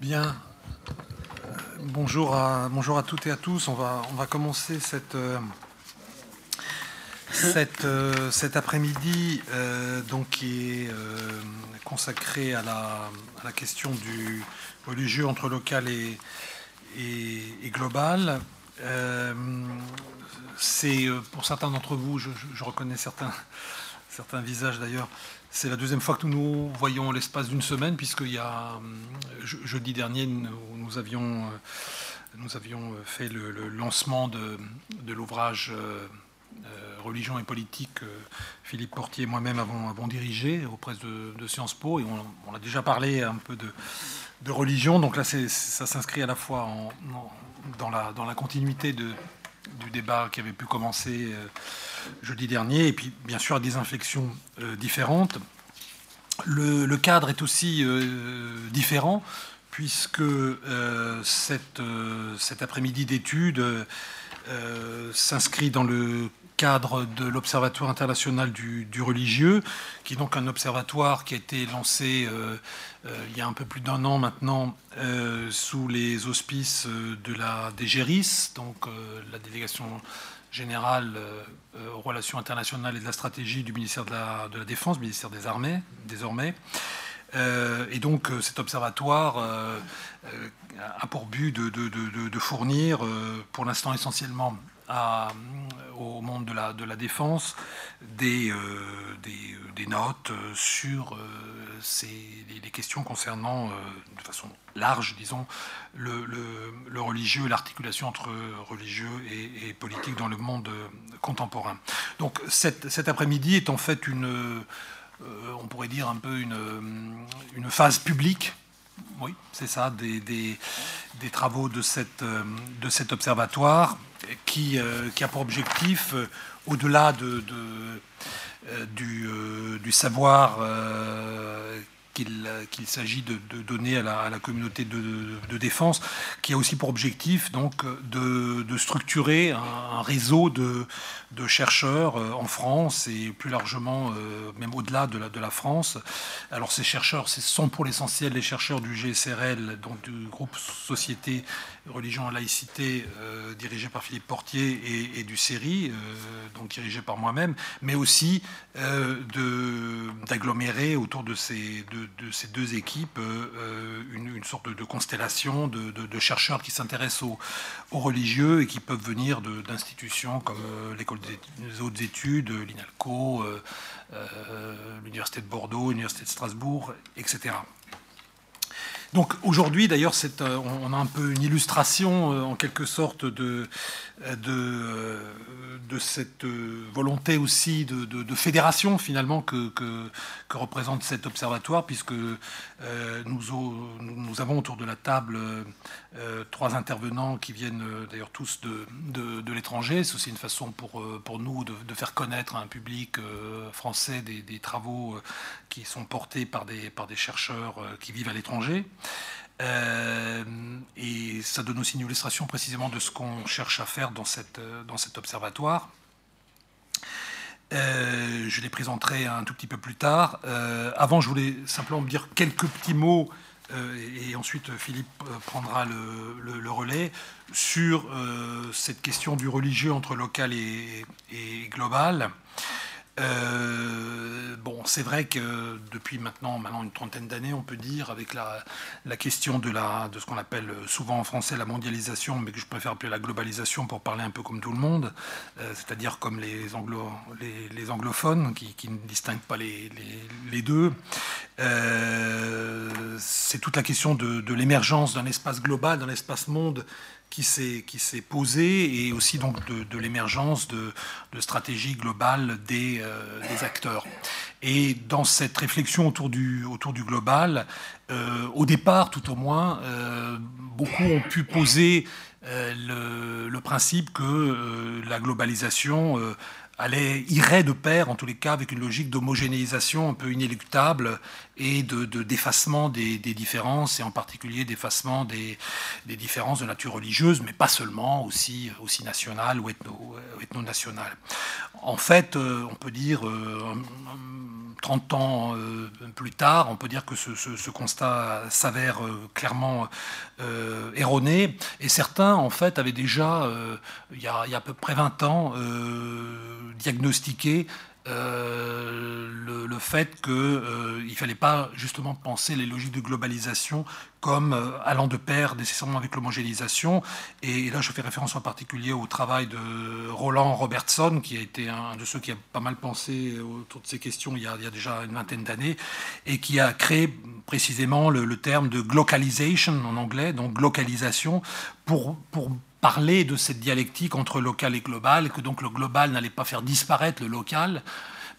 Bien. Bonjour à, bonjour à toutes et à tous. On va, on va commencer cette, euh, cette, euh, cet après-midi euh, donc qui est consacré à la, à la, question du religieux entre local et, et, global. C'est pour certains d'entre vous, je, je, reconnais certains, certains visages d'ailleurs, c'est la deuxième fois que nous voyons l'espace d'une semaine, puisqu'il y a jeudi dernier, nous, avions, nous avions fait le, lancement de, l'ouvrage euh, euh, Religion et politique. Philippe Portier et moi-même avons, dirigé auprès de, de, Sciences Po, et on, a déjà parlé un peu de, religion. Donc là, ça s'inscrit à la fois dans, la, continuité du débat qui avait pu commencer euh, jeudi dernier, et puis bien sûr à des inflexions euh, différentes. Le, cadre est aussi euh, différent, puisque cette, cet après-midi d'études s'inscrit dans le cadre de l'Observatoire international du, religieux, qui est donc un observatoire qui a été lancé euh, euh, il y a un peu plus d'un an maintenant euh, sous les auspices de la DGRIS, donc la délégation générale aux relations internationales et de la stratégie du ministère de la, Défense, ministère des Armées désormais. et donc cet observatoire a pour but de, fournir, pour l'instant essentiellement au monde de la, défense des, euh, notes sur euh, ces, les, questions concernant, euh, de façon large, disons, le, religieux l'articulation entre religieux et, politique dans le monde contemporain. Donc cet, après-midi est en fait une, on pourrait dire un peu une, une phase publique oui, c'est ça, des, travaux de, cette, cet observatoire qui, euh, a pour objectif, euh, au-delà de, euh, du, du, savoir qu'il s'agit de, donner à la, communauté de, défense, qui a aussi pour objectif donc de, structurer un, réseau de, chercheurs euh, en France et plus largement euh, même au-delà de la, de la France. Alors ces chercheurs, ce sont pour l'essentiel les chercheurs du GSRL, donc du groupe Société, Religion et Laïcité, euh, dirigé par Philippe Portier, et, du CERI, donc dirigé par moi-même, mais aussi d'agglomérer autour de ces, de, de, ces deux équipes euh, euh, une, sorte de, constellation de, chercheurs qui s'intéressent aux, religieux et qui peuvent venir d'institutions comme euh, l'école des hautes études, l'INALCO, l'Université de Bordeaux, l'Université de Strasbourg, etc. Donc aujourd'hui, d'ailleurs, on a un peu une illustration en quelque sorte de, de, de cette volonté aussi de, fédération finalement que, représente cet observatoire, puisque euh, nous, avons autour de la table euh, trois intervenants qui viennent euh, d'ailleurs tous de, l'étranger. C'est aussi une façon pour, nous de, faire connaître à un public français des, travaux qui sont portés par des chercheurs qui vivent à l'étranger. Euh, et ça donne aussi une illustration précisément de ce qu'on cherche à faire dans, cette, dans cet observatoire. Euh, je les présenterai un tout petit peu plus tard. Euh, avant, je voulais simplement dire quelques petits mots, et, ensuite Philippe prendra le, relais, sur cette question du religieux entre local et global. Euh, bon, c'est vrai que depuis maintenant, maintenant une trentaine d'années, on peut dire, avec la, la question de, la, de ce qu'on appelle souvent en français la mondialisation, mais que je préfère appeler la globalisation pour parler un peu comme tout le monde, euh, c'est-à-dire comme les, anglo, les, anglophones qui, qui, ne distinguent pas les, les deux. Euh, c'est toute la question de, de l'émergence d'un espace global, d'un espace monde qui s'est posé et aussi donc de, l'émergence de, stratégies globales des, euh, des, acteurs. Et dans cette réflexion autour du, autour du global, euh, au départ tout au moins, euh, beaucoup ont pu poser le, principe que la globalisation allait, irait de pair, en tous les cas, avec une logique d'homogénéisation un peu inéluctable et de, d'effacement des, différences, et en particulier d'effacement des, différences de nature religieuse, mais pas seulement, aussi, aussi nationales ou ethno, ethno-nationales. En fait, euh, on peut dire, euh, 30 ans plus tard, on peut dire que ce, constat s'avère clairement erroné. Et certains, en fait, avaient déjà, il y, a, il, y a, à peu près 20 ans, diagnostiqué euh, le, fait qu'il euh, ne fallait pas justement penser les logiques de globalisation comme euh, allant de pair nécessairement avec l'homogénéisation. Et, là, je fais référence en particulier au travail de Roland Robertson, qui a été un de ceux qui a pas mal pensé autour de ces questions il y a, déjà une vingtaine d'années, et qui a créé précisément le, terme de globalization en anglais, donc localisation, pour, pour parler de cette dialectique entre local et global, que donc le global n'allait pas faire disparaître le local,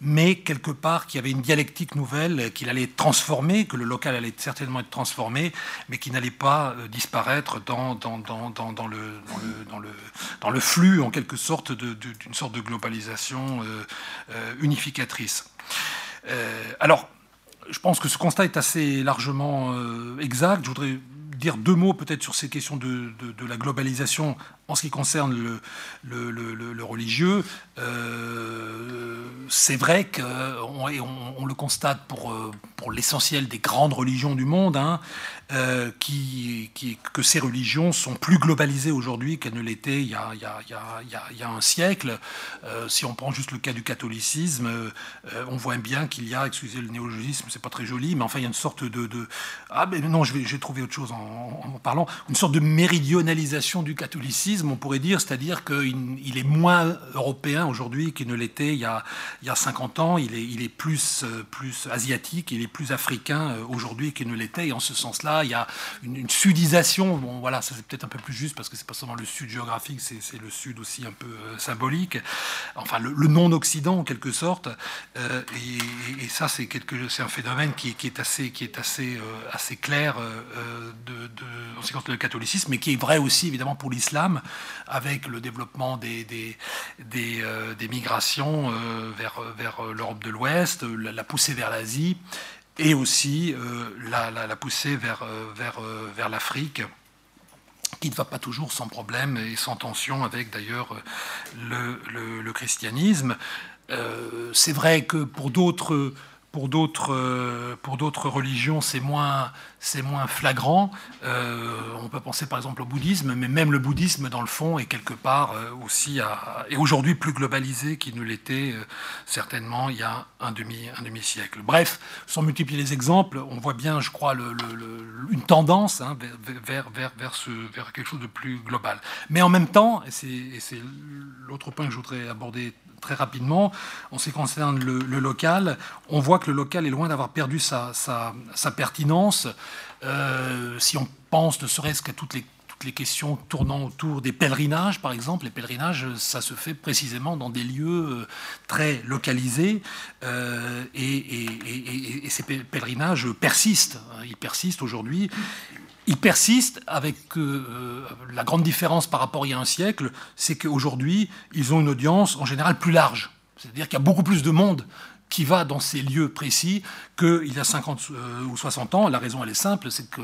mais quelque part qu'il y avait une dialectique nouvelle qu'il allait transformer, que le local allait certainement être transformé, mais qui n'allait pas euh, disparaître dans, le, flux, en quelque sorte, d'une sorte de globalisation euh, euh, unificatrice. alors, je pense que ce constat est assez largement exact. Je voudrais dire deux mots peut-être sur ces questions de, la globalisation en ce qui concerne le, religieux. Euh, c'est vrai qu'on on, le constate pour, euh, pour l'essentiel des grandes religions du monde, hein, euh, qui, que ces religions sont plus globalisées aujourd'hui qu'elles ne l'étaient il, y a un siècle. si on prend juste le cas du catholicisme, on voit bien qu'il y a, excusez le néologisme, c'est pas très joli, mais enfin il y a une sorte de... ah mais non, je vais, trouvé autre chose en, en, parlant, une sorte de méridionalisation du catholicisme, on pourrait dire, c'est-à-dire qu'il il est moins européen aujourd'hui qu'il ne l'était il, y a, il y a 50 ans, il est, il est plus, plus asiatique, il est plus africain aujourd'hui qu'il ne l'était, et en ce sens-là, il y a une, sudisation. Bon, voilà, ça c'est peut-être un peu plus juste parce que c'est pas seulement le sud géographique, c'est le sud aussi un peu euh, symbolique. Enfin, le, non-Occident en quelque sorte. Euh, et, ça, c'est un phénomène qui, est assez, qui est assez, euh, clair de, de, en ce qui concerne le catholicisme, mais qui est vrai aussi évidemment pour l'islam, avec le développement des, des, des, migrations vers, vers l'Europe de l'Ouest, la poussée vers l'Asie et aussi euh, la, la, pousser vers, euh, vers, euh, vers l'Afrique qui ne va pas toujours sans problème et sans tension avec d'ailleurs le, le, christianisme. c'est vrai que pour d'autres pour d'autres, euh, pour d'autres religions, c'est moins, moins flagrant. Euh, on peut penser par exemple au bouddhisme, mais même le bouddhisme, dans le fond, est quelque part euh, aussi à, est aujourd'hui plus globalisé qu'il ne l'était certainement il y a un demi, un demi. Bref, sans multiplier les exemples, on voit bien, je crois, une tendance hein, vers, vers, vers, vers, quelque chose de plus global. Mais en même temps, et et c'est l'autre point que je voudrais aborder très rapidement, en ce qui concerne le, local, on voit que le local est loin d'avoir perdu sa, pertinence. Euh, si on pense ne serait-ce qu'à toutes les questions tournant autour des pèlerinages, par exemple. Les pèlerinages, ça se fait précisément dans des lieux euh, très localisés euh, et, et, ces pèlerinages persistent. Ils persistent aujourd'hui. Ils persistent avec euh, la grande différence par rapport à il y a un siècle, c'est qu'aujourd'hui, ils ont une audience en général plus large. C'est-à-dire qu'il y a beaucoup plus de monde qui va dans ces lieux précis qu'il y a 50 euh, ou 60 ans. La raison, elle est simple, c'est que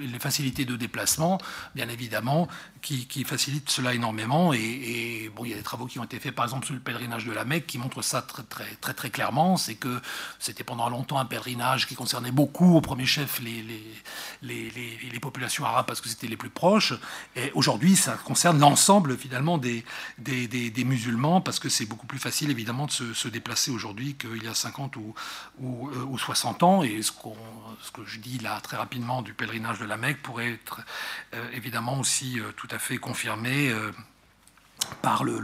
les, facilités de déplacement, bien évidemment, qui, facilitent cela énormément. Et, bon, il y a des travaux qui ont été faits, par exemple, sur le pèlerinage de la Mecque, qui montrent ça très, très, très, très clairement. C'est que c'était pendant longtemps un pèlerinage qui concernait beaucoup, au premier chef, les, les, les, populations arabes, parce que c'était les plus proches. Et aujourd'hui, ça concerne l'ensemble, finalement, des, des, des, musulmans, parce que c'est beaucoup plus facile, évidemment, de se, déplacer aujourd'hui qu'il y a 50 ou, ou, euh, ou 60 ans. Et ce, ce, que je dis là très rapidement du pèlerinage de la Mecque pourrait être euh, évidemment aussi euh, tout fait confirmé par le,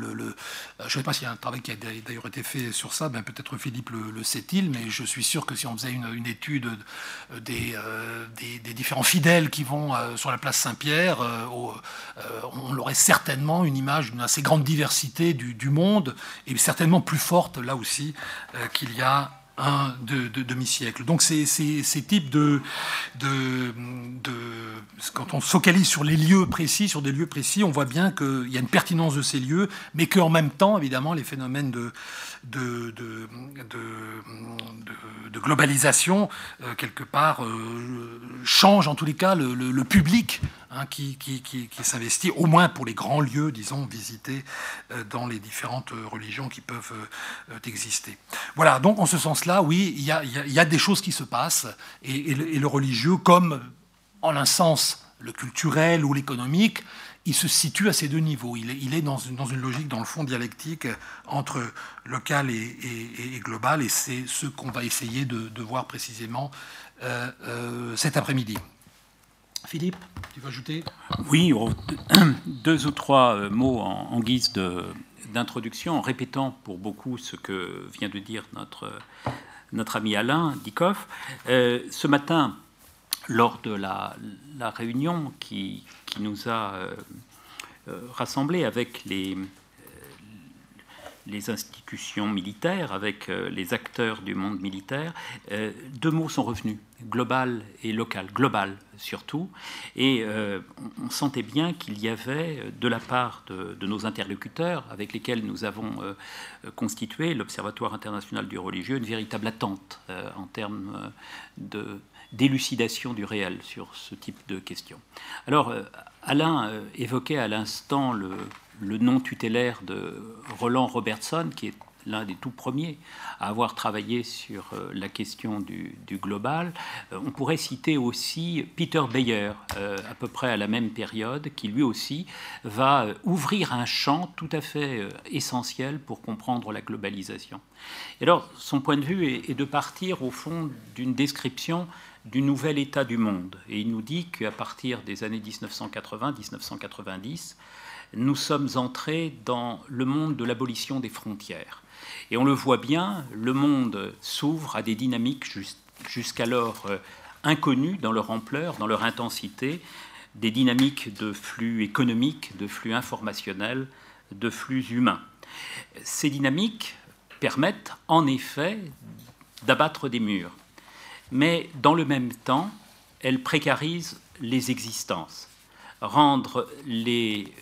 je ne sais pas s'il y a un travail qui a d'ailleurs été fait sur ça, ben peut-être Philippe le, sait-il, mais je suis sûr que si on faisait une, étude des, des, différents fidèles qui vont sur la place Saint-Pierre, on aurait certainement une image d'une assez grande diversité du, monde, et certainement plus forte là aussi qu'il y a un demi-siècle. Donc ces, ces, types de, de, Quand on se focalise sur les lieux précis, sur des lieux précis, on voit bien qu'il y a une pertinence de ces lieux, mais qu'en même temps, évidemment, les phénomènes de, de, de globalisation, euh, quelque part, euh, changent en tous les cas le, public hein, qui, s'investit, au moins pour les grands lieux, disons, visités dans les différentes religions qui peuvent exister. Voilà, donc en ce sens-là, oui, il y, a, des choses qui se passent, et, le, religieux, comme en un sens le culturel ou l'économique, il se situe à ces deux niveaux. Il est, dans, une, logique, dans le fond, dialectique entre local et, global, et c'est ce qu'on va essayer de, voir précisément euh, euh, cet après-midi. Philippe, tu veux ajouter? Oui, oh, deux ou trois euh, mots en, guise d'introduction, en répétant pour beaucoup ce que vient de dire notre, notre ami Alain Dikoff. ce matin, lors de la, réunion qui, nous a euh, euh, rassemblés avec les, euh, les institutions militaires, avec les acteurs du monde militaire, deux mots sont revenus, global et local, global surtout, et on sentait bien qu'il y avait de la part de, nos interlocuteurs avec lesquels nous avons constitué l'Observatoire international du religieux une véritable attente en termes de d'élucidation du réel sur ce type de questions. Alors, euh, Alain euh, évoquait à l'instant le, nom tutélaire de Roland Robertson, qui est l'un des tout premiers à avoir travaillé sur euh, la question du, global. On pourrait citer aussi Peter Bayer, à peu près à la même période, qui lui aussi va ouvrir un champ tout à fait essentiel pour comprendre la globalisation. Et alors, son point de vue est de partir au fond d'une description du nouvel état du monde. Et il nous dit qu'à partir des années 1980-1990, nous sommes entrés dans le monde de l'abolition des frontières. Et on le voit bien, le monde s'ouvre à des dynamiques jusqu'alors euh, inconnues dans leur ampleur, dans leur intensité, des dynamiques de flux économiques, de flux informationnels, de flux humains. Ces dynamiques permettent en effet d'abattre des murs mais dans le même temps, elle précarise les existences, rendre les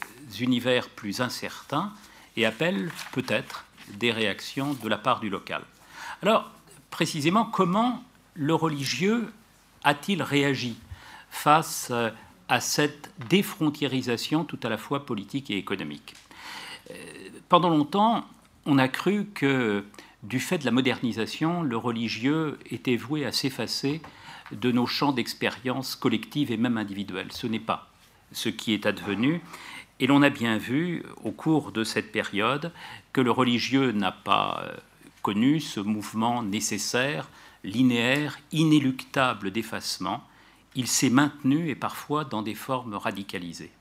univers plus incertains et appelle peut-être des réactions de la part du local. Alors, précisément, comment le religieux a-t-il réagi face à cette défrontiérisation tout à la fois politique et économique? Euh, Pendant longtemps, on a cru que du fait de la modernisation, le religieux était voué à s'effacer de nos champs d'expérience collective et même individuelle. Ce n'est pas ce qui est advenu. Et l'on a bien vu au cours de cette période que le religieux n'a pas euh, connu ce mouvement nécessaire, linéaire, inéluctable d'effacement. Il s'est maintenu et parfois dans des formes radicalisées.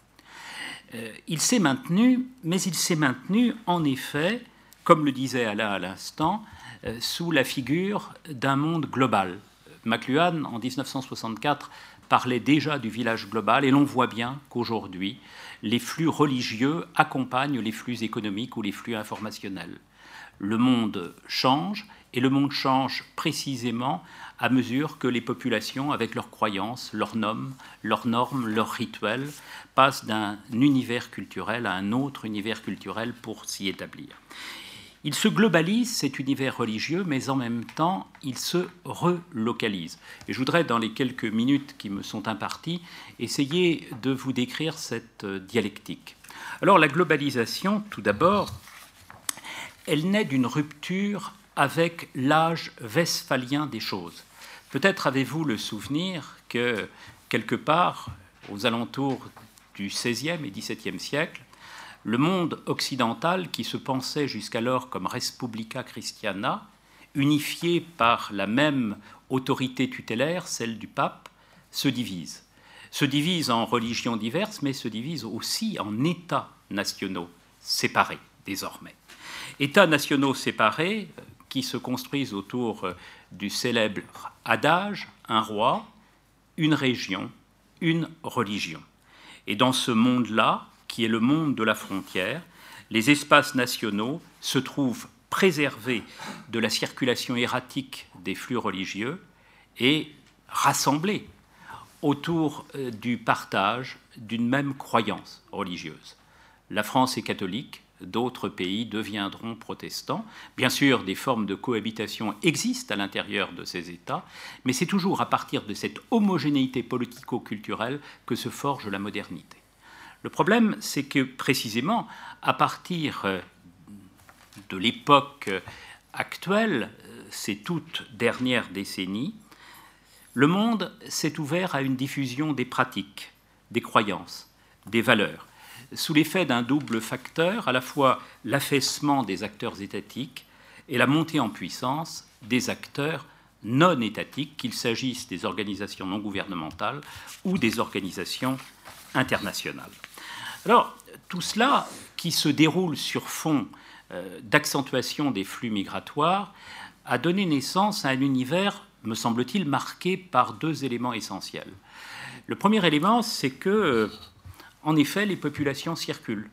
Euh, il s'est maintenu, mais il s'est maintenu en effet comme le disait Alain à l'instant, euh, sous la figure d'un monde global. McLuhan, en 1964, parlait déjà du village global et l'on voit bien qu'aujourd'hui, les flux religieux accompagnent les flux économiques ou les flux informationnels. Le monde change et le monde change précisément à mesure que les populations, avec leurs croyances, leurs normes, leurs normes, leurs rituels, passent d'un univers culturel à un autre univers culturel pour s'y établir. Il se globalise, cet univers religieux, mais en même temps, il se relocalise. Et je voudrais, dans les quelques minutes qui me sont imparties, essayer de vous décrire cette euh, dialectique. Alors, la globalisation, tout d'abord, elle naît d'une rupture avec l'âge westphalien des choses. Peut-être avez-vous le souvenir que, quelque part, aux alentours du XVIe et XVIIe siècle, le monde occidental, qui se pensait jusqu'alors comme Respublica Christiana, unifié par la même autorité tutélaire, celle du pape, se divise. Se divise en religions diverses, mais se divise aussi en États nationaux séparés désormais. États nationaux séparés euh, qui se construisent autour euh, du célèbre adage un roi, une région, une religion. Et dans ce monde-là, qui est le monde de la frontière, les espaces nationaux se trouvent préservés de la circulation erratique des flux religieux et rassemblés autour euh, du partage d'une même croyance religieuse. La France est catholique, d'autres pays deviendront protestants. Bien sûr, des formes de cohabitation existent à l'intérieur de ces États, mais c'est toujours à partir de cette homogénéité politico-culturelle que se forge la modernité. Le problème, c'est que précisément, à partir euh, de l'époque actuelle, euh, ces toutes dernières décennies, le monde s'est ouvert à une diffusion des pratiques, des croyances, des valeurs, sous l'effet d'un double facteur, à la fois l'affaissement des acteurs étatiques et la montée en puissance des acteurs non étatiques, qu'il s'agisse des organisations non gouvernementales ou des organisations internationales. Alors, tout cela qui se déroule sur fond euh, d'accentuation des flux migratoires a donné naissance à un univers, me semble-t-il, marqué par deux éléments essentiels. Le premier élément, c'est que euh, en effet, les populations circulent.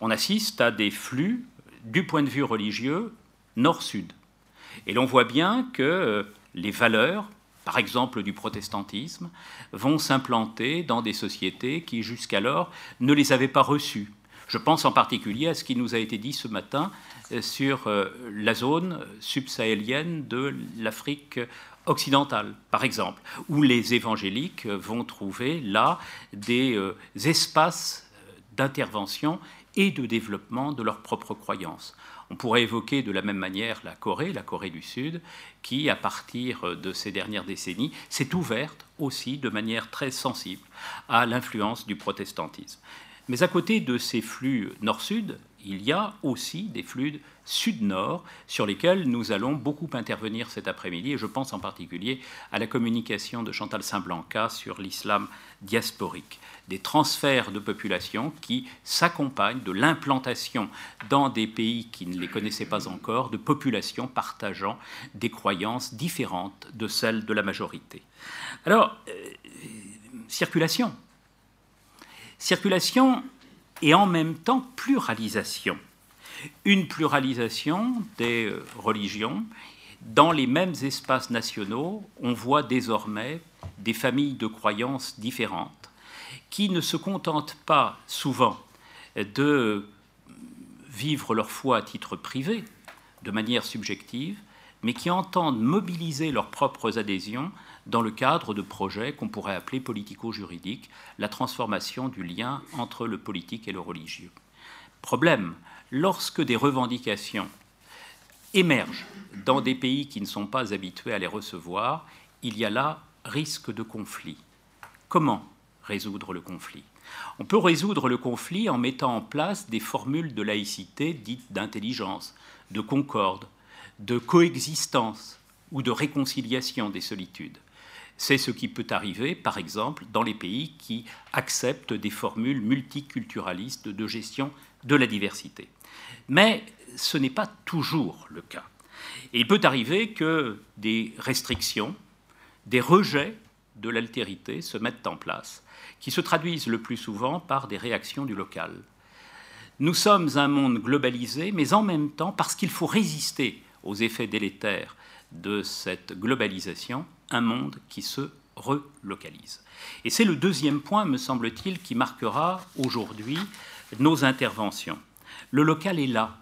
On assiste à des flux, du point de vue religieux, nord-sud. Et l'on voit bien que euh, les valeurs, par exemple du protestantisme, vont s'implanter dans des sociétés qui jusqu'alors ne les avaient pas reçues. Je pense en particulier à ce qui nous a été dit ce matin euh, sur euh, la zone subsahélienne de l'Afrique occidentale, par exemple, où les évangéliques vont trouver là des euh, espaces d'intervention et de développement de leurs propres croyances. On pourrait évoquer de la même manière la Corée, la Corée du Sud, qui, à partir de ces dernières décennies, s'est ouverte aussi de manière très sensible à l'influence du protestantisme. Mais à côté de ces flux nord-sud, il y a aussi des flux sud-nord sur lesquels nous allons beaucoup intervenir cet après-midi. Et je pense en particulier à la communication de Chantal Saint-Blanca sur l'islam diasporique. Des transferts de population qui s'accompagnent de l'implantation dans des pays qui ne les connaissaient pas encore de populations partageant des croyances différentes de celles de la majorité. Alors, euh, circulation. Circulation et en même temps pluralisation. Une pluralisation des euh, religions. Dans les mêmes espaces nationaux, on voit désormais des familles de croyances différentes qui ne se contentent pas souvent de vivre leur foi à titre privé, de manière subjective, mais qui entendent mobiliser leurs propres adhésions dans le cadre de projets qu'on pourrait appeler politico-juridiques, la transformation du lien entre le politique et le religieux. Problème, lorsque des revendications émergent dans des pays qui ne sont pas habitués à les recevoir, il y a là risque de conflit. Comment résoudre le conflit On peut résoudre le conflit en mettant en place des formules de laïcité dites d'intelligence, de concorde, de coexistence ou de réconciliation des solitudes. C'est ce qui peut arriver, par exemple, dans les pays qui acceptent des formules multiculturalistes de gestion de la diversité. Mais ce n'est pas toujours le cas. Il peut arriver que des restrictions, des rejets de l'altérité se mettent en place, qui se traduisent le plus souvent par des réactions du local. Nous sommes un monde globalisé, mais en même temps, parce qu'il faut résister aux effets délétères de cette globalisation, un monde qui se relocalise. Et c'est le deuxième point, me semble-t-il, qui marquera aujourd'hui nos interventions. Le local est là.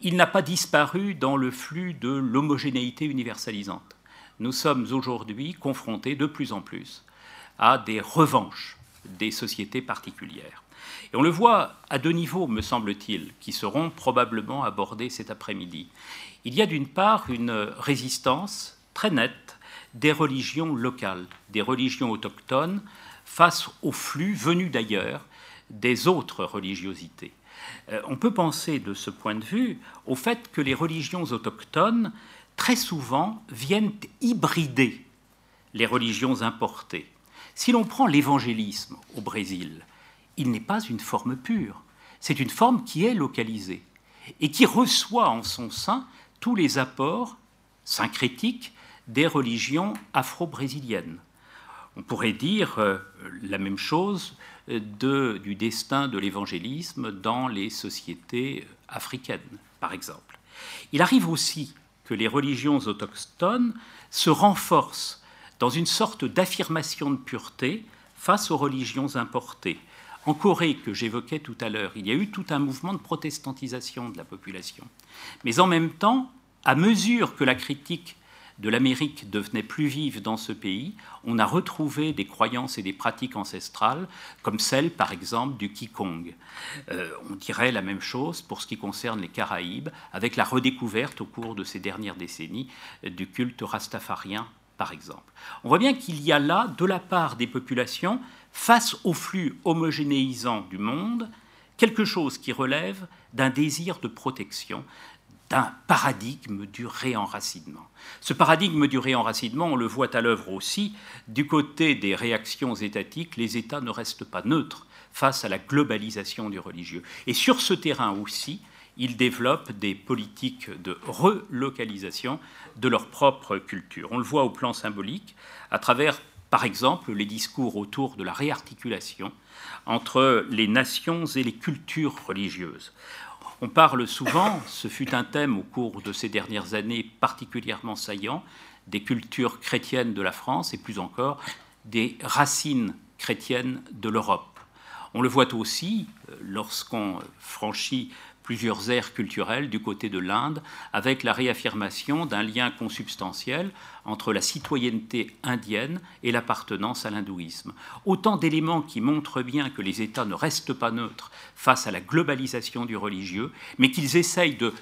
Il n'a pas disparu dans le flux de l'homogénéité universalisante. Nous sommes aujourd'hui confrontés de plus en plus à des revanches des sociétés particulières. Et on le voit à deux niveaux, me semble-t-il, qui seront probablement abordés cet après-midi. Il y a d'une part une résistance très nette des religions locales, des religions autochtones, face aux flux venus d'ailleurs des autres religiosités. Euh, on peut penser de ce point de vue au fait que les religions autochtones, très souvent, viennent hybrider les religions importées. Si l'on prend l'évangélisme au Brésil, il n'est pas une forme pure, c'est une forme qui est localisée et qui reçoit en son sein tous les apports syncrétiques des religions afro-brésiliennes. On pourrait dire euh, la même chose de, du destin de l'évangélisme dans les sociétés africaines, par exemple. Il arrive aussi que les religions autochtones se renforcent dans une sorte d'affirmation de pureté face aux religions importées, En Corée, que j'évoquais tout à l'heure, il y a eu tout un mouvement de protestantisation de la population. Mais en même temps, à mesure que la critique de l'Amérique devenait plus vive dans ce pays, on a retrouvé des croyances et des pratiques ancestrales, comme celle, par exemple, du Qigong. Euh, on dirait la même chose pour ce qui concerne les Caraïbes, avec la redécouverte au cours de ces dernières décennies du culte rastafarien, par exemple. On voit bien qu'il y a là, de la part des populations, face au flux homogénéisant du monde, quelque chose qui relève d'un désir de protection, d'un paradigme du réenracinement. Ce paradigme du réenracinement, on le voit à l'œuvre aussi, du côté des réactions étatiques, les États ne restent pas neutres face à la globalisation du religieux. Et sur ce terrain aussi, ils développent des politiques de relocalisation de leur propre culture. On le voit au plan symbolique à travers, par exemple, les discours autour de la réarticulation entre les nations et les cultures religieuses. On parle souvent, ce fut un thème au cours de ces dernières années particulièrement saillant, des cultures chrétiennes de la France et plus encore des racines chrétiennes de l'Europe. On le voit aussi euh, lorsqu'on franchit plusieurs aires culturelles du côté de l'Inde, avec la réaffirmation d'un lien consubstantiel entre la citoyenneté indienne et l'appartenance à l'hindouisme. Autant d'éléments qui montrent bien que les États ne restent pas neutres face à la globalisation du religieux, mais qu'ils essayent de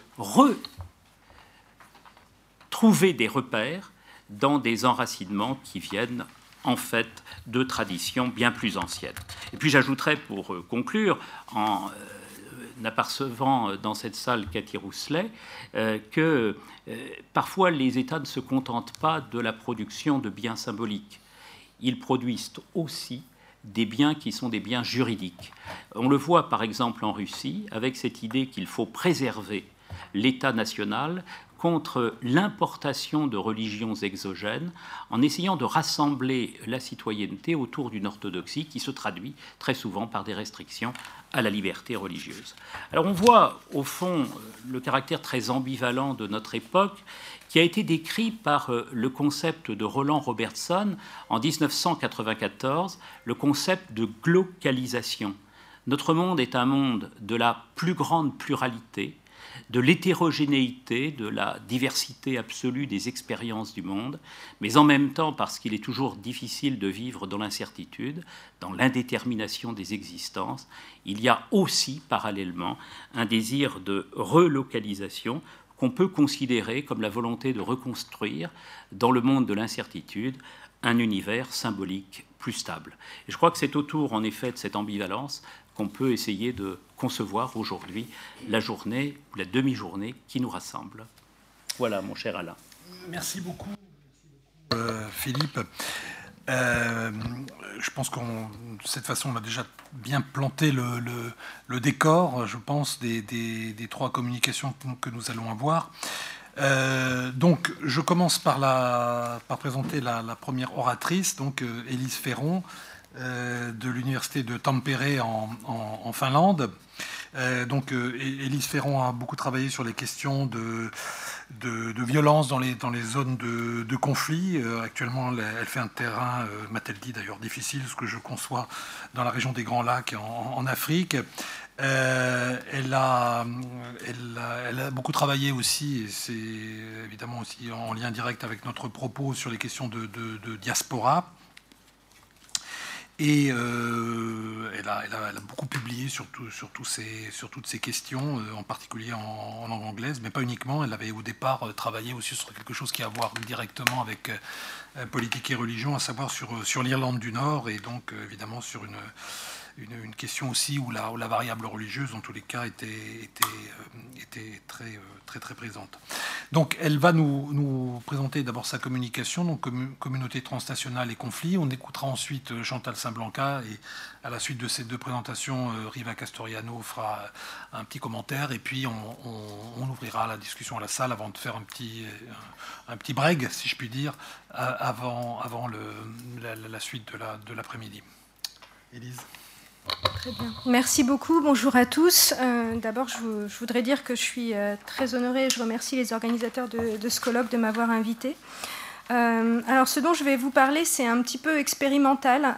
retrouver des repères dans des enracinements qui viennent en fait de traditions bien plus anciennes. Et puis j'ajouterais pour euh, conclure, en euh, n'apercevant euh, dans cette salle Cathy Rousselet euh, que euh, parfois les États ne se contentent pas de la production de biens symboliques. Ils produisent aussi des biens qui sont des biens juridiques. On le voit par exemple en Russie avec cette idée qu'il faut préserver l'État national contre l'importation de religions exogènes en essayant de rassembler la citoyenneté autour d'une orthodoxie qui se traduit très souvent par des restrictions à la liberté religieuse. Alors on voit au fond le caractère très ambivalent de notre époque qui a été décrit par euh, le concept de Roland Robertson en 1994, le concept de glocalisation. Notre monde est un monde de la plus grande pluralité, de l'hétérogénéité, de la diversité absolue des expériences du monde, mais en même temps parce qu'il est toujours difficile de vivre dans l'incertitude, dans l'indétermination des existences, il y a aussi parallèlement un désir de relocalisation qu'on peut considérer comme la volonté de reconstruire dans le monde de l'incertitude un univers symbolique plus stable. Et je crois que c'est autour, en effet, de cette ambivalence qu'on peut essayer de concevoir aujourd'hui la journée ou la demi-journée qui nous rassemble. Voilà, mon cher Alain. Merci beaucoup, euh, Philippe. Euh, je pense de cette façon, on a déjà bien planté le, décor, je pense, des, trois communications que nous allons avoir. Euh, donc, je commence par, la, présenter la, première oratrice, donc Élise Ferron, de l'université de Tampere en, Finlande. Euh, donc, euh, Élise Ferron a beaucoup travaillé sur les questions de, violence dans les, dans les zones de, conflit. actuellement, elle fait un terrain, m'a-t-elle dit d'ailleurs, difficile, ce que je conçois dans la région des Grands Lacs en, Afrique. elle, a, beaucoup travaillé aussi, et c'est évidemment aussi en lien direct avec notre propos sur les questions de diaspora. Et euh, elle, a, beaucoup publié sur, sur, toutes ces questions, euh, en particulier en, langue anglaise, mais pas uniquement. Elle avait au départ euh, travaillé aussi sur quelque chose qui a à voir directement avec politique et religion, à savoir sur l'Irlande du Nord, et donc évidemment sur une une, question aussi où la, variable religieuse, en tous les cas, était, euh, euh, très, présente. Donc, elle va nous, présenter d'abord sa communication, donc communauté transnationale et conflit. On écoutera ensuite euh, Chantal Saint-Blanca et à la suite de ces deux présentations, Riva Castoriano fera un petit commentaire et puis on, ouvrira la discussion à la salle avant de faire un petit, un, petit break, si je puis dire, avant, avant la, suite de l'après-midi. Élise Très bien. Merci beaucoup. Bonjour à tous. Euh, d'abord, je, voudrais dire que je suis euh, très honorée et je remercie les organisateurs de, ce colloque de m'avoir invité. alors, ce dont je vais vous parler, c'est un petit peu expérimental,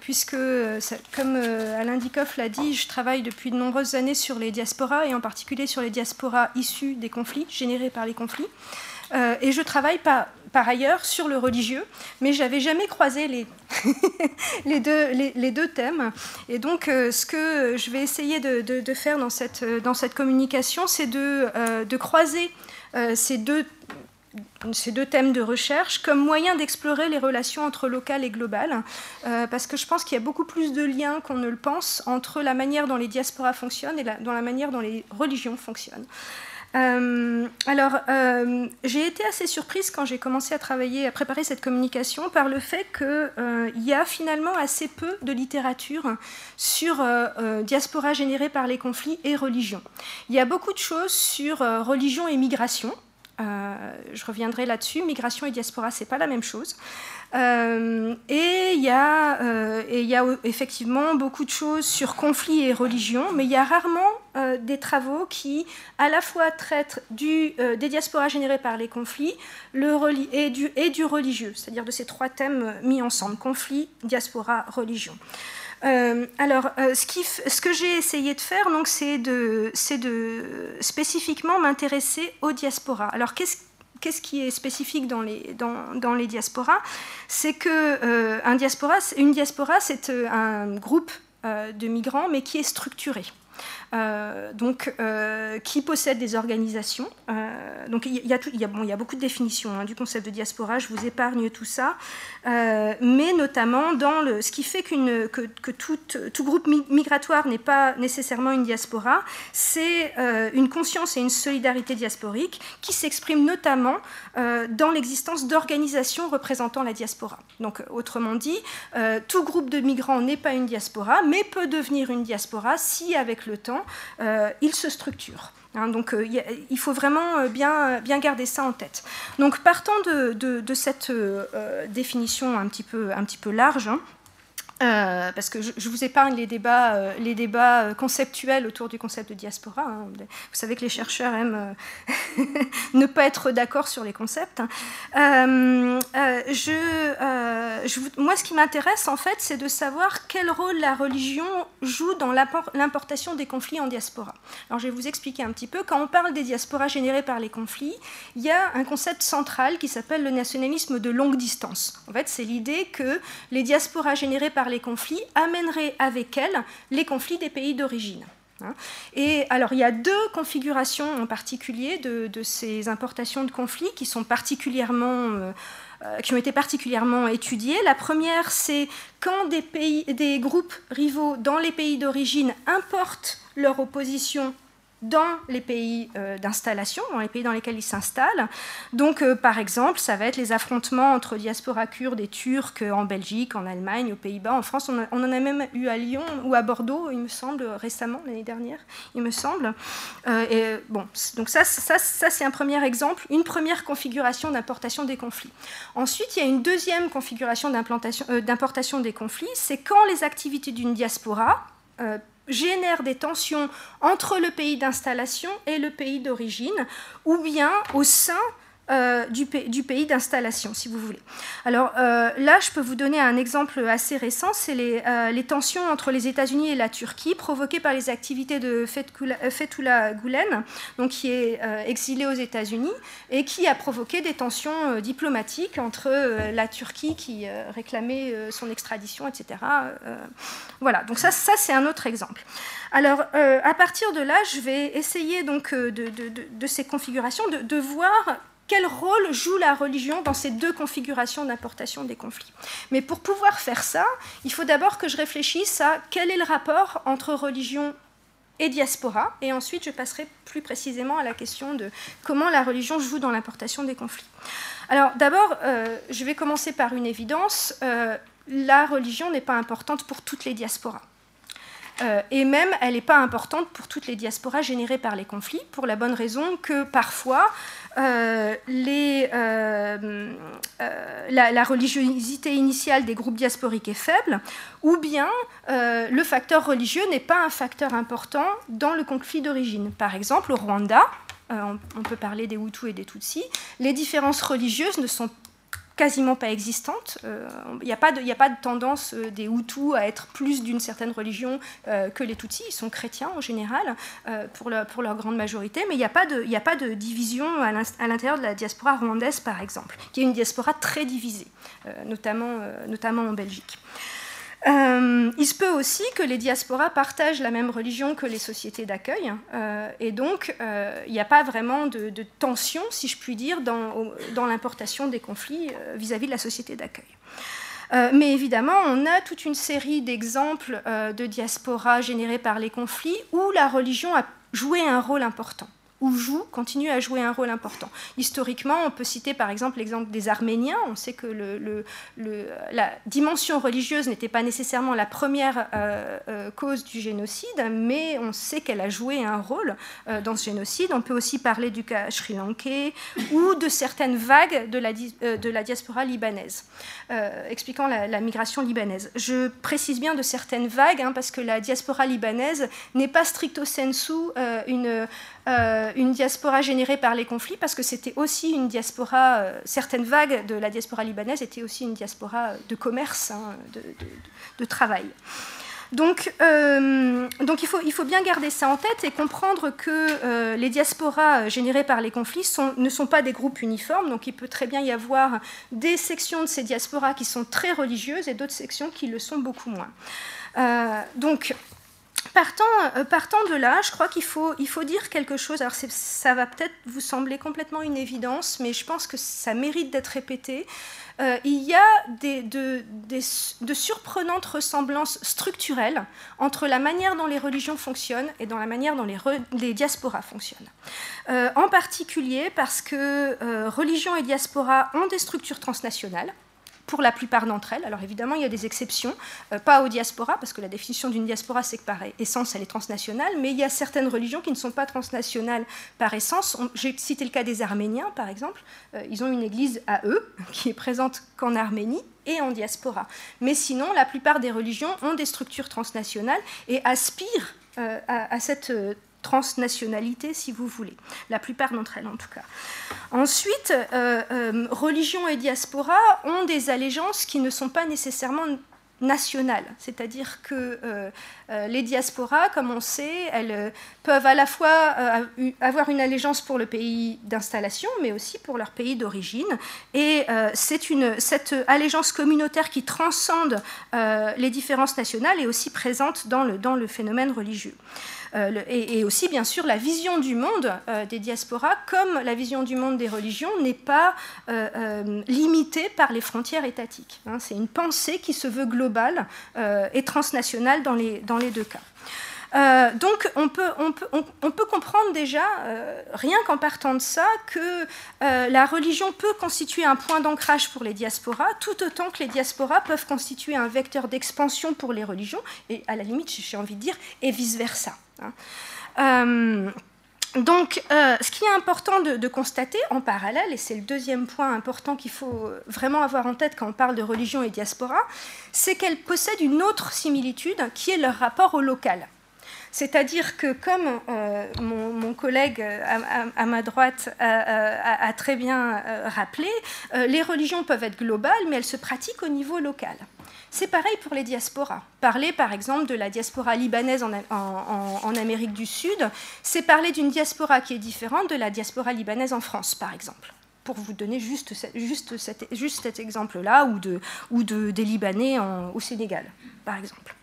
puisque, comme Alain Dikoff l'a dit, je travaille depuis de nombreuses années sur les diasporas, et en particulier sur les diasporas issues des conflits, générés par les conflits. et je travaille pas par ailleurs sur le religieux, mais j'avais jamais croisé les, les, deux, les, deux, thèmes. Et donc, euh, ce que je vais essayer de, faire dans cette, dans cette communication, c'est de, euh, de, croiser euh, ces deux ces deux thèmes de recherche comme moyen d'explorer les relations entre local et global, parce que je pense qu'il y a beaucoup plus de liens qu'on ne le pense entre la manière dont les diasporas fonctionnent et dans la manière dont les religions fonctionnent. Euh, alors, euh, j'ai été assez surprise quand j'ai commencé à travailler, à préparer cette communication, par le fait qu'il euh, y a finalement assez peu de littérature sur diaspora générée par les conflits et religion. Il y a beaucoup de choses sur religion et migration. Je reviendrai là-dessus. Migration et diaspora, c'est pas la même chose. Euh, et il y, a, euh, effectivement beaucoup de choses sur conflit et religion, mais il y a rarement euh, des travaux qui à la fois traitent du, des diasporas générées par les conflits et du religieux, c'est-à-dire de ces trois thèmes mis ensemble, conflit, diaspora, religion. Alors, ce, qui, ce, que j'ai essayé de faire, c'est de, de spécifiquement m'intéresser aux diasporas. Alors, qu'est-ce qu'est-ce qui est spécifique dans les, dans, dans les diasporas? C'est que euh, diaspora, une diaspora, c'est euh, un groupe euh, de migrants, mais qui est structuré. Euh, donc, euh, qui possède des organisations. Euh, donc, il y, a beaucoup de définitions hein, du concept de diaspora, je vous épargne tout ça, mais notamment dans ce qui fait que, tout, groupe migratoire n'est pas nécessairement une diaspora, c'est une conscience et une solidarité diasporique qui s'expriment notamment dans l'existence d'organisations représentant la diaspora. Donc, autrement dit, tout groupe de migrants n'est pas une diaspora, mais peut devenir une diaspora si, avec le temps, euh, il se structure. Hein, donc euh, il faut vraiment euh, bien, bien garder ça en tête. Donc partant de, cette définition un petit peu, un petit peu large, hein, euh, parce que je, vous épargne les débats, euh, euh, conceptuels autour du concept de diaspora. Hein. Vous savez que les chercheurs aiment ne pas être d'accord sur les concepts. Hein. Moi, ce qui m'intéresse, en fait, c'est de savoir quel rôle la religion joue dans l'importation des conflits en diaspora. Alors, je vais vous expliquer un petit peu. Quand on parle des diasporas générées par les conflits, il y a un concept central qui s'appelle le nationalisme de longue distance. En fait, c'est l'idée que les diasporas générées conflits amènerait avec elles les conflits des pays d'origine. Hein. Et alors, il y a deux configurations en particulier de, ces importations de conflits qui sont particulièrement euh, euh, qui ont été particulièrement étudiées. La première, c'est quand des, pays, des groupes rivaux dans les pays d'origine importent leur opposition dans les pays euh, d'installation, dans les pays dans lesquels ils s'installent. Donc, euh, par exemple, ça va être les affrontements entre diaspora kurde et turcs en Belgique, en Allemagne, aux Pays-Bas, en France. On, en a même eu à Lyon ou à Bordeaux, il me semble, récemment, l'année dernière, il me semble. Euh, bon, donc ça, ça, ça c'est un premier exemple, une première configuration d'importation des conflits. Ensuite, il y a une deuxième configuration d'importation des conflits, c'est quand les activités d'une diaspora génère des tensions entre le pays d'installation et le pays d'origine, ou bien au sein euh, du, pays d'installation, si vous voulez. Alors euh, là, je peux vous donner un exemple assez récent, c'est les, euh, tensions entre les États-Unis et la Turquie provoquées par les activités de Fethullah Gulen, donc qui est exilé aux États-Unis et qui a provoqué des tensions diplomatiques entre la Turquie qui réclamait son extradition, etc. voilà, donc ça, ça c'est un autre exemple. Alors, à partir de là, je vais essayer donc de, ces configurations de voir quel rôle joue la religion dans ces deux configurations d'importation des conflits? Mais pour pouvoir faire ça, il faut d'abord que je réfléchisse à quel est le rapport entre religion et diaspora, et ensuite je passerai plus précisément à la question de comment la religion joue dans l'importation des conflits. Alors d'abord, euh, je vais commencer par une évidence, euh, la religion n'est pas importante pour toutes les diasporas. Euh, et même, elle n'est pas importante pour toutes les diasporas générées par les conflits, pour la bonne raison que parfois, euh, les, euh, la, religiosité initiale des groupes diasporiques est faible, ou bien le facteur religieux n'est pas un facteur important dans le conflit d'origine. Par exemple, au Rwanda, on peut parler des Hutus et des Tutsis, les différences religieuses ne sont quasiment pas existante. Il n'y a, pas de, tendance des Hutus à être plus d'une certaine religion que les Tutsis. Ils sont chrétiens en général, pour, leur grande majorité, mais il n'y a, pas de, division à l'intérieur de la diaspora rwandaise, par exemple, qui est une diaspora très divisée, notamment en Belgique. Euh, il se peut aussi que les diasporas partagent la même religion que les sociétés d'accueil, euh, et donc euh, il n'y a pas vraiment de, tension, si je puis dire, dans, dans l'importation des conflits vis-à-vis de la société d'accueil. mais évidemment, on a toute une série d'exemples de diasporas générées par les conflits où la religion a joué un rôle important ou joue, continue à jouer un rôle important. Historiquement, on peut citer par exemple l'exemple des Arméniens. On sait que la dimension religieuse n'était pas nécessairement la première euh, euh, cause du génocide, mais on sait qu'elle a joué un rôle euh, dans ce génocide. On peut aussi parler du cas sri-lankais ou de certaines vagues de la, de la diaspora libanaise, expliquant la, migration libanaise. Je précise bien de certaines vagues, hein, parce que la diaspora libanaise n'est pas stricto sensu une euh, une diaspora générée par les conflits, parce que c'était aussi une diaspora, euh, certaines vagues de la diaspora libanaise étaient aussi une diaspora de commerce, hein, de, travail. Donc, euh, il, faut, bien garder ça en tête et comprendre que les diasporas générées par les conflits ne sont pas des groupes uniformes. Donc il peut très bien y avoir des sections de ces diasporas qui sont très religieuses et d'autres sections qui le sont beaucoup moins. donc Partant, euh, partant, de là, je crois qu'il faut, dire quelque chose. Alors ça va peut-être vous sembler complètement une évidence, mais je pense que ça mérite d'être répété. Euh, il y a des, de, surprenantes ressemblances structurelles entre la manière dont les religions fonctionnent et dans la manière dont les, les diasporas fonctionnent. Euh, en particulier parce que religion et diaspora ont des structures transnationales pour la plupart d'entre elles. Alors évidemment, il y a des exceptions, euh, pas aux diasporas, parce que la définition d'une diaspora, c'est que par essence, elle est transnationale, mais il y a certaines religions qui ne sont pas transnationales par essence. J'ai cité le cas des Arméniens, par exemple. Euh, ils ont une église à eux, qui est présente qu'en Arménie et en diaspora. Mais sinon, la plupart des religions ont des structures transnationales et aspirent euh, à, à, cette transnationalité, si vous voulez, la plupart d'entre elles en tout cas. Ensuite, euh, euh, religion et diaspora ont des allégeances qui ne sont pas nécessairement nationales, c'est-à-dire que euh, les diasporas, comme on sait, elles peuvent à la fois avoir une allégeance pour le pays d'installation, mais aussi pour leur pays d'origine. Et c'est cette allégeance communautaire qui transcende les différences nationales est aussi présente dans le, dans le phénomène religieux. Euh, et, aussi bien sûr la vision du monde euh, des diasporas, comme la vision du monde des religions, n'est pas euh, limitée par les frontières étatiques. Hein. C'est une pensée qui se veut globale et transnationale dans les, dans les deux cas. Donc on peut, comprendre déjà, rien qu'en partant de ça, que la religion peut constituer un point d'ancrage pour les diasporas, tout autant que les diasporas peuvent constituer un vecteur d'expansion pour les religions, et à la limite, j'ai envie de dire, et vice-versa. Hein. Euh, donc, euh, ce qui est important de, constater en parallèle, et c'est le deuxième point important qu'il faut vraiment avoir en tête quand on parle de religion et diaspora, c'est qu'elles possèdent une autre similitude qui est leur rapport au local. C'est-à-dire que, comme euh, mon, collègue à, ma droite a, a très bien rappelé, les religions peuvent être globales, mais elles se pratiquent au niveau local. C'est pareil pour les diasporas. Parler par exemple de la diaspora libanaise en, Amérique du Sud, c'est parler d'une diaspora qui est différente de la diaspora libanaise en France, par exemple pour vous donner juste, juste, cet exemple-là, ou, de, ou de, des Libanais au Sénégal, par exemple.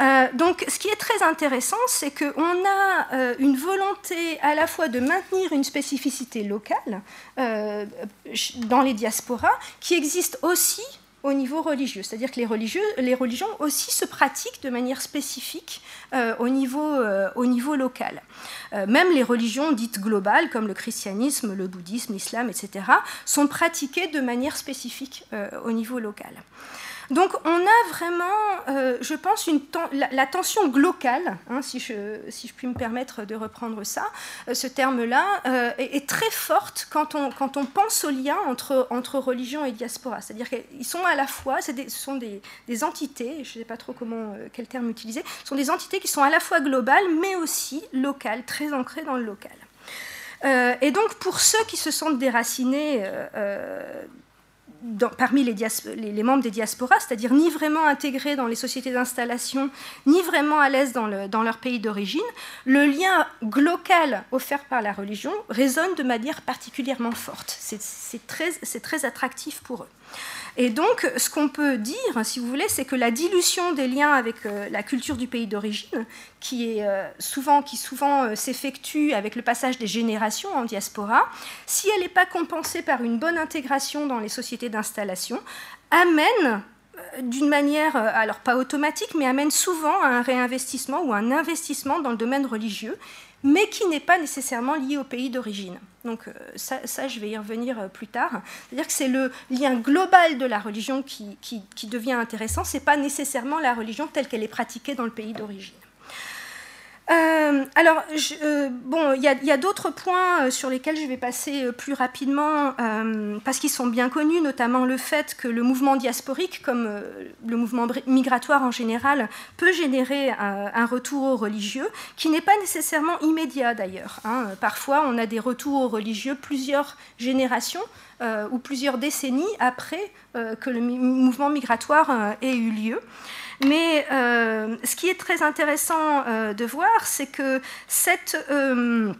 Euh, donc, ce qui est très intéressant, c'est qu'on a euh, une volonté à la fois de maintenir une spécificité locale euh, dans les diasporas, qui existe aussi au niveau religieux. C'est-à-dire que les, religieux, les religions aussi se pratiquent de manière spécifique au, niveau, au niveau local. Même les religions dites globales, comme le christianisme, le bouddhisme, l'islam, etc., sont pratiquées de manière spécifique au niveau local. Donc on a vraiment, euh, je pense, la, tension glocale, hein, si, je, puis me permettre de reprendre ça, euh, ce terme-là, euh, est, très forte quand on, pense au lien entre, religion et diaspora. C'est-à-dire qu'ils sont à la fois, ce sont des, des entités, je ne sais pas trop comment, quel terme utiliser, ce sont des entités qui sont à la fois globales, mais aussi locales, très ancrées dans le local. et donc pour ceux qui se sentent déracinés parmi les, membres des diasporas, c'est-à-dire ni vraiment intégrés dans les sociétés d'installation, ni vraiment à l'aise dans, leur pays d'origine, le lien local offert par la religion résonne de manière particulièrement forte. C'est très, très attractif pour eux. Et donc, ce qu'on peut dire, si vous voulez, c'est que la dilution des liens avec euh, la culture du pays d'origine, qui, est, euh, souvent, qui souvent euh, s'effectue avec le passage des générations en diaspora, si elle n'est pas compensée par une bonne intégration dans les sociétés d'installation, amène d'une manière, alors pas automatique, mais amène souvent à un réinvestissement ou un investissement dans le domaine religieux, mais qui n'est pas nécessairement lié au pays d'origine. Donc euh, ça, je vais y revenir euh, plus tard. C'est-à-dire que c'est le lien global de la religion qui, qui devient intéressant, ce n'est pas nécessairement la religion telle qu'elle est pratiquée dans le pays d'origine. Euh, alors, euh, bon, il y a, d'autres points euh, sur lesquels je vais passer plus rapidement parce qu'ils sont bien connus, notamment le fait que le mouvement diasporique, comme le mouvement migratoire en général, peut générer un, retour aux religieux qui n'est pas nécessairement immédiat d'ailleurs. Hein. Parfois, on a des retours aux religieux plusieurs générations ou plusieurs décennies après que le mouvement migratoire ait eu lieu. Mais euh, ce qui est très intéressant euh, de voir, c'est que euh,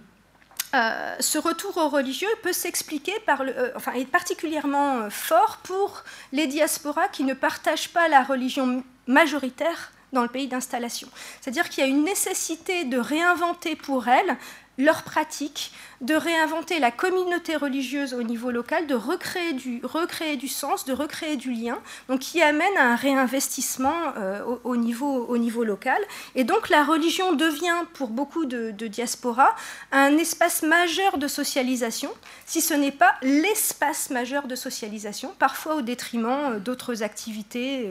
ce retour au religieux peut s'expliquer par enfin, est particulièrement fort pour les diasporas qui ne partagent pas la religion majoritaire dans le pays d'installation. C'est-à-dire qu'il y a une nécessité de réinventer pour elles leur pratique, de réinventer la communauté religieuse au niveau local, de recréer du, recréer du sens, de recréer du lien, donc qui amène à un réinvestissement euh, au, niveau, au niveau local. Et donc la religion devient pour beaucoup de, de diasporas un espace majeur de socialisation, si ce n'est pas l'espace majeur de socialisation, parfois au détriment euh, d'autres activités,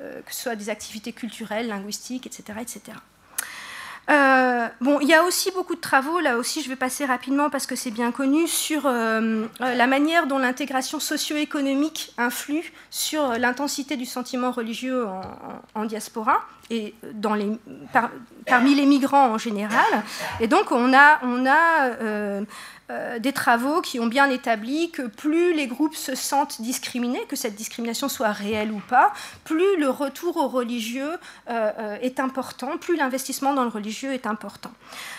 euh, que ce soit des activités culturelles, linguistiques, etc. etc. Euh, bon, il y a aussi beaucoup de travaux, là aussi je vais passer rapidement parce que c'est bien connu, sur euh, euh, la manière dont l'intégration socio-économique influe sur l'intensité du sentiment religieux en, diaspora et dans les, parmi les migrants en général. Et donc on a, on a euh, des travaux qui ont bien établi que plus les groupes se sentent discriminés, que cette discrimination soit réelle ou pas, plus le retour au religieux euh, euh, est important, plus l'investissement dans le religieux est important.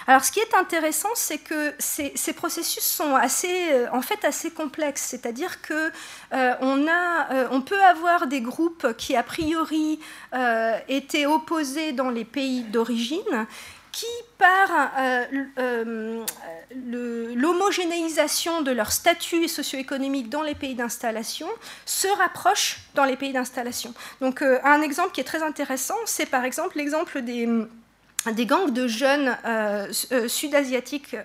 Alors ce qui est intéressant, c'est que ces, processus sont assez, en fait assez complexes, c'est-à-dire que on, a, on peut avoir des groupes qui a priori étaient opposés dans les pays d'origine qui, par euh, euh, l'homogénéisation de leur statut socio-économique dans les pays d'installation, se rapprochent dans les pays d'installation. Donc euh, un exemple qui est très intéressant, c'est par exemple l'exemple des, des gangs de jeunes sud-asiatiques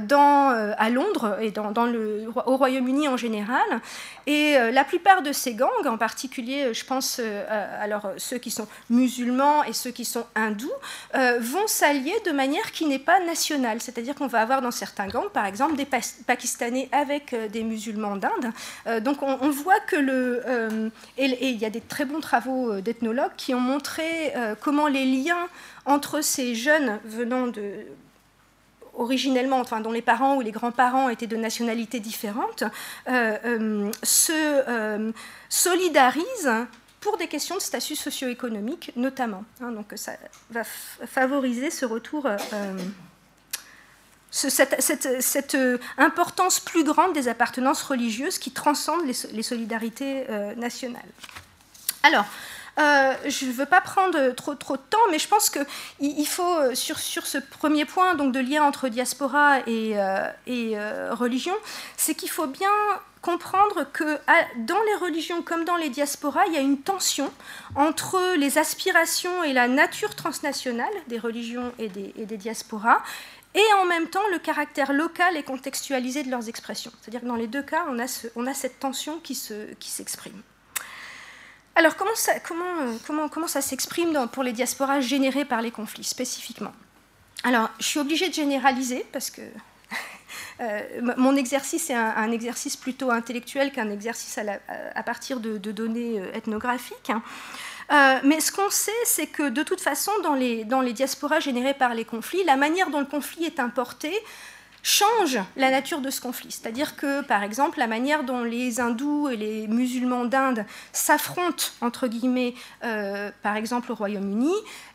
dans, euh, à Londres et au Royaume-Uni en général. Et euh, la plupart de ces gangs, en particulier, je pense alors ceux qui sont musulmans et ceux qui sont hindous, vont s'allier de manière qui n'est pas nationale. C'est-à-dire qu'on va avoir dans certains gangs, par exemple, des Pakistanais avec des musulmans d'Inde. donc on, voit que le... et il y a des très bons travaux d'ethnologues qui ont montré comment les liens entre ces jeunes venant de originellement, enfin, dont les parents ou les grands-parents étaient de nationalités différentes, euh, euh, se euh, solidarisent pour des questions de statut socio-économique notamment. Hein. donc ça va favoriser ce retour, cette, importance plus grande des appartenances religieuses qui transcendent les, les solidarités nationales. Alors, euh, je ne veux pas prendre trop, trop de temps, mais je pense qu'il il faut, euh, sur, sur, ce premier point donc de lien entre diaspora et, euh, religion, c'est qu'il faut bien comprendre que dans les religions comme dans les diasporas, il y a une tension entre les aspirations et la nature transnationale des religions et des, diasporas, et en même temps le caractère local et contextualisé de leurs expressions. C'est-à-dire que dans les deux cas, on a, on a cette tension qui s'exprime. Qui alors, comment ça, euh, s'exprime pour les diasporas générées par les conflits, spécifiquement? Alors, je suis obligée de généraliser parce que euh, mon exercice est un, exercice plutôt intellectuel qu'un exercice à, partir de, données euh, ethnographiques. Hein. mais ce qu'on sait, c'est que de toute façon, dans les diasporas générées par les conflits, la manière dont le conflit est importé change la nature de ce conflit. C'est-à-dire que, par exemple, la manière dont les hindous et les musulmans d'Inde s'affrontent, entre guillemets, euh, par exemple au Royaume-Uni,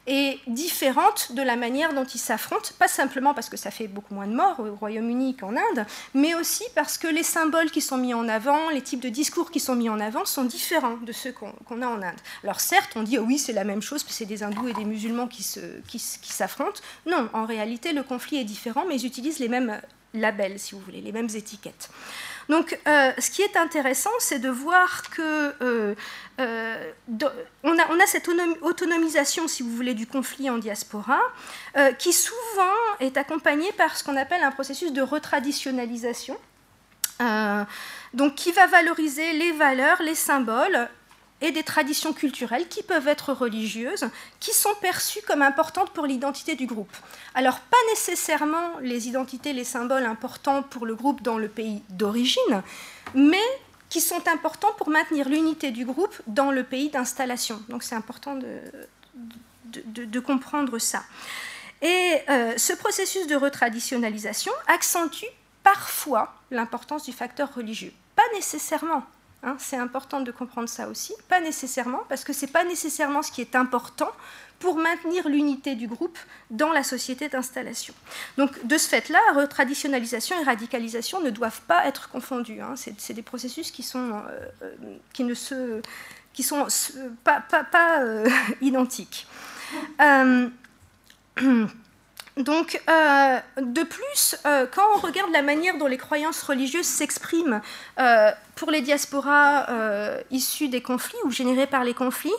est différente de la manière dont ils s'affrontent, pas simplement parce que ça fait beaucoup moins de morts au Royaume-Uni qu'en Inde, mais aussi parce que les symboles qui sont mis en avant, les types de discours qui sont mis en avant sont différents de ceux qu'on a en Inde. Alors certes, on dit oh oui, c'est la même chose, c'est des hindous et des musulmans qui s'affrontent. Non, en réalité, le conflit est différent, mais ils utilisent les mêmes labels, si vous voulez, les mêmes étiquettes. Donc, euh, ce qui est intéressant, c'est de voir que euh, euh, a, on, a, cette autonomisation, si vous voulez, du conflit en diaspora, qui souvent est accompagnée par ce qu'on appelle un processus de retraditionnalisation. donc, qui va valoriser les valeurs, les symboles et des traditions culturelles qui peuvent être religieuses, qui sont perçues comme importantes pour l'identité du groupe. Alors pas nécessairement les identités, les symboles importants pour le groupe dans le pays d'origine, mais qui sont importants pour maintenir l'unité du groupe dans le pays d'installation. Donc c'est important de, comprendre ça. Et euh, ce processus de retraditionnalisation accentue parfois l'importance du facteur religieux. Pas nécessairement, Hein, c'est important de comprendre ça aussi. Pas nécessairement, parce que ce n'est pas nécessairement ce qui est important pour maintenir l'unité du groupe dans la société d'installation. Donc, de ce fait-là, retraditionnalisation et radicalisation ne doivent pas être confondus. Hein. C'est des processus qui sont, euh, euh, qui ne se, qui sont pas, pas, euh, identiques. Donc, euh, de plus, euh, quand on regarde la manière dont les croyances religieuses s'expriment euh, pour les diasporas issues des conflits ou générées par les conflits,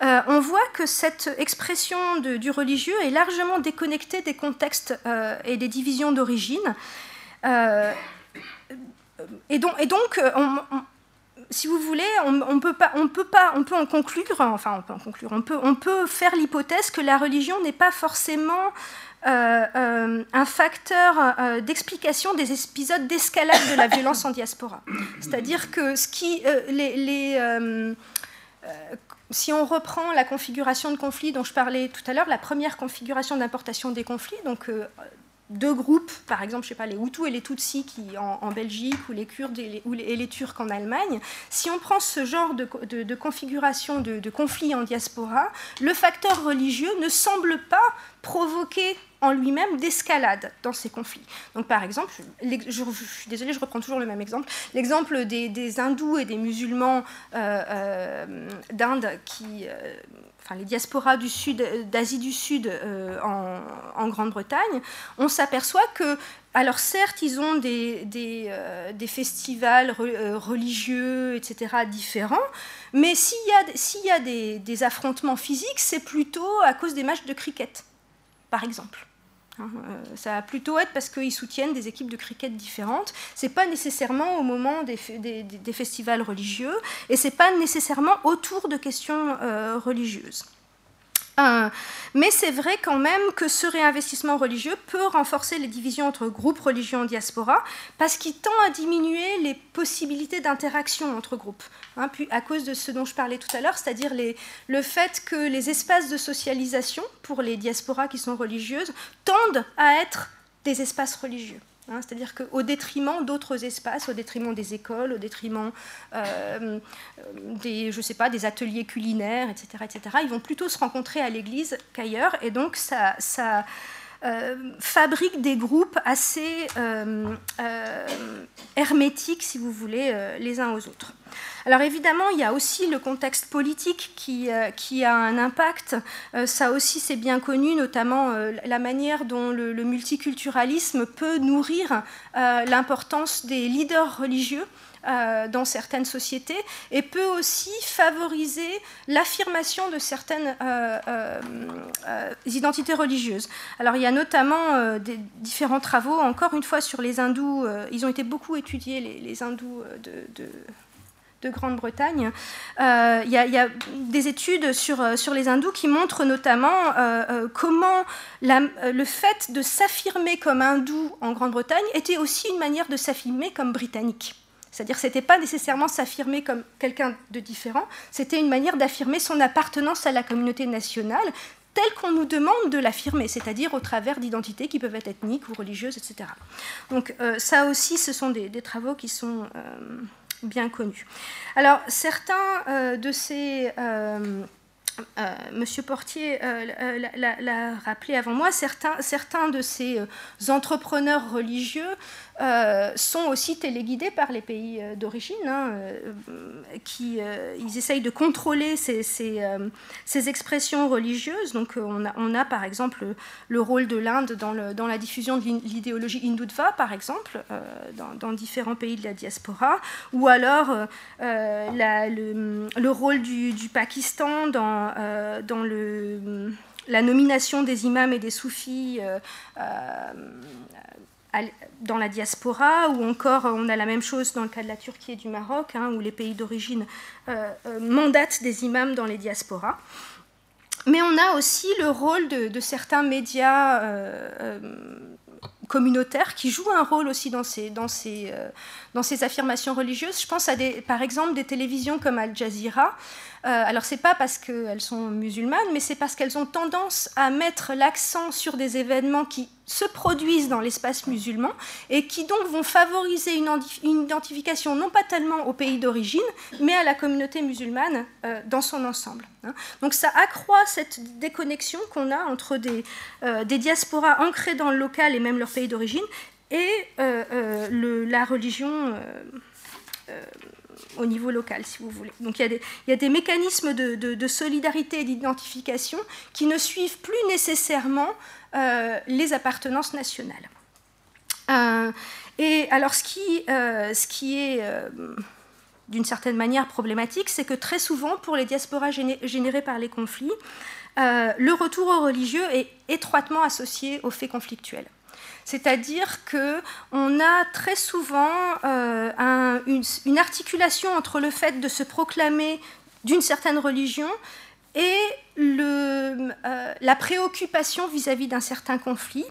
on voit que cette expression du religieux est largement déconnectée des contextes et des divisions d'origine. et donc, si vous voulez, on, peut pas, on peut pas, on peut en conclure, enfin, on peut en conclure, on peut, on peut faire l'hypothèse que la religion n'est pas forcément euh, euh, un facteur euh, d'explication des épisodes d'escalade de la violence en diaspora. C'est-à-dire que ce qui, les, si on reprend la configuration de conflit dont je parlais tout à l'heure, la première configuration d'importation des conflits, donc deux groupes, par exemple, je sais pas, les Hutus et les Tutsis qui, en, Belgique, ou les Kurdes et les, Turcs en Allemagne, si on prend ce genre de, configuration de conflit en diaspora, le facteur religieux ne semble pas provoquer en lui-même d'escalade dans ces conflits. Donc par exemple, je, suis désolée, je reprends toujours le même exemple, l'exemple des, hindous et des musulmans euh, euh, d'Inde. Euh, enfin, les diasporas d'Asie du Sud en, Grande-Bretagne, on s'aperçoit que alors certes, ils ont des, festivals religieux, etc., différents, mais s'il y a, s'il y a des, des affrontements physiques, c'est plutôt à cause des matchs de cricket, par exemple. Hein, euh, ça va plutôt être parce qu'ils soutiennent des équipes de cricket différentes. C'est pas nécessairement au moment des, festivals religieux et c'est pas nécessairement autour de questions euh, religieuses. Euh, mais c'est vrai quand même que ce réinvestissement religieux peut renforcer les divisions entre groupes religieux en diaspora parce qu'il tend à diminuer les possibilités d'interaction entre groupes. Hein, puis à cause de ce dont je parlais tout à l'heure, c'est-à-dire le fait que les espaces de socialisation pour les diasporas qui sont religieuses tendent à être des espaces religieux. Hein, c'est-à-dire qu'au détriment d'autres espaces, au détriment des écoles, au détriment euh, des, je sais pas, des ateliers culinaires, etc., etc., ils vont plutôt se rencontrer à l'église qu'ailleurs. Et donc, ça, euh, fabrique des groupes assez euh, hermétiques, si vous voulez, les uns aux autres. Alors évidemment, il y a aussi le contexte politique qui, euh, qui a un impact. Euh, ça aussi, c'est bien connu, notamment euh, la manière dont le, multiculturalisme peut nourrir l'importance des leaders religieux. dans certaines sociétés et peut aussi favoriser l'affirmation de certaines identités religieuses. Alors il y a notamment des différents travaux, encore une fois sur les hindous, ils ont été beaucoup étudiés, les, hindous de de Grande-Bretagne. Euh, il y, a des études sur, euh, sur les hindous qui montrent notamment euh, comment le fait de s'affirmer comme hindou en Grande-Bretagne était aussi une manière de s'affirmer comme britannique. C'est-à-dire que ce n'était pas nécessairement s'affirmer comme quelqu'un de différent, c'était une manière d'affirmer son appartenance à la communauté nationale tel qu'on nous demande de l'affirmer, c'est-à-dire au travers d'identités qui peuvent être ethniques ou religieuses, etc. Donc ça aussi, ce sont des, travaux qui sont bien connus. Alors certains de ces euh, Monsieur Portier euh, euh, l'a rappelé avant moi, certains de ces entrepreneurs religieux sont aussi téléguidés par les pays d'origine, hein, qui ils essayent de contrôler ces, ces, expressions religieuses. Donc on a, on a, par exemple le rôle de l'Inde dans, dans, la diffusion de l'idéologie hindoutva, par exemple, dans, différents pays de la diaspora, ou alors le, le, rôle du, Pakistan dans euh, dans, le, la nomination des imams et des soufis euh, euh, dans la diaspora, ou encore on a la même chose dans le cas de la Turquie et du Maroc, hein, où les pays d'origine mandatent des imams dans les diasporas. Mais on a aussi le rôle de, certains médias communautaires qui jouent un rôle aussi dans ces, dans ces, dans ces affirmations religieuses. Je pense à par exemple des télévisions comme Al Jazeera, euh, alors c'est pas parce qu'elles sont musulmanes, mais c'est parce qu'elles ont tendance à mettre l'accent sur des événements qui se produisent dans l'espace musulman et qui donc vont favoriser une, identification non pas tellement au pays d'origine, mais à la communauté musulmane euh, dans son ensemble. Hein. Donc ça accroît cette déconnexion qu'on a entre des, euh, des, diasporas ancrées dans le local et même leur pays d'origine et la religion au niveau local, si vous voulez. Donc il y a des, mécanismes de, solidarité et d'identification qui ne suivent plus nécessairement euh, les appartenances nationales. Euh, et alors ce qui, euh, est d'une certaine manière problématique, c'est que très souvent, pour les diasporas générées par les conflits, le retour au religieux est étroitement associé aux faits conflictuels. C'est-à-dire qu'on a très souvent euh, une, articulation entre le fait de se proclamer d'une certaine religion et euh, la préoccupation vis-à-vis d'un certain conflit.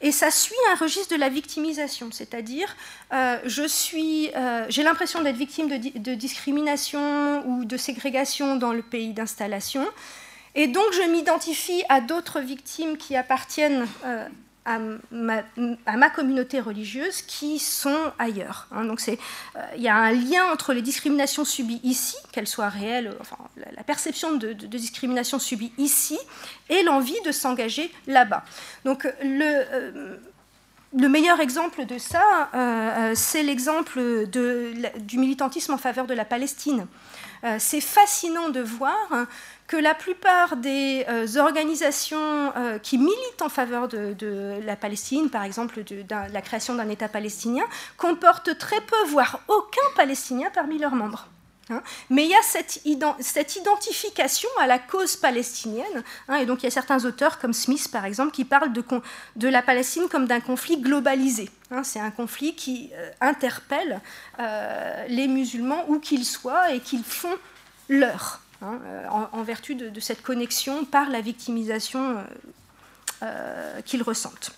Et ça suit un registre de la victimisation, c'est-à-dire euh, j'ai l'impression d'être victime de, discrimination ou de ségrégation dans le pays d'installation. Et donc je m'identifie à d'autres victimes qui appartiennent à ma, communauté religieuse qui sont ailleurs. Hein. Donc il euh, y a un lien entre les discriminations subies ici, qu'elles soient réelles, la, perception de, discrimination subie ici, et l'envie de s'engager là-bas. Donc le euh, le meilleur exemple de ça, euh, c'est l'exemple du militantisme en faveur de la Palestine. c'est fascinant de voir que la plupart des euh, organisations euh, qui militent en faveur de, la Palestine, par exemple de, la création d'un État palestinien, comportent très peu, voire aucun Palestinien parmi leurs membres. Hein. Mais il y a cette, identification à la cause palestinienne, hein, et donc il y a certains auteurs comme Smith par exemple qui parlent de, de la Palestine comme d'un conflit globalisé. Hein. C'est un conflit qui euh, interpelle les musulmans où qu'ils soient et qu'ils font leur. Hein, euh, en, vertu de, cette connexion par la victimisation euh, euh, qu'ils ressentent.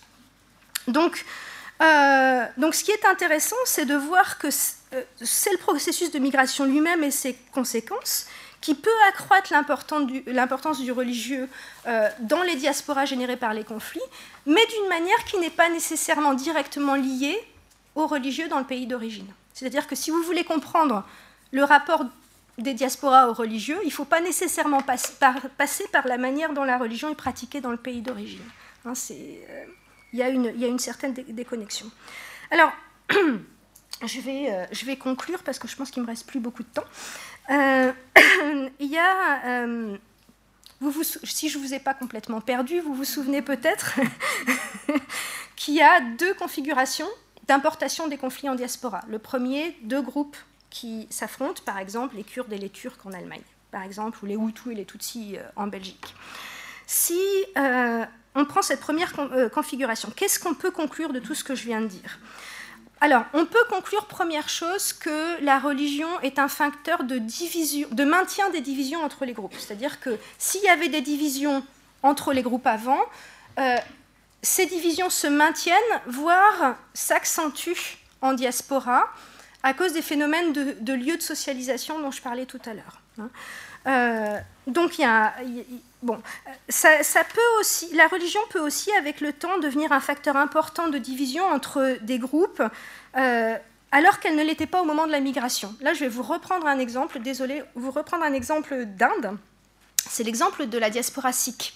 Donc, donc, ce qui est intéressant, c'est de voir que c'est le processus de migration lui-même et ses conséquences qui peut accroître l'importance du, religieux dans les diasporas générées par les conflits, mais d'une manière qui n'est pas nécessairement directement liée aux religieux dans le pays d'origine. C'est-à-dire que si vous voulez comprendre le rapport des diasporas aux religieux, il ne faut pas nécessairement passer par la manière dont la religion est pratiquée dans le pays d'origine. Hein, euh, il, y a une certaine déconnexion. Alors, je vais, euh, je vais conclure parce que je pense qu'il me reste plus beaucoup de temps. Euh, y a, si je ne vous ai pas complètement perdu, vous vous souvenez peut-être qu'il y a deux configurations d'importation des conflits en diaspora. Le premier, deux groupes qui s'affrontent, par exemple les Kurdes et les Turcs en Allemagne, par exemple, ou les Hutus et les Tutsis euh, en Belgique. Si euh, on prend cette première euh, configuration, qu'est-ce qu'on peut conclure de tout ce que je viens de dire? Alors, on peut conclure, première chose, que la religion est un facteur de, maintien des divisions entre les groupes. C'est-à-dire que s'il y avait des divisions entre les groupes avant, ces divisions se maintiennent, voire s'accentuent en diaspora, à cause des phénomènes de, lieux de socialisation dont je parlais tout à l'heure. Hein. Euh, donc il y, a, bon, ça, peut aussi, la religion peut aussi, avec le temps, devenir un facteur important de division entre des groupes, alors qu'elle ne l'était pas au moment de la migration. Là, je vais vous reprendre un exemple, désolé, vous reprendre un exemple d'Inde. C'est l'exemple de la diaspora sikh.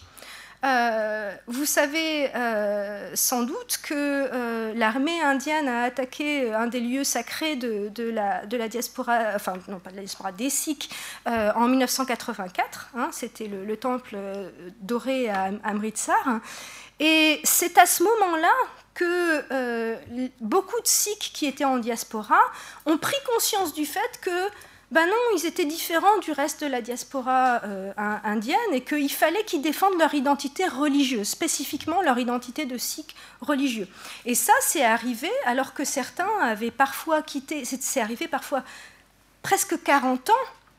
Euh, vous savez euh, sans doute que euh, l'armée indienne a attaqué un des lieux sacrés de, la, diaspora, enfin non pas de la diaspora, des Sikhs en 1984. Hein, C'était le, temple doré à Amritsar. Et c'est à ce moment-là que beaucoup de Sikhs qui étaient en diaspora ont pris conscience du fait que ben non, ils étaient différents du reste de la diaspora euh, indienne et qu'il fallait qu'ils défendent leur identité religieuse, spécifiquement leur identité de sikh religieux. Et ça, c'est arrivé alors que certains avaient parfois quitté, c'est arrivé parfois presque 40 ans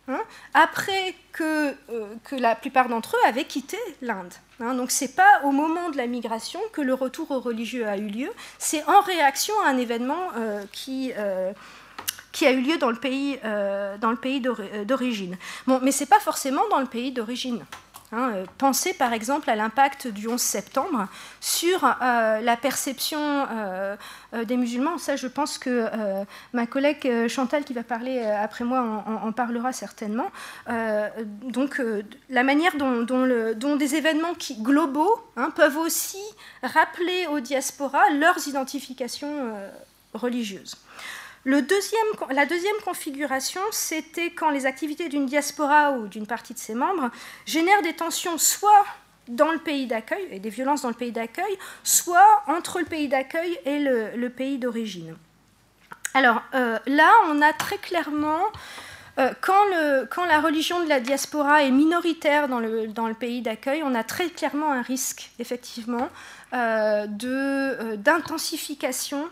hein, après que, euh, que la plupart d'entre eux avaient quitté l'Inde. Hein. donc ce n'est pas au moment de la migration que le retour aux religieux a eu lieu, c'est en réaction à un événement euh, qui qui a eu lieu dans le pays, euh, dans le pays euh, d'origine. Bon, mais ce n'est pas forcément dans le pays d'origine. Hein. Euh, pensez par exemple à l'impact du 11 septembre sur la perception des musulmans. Ça, je pense que ma collègue Chantal, qui va parler après moi, en, parlera certainement. donc, la manière dont, des événements globaux hein, peuvent aussi rappeler aux diasporas leurs identifications religieuses la deuxième configuration, c'était quand les activités d'une diaspora ou d'une partie de ses membres génèrent des tensions soit dans le pays d'accueil, et des violences dans le pays d'accueil, soit entre le pays d'accueil et le, pays d'origine. Alors euh, là, on a très clairement, euh, quand, la religion de la diaspora est minoritaire dans le, pays d'accueil, on a très clairement un risque, effectivement, euh, d'intensification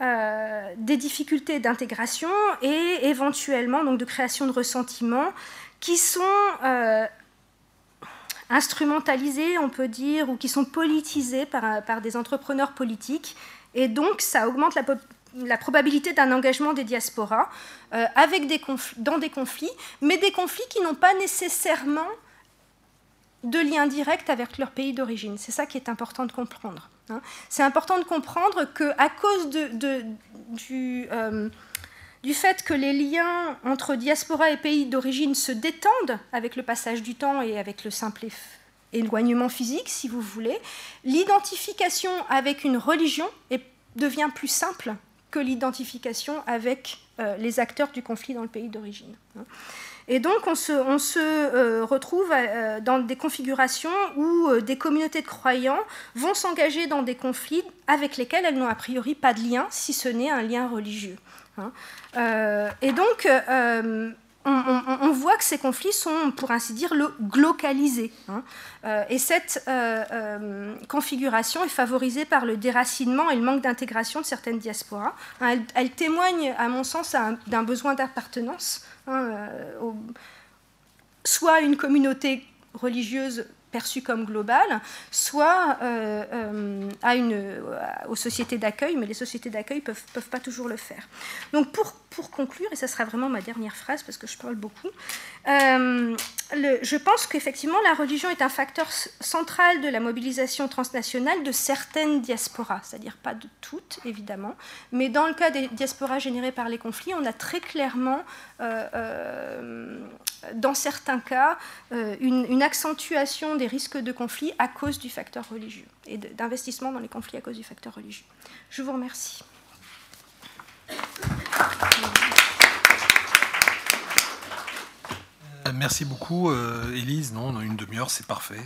euh, des difficultés d'intégration et éventuellement donc, de création de ressentiments qui sont euh, instrumentalisés, on peut dire, ou qui sont politisés par, par des entrepreneurs politiques. Et donc, ça augmente la, la probabilité d'un engagement des diasporas euh, avec des dans des conflits, mais des conflits qui n'ont pas nécessairement de lien direct avec leur pays d'origine. C'est ça qui est important de comprendre. Hein. C'est important de comprendre qu'à cause euh, du, fait que les liens entre diaspora et pays d'origine se détendent avec le passage du temps et avec le simple éloignement physique, si vous voulez, l'identification avec une religion devient plus simple que l'identification avec euh, les acteurs du conflit dans le pays d'origine. Et donc on se, euh, retrouve euh, dans des configurations où euh, des communautés de croyants vont s'engager dans des conflits avec lesquels elles n'ont a priori pas de lien, si ce n'est un lien religieux. Hein. et donc on, voit que ces conflits sont, pour ainsi dire, glocalisés. Hein. et cette configuration est favorisée par le déracinement et le manque d'intégration de certaines diasporas. Hein. elle, témoigne, à mon sens, d'un besoin d'appartenance Hein, euh, soit une communauté religieuse perçue comme globale, soit euh, euh, une, aux sociétés d'accueil, mais les sociétés d'accueil ne peuvent, peuvent, pas toujours le faire. Donc pour, pour conclure, et ça sera vraiment ma dernière phrase parce que je parle beaucoup, je pense qu'effectivement la religion est un facteur central de la mobilisation transnationale de certaines diasporas, c'est-à-dire pas de toutes évidemment, mais dans le cas des diasporas générées par les conflits, on a très clairement, euh, euh, dans certains cas, euh, une, une, accentuation des risques de conflits à cause du facteur religieux et d'investissement dans les conflits à cause du facteur religieux. Je vous remercie. Merci beaucoup, euh, Élise. Non, une demi-heure, c'est parfait.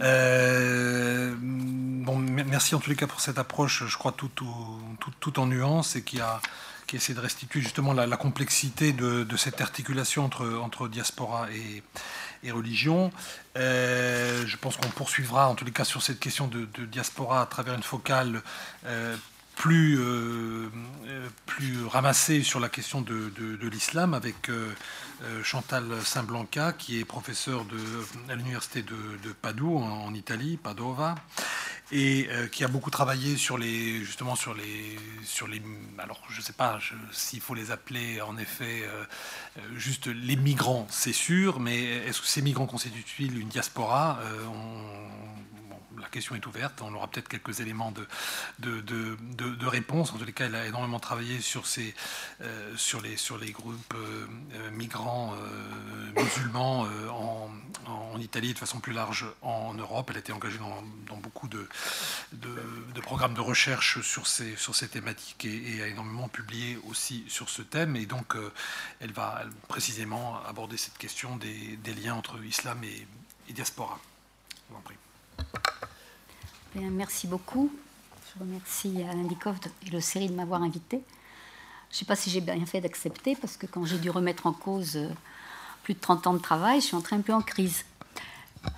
Euh, bon, merci en tous les cas pour cette approche, je crois, tout, en nuance et qui, a, qui essaie de restituer justement la, complexité de, cette articulation entre, diaspora et, religion. Euh, je pense qu'on poursuivra en tous les cas sur cette question de, diaspora à travers une focale plus, euh, euh, plus sur la question de, l'islam avec euh, Chantal Saint-Blanca, qui est professeur de, à l'université de, Padoue, en, Italie, Padova, et qui a beaucoup travaillé sur les, justement sur les, sur les, alors je ne sais pas s'il faut les appeler en effet juste les migrants, c'est sûr, mais est-ce que ces migrants constituent-ils une diaspora? La question est ouverte. On aura peut-être quelques éléments de, de, de, réponse. En tous les cas, elle a énormément travaillé sur, euh, sur, les, sur les groupes euh, euh, migrants musulmans en, en, Italie de façon plus large en Europe. Elle a été engagée dans, beaucoup de, programmes de recherche sur ces, sur ces thématiques et, a énormément publié aussi sur ce thème. Et donc, elle va précisément aborder cette question des, des liens entre islam et, et diaspora. Je vous en prie merci beaucoup. Je remercie Alain Dikov et le série de m'avoir invité. Je ne sais pas si j'ai bien fait d'accepter, parce que quand j'ai dû remettre en cause euh, plus de 30 ans de travail, je suis entrée un peu en crise.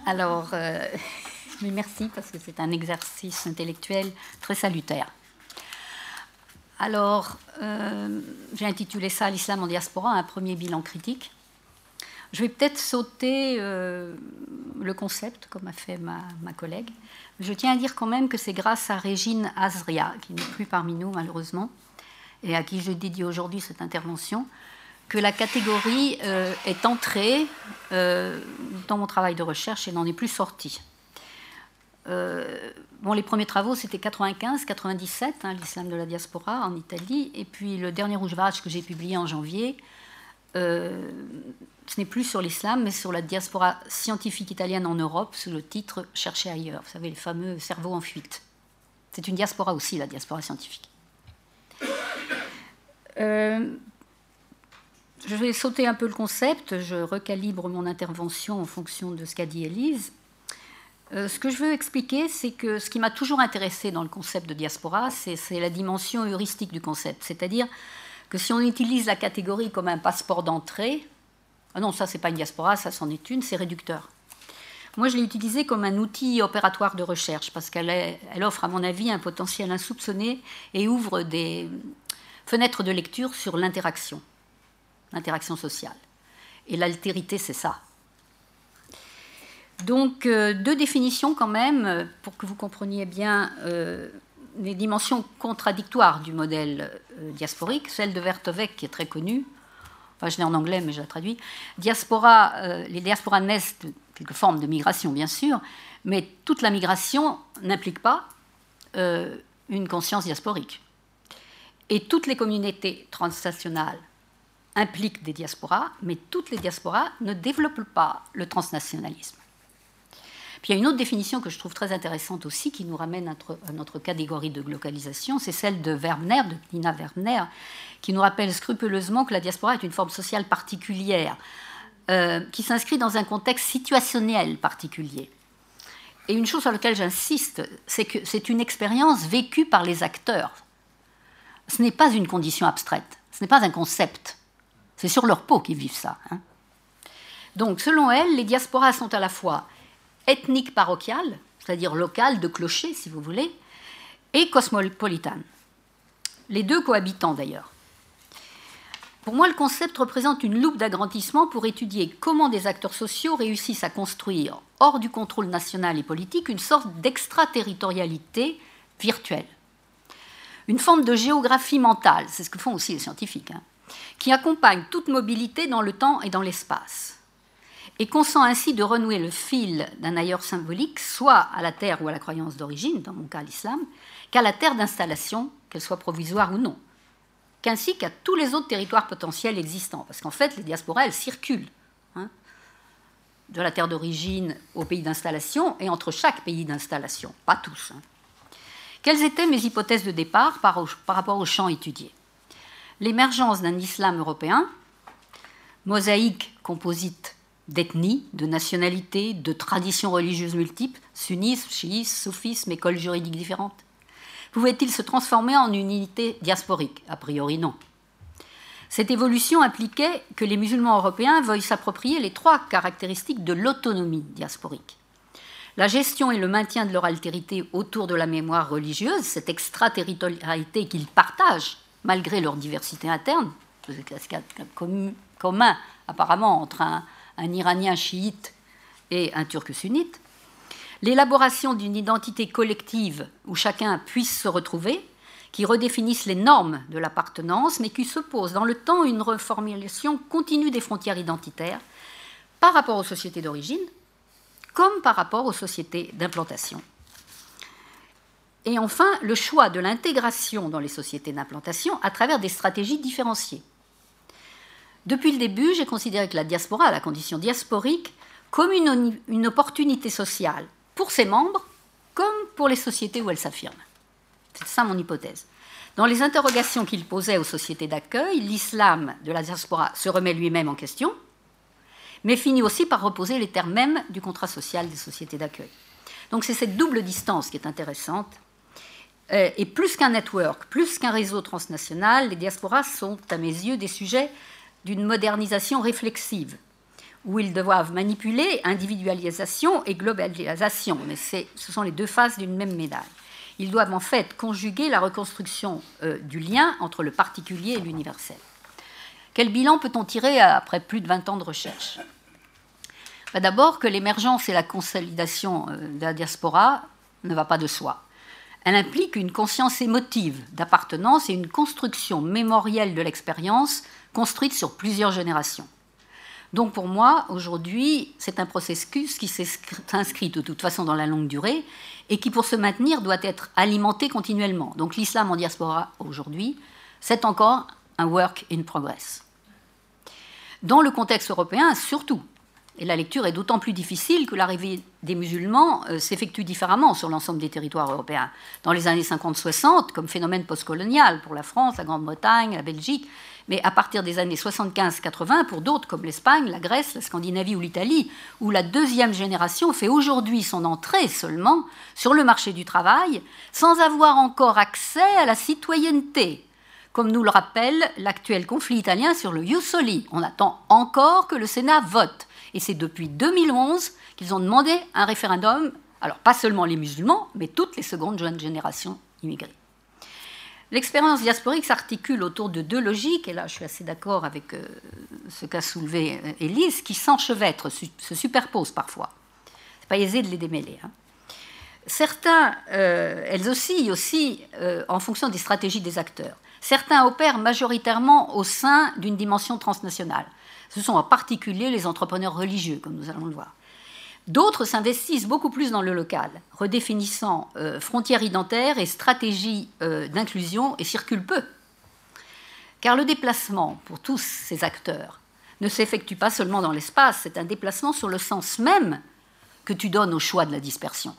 Alors, euh, mais merci, parce que c'est un exercice intellectuel très salutaire. Alors, euh, j'ai intitulé ça L'islam en diaspora, un premier bilan critique. Je vais peut-être sauter le concept, comme a fait ma collègue, je tiens à dire quand même que c'est grâce à Régine Azria, qui n'est plus parmi nous malheureusement, et à qui je dédie aujourd'hui cette intervention, que la catégorie euh, est entrée euh, dans mon travail de recherche et n'en est plus sortie. Euh, bon, les premiers travaux, c'était 95-97, hein, l'islam de la diaspora en Italie, et puis le dernier ouvrage que j'ai publié en janvier, ce n'est plus sur l'islam, mais sur la diaspora scientifique italienne en Europe, sous le titre Chercher ailleurs. Vous savez, les fameux cerveaux en fuite. C'est une diaspora aussi, la diaspora scientifique. Euh, je vais sauter un peu le concept, je recalibre mon intervention en fonction de ce qu'a dit Élise. Euh, ce que je veux expliquer, c'est que ce qui m'a toujours intéressé dans le concept de diaspora, c'est la dimension heuristique du concept. C'est-à-dire que si on utilise la catégorie comme un passeport d'entrée, ah non, ça, c'est pas une diaspora, ça, c'en est une, c'est réducteur. Moi, je l'ai utilisée comme un outil opératoire de recherche parce qu'elle elle offre, à mon avis, un potentiel insoupçonné et ouvre des fenêtres de lecture sur l'interaction, l'interaction sociale. Et l'altérité, c'est ça. Donc, euh, deux définitions quand même, pour que vous compreniez bien euh, les dimensions contradictoires du modèle euh, diasporique. Celle de Vertovec, qui est très connue, enfin je l'ai en anglais mais je la traduis, diaspora, euh, les diasporas naissent de quelque forme de migration bien sûr, mais toute la migration n'implique pas euh, une conscience diasporique. Et toutes les communautés transnationales impliquent des diasporas, mais toutes les diasporas ne développent pas le transnationalisme. Puis il y a une autre définition que je trouve très intéressante aussi, qui nous ramène à notre, catégorie de localisation, c'est celle de Werner, de Nina Werner, qui nous rappelle scrupuleusement que la diaspora est une forme sociale particulière, euh, qui s'inscrit dans un contexte situationnel particulier. Et une chose sur laquelle j'insiste, c'est que c'est une expérience vécue par les acteurs. Ce n'est pas une condition abstraite, ce n'est pas un concept. C'est sur leur peau qu'ils vivent ça. Hein. Donc, selon elle, les diasporas sont à la fois ethnique parochiale, c'est-à-dire locale, de clocher, si vous voulez, et cosmopolitane. Les deux cohabitant d'ailleurs. Pour moi, le concept représente une loupe d'agrandissement pour étudier comment des acteurs sociaux réussissent à construire, hors du contrôle national et politique, une sorte d'extraterritorialité virtuelle. Une forme de géographie mentale, c'est ce que font aussi les scientifiques, hein, qui accompagne toute mobilité dans le temps et dans l'espace et consent ainsi de renouer le fil d'un ailleurs symbolique, soit à la terre ou à la croyance d'origine, dans mon cas l'islam, qu'à la terre d'installation, qu'elle soit provisoire ou non, qu'ainsi qu'à tous les autres territoires potentiels existants. Parce qu'en fait, les diasporas, elles circulent hein, de la terre d'origine au pays d'installation et entre chaque pays d'installation, pas tous. Hein. Quelles étaient mes hypothèses de départ par, par rapport au champ étudié? L'émergence d'un islam européen, mosaïque composite d'ethnie, de nationalité, de traditions religieuses multiples, sunnisme, chiisme, soufisme, écoles juridiques différentes Pouvait-il se transformer en une unité diasporique? A priori non. Cette évolution impliquait que les musulmans européens veuillent s'approprier les trois caractéristiques de l'autonomie diasporique. La gestion et le maintien de leur altérité autour de la mémoire religieuse, cette extraterritorialité qu'ils partagent malgré leur diversité interne, ce qu'il commun apparemment entre un, un Iranien chiite et un Turc sunnite, l'élaboration d'une identité collective où chacun puisse se retrouver, qui redéfinisse les normes de l'appartenance, mais qui se pose dans le temps une reformulation continue des frontières identitaires par rapport aux sociétés d'origine, comme par rapport aux sociétés d'implantation. Et enfin, le choix de l'intégration dans les sociétés d'implantation à travers des stratégies différenciées. Depuis le début, j'ai considéré que la diaspora, la condition diasporique, comme une, opportunité sociale pour ses membres comme pour les sociétés où elle s'affirme. C'est ça mon hypothèse. Dans les interrogations qu'il posait aux sociétés d'accueil, l'islam de la diaspora se remet lui-même en question, mais finit aussi par reposer les termes mêmes du contrat social des sociétés d'accueil. Donc c'est cette double distance qui est intéressante. Euh, et plus qu'un network, plus qu'un réseau transnational, les diasporas sont, à mes yeux, des sujets d'une modernisation réflexive, où ils doivent manipuler individualisation et globalisation. Mais ce sont les deux faces d'une même médaille. Ils doivent en fait conjuguer la reconstruction euh, du lien entre le particulier et l'universel. Quel bilan peut-on tirer après plus de 20 ans de recherche? Bah, D'abord que l'émergence et la consolidation euh, de la diaspora ne va pas de soi. Elle implique une conscience émotive d'appartenance et une construction mémorielle de l'expérience construite sur plusieurs générations. Donc pour moi, aujourd'hui, c'est un processus qui s'inscrit de toute façon dans la longue durée et qui, pour se maintenir, doit être alimenté continuellement. Donc l'islam en diaspora aujourd'hui, c'est encore un work in progress. Dans le contexte européen, surtout, et la lecture est d'autant plus difficile que l'arrivée des musulmans euh, s'effectue différemment sur l'ensemble des territoires européens. Dans les années 50-60, comme phénomène postcolonial pour la France, la Grande-Bretagne, la Belgique, mais à partir des années 75-80, pour d'autres comme l'Espagne, la Grèce, la Scandinavie ou l'Italie, où la deuxième génération fait aujourd'hui son entrée seulement sur le marché du travail, sans avoir encore accès à la citoyenneté, comme nous le rappelle l'actuel conflit italien sur le Ius On attend encore que le Sénat vote. Et c'est depuis 2011 qu'ils ont demandé un référendum, alors pas seulement les musulmans, mais toutes les secondes jeunes générations immigrées. L'expérience diasporique s'articule autour de deux logiques, et là je suis assez d'accord avec euh, ce qu'a soulevé euh, Élise, qui s'enchevêtrent, se superposent parfois. C'est pas aisé de les démêler. Hein. Certains, euh, elles oscillent aussi en fonction des stratégies des acteurs. Certains opèrent majoritairement au sein d'une dimension transnationale. Ce sont en particulier les entrepreneurs religieux, comme nous allons le voir. D'autres s'investissent beaucoup plus dans le local, redéfinissant euh, frontières identitaires et stratégies euh, d'inclusion et circulent peu. Car le déplacement, pour tous ces acteurs, ne s'effectue pas seulement dans l'espace, c'est un déplacement sur le sens même que tu donnes au choix de la dispersion.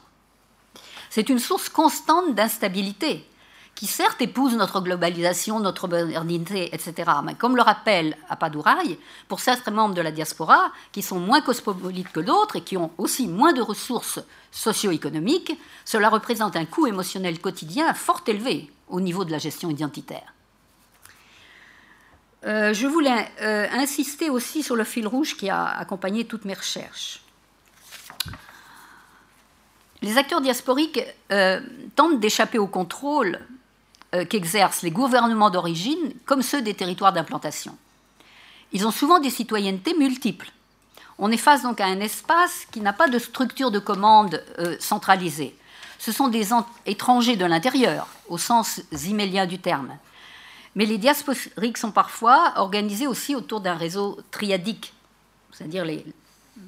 C'est une source constante d'instabilité qui certes épouse notre globalisation, notre modernité, etc. Mais comme le rappelle Apadouraï, pour certains membres de la diaspora, qui sont moins cosmopolites que d'autres et qui ont aussi moins de ressources socio-économiques, cela représente un coût émotionnel quotidien fort élevé au niveau de la gestion identitaire. Euh, je voulais euh, insister aussi sur le fil rouge qui a accompagné toutes mes recherches. Les acteurs diasporiques euh, tentent d'échapper au contrôle qu'exercent les gouvernements d'origine comme ceux des territoires d'implantation. Ils ont souvent des citoyennetés multiples. On est face donc à un espace qui n'a pas de structure de commande euh, centralisée. Ce sont des étrangers de l'intérieur, au sens immédiat du terme. Mais les diasporiques sont parfois organisés aussi autour d'un réseau triadique, c'est-à-dire les,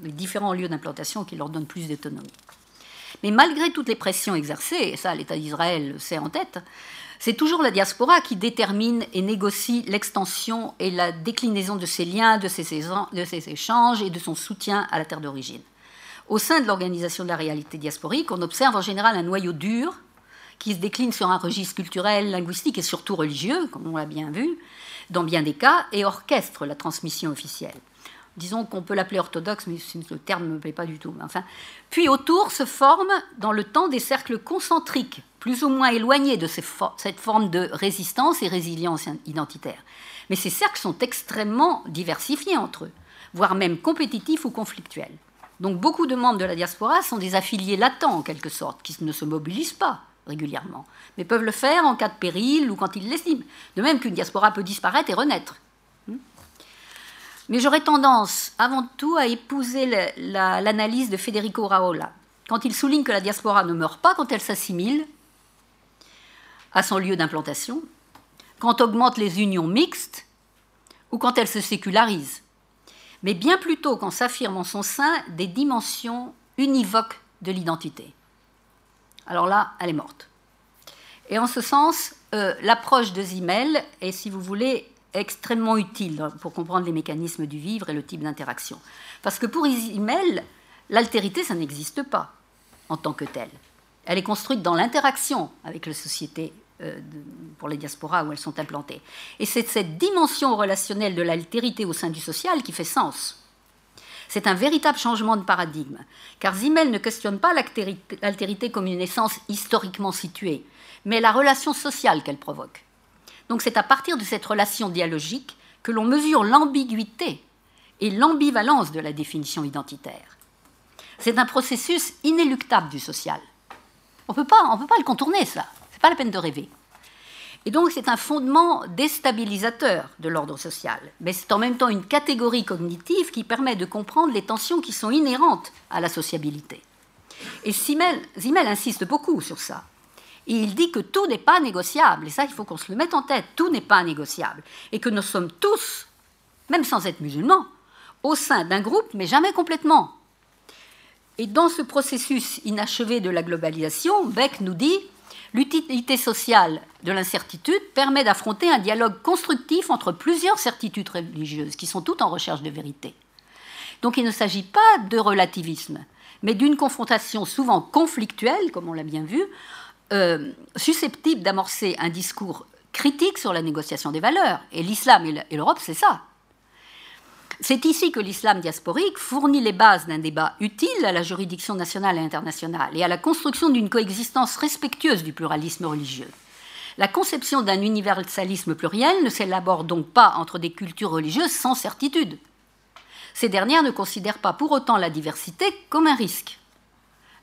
les différents lieux d'implantation qui leur donnent plus d'autonomie. Mais malgré toutes les pressions exercées, et ça l'État d'Israël sait en tête, c'est toujours la diaspora qui détermine et négocie l'extension et la déclinaison de ses liens, de ses, échanges et de son soutien à la terre d'origine. Au sein de l'organisation de la réalité diasporique, on observe en général un noyau dur qui se décline sur un registre culturel, linguistique et surtout religieux, comme on l'a bien vu, dans bien des cas, et orchestre la transmission officielle disons qu'on peut l'appeler orthodoxe, mais le terme ne me plaît pas du tout. Enfin, puis autour se forment dans le temps des cercles concentriques, plus ou moins éloignés de cette forme de résistance et résilience identitaire. Mais ces cercles sont extrêmement diversifiés entre eux, voire même compétitifs ou conflictuels. Donc beaucoup de membres de la diaspora sont des affiliés latents en quelque sorte, qui ne se mobilisent pas régulièrement, mais peuvent le faire en cas de péril ou quand ils l'estiment. De même qu'une diaspora peut disparaître et renaître. Mais j'aurais tendance avant tout à épouser l'analyse de Federico Raola, quand il souligne que la diaspora ne meurt pas quand elle s'assimile à son lieu d'implantation, quand augmentent les unions mixtes ou quand elle se sécularise, mais bien plutôt quand s'affirment en son sein des dimensions univoques de l'identité. Alors là, elle est morte. Et en ce sens, euh, l'approche de Zimmel est, si vous voulez, extrêmement utile pour comprendre les mécanismes du vivre et le type d'interaction. Parce que pour Zimmel, l'altérité, ça n'existe pas en tant que telle. Elle est construite dans l'interaction avec la société euh, pour les diasporas où elles sont implantées. Et c'est cette dimension relationnelle de l'altérité au sein du social qui fait sens. C'est un véritable changement de paradigme, car Zimmel ne questionne pas l'altérité comme une essence historiquement située, mais la relation sociale qu'elle provoque. Donc c'est à partir de cette relation dialogique que l'on mesure l'ambiguïté et l'ambivalence de la définition identitaire. C'est un processus inéluctable du social. On ne peut pas le contourner, ça. Ce n'est pas la peine de rêver. Et donc c'est un fondement déstabilisateur de l'ordre social, mais c'est en même temps une catégorie cognitive qui permet de comprendre les tensions qui sont inhérentes à la sociabilité. Et Zimmel, insiste beaucoup sur ça. Et il dit que tout n'est pas négociable, et ça il faut qu'on se le mette en tête, tout n'est pas négociable, et que nous sommes tous, même sans être musulmans, au sein d'un groupe, mais jamais complètement. Et dans ce processus inachevé de la globalisation, Beck nous dit L'utilité sociale de l'incertitude permet d'affronter un dialogue constructif entre plusieurs certitudes religieuses qui sont toutes en recherche de vérité. Donc il ne s'agit pas de relativisme, mais d'une confrontation souvent conflictuelle, comme on l'a bien vu, euh, susceptible d'amorcer un discours critique sur la négociation des valeurs. Et l'islam et l'Europe, c'est ça. C'est ici que l'islam diasporique fournit les bases d'un débat utile à la juridiction nationale et internationale et à la construction d'une coexistence respectueuse du pluralisme religieux. La conception d'un universalisme pluriel ne s'élabore donc pas entre des cultures religieuses sans certitude. Ces dernières ne considèrent pas pour autant la diversité comme un risque.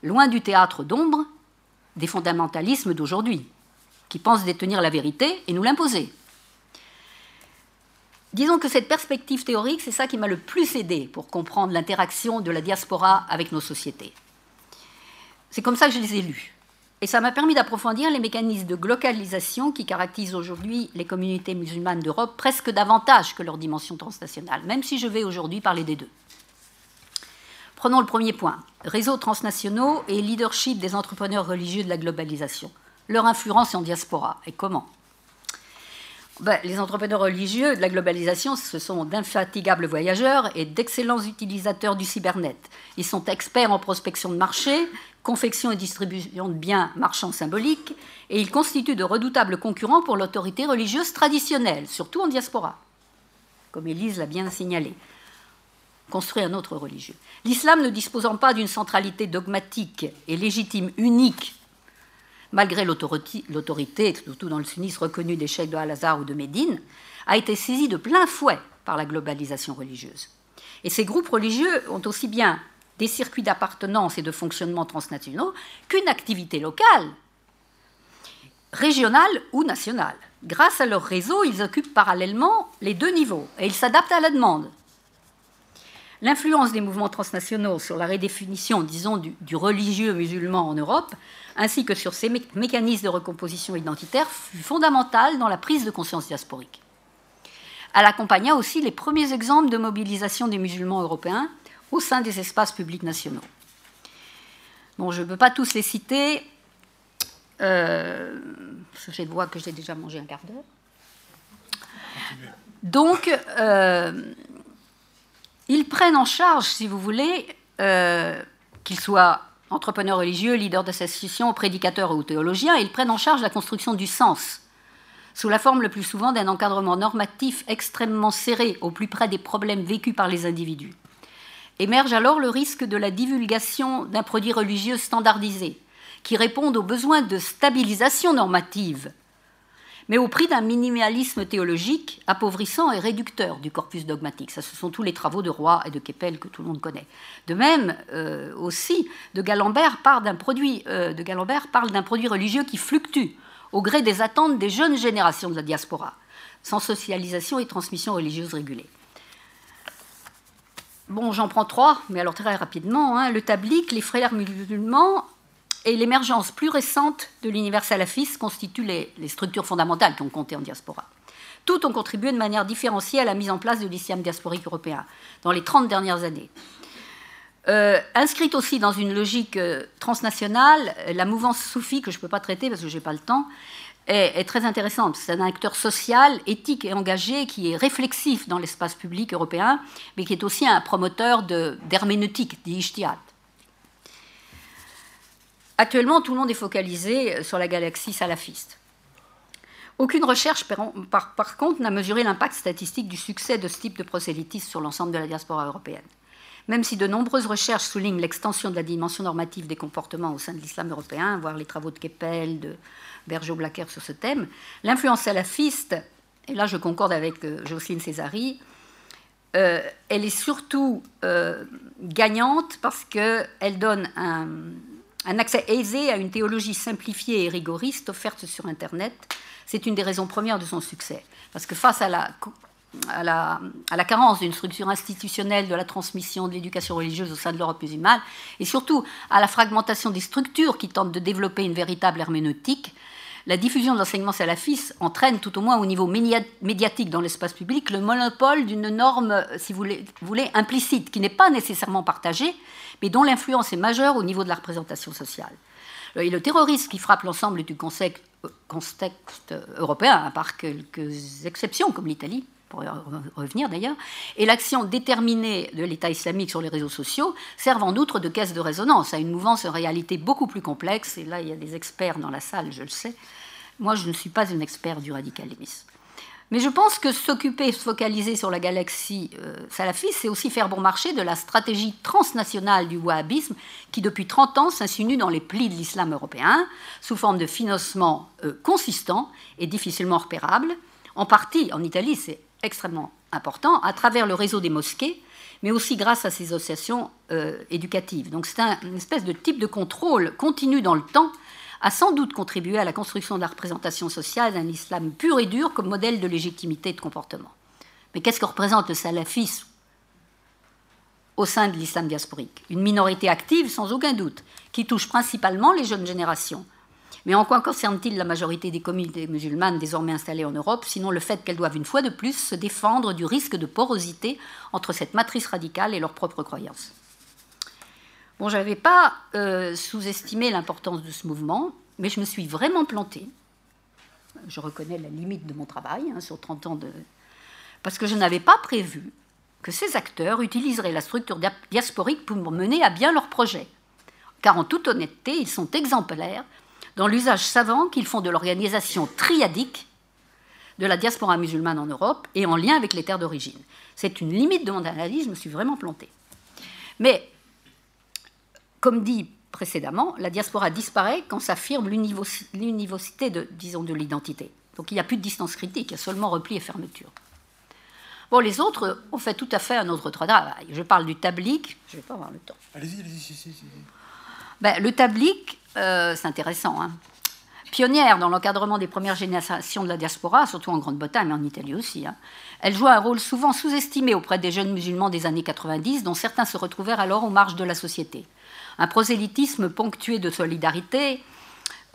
Loin du théâtre d'ombre des fondamentalismes d'aujourd'hui, qui pensent détenir la vérité et nous l'imposer. Disons que cette perspective théorique, c'est ça qui m'a le plus aidé pour comprendre l'interaction de la diaspora avec nos sociétés. C'est comme ça que je les ai lus. Et ça m'a permis d'approfondir les mécanismes de globalisation qui caractérisent aujourd'hui les communautés musulmanes d'Europe presque davantage que leur dimension transnationale, même si je vais aujourd'hui parler des deux. Prenons le premier point, réseaux transnationaux et leadership des entrepreneurs religieux de la globalisation. Leur influence en diaspora et comment? Ben, les entrepreneurs religieux de la globalisation, ce sont d'infatigables voyageurs et d'excellents utilisateurs du cybernet. Ils sont experts en prospection de marché, confection et distribution de biens marchands symboliques, et ils constituent de redoutables concurrents pour l'autorité religieuse traditionnelle, surtout en diaspora, comme Élise l'a bien signalé. Construit un autre religieux. L'islam ne disposant pas d'une centralité dogmatique et légitime unique malgré l'autorité, surtout dans le sunnisme reconnu des cheikhs de Al-Azhar ou de Médine, a été saisi de plein fouet par la globalisation religieuse. Et ces groupes religieux ont aussi bien des circuits d'appartenance et de fonctionnement transnationaux qu'une activité locale, régionale ou nationale. Grâce à leur réseau, ils occupent parallèlement les deux niveaux et ils s'adaptent à la demande. L'influence des mouvements transnationaux sur la redéfinition, disons, du religieux musulman en Europe ainsi que sur ces mécanismes de recomposition identitaire fut fondamentale dans la prise de conscience diasporique. Elle accompagna aussi les premiers exemples de mobilisation des musulmans européens au sein des espaces publics nationaux. Bon, je ne peux pas tous les citer. Euh, je vois que j'ai déjà mangé un quart d'heure. Donc, euh, ils prennent en charge, si vous voulez, euh, qu'ils soient entrepreneurs religieux, leaders d'associations, prédicateurs ou théologiens, ils prennent en charge la construction du sens, sous la forme le plus souvent d'un encadrement normatif extrêmement serré au plus près des problèmes vécus par les individus. Émerge alors le risque de la divulgation d'un produit religieux standardisé, qui répond aux besoins de stabilisation normative mais au prix d'un minimalisme théologique appauvrissant et réducteur du corpus dogmatique. Ça, ce sont tous les travaux de Roy et de Keppel que tout le monde connaît. De même, euh, aussi, de Galambert, parle d'un produit, euh, de Galambert parle d'un produit religieux qui fluctue au gré des attentes des jeunes générations de la diaspora, sans socialisation et transmission religieuse régulée. bon, j'en prends trois, mais alors très rapidement. Hein. le tablique, les frères musulmans et l'émergence plus récente de l'univers salafiste constituent les, structures fondamentales qui ont compté en diaspora. Toutes ont contribué de manière différenciée à la mise en place de l'islam diasporique européen dans les 30 dernières années. Euh, inscrite aussi dans une logique euh, transnationale, la mouvance soufie, que je ne peux pas traiter parce que je n'ai pas le temps, est, très intéressante. C'est un acteur social, éthique et engagé qui est réflexif dans l'espace public européen, mais qui est aussi un promoteur d'herméneutique, d'ijtihad. Actuellement, tout le monde est focalisé sur la galaxie salafiste. Aucune recherche, par, contre, n'a mesuré l'impact statistique du succès de ce type de prosélytisme sur l'ensemble de la diaspora européenne. Même si de nombreuses recherches soulignent l'extension de la dimension normative des comportements au sein de l'islam européen, voire les travaux de Keppel, de Bergeau-Blacker sur ce thème, l'influence salafiste, et là je concorde avec euh, Jocelyne Césari, euh, elle est surtout euh, gagnante parce qu'elle donne un, un, accès aisé à une théologie simplifiée et rigoriste offerte sur Internet. C'est une des raisons premières de son succès. Parce que face à la carence d'une structure institutionnelle de la transmission de l'éducation religieuse au sein de l'Europe musulmane, et surtout à la fragmentation des structures qui tentent de développer une véritable herméneutique, la diffusion de l'enseignement salafiste entraîne, tout au moins au niveau médiatique dans l'espace public, le monopole d'une norme, si vous voulez, implicite, qui n'est pas nécessairement partagée, mais dont l'influence est majeure au niveau de la représentation sociale. Et le terrorisme qui frappe l'ensemble du contexte européen, à part quelques exceptions comme l'Italie, pour revenir d'ailleurs, et l'action déterminée de l'État islamique sur les réseaux sociaux servent en outre de caisse de résonance à une mouvance en réalité beaucoup plus complexe, et là il y a des experts dans la salle, je le sais. Moi je ne suis pas une expert du radicalisme. Mais je pense que s'occuper, se focaliser sur la galaxie euh, salafiste, c'est aussi faire bon marché de la stratégie transnationale du wahhabisme qui, depuis 30 ans, s'insinue dans les plis de l'islam européen, sous forme de financement euh, consistant et difficilement repérable. En partie, en Italie, c'est extrêmement important à travers le réseau des mosquées, mais aussi grâce à ces associations euh, éducatives. Donc c'est un, une espèce de type de contrôle continu dans le temps a sans doute contribué à la construction de la représentation sociale d'un islam pur et dur comme modèle de légitimité et de comportement. Mais qu'est-ce que représente le salafisme au sein de l'islam diasporique? Une minorité active, sans aucun doute, qui touche principalement les jeunes générations, mais en quoi concerne-t-il la majorité des communautés musulmanes désormais installées en Europe, sinon le fait qu'elles doivent une fois de plus se défendre du risque de porosité entre cette matrice radicale et leurs propres croyances? Bon, je n'avais pas euh, sous-estimé l'importance de ce mouvement, mais je me suis vraiment plantée. Je reconnais la limite de mon travail hein, sur 30 ans de... Parce que je n'avais pas prévu que ces acteurs utiliseraient la structure diasporique pour mener à bien leur projet. Car en toute honnêteté, ils sont exemplaires dans l'usage savant qu'ils font de l'organisation triadique de la diaspora musulmane en Europe et en lien avec les terres d'origine. C'est une limite de mon analyse, je me suis vraiment plantée. Mais, comme dit précédemment, la diaspora disparaît quand s'affirme l'univocité de, disons, de l'identité. Donc il n'y a plus de distance critique, il y a seulement repli et fermeture. Bon, les autres ont fait tout à fait un autre travail. Je parle du tablique, je ne vais pas avoir le temps. Allez-y, allez-y, si, si, si. Ben, le tablique, euh, c'est intéressant. Hein. Pionnière dans l'encadrement des premières générations de la diaspora, surtout en Grande-Bretagne, mais en Italie aussi. Hein. Elle joua un rôle souvent sous-estimé auprès des jeunes musulmans des années 90, dont certains se retrouvèrent alors aux marges de la société. Un prosélytisme ponctué de solidarité,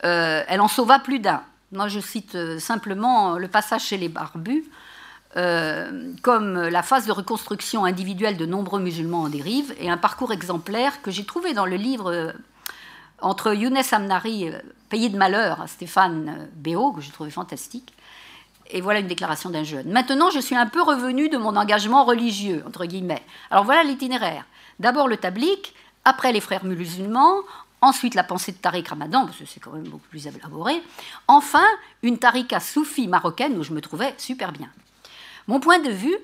euh, elle en sauva plus d'un. Moi, je cite euh, simplement le passage chez les barbus, comme la phase de reconstruction individuelle de nombreux musulmans en dérive et un parcours exemplaire que j'ai trouvé dans le livre entre Younes Amnari, euh, Pays de malheur, Stéphane euh, Béot, que j'ai trouvé fantastique, et voilà une déclaration d'un jeune. Maintenant, je suis un peu revenu de mon engagement religieux, entre guillemets. Alors voilà l'itinéraire. D'abord le tablique, après les frères musulmans, ensuite la pensée de Tariq Ramadan, parce que c'est quand même beaucoup plus élaboré, enfin une tarika soufie marocaine où je me trouvais super bien. Mon point de vue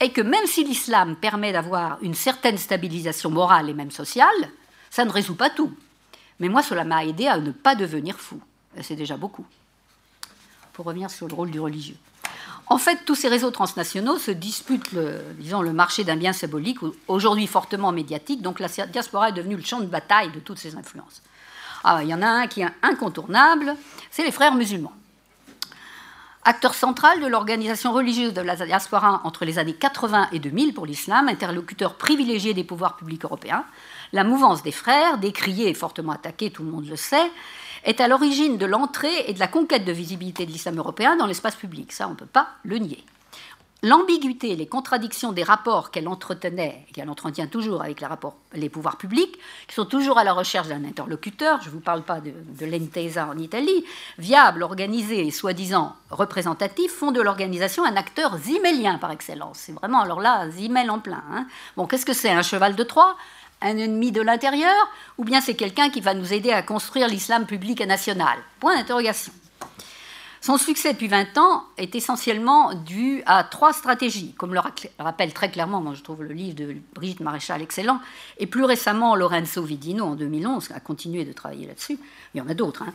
est que même si l'islam permet d'avoir une certaine stabilisation morale et même sociale, ça ne résout pas tout. Mais moi, cela m'a aidé à ne pas devenir fou. C'est déjà beaucoup. Pour revenir sur le rôle du religieux. En fait, tous ces réseaux transnationaux se disputent le, marché d'un bien symbolique, aujourd'hui fortement médiatique, donc la diaspora est devenue le champ de bataille de toutes ces influences. Ah, il y en a un qui est incontournable, c'est les frères musulmans. Acteur central de l'organisation religieuse de la diaspora entre les années 80 et 2000 pour l'islam, interlocuteur privilégié des pouvoirs publics européens, la mouvance des frères, décriée et fortement attaquée, tout le monde le sait, est à l'origine de l'entrée et de la conquête de visibilité de l'islam européen dans l'espace public. Ça, on ne peut pas le nier l'ambiguïté et les contradictions des rapports qu'elle entretenait, qu'elle entretient toujours avec les, rapports, les pouvoirs publics, qui sont toujours à la recherche d'un interlocuteur, je ne vous parle pas de, de l'Entesa en Italie, viable, organisé et soi-disant représentatif, font de l'organisation un acteur zimélien par excellence. C'est vraiment, alors là, zimel en plein. Hein. Bon, qu'est-ce que c'est Un cheval de Troie? Un ennemi de l'intérieur, ou bien c'est quelqu'un qui va nous aider à construire l'islam public et national? Point d'interrogation. Son succès depuis 20 ans est essentiellement dû à trois stratégies, comme le rappelle très clairement, moi je trouve le livre de Brigitte Maréchal excellent, et plus récemment Lorenzo Vidino en 2011 a continué de travailler là-dessus, il y en a d'autres. Hein.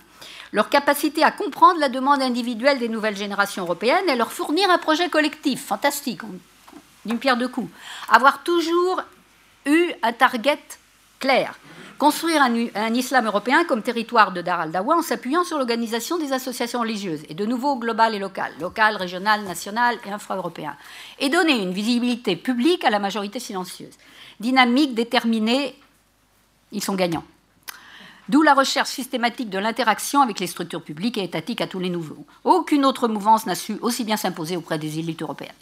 Leur capacité à comprendre la demande individuelle des nouvelles générations européennes et leur fournir un projet collectif fantastique, d'une pierre deux coups. Avoir toujours eu un target clair, Construire un, islam européen comme territoire de Dar al-Dawa en s'appuyant sur l'organisation des associations religieuses, et de nouveau globales et locales, locales, régionales, nationales et infra-européennes, et donner une visibilité publique à la majorité silencieuse. Dynamique, déterminée, ils sont gagnants. D'où la recherche systématique de l'interaction avec les structures publiques et étatiques à tous les niveaux. Aucune autre mouvance n'a su aussi bien s'imposer auprès des élites européennes.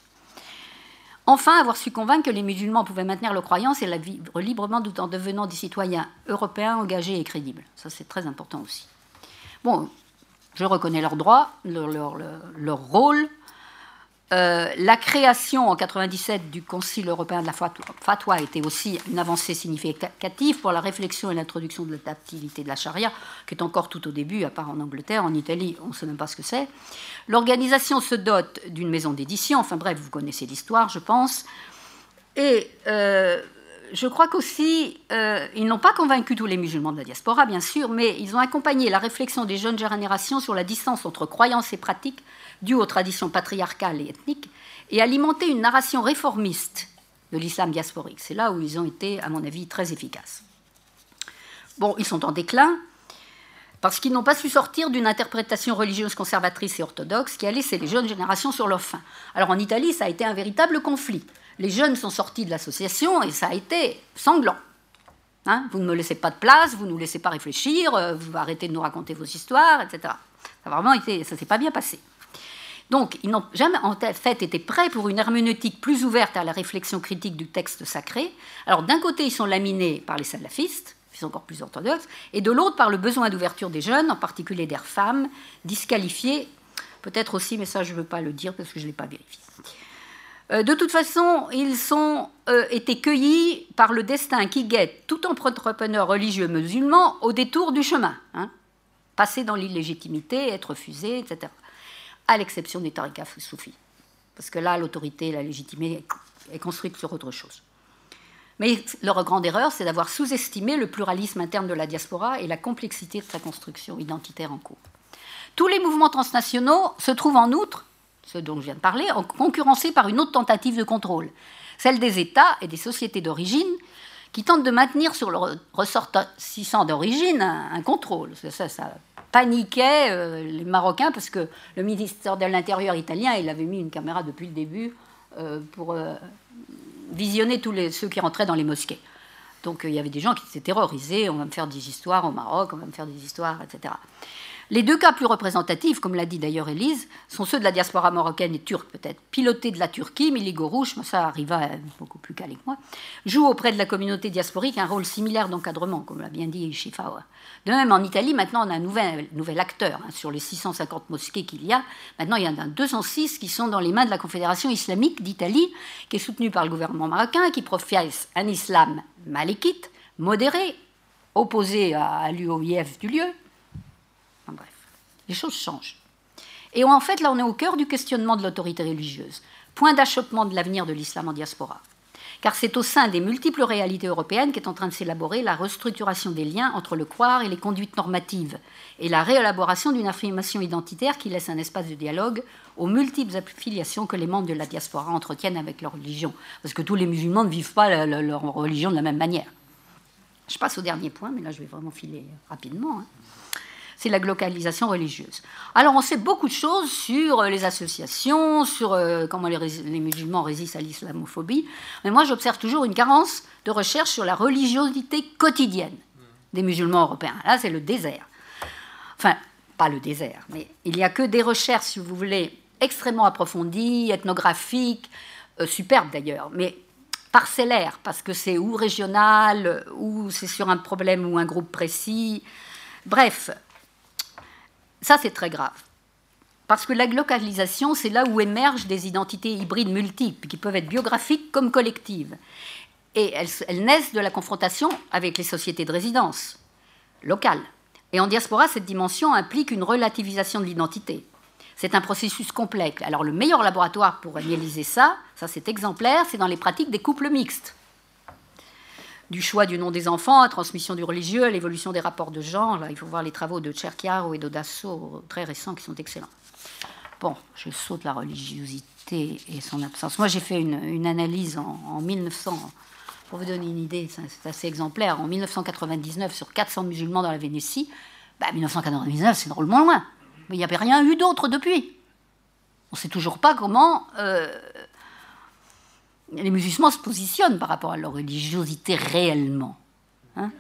Enfin, avoir su convaincre que les musulmans pouvaient maintenir leur croyance et la vivre librement tout en devenant des citoyens européens engagés et crédibles. Ça, c'est très important aussi. Bon, je reconnais leurs droits, leur, leur, leur rôle, euh, la création en 97 du Concile européen de la fatwa était aussi une avancée significative pour la réflexion et l'introduction de l'adaptivité de la charia, qui est encore tout au début, à part en Angleterre, en Italie, on ne sait même pas ce que c'est. L'organisation se dote d'une maison d'édition, enfin bref, vous connaissez l'histoire, je pense. Et euh, je crois qu'aussi, euh, ils n'ont pas convaincu tous les musulmans de la diaspora, bien sûr, mais ils ont accompagné la réflexion des jeunes générations sur la distance entre croyances et pratiques dues aux traditions patriarcales et ethniques, et alimenter une narration réformiste de l'islam diasporique. C'est là où ils ont été, à mon avis, très efficaces. Bon, ils sont en déclin, parce qu'ils n'ont pas su sortir d'une interprétation religieuse conservatrice et orthodoxe qui a laissé les jeunes générations sur leur faim. Alors en Italie, ça a été un véritable conflit les jeunes sont sortis de l'association et ça a été sanglant. Hein, vous ne me laissez pas de place, vous ne nous laissez pas réfléchir, euh, vous arrêtez de nous raconter vos histoires, etc. Ça a vraiment été, ça s'est pas bien passé. Donc, ils n'ont jamais en fait été prêts pour une herméneutique plus ouverte à la réflexion critique du texte sacré. Alors, d'un côté, ils sont laminés par les salafistes, qui sont encore plus orthodoxes, et de l'autre, par le besoin d'ouverture des jeunes, en particulier des femmes, disqualifiées, peut-être aussi, mais ça, je ne veux pas le dire parce que je ne l'ai pas vérifié. Euh, de toute façon, ils ont euh, été cueillis par le destin qui guette tout entrepreneur religieux musulman au détour du chemin. Hein. passer dans l'illégitimité, être refusé, etc. À l'exception des tariqas soufis. Parce que là, l'autorité, la légitimité est construite sur autre chose. Mais leur grande erreur, c'est d'avoir sous-estimé le pluralisme interne de la diaspora et la complexité de sa construction identitaire en cours. Tous les mouvements transnationaux se trouvent en outre ce dont je viens de parler, concurrencés par une autre tentative de contrôle, celle des États et des sociétés d'origine qui tentent de maintenir sur le ressortissant d'origine un, contrôle. Ça, ça paniquait euh, les Marocains parce que le ministère de l'Intérieur italien, il avait mis une caméra depuis le début euh, pour euh, visionner tous les, ceux qui rentraient dans les mosquées. Donc il y avait des gens qui étaient terrorisés, on va me faire des histoires au Maroc, on va me faire des histoires, etc. Les deux cas plus représentatifs, comme l'a dit d'ailleurs Élise, sont ceux de la diaspora marocaine et turque peut-être. Piloté de la Turquie, Mili Gorouche, ça arriva beaucoup plus calé que moi, joue auprès de la communauté diasporique un rôle similaire d'encadrement, comme l'a bien dit Shifawa. De même, en Italie, maintenant, on a un nouvel, nouvel acteur. Hein, sur les 650 mosquées qu'il y a, maintenant, il y en a 206 qui sont dans les mains de la Confédération islamique d'Italie, qui est soutenue par le gouvernement marocain, qui professe un islam malékite, modéré, opposé à l'UOIF du lieu, les choses changent. Et en fait, là, on est au cœur du questionnement de l'autorité religieuse, point d'achoppement de l'avenir de l'islam en diaspora. Car c'est au sein des multiples réalités européennes qu'est en train de s'élaborer la restructuration des liens entre le croire et les conduites normatives, et la réélaboration d'une affirmation identitaire qui laisse un espace de dialogue aux multiples affiliations que les membres de la diaspora entretiennent avec leur religion. Parce que tous les musulmans ne vivent pas leur religion de la même manière. Je passe au dernier point, mais là je vais vraiment filer rapidement. Hein. C'est la globalisation religieuse. Alors on sait beaucoup de choses sur les associations, sur euh, comment les, musulmans résistent à l'islamophobie, mais moi j'observe toujours une carence de recherche sur la religiosité quotidienne des musulmans européens. Là c'est le désert. Enfin, pas le désert, mais il n'y a que des recherches, si vous voulez, extrêmement approfondies, ethnographiques, euh, superbes d'ailleurs, mais parcellaires, parce que c'est ou régional, ou c'est sur un problème ou un groupe précis. Bref, ça, c'est très grave. Parce que la localisation, c'est là où émergent des identités hybrides multiples, qui peuvent être biographiques comme collectives. Et elles, naissent de la confrontation avec les sociétés de résidence locales. Et en diaspora, cette dimension implique une relativisation de l'identité. C'est un processus complexe. Alors le meilleur laboratoire pour analyser ça, ça c'est exemplaire, c'est dans les pratiques des couples mixtes du choix du nom des enfants, transmission du religieux, l'évolution des rapports de genre. Là, il faut voir les travaux de Cerchiaro et d'Odasso, très récents, qui sont excellents. Bon, je saute la religiosité et son absence. Moi, j'ai fait une, analyse en, 1900, pour vous donner une idée, c'est assez exemplaire. En 1999, sur 400 musulmans dans la Vénétie, bah, 1999, c'est drôlement loin. Mais il n'y avait rien eu d'autre depuis. On ne sait toujours pas comment euh, les musulmans se positionnent par rapport à leur religiosité réellement. Hein.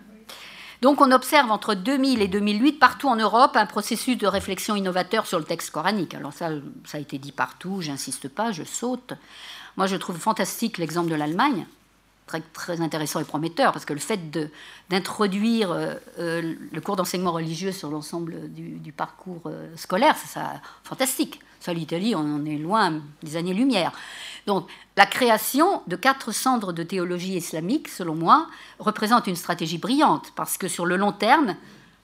donc on observe entre 2000 et 2008 partout en Europe un processus de réflexion innovateur sur le texte coranique. Alors ça, ça a été dit partout, j'insiste pas, je saute. Moi je trouve fantastique l'exemple de l'Allemagne, très, intéressant et prometteur, parce que le fait d'introduire euh, euh, le cours d'enseignement religieux sur l'ensemble du, parcours euh, scolaire, c'est ça, fantastique. Ça, l'Italie, on en est loin des années-lumière. Donc, la création de quatre centres de théologie islamique, selon moi, représente une stratégie brillante, parce que sur le long terme,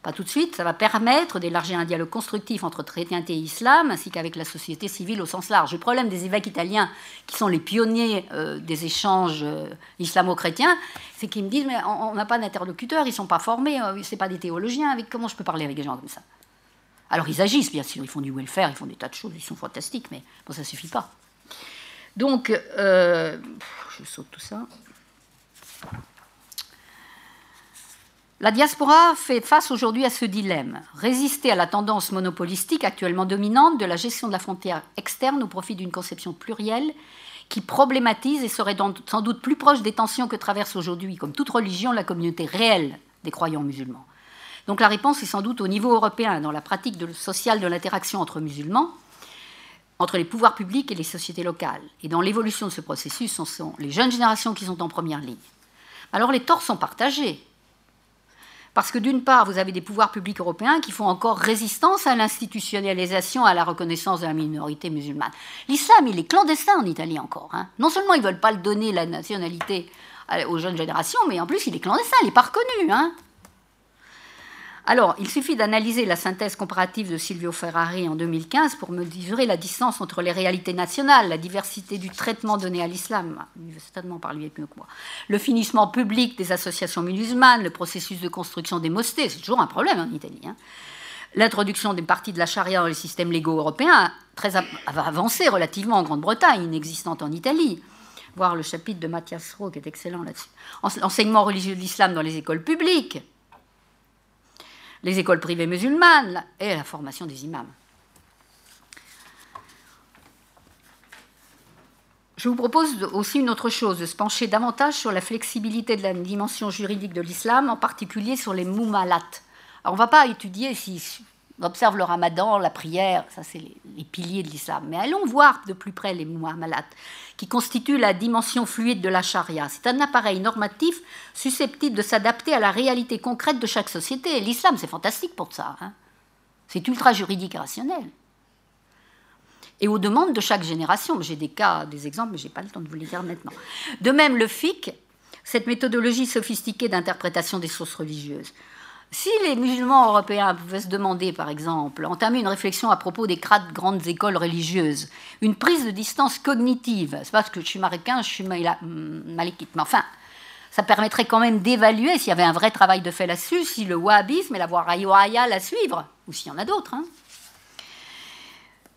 pas tout de suite, ça va permettre d'élargir un dialogue constructif entre chrétienté et islam, ainsi qu'avec la société civile au sens large. Le problème des évêques italiens, qui sont les pionniers euh, des échanges euh, islamo-chrétiens, c'est qu'ils me disent, mais on n'a pas d'interlocuteurs, ils ne sont pas formés, euh, ce pas des théologiens, avec, comment je peux parler avec des gens comme ça? Alors ils agissent, bien sûr, ils font du welfare, ils font des tas de choses, ils sont fantastiques, mais bon, ça ne suffit pas. Donc, euh, je saute tout ça. La diaspora fait face aujourd'hui à ce dilemme, résister à la tendance monopolistique actuellement dominante de la gestion de la frontière externe au profit d'une conception plurielle qui problématise et serait sans doute plus proche des tensions que traverse aujourd'hui, comme toute religion, la communauté réelle des croyants musulmans. Donc la réponse est sans doute au niveau européen, dans la pratique sociale de l'interaction entre musulmans, entre les pouvoirs publics et les sociétés locales. Et dans l'évolution de ce processus, ce sont les jeunes générations qui sont en première ligne. Alors les torts sont partagés. Parce que d'une part, vous avez des pouvoirs publics européens qui font encore résistance à l'institutionnalisation, à la reconnaissance de la minorité musulmane. L'islam, il est clandestin en Italie encore. Hein. Non seulement ils ne veulent pas donner la nationalité aux jeunes générations, mais en plus il est clandestin, il n'est pas reconnu. Hein. Alors, il suffit d'analyser la synthèse comparative de Silvio Ferrari en 2015 pour mesurer la distance entre les réalités nationales, la diversité du traitement donné à l'islam, certainement parler mieux que moi, le finissement public des associations musulmanes, le processus de construction des mosquées, c'est toujours un problème en Italie. Hein. L'introduction des parties de la charia dans les systèmes légaux européens très avancé relativement en Grande-Bretagne, inexistante en Italie voir le chapitre de Mathias Rowe qui est excellent là-dessus. Enseignement religieux de l'islam dans les écoles publiques, les écoles privées musulmanes et la formation des imams. Je vous propose aussi une autre chose, de se pencher davantage sur la flexibilité de la dimension juridique de l'islam, en particulier sur les moumalat. Alors on ne va pas étudier si observe le ramadan, la prière, ça c'est les, piliers de l'islam, mais allons voir de plus près les moumalat qui constitue la dimension fluide de la charia. C'est un appareil normatif susceptible de s'adapter à la réalité concrète de chaque société. L'islam, c'est fantastique pour ça. Hein. c'est ultra juridique et rationnel. Et aux demandes de chaque génération. J'ai des cas, des exemples, mais je n'ai pas le temps de vous les dire maintenant. De même, le fiqh, cette méthodologie sophistiquée d'interprétation des sources religieuses. Si les musulmans européens pouvaient se demander, par exemple, entamer une réflexion à propos des grandes écoles religieuses, une prise de distance cognitive, c'est parce que je suis marocain, je suis malikite, mais enfin, ça permettrait quand même d'évaluer s'il y avait un vrai travail de fait là-dessus, si le wahhabisme et la voie royale à suivre, ou s'il y en a d'autres. Hein.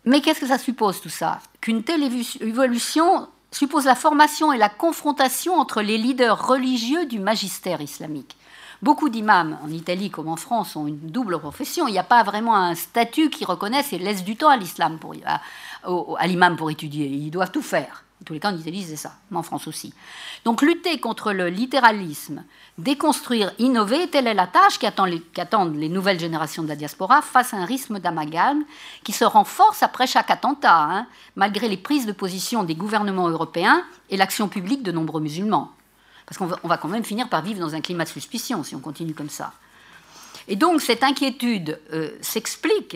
Mais qu'est-ce que ça suppose tout ça? Qu'une telle évolution suppose la formation et la confrontation entre les leaders religieux du magistère islamique Beaucoup d'imams en Italie comme en France ont une double profession. Il n'y a pas vraiment un statut qui reconnaisse et laisse du temps à l'islam pour à, l'imam pour étudier. Ils doivent tout faire. En tous les cas, en Italie, c'est ça, mais en France aussi. Donc, lutter contre le littéralisme, déconstruire, innover, telle est la tâche qu'attendent les, nouvelles générations de la diaspora face à un rythme d'amalgame qui se renforce après chaque attentat, hein, malgré les prises de position des gouvernements européens et l'action publique de nombreux musulmans. Parce qu'on va, quand même finir par vivre dans un climat de suspicion si on continue comme ça. Et donc, cette inquiétude euh, s'explique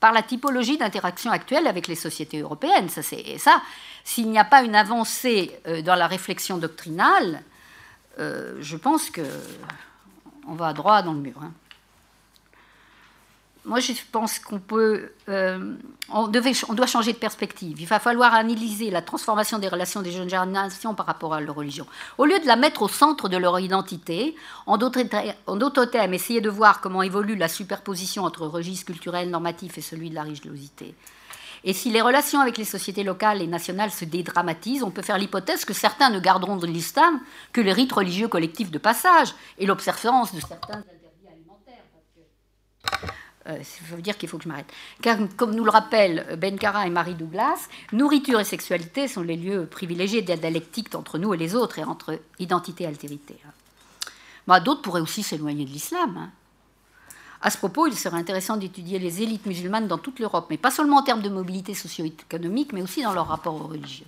par la typologie d'interaction actuelle avec les sociétés européennes. C'est ça. S'il n'y a pas une avancée euh, dans la réflexion doctrinale, euh, je pense que on va droit dans le mur. Hein. Moi, je pense qu'on peut, euh, on, doit changer de perspective. Il va falloir analyser la transformation des relations des jeunes générations par rapport à leur religion. Au lieu de la mettre au centre de leur identité, en d'autres termes, essayer de voir comment évolue la superposition entre registre culturel normatif et celui de la religiosité. Et si les relations avec les sociétés locales et nationales se dédramatisent, on peut faire l'hypothèse que certains ne garderont de l'islam que les rites religieux collectifs de passage et l'observance de certains interdits alimentaires. Ça veut dire qu'il faut que je m'arrête. Car, comme nous le rappellent Benkara et Marie Douglas, nourriture et sexualité sont les lieux privilégiés de la dialectique entre nous et les autres et entre identité et altérité. Bah, d'autres pourraient aussi s'éloigner de l'islam. Hein. À ce propos, il serait intéressant d'étudier les élites musulmanes dans toute l'Europe, mais pas seulement en termes de mobilité socio-économique, mais aussi dans leur rapport aux religieux.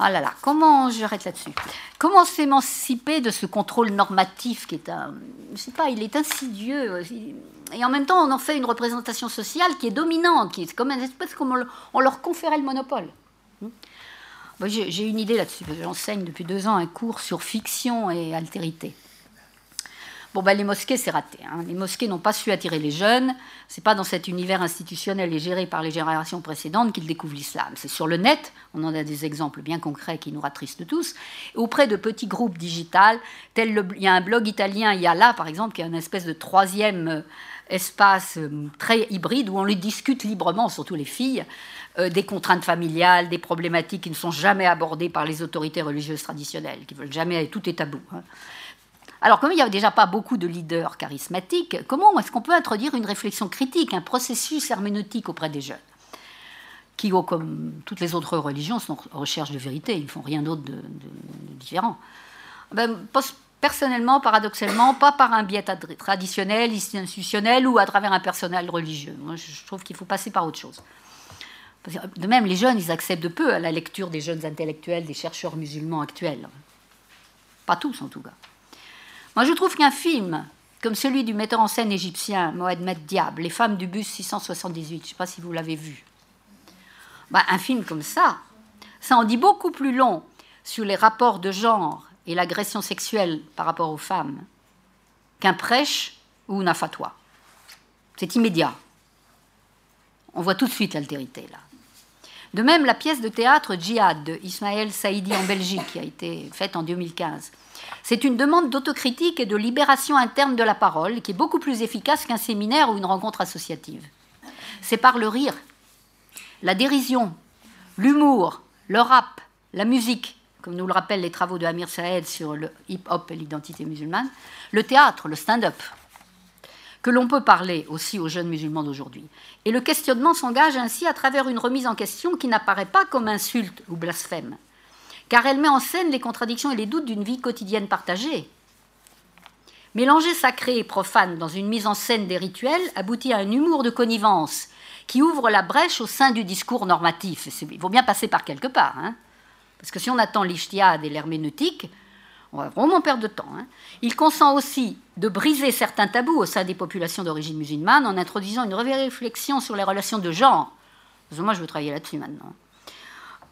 Ah là là, comment j'arrête là-dessus? Comment s'émanciper de ce contrôle normatif qui est un, je sais pas, il est insidieux et en même temps on en fait une représentation sociale qui est dominante, qui est comme une espèce comme on leur conférait le monopole. Hmm? J'ai une idée là-dessus. J'enseigne depuis deux ans un cours sur fiction et altérité. Bon, ben, les mosquées, c'est raté. Hein. Les mosquées n'ont pas su attirer les jeunes. C'est pas dans cet univers institutionnel et géré par les générations précédentes qu'ils découvrent l'islam. C'est sur le net, on en a des exemples bien concrets qui nous rattristent tous, auprès de petits groupes digitales, il y a un blog italien, Yala, par exemple, qui est une espèce de troisième euh, espace euh, très hybride où on les discute librement, surtout les filles, euh, des contraintes familiales, des problématiques qui ne sont jamais abordées par les autorités religieuses traditionnelles, qui veulent jamais, tout est tabou. Hein. Alors, comme il n'y a déjà pas beaucoup de leaders charismatiques, comment est-ce qu'on peut introduire une réflexion critique, un processus herméneutique auprès des jeunes qui, comme toutes les autres religions, sont en recherche de vérité, ils ne font rien d'autre de, différent. Ben, personnellement, paradoxalement, pas par un biais traditionnel, institutionnel ou à travers un personnel religieux. Moi, je trouve qu'il faut passer par autre chose. De même, les jeunes, ils acceptent peu à la lecture des jeunes intellectuels, des chercheurs musulmans actuels. Pas tous, en tout cas. Moi, je trouve qu'un film comme celui du metteur en scène égyptien Mohamed Diab, Les femmes du bus 678, je ne sais pas si vous l'avez vu, bah, un film comme ça, ça en dit beaucoup plus long sur les rapports de genre et l'agression sexuelle par rapport aux femmes qu'un prêche ou une fatwa. C'est immédiat. On voit tout de suite l'altérité là. De même, la pièce de théâtre Djihad de Ismaël Saïdi en Belgique, qui a été faite en 2015, c'est une demande d'autocritique et de libération interne de la parole qui est beaucoup plus efficace qu'un séminaire ou une rencontre associative. C'est par le rire, la dérision, l'humour, le rap, la musique, comme nous le rappellent les travaux de Amir Saed sur le hip-hop et l'identité musulmane, le théâtre, le stand-up, que l'on peut parler aussi aux jeunes musulmans d'aujourd'hui. Et le questionnement s'engage ainsi à travers une remise en question qui n'apparaît pas comme insulte ou blasphème, car elle met en scène les contradictions et les doutes d'une vie quotidienne partagée. Mélanger sacré et profane dans une mise en scène des rituels aboutit à un humour de connivence qui ouvre la brèche au sein du discours normatif. Il faut bien passer par quelque part. Hein. Parce que si on attend l'ishtiade et l'herméneutique, on va vraiment perdre de temps. Hein. Il consent aussi de briser certains tabous au sein des populations d'origine musulmane en introduisant une réflexion sur les relations de genre. Moi, je veux travailler là-dessus maintenant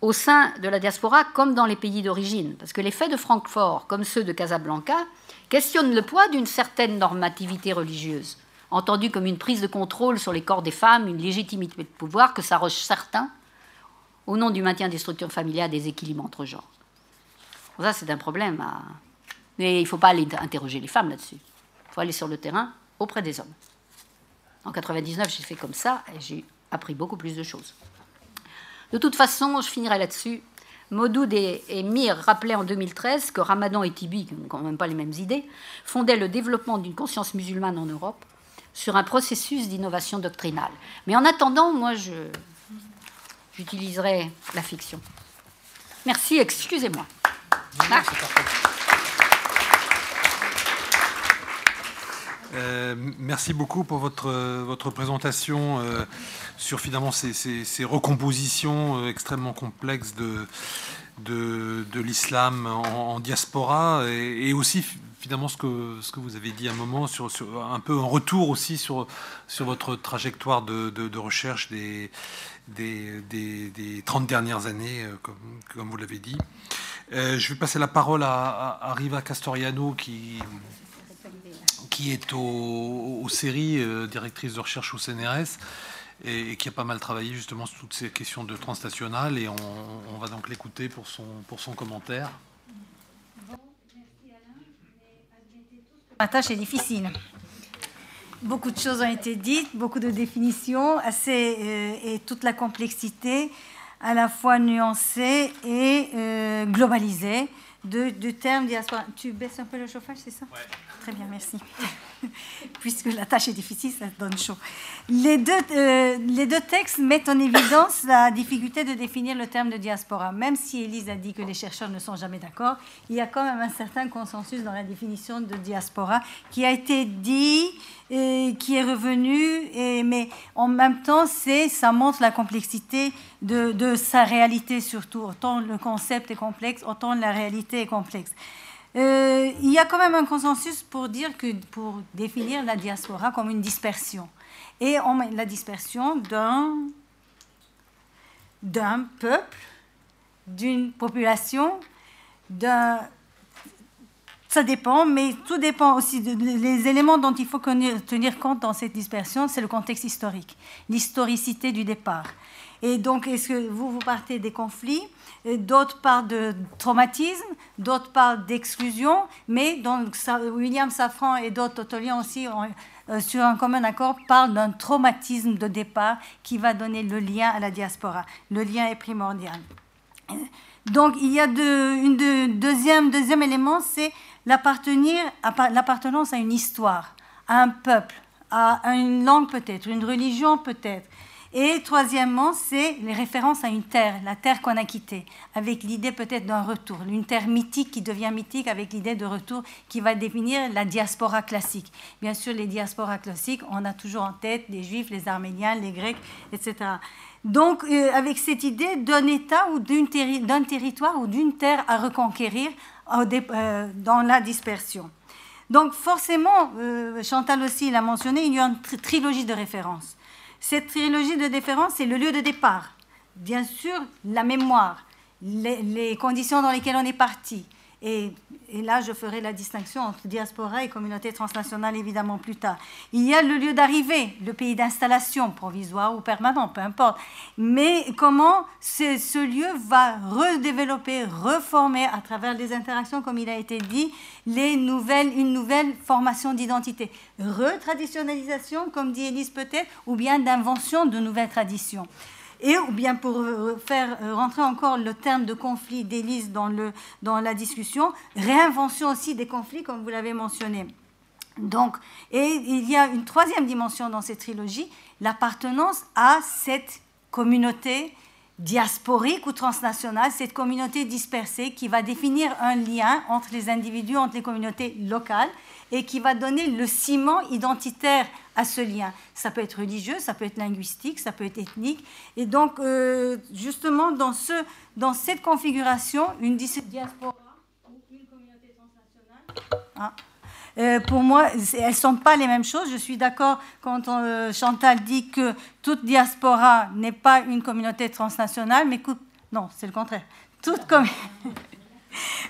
au sein de la diaspora comme dans les pays d'origine. Parce que les faits de Francfort, comme ceux de Casablanca, questionnent le poids d'une certaine normativité religieuse, entendue comme une prise de contrôle sur les corps des femmes, une légitimité de pouvoir que s'arrogent certains au nom du maintien des structures familiales, des équilibres entre genres. Ça, c'est un problème. Mais il ne faut pas aller interroger les femmes là-dessus. Il faut aller sur le terrain auprès des hommes. En 99, j'ai fait comme ça et j'ai appris beaucoup plus de choses. De toute façon, je finirai là-dessus. Maudoud et, et Mir rappelaient en 2013 que Ramadan et Tibi, qui n'ont quand même pas les mêmes idées, fondaient le développement d'une conscience musulmane en Europe sur un processus d'innovation doctrinale. Mais en attendant, moi, j'utiliserai la fiction. Merci, excusez-moi. Euh, merci beaucoup pour votre, votre présentation euh, sur finalement ces, ces, recompositions euh, extrêmement complexes de, de, l'islam en, diaspora et, aussi finalement ce que, ce que vous avez dit un moment sur, un peu un retour aussi sur, sur votre trajectoire de, de, recherche des, des, des, 30 dernières années, comme, comme vous l'avez dit. je vais passer la parole à Riva Castoriano qui qui est aux, séries, euh, directrice de recherche au CNRS, et, qui a pas mal travaillé justement sur toutes ces questions de transnational, et on, va donc l'écouter pour son, pour son commentaire. La tâche est difficile. Beaucoup de choses ont été dites, beaucoup de définitions, assez, euh, et toute la complexité, à la fois nuancée et euh, globalisée, de, du terme diaspora. Tu baisses un peu le chauffage, c'est ça Très bien, merci. Puisque la tâche est difficile, ça donne chaud. Les deux, euh, les deux textes mettent en évidence la difficulté de définir le terme de diaspora. Même si Élise a dit que les chercheurs ne sont jamais d'accord, il y a quand même un certain consensus dans la définition de diaspora qui a été dit, qui est revenu, mais en même temps, ça montre la complexité de, sa réalité surtout. Autant le concept est complexe, autant la réalité est complexe. Euh, il y a quand même un consensus pour dire que pour définir la diaspora comme une dispersion et la dispersion d'un peuple, d'une population, d'un ça dépend, mais tout dépend aussi des éléments dont il faut tenir compte dans cette dispersion, c'est le contexte historique, l'historicité du départ. Et donc, est-ce que vous, vous partez des conflits D'autres parlent de traumatisme, d'autres parlent d'exclusion, mais donc, William Safran et d'autres Totoliens aussi, euh, sur un commun accord, parlent d'un traumatisme de départ qui va donner le lien à la diaspora. Le lien est primordial. Donc, il y a de, une deuxième, deuxième élément, c'est l'appartenance à une histoire, à un peuple, à une langue peut-être, une religion peut-être, et troisièmement, c'est les références à une terre, la terre qu'on a quittée, avec l'idée peut-être d'un retour, une terre mythique qui devient mythique avec l'idée de retour qui va définir la diaspora classique. Bien sûr, les diasporas classiques, on a toujours en tête les juifs, les arméniens, les grecs, etc. Donc, euh, avec cette idée d'un État ou d'un territoire ou d'une terre à reconquérir dans la dispersion. Donc, forcément, euh, Chantal aussi l'a mentionné, il y a une trilogie de références. Cette trilogie de déférence, c'est le lieu de départ. Bien sûr, la mémoire, les, conditions dans lesquelles on est parti. Et, là, je ferai la distinction entre diaspora et communauté transnationale, évidemment, plus tard. Il y a le lieu d'arrivée, le pays d'installation, provisoire ou permanent, peu importe. Mais comment ce, lieu va redévelopper, reformer à travers des interactions, comme il a été dit, les une nouvelle formation d'identité. Retraditionnalisation, comme dit Élise peut-être, ou bien d'invention de nouvelles traditions. Et ou bien pour euh, faire euh, rentrer encore le terme de conflit d'Élise dans, dans la discussion, réinvention aussi des conflits, comme vous l'avez mentionné. Donc, et il y a une troisième dimension dans cette trilogie, l'appartenance à cette communauté diasporique ou transnationale, cette communauté dispersée qui va définir un lien entre les individus, entre les communautés locales et qui va donner le ciment identitaire à ce lien. Ça peut être religieux, ça peut être linguistique, ça peut être ethnique. Et donc, euh, justement, dans, ce, dans cette configuration, une diaspora ou une communauté transnationale, hein, euh, pour moi, elles ne sont pas les mêmes choses. Je suis d'accord quand euh, Chantal dit que toute diaspora n'est pas une communauté transnationale, mais non, c'est le contraire. Toute communauté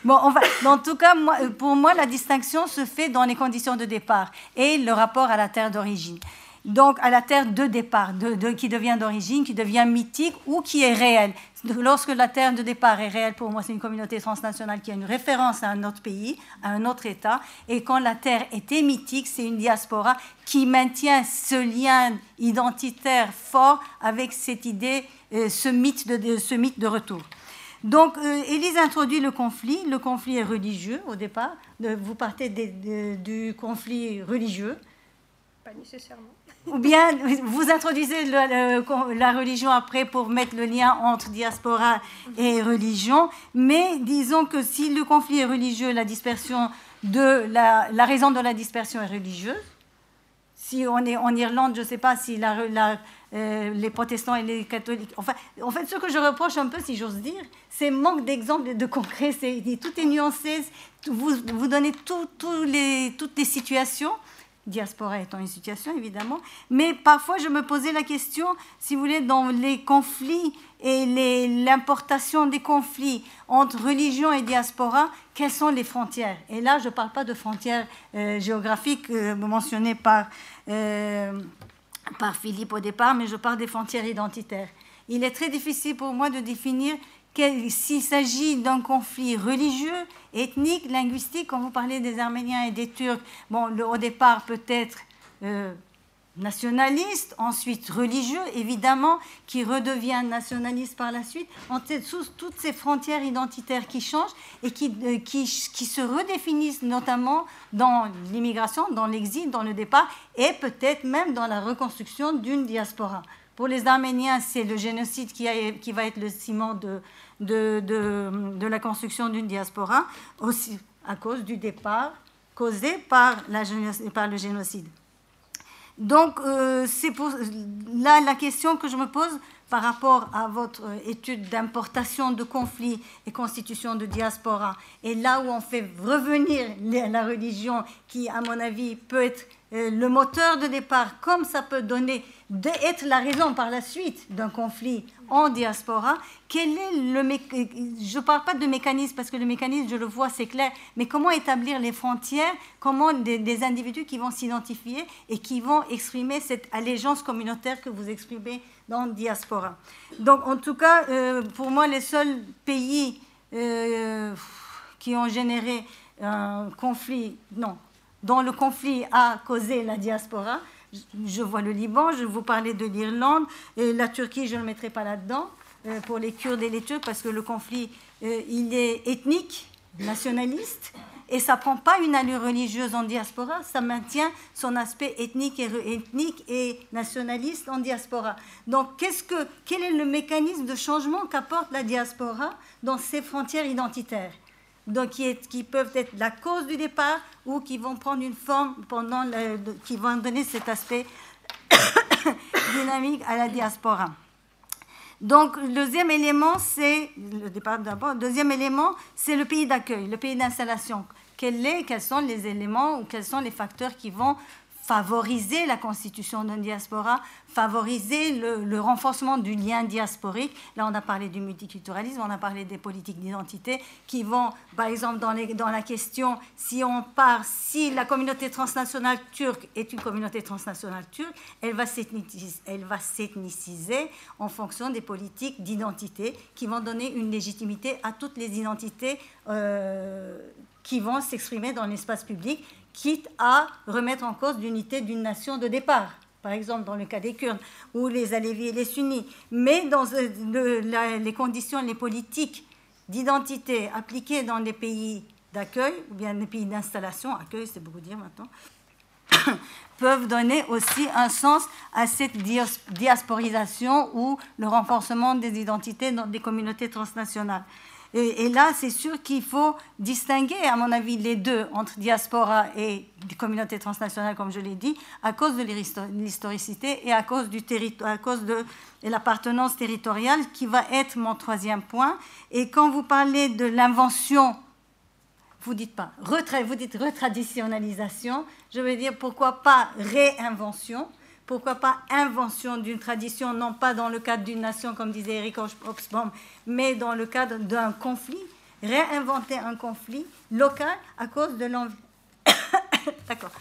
Bon, en tout cas, pour moi, la distinction se fait dans les conditions de départ et le rapport à la terre d'origine. Donc, à la terre de départ, qui devient d'origine, qui devient mythique ou qui est réelle. Lorsque la terre de départ est réelle, pour moi, c'est une communauté transnationale qui a une référence à un autre pays, à un autre État. Et quand la terre était mythique, c'est une diaspora qui maintient ce lien identitaire fort avec cette idée, euh, ce mythe de, ce mythe de retour. Donc, euh, Élise introduit le conflit. Le conflit est religieux au départ. vous partez du conflit religieux. Pas nécessairement. Ou bien vous introduisez la religion après pour mettre le lien entre diaspora et religion. Mais disons que si le conflit est religieux, la dispersion de la, la raison de la dispersion est religieuse. Si on est en Irlande, je ne sais pas si la, euh, les protestants et les catholiques. Enfin, en fait, ce que je reproche un peu, si j'ose dire, c'est manque d'exemples de concret. tout est nuancé. Vous, vous donnez toutes les situations diaspora étant une situation évidemment, mais parfois je me posais la question, si vous voulez, dans les conflits et l'importation des conflits entre religion et diaspora, quelles sont les frontières? Et là, je ne parle pas de frontières euh, géographiques euh, mentionnées par, par Philippe au départ, mais je parle des frontières identitaires. Il est très difficile pour moi de définir s'il s'agit d'un conflit religieux, ethnique, linguistique, quand vous parlez des Arméniens et des Turcs, bon, au départ peut-être euh, nationaliste, ensuite religieux, évidemment, qui redevient nationaliste par la suite, sous toutes ces frontières identitaires qui changent et qui, euh, qui, qui se redéfinissent notamment dans l'immigration, dans l'exil, dans le départ, et peut-être même dans la reconstruction d'une diaspora. Pour les Arméniens, c'est le génocide qui, qui, va être le ciment de, de, de, la construction d'une diaspora, aussi à cause du départ causé par, la, par le génocide. Donc, euh, c'est là la question que je me pose par rapport à votre étude d'importation de conflits et constitution de diaspora, et là où on fait revenir la religion, qui, à mon avis, peut être euh, le moteur de départ, comme ça peut donner d'être la raison par la suite d'un conflit en diaspora, quel est le je ne parle pas de mécanisme parce que le mécanisme, je le vois, c'est clair, mais comment établir les frontières, comment des, individus qui vont s'identifier et qui vont exprimer cette allégeance communautaire que vous exprimez dans diaspora. Donc, en tout cas, euh, pour moi, les seuls pays euh, qui ont généré un conflit, non, dont le conflit a causé la diaspora, je vois le Liban, je vous parlais de l'Irlande, la Turquie, je ne le mettrai pas là-dedans, euh, pour les Kurdes et les Turcs, parce que le conflit, euh, il est ethnique, nationaliste, et ça ne prend pas une allure religieuse en diaspora, ça maintient son aspect ethnique et, nationaliste en diaspora. Donc, quel est le mécanisme de changement qu'apporte la diaspora dans ses frontières identitaires? Donc qui, peuvent être la cause du départ ou qui vont prendre une forme pendant qui vont donner cet aspect dynamique à la diaspora. Donc, le deuxième élément, c'est le départ d'abord. Deuxième élément, c'est le pays d'accueil, le pays d'installation. Quel quels sont les éléments ou quels sont les facteurs qui vont favoriser la constitution d'une diaspora, favoriser le, renforcement du lien diasporique. Là, on a parlé du multiculturalisme, on a parlé des politiques d'identité qui vont, par exemple, dans, la question, si on part, si la communauté transnationale turque est une communauté transnationale turque, elle va s'ethniciser en fonction des politiques d'identité qui vont donner une légitimité à toutes les identités euh, qui vont s'exprimer dans l'espace public quitte à remettre en cause l'unité d'une nation de départ, par exemple dans le cas des Kurdes, ou les Alévis et les Sunnis. Mais dans euh, les conditions, les politiques d'identité appliquées dans les pays d'accueil, ou bien les pays d'installation, accueil c'est beaucoup dire maintenant, peuvent donner aussi un sens à cette diasporisation ou le renforcement des identités dans des communautés transnationales. Et, là, c'est sûr qu'il faut distinguer, à mon avis, les deux entre diaspora et communauté transnationale, comme je l'ai dit, à cause de l'historicité et à cause, à cause de l'appartenance territoriale, qui va être mon troisième point. Et quand vous parlez de l'invention vous dites pas vous dites retraditionnalisation. Je veux dire pourquoi pas réinvention? Pourquoi pas invention d'une tradition, non pas dans le cadre d'une nation, comme disait Eric Hobsbawm, mais dans le cadre d'un conflit, réinventer un conflit local à cause de l'envie. D'accord.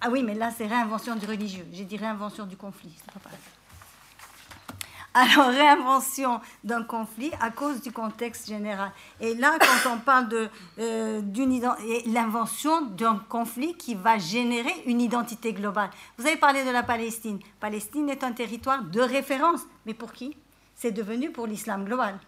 Ah oui, mais là, c'est réinvention du religieux. J'ai dit réinvention du conflit. Alors, réinvention d'un conflit à cause du contexte général. Et là, quand on parle de euh, l'invention d'un conflit qui va générer une identité globale. Vous avez parlé de la Palestine. Palestine est un territoire de référence. Mais pour qui? C'est devenu pour l'islam global.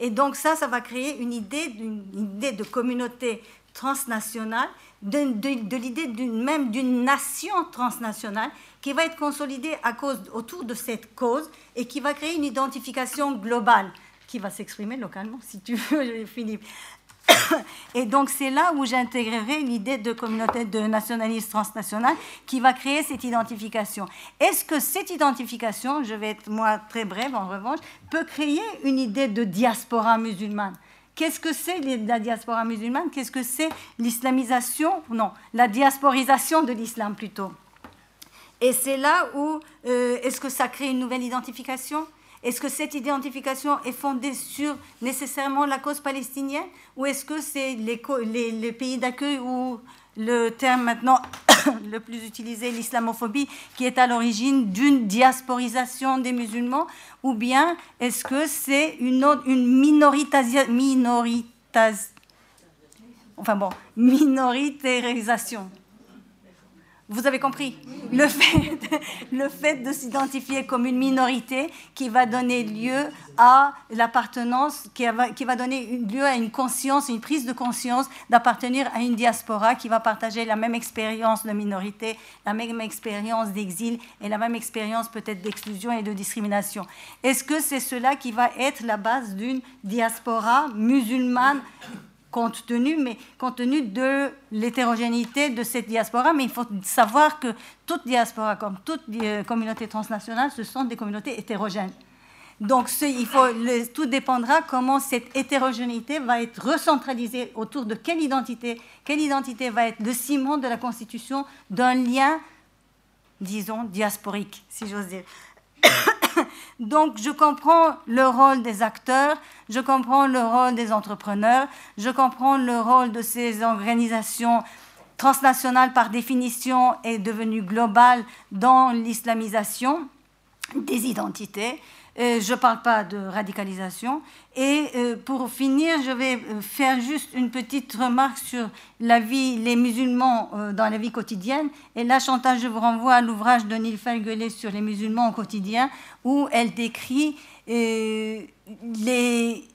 Et donc ça, ça va créer une idée, d'une idée de communauté transnationale, de, l'idée même d'une nation transnationale qui va être consolidée à cause, autour de cette cause et qui va créer une identification globale qui va s'exprimer localement, si tu veux, Philippe. Et donc c'est là où j'intégrerai l'idée de communauté de nationalisme transnational qui va créer cette identification. Est-ce que cette identification, je vais être moi très brève en revanche, peut créer une idée de diaspora musulmane? Qu'est-ce que c'est la diaspora musulmane? Qu'est-ce que c'est l'islamisation? Non, la diasporisation de l'islam plutôt. Et c'est là où euh, est-ce que ça crée une nouvelle identification? Est-ce que cette identification est fondée sur nécessairement la cause palestinienne? Ou est-ce que c'est les, pays d'accueil ou le terme maintenant le plus utilisé, l'islamophobie, qui est à l'origine d'une diasporisation des musulmans ou bien est-ce que c'est une, une enfin bon, minoritarisation vous avez compris? Le fait, le fait de s'identifier comme une minorité qui va donner lieu à l'appartenance, qui va, qui va donner lieu à une conscience, une prise de conscience d'appartenir à une diaspora qui va partager la même expérience de minorité, la même expérience d'exil et la même expérience peut-être d'exclusion et de discrimination. Est-ce que c'est cela qui va être la base d'une diaspora musulmane compte tenu, mais compte tenu de l'hétérogénéité de cette diaspora. Mais il faut savoir que toute diaspora, comme toute euh, communauté transnationale, ce sont des communautés hétérogènes. Donc, il faut, tout dépendra comment cette hétérogénéité va être recentralisée autour de quelle identité, quelle identité va être le ciment de la constitution d'un lien, disons, diasporique, si j'ose dire. Donc je comprends le rôle des acteurs, je comprends le rôle des entrepreneurs, je comprends le rôle de ces organisations transnationales par définition et devenues globales dans l'islamisation des identités. Euh, je ne parle pas de radicalisation. Et euh, pour finir, je vais euh, faire juste une petite remarque sur la vie, les musulmans dans la vie quotidienne. Et là, Chantal, je vous renvoie à l'ouvrage de Neil Ferguelet sur les musulmans au quotidien, où elle décrit les,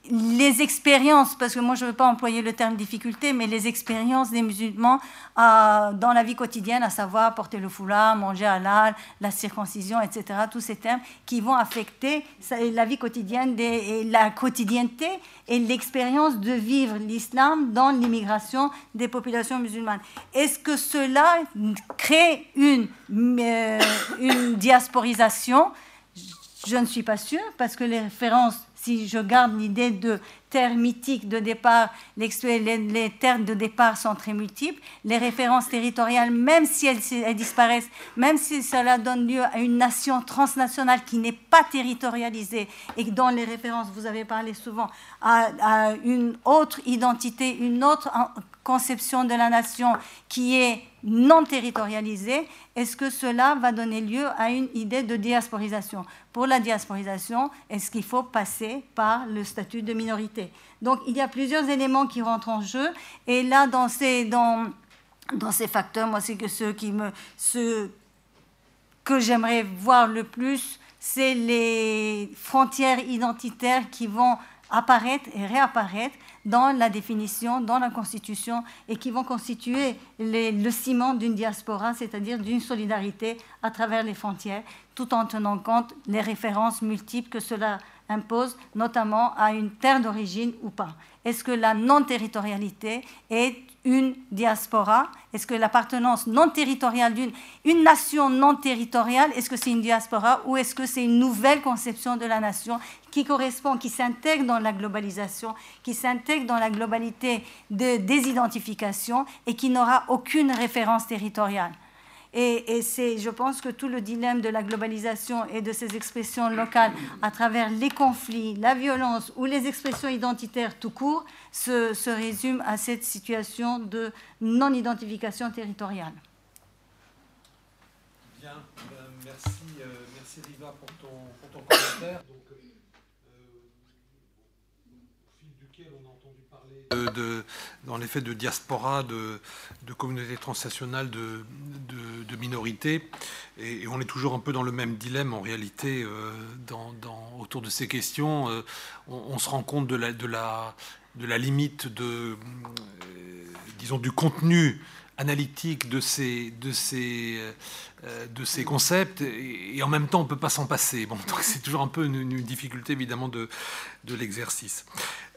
expériences, parce que moi je ne veux pas employer le terme difficulté, mais les expériences des musulmans euh, dans la vie quotidienne, à savoir porter le foulard, manger halal, la circoncision, etc., tous ces termes qui vont affecter la vie quotidienne, des, la quotidienneté et l'expérience de vivre l'islam dans l'immigration des populations musulmanes. Est-ce que cela crée une, euh, une diasporisation je ne suis pas sûre, parce que les références si je garde l'idée de terre mythique de départ, les, terres de départ sont très multiples. Les références territoriales, même si elles, disparaissent, même si cela donne lieu à une nation transnationale qui n'est pas territorialisée et dont les références, vous avez parlé souvent, à, à une autre identité, une autre conception de la nation qui est non territorialisée, est-ce que cela va donner lieu à une idée de diasporisation? Pour la diasporisation, est-ce qu'il faut passer par le statut de minorité? Donc il y a plusieurs éléments qui rentrent en jeu. Et là, dans ces, dans, dans ces facteurs, moi, c'est que ce, qui me, ce que j'aimerais voir le plus, c'est les frontières identitaires qui vont apparaître et réapparaître dans la définition, dans la Constitution, et qui vont constituer le ciment d'une diaspora, c'est-à-dire d'une solidarité à travers les frontières, tout en tenant compte des références multiples que cela impose, notamment à une terre d'origine ou pas. Est-ce que la non-territorialité est une diaspora? Est-ce que l'appartenance non territoriale d'une une nation non territoriale, est-ce que c'est une diaspora ou est-ce que c'est une nouvelle conception de la nation qui correspond, qui s'intègre dans la globalisation, qui s'intègre dans la globalité de, des identifications et qui n'aura aucune référence territoriale? Et, c'est, je pense que tout le dilemme de la globalisation et de ces expressions locales à travers les conflits, la violence ou les expressions identitaires tout court se, résume à cette situation de non-identification territoriale. Bien, euh, merci, euh, merci Riva pour ton, pour ton commentaire. Donc, euh, au fil du duquel on a parler de, dans l'effet de diaspora, de, de communautés transnationales, de, de, minorités. Et, on est toujours un peu dans le même dilemme en réalité euh, autour de ces questions. Euh, on, se rend compte de la, de de limite de, disons, du contenu analytique de ces, de euh, de ces concepts et, en même temps on ne peut pas s'en passer. Bon, c'est toujours un peu une, difficulté évidemment de, de l'exercice.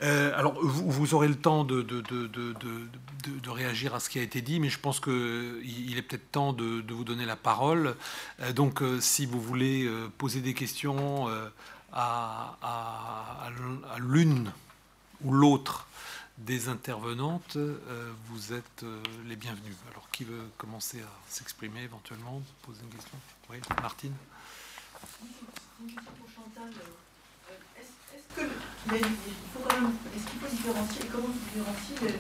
Euh, alors vous, aurez le temps de, de, de, réagir à ce qui a été dit, mais je pense qu'il est peut-être temps de, vous donner la parole. Euh, donc si vous voulez poser des questions à, à l'une ou l'autre des intervenantes, euh, vous êtes euh, les bienvenus. Alors, qui veut commencer à s'exprimer éventuellement, poser une question? Oui, Martine faut quand même, est-ce qu'il faut différencier, comment différencier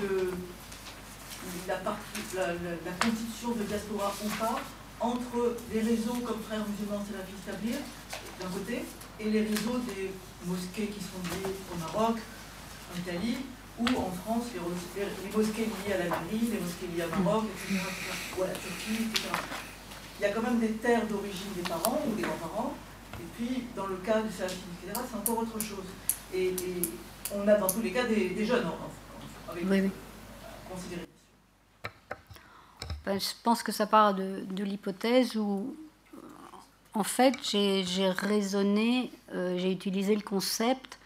le, la, la, la, constitution de diaspora ou pas entre les réseaux comme Frères musulmans salafistes établir d'un côté et les réseaux des mosquées qui sont liées au Maroc, en Italie, ou en France, les, les, mosquées liées à l'Algérie, les mosquées liées à Maroc, etc., ou à la Turquie, etc. Il y a quand même des terres d'origine des parents ou des grands-parents, et puis dans le cas du service, etc., c'est encore autre chose. Et, on a dans tous les cas des, jeunes en, avec oui, oui. Ben, je pense que ça part de, de l'hypothèse où, en fait, j'ai raisonné, euh, j'ai utilisé le concept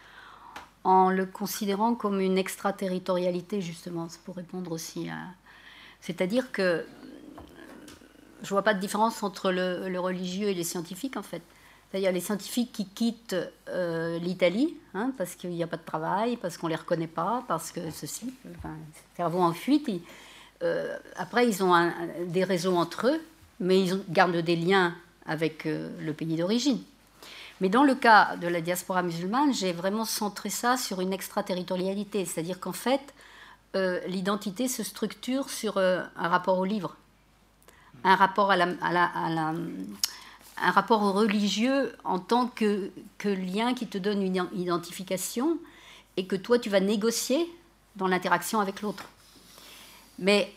en le considérant comme une extraterritorialité, justement, pour répondre aussi à... C'est-à-dire que je vois pas de différence entre le, religieux et les scientifiques, en fait. C'est-à-dire les scientifiques qui quittent euh, l'Italie, hein, parce qu'il n'y a pas de travail, parce qu'on ne les reconnaît pas, parce que ceci, enfin, cerveau en fuite. Euh, après, ils ont des réseaux entre eux, mais ils gardent des liens avec euh, le pays d'origine. Mais dans le cas de la diaspora musulmane, j'ai vraiment centré ça sur une extraterritorialité, c'est-à-dire qu'en fait, euh, l'identité se structure sur euh, un rapport au livre, un rapport, à un rapport au religieux en tant que, que lien qui te donne une identification et que toi, tu vas négocier dans l'interaction avec l'autre. Mais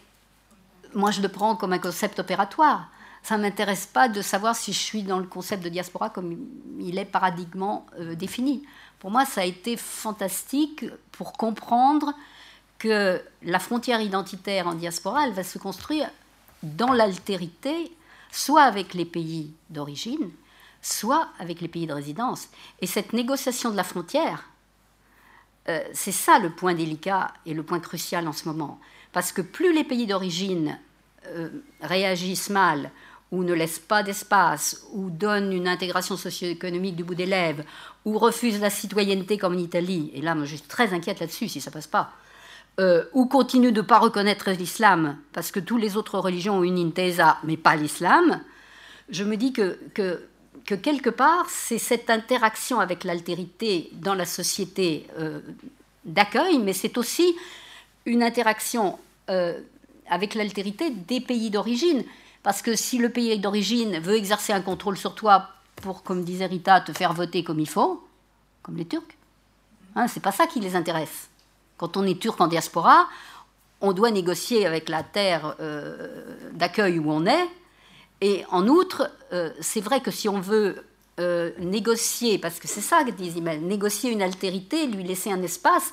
moi, je le prends comme un concept opératoire ça ne m'intéresse pas de savoir si je suis dans le concept de diaspora comme il est paradigmement euh, défini. Pour moi, ça a été fantastique pour comprendre que la frontière identitaire en diaspora, elle va se construire dans l'altérité, soit avec les pays d'origine, soit avec les pays de résidence. Et cette négociation de la frontière, euh, c'est ça le point délicat et le point crucial en ce moment. Parce que plus les pays d'origine euh, réagissent mal ou ne laisse pas d'espace, ou donne une intégration socio-économique du bout des lèvres, ou refuse la citoyenneté comme en Italie, et là, moi, je suis très inquiète là-dessus si ça passe pas, euh, ou continue de ne pas reconnaître l'islam, parce que toutes les autres religions ont une intesa, mais pas l'islam, je me dis que quelque part, c'est cette interaction avec l'altérité dans la société euh, d'accueil, mais c'est aussi une interaction euh, avec l'altérité des pays d'origine. Parce que si le pays d'origine veut exercer un contrôle sur toi pour, comme disait Rita, te faire voter comme il faut, comme les Turcs, hein, c'est pas ça qui les intéresse. Quand on est turc en diaspora, on doit négocier avec la terre euh, d'accueil où on est. Et en outre, euh, c'est vrai que si on veut euh, négocier, parce que c'est ça que disent négocier une altérité, lui laisser un espace,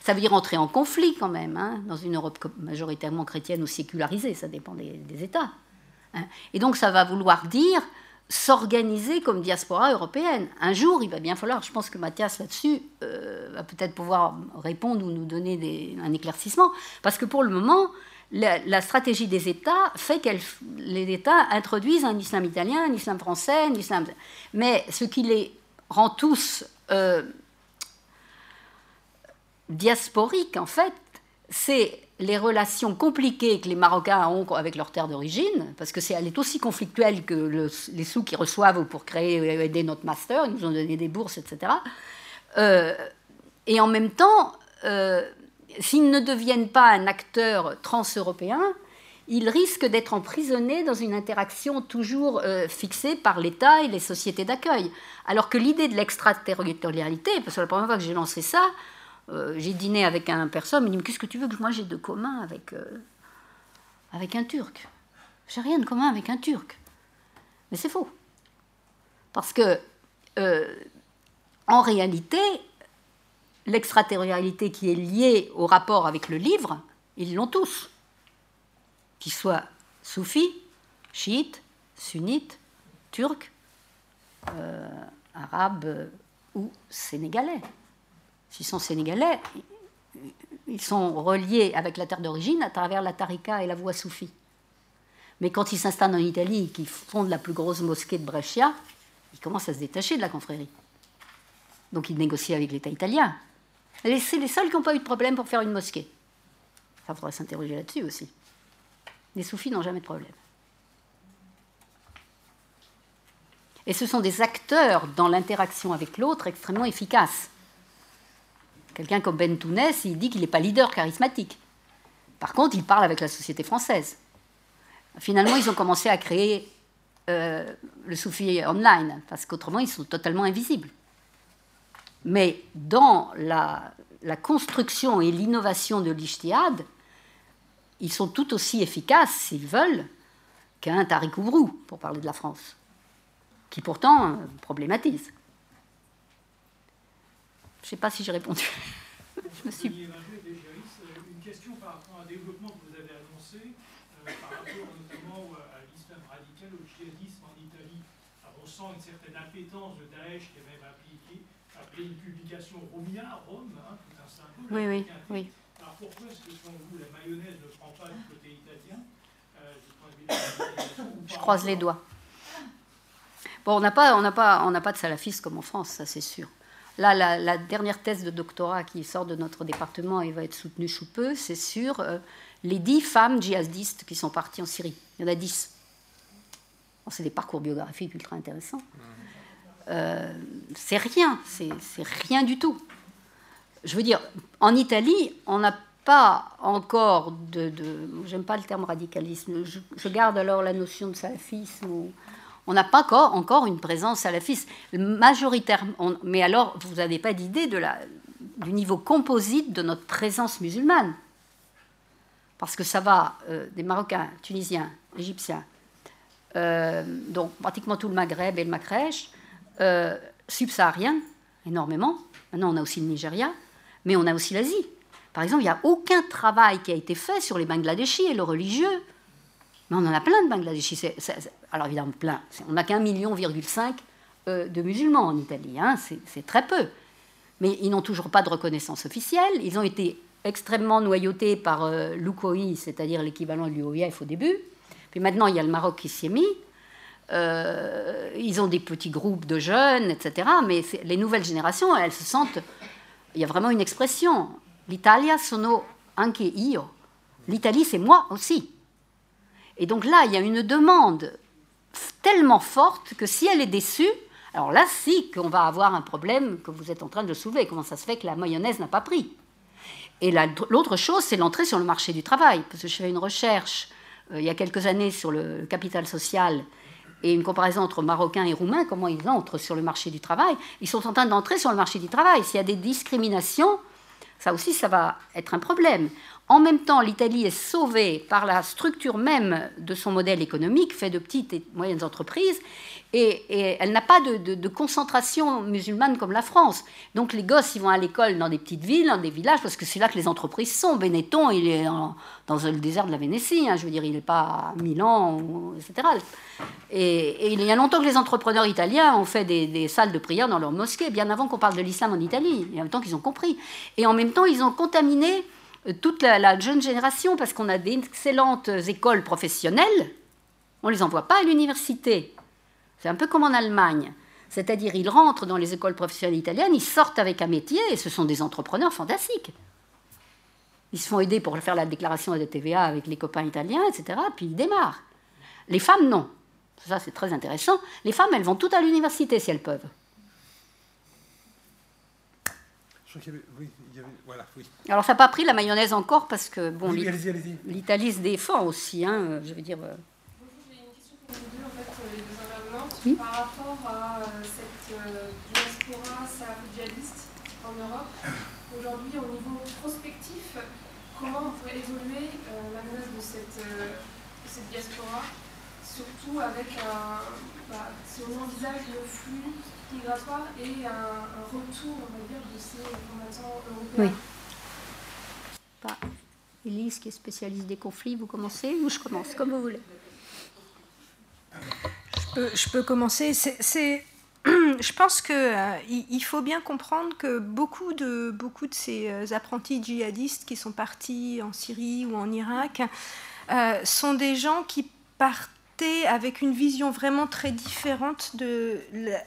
ça veut dire entrer en conflit quand même, hein, dans une Europe majoritairement chrétienne ou sécularisée, ça dépend des États. Hein. Et donc ça va vouloir dire s'organiser comme diaspora européenne. Un jour, il va bien falloir, je pense que Mathias là-dessus euh, va peut-être pouvoir répondre ou nous donner un éclaircissement, parce que pour le moment, la, stratégie des États fait que les États introduisent un islam italien, un islam français, un islam... Mais ce qui les rend tous euh, diasporiques, en fait, c'est les relations compliquées que les Marocains ont avec leur terre d'origine, parce que c'est, elle est aussi conflictuelle que les sous qu'ils reçoivent pour créer, euh, aider notre master, ils nous ont donné des bourses, etc. Euh, et en même temps, euh, s'ils ne deviennent pas un acteur transeuropéen, ils risquent d'être emprisonnés dans une interaction toujours fixée par l'État et les sociétés d'accueil. Alors que l'idée de l'extraterritorialité, parce que la première fois que j'ai lancé ça, euh, j'ai dîné avec un personne, il me dit Qu'est-ce que tu veux que moi j'ai de commun avec, euh, avec un Turc? J'ai rien de commun avec un Turc. Mais c'est faux. Parce que, euh, en réalité, l'extraterritorialité qui est liée au rapport avec le livre, ils l'ont tous. Qu'ils soient soufis, chiites, sunnites, turcs, arabes ou sénégalais. S'ils sont sénégalais, ils sont reliés avec la terre d'origine à travers la tarika et la voie soufie. Mais quand ils s'installent en Italie, qu'ils fondent la plus grosse mosquée de Brescia, ils commencent à se détacher de la confrérie. Donc ils négocient avec l'État italien. c'est les seuls qui n'ont pas eu de problème pour faire une mosquée. Ça faudrait s'interroger là-dessus aussi. Les soufis n'ont jamais de problème. Et ce sont des acteurs dans l'interaction avec l'autre extrêmement efficaces. Quelqu'un comme Ben Tounès, il dit qu'il n'est pas leader charismatique. Par contre, il parle avec la société française. Finalement, ils ont commencé à créer euh, le Soufi online, parce qu'autrement, ils sont totalement invisibles. Mais dans la, construction et l'innovation de l'Ijtihad, ils sont tout aussi efficaces, s'ils veulent, qu'un Tariq Oubrou, pour parler de la France, qui pourtant problématise. Je ne sais pas si j'ai répondu. je me suis... Une question par rapport à un développement que vous avez annoncé, euh, par rapport notamment à l'islam radical, au djihadisme en Italie. Alors on sent une certaine appétence de Daesh qui a même appliqué, appelé une publication Romia, Rome, hein, tout un symbole. Oui, oui, oui. Alors pourquoi est-ce que selon vous la mayonnaise ne prend pas du côté italien euh, du point de vue Je croise les doigts. Bon, on n'a pas, on pas, on pas de salafistes comme en France, ça c'est sûr. Là, la, dernière thèse de doctorat qui sort de notre département et va être soutenue sous peu, c'est sur euh, les dix femmes djihadistes qui sont parties en Syrie. Il y en a dix. c'est des parcours biographiques ultra intéressants. Euh, c'est rien, c'est rien du tout. Je veux dire, en Italie, on n'a pas encore de. J'aime pas le terme radicalisme. Je, garde alors la notion de salafisme on n'a pas encore, une présence salafiste. Majoritaire, mais alors, vous n'avez pas d'idée du niveau composite de notre présence musulmane. Parce que ça va euh, des Marocains, Tunisiens, Égyptiens, euh, donc pratiquement tout le Maghreb et le Macrèche, euh, subsahariens, énormément. Maintenant, on a aussi le Nigeria, mais on a aussi l'Asie. Par exemple, il n'y a aucun travail qui a été fait sur les Bangladeshis et le religieux. Mais on en a plein de Bangladeshis. alors évidemment, plein. On n'a qu'un million, virgule cinq euh, de musulmans en Italie. Hein. C'est très peu. Mais ils n'ont toujours pas de reconnaissance officielle. Ils ont été extrêmement noyautés par euh, l'UCOI, c'est-à-dire l'équivalent de l'UOIF au début. Puis maintenant, il y a le Maroc qui s'y est mis. Euh, ils ont des petits groupes de jeunes, etc. Mais les nouvelles générations, elles se sentent. Il y a vraiment une expression. L'Italia sono anche io. L'Italie, c'est moi aussi. Et donc là, il y a une demande tellement forte que si elle est déçue, alors là, si qu'on va avoir un problème que vous êtes en train de soulever. Comment ça se fait que la mayonnaise n'a pas pris? Et l'autre chose, c'est l'entrée sur le marché du travail. Parce que je fais une recherche euh, il y a quelques années sur le capital social et une comparaison entre Marocains et Roumains, comment ils entrent sur le marché du travail. Ils sont en train d'entrer sur le marché du travail. S'il y a des discriminations, ça aussi, ça va être un problème. En même temps, l'Italie est sauvée par la structure même de son modèle économique, fait de petites et moyennes entreprises, et, elle n'a pas de, concentration musulmane comme la France. Donc les gosses, ils vont à l'école dans des petites villes, dans des villages, parce que c'est là que les entreprises sont. Benetton, il est dans le désert de la Vénétie, hein, je veux dire, il n'est pas à Milan, etc. Et, il y a longtemps que les entrepreneurs italiens ont fait des, des salles de prière dans leurs mosquées, bien avant qu'on parle de l'islam en Italie, et en même temps qu'ils ont compris. Et en même temps, ils ont contaminé toute la, jeune génération, parce qu'on a d'excellentes écoles professionnelles, on ne les envoie pas à l'université. C'est un peu comme en Allemagne. C'est-à-dire, ils rentrent dans les écoles professionnelles italiennes, ils sortent avec un métier, et ce sont des entrepreneurs fantastiques. Ils se font aider pour faire la déclaration de TVA avec les copains italiens, etc., puis ils démarrent. Les femmes, non. Ça, c'est très intéressant. Les femmes, elles vont toutes à l'université si elles peuvent. Alors ça n'a pas pris la mayonnaise encore parce que bon, l'Italie se défend aussi, hein, je veux dire. Euh. J'ai une question pour vous deux, en fait, euh, les deux intervenantes, par rapport à euh, cette diaspora djihadiste en Europe. aujourd'hui, au niveau prospectif, comment on pourrait évoluer la menace de cette, cette diaspora, surtout avec un, bah, si on envisage le flux migratoire et un, retour, on va dire, de ces combattants européens. Oui. Bah, Elise, qui est spécialiste des conflits, vous commencez ou je commence, comme vous voulez. Je peux, je peux commencer. C'est je pense qu'il euh, il faut bien comprendre que beaucoup de, beaucoup de ces euh, apprentis djihadistes qui sont partis en Syrie ou en Irak euh, sont des gens qui avec une vision vraiment très différente de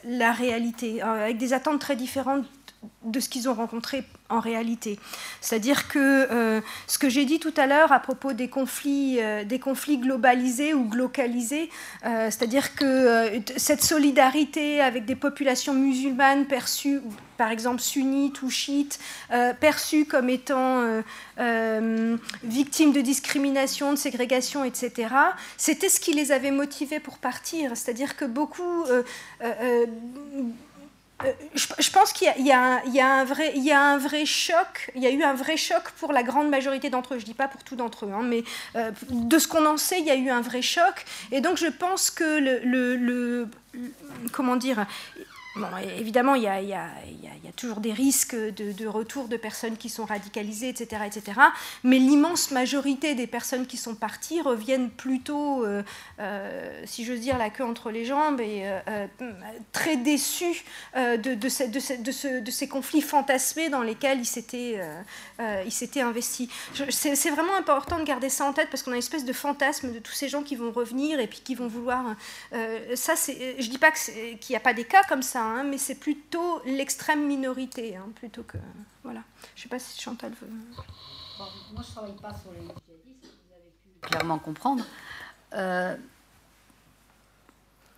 la réalité, avec des attentes très différentes de ce qu'ils ont rencontré en réalité. C'est-à-dire que euh, ce que j'ai dit tout à l'heure à propos des conflits, euh, des conflits globalisés ou glocalisés, euh, c'est-à-dire que cette solidarité avec des populations musulmanes perçues, par exemple sunnites ou chiites, perçues comme étant victimes de discrimination, de ségrégation, etc., c'était ce qui les avait motivés pour partir. C'est-à-dire que beaucoup euh, je, pense qu'il y, a un vrai choc, il y a eu un vrai choc pour la grande majorité d'entre eux, je dis pas pour tout d'entre eux, hein, mais euh, de ce qu'on en sait, il y a eu un vrai choc, et donc je pense que le comment dire, évidemment, il y, a, toujours des risques de, retour de personnes qui sont radicalisées, etc. etc. mais l'immense majorité des personnes qui sont parties reviennent plutôt, euh, euh, si j'ose dire, la queue entre les jambes et euh, très déçues de, ces conflits fantasmés dans lesquels ils s'étaient investis. C'est vraiment important de garder ça en tête parce qu'on a une espèce de fantasme de tous ces gens qui vont revenir et puis qui vont vouloir... ça, je ne dis pas qu'il n'y a pas des cas comme ça, Hein, mais c'est plutôt l'extrême minorité, hein, plutôt que... Voilà. Je ne sais pas si Chantal veut... moi, je ne travaille pas sur les djihadistes, vous avez pu clairement comprendre. Euh,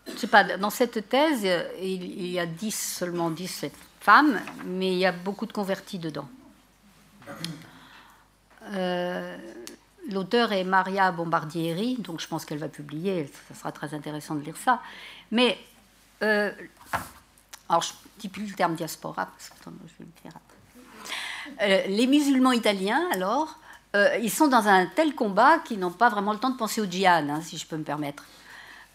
je sais pas, dans cette thèse, il, y a 10, seulement 17 femmes, mais il y a beaucoup de convertis dedans. Euh, L'auteur est Maria Bombardieri, donc je pense qu'elle va publier, ça sera très intéressant de lire ça. Mais euh, alors je ne dis plus le terme diaspora, parce que je vais le faire après. Euh, les musulmans italiens, alors, euh, ils sont dans un tel combat qu'ils n'ont pas vraiment le temps de penser au djihad, hein, si je peux me permettre.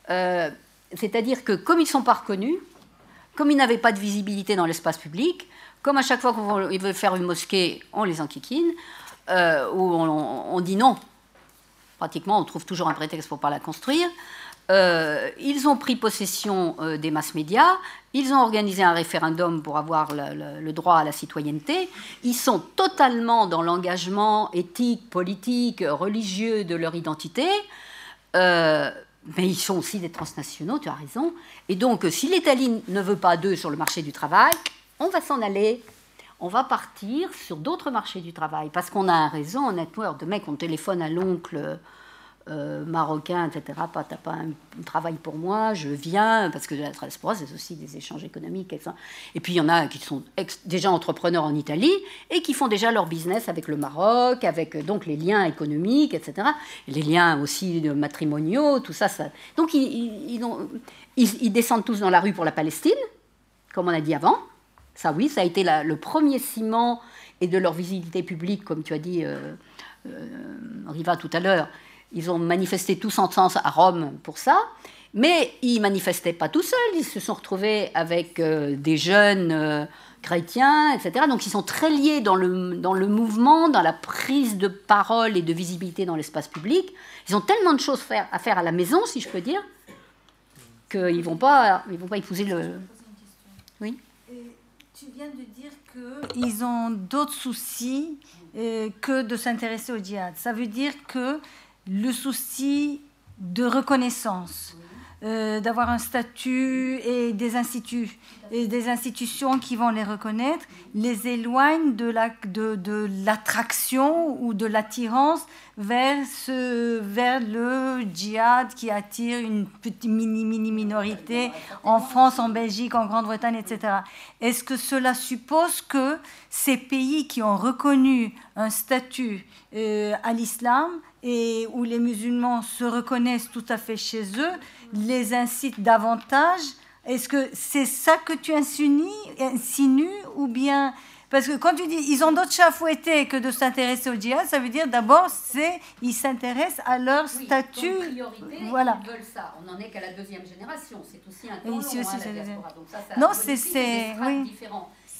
Euh, c'est-à-dire que comme ils ne sont pas reconnus, comme ils n'avaient pas de visibilité dans l'espace public, comme à chaque fois qu'ils veulent faire une mosquée, on les enquiquine, ou on, on, dit non. Pratiquement, on trouve toujours un prétexte pour ne pas la construire. Euh, ils ont pris possession euh, des masses médias, ils ont organisé un référendum pour avoir le, droit à la citoyenneté, ils sont totalement dans l'engagement éthique, politique, religieux de leur identité, euh, mais ils sont aussi des transnationaux, tu as raison, et donc si l'Italie ne veut pas d'eux sur le marché du travail, on va s'en aller. On va partir sur d'autres marchés du travail. Parce qu'on a un réseau, un network de mecs, on téléphone à l'oncle euh, marocain, etc. Pas, t'as pas un, travail pour moi, je viens, parce que la diaspora, c'est aussi des échanges économiques. Et puis il y en a qui sont déjà entrepreneurs en Italie et qui font déjà leur business avec le Maroc, avec euh, donc les liens économiques, etc. les liens aussi matrimoniaux, tout ça. Donc ils, ils, descendent tous dans la rue pour la Palestine, comme on a dit avant. Ça, oui, ça a été le premier ciment et de leur visibilité publique, comme tu as dit, euh, euh Riva, tout à l'heure ils ont manifesté tous ensemble à Rome pour ça. Mais ils ne manifestaient pas tout seuls, ils se sont retrouvés avec euh, des jeunes euh, chrétiens, etc. Donc ils sont très liés dans le, dans le mouvement, dans la prise de parole et de visibilité dans l'espace public. Ils ont tellement de choses à faire à la maison, si je peux dire, qu'ils ne vont, pas, ils vont pas épouser le... Oui Tu viens de dire qu'ils ont d'autres soucis euh, que de s'intéresser au djihad. Ça veut dire que le souci de reconnaissance, euh, d'avoir un statut et des, instituts, et des institutions qui vont les reconnaître, les éloignent de, l'attraction ou de l'attirance vers, vers le djihad qui attire une petite mini-mini minorité en France, en Belgique, en Grande-Bretagne, etc. Est-ce que cela suppose que ces pays qui ont reconnu un statut euh, à l'islam et où les musulmans se reconnaissent tout à fait chez eux, les incitent davantage Est-ce que c'est ça que tu insinues, insinues ou bien Parce que quand tu dis ils ont d'autres chats à fouetter que de s'intéresser au djihad, ça veut dire d'abord c'est ils s'intéressent à leur Oui, statut. priorité, voilà. Ils veulent ça. On n'en est qu'à la deuxième génération. C'est aussi un temps Oui, long, hein, la diaspora. Donc ça, ça Non, c'est- c'est- oui.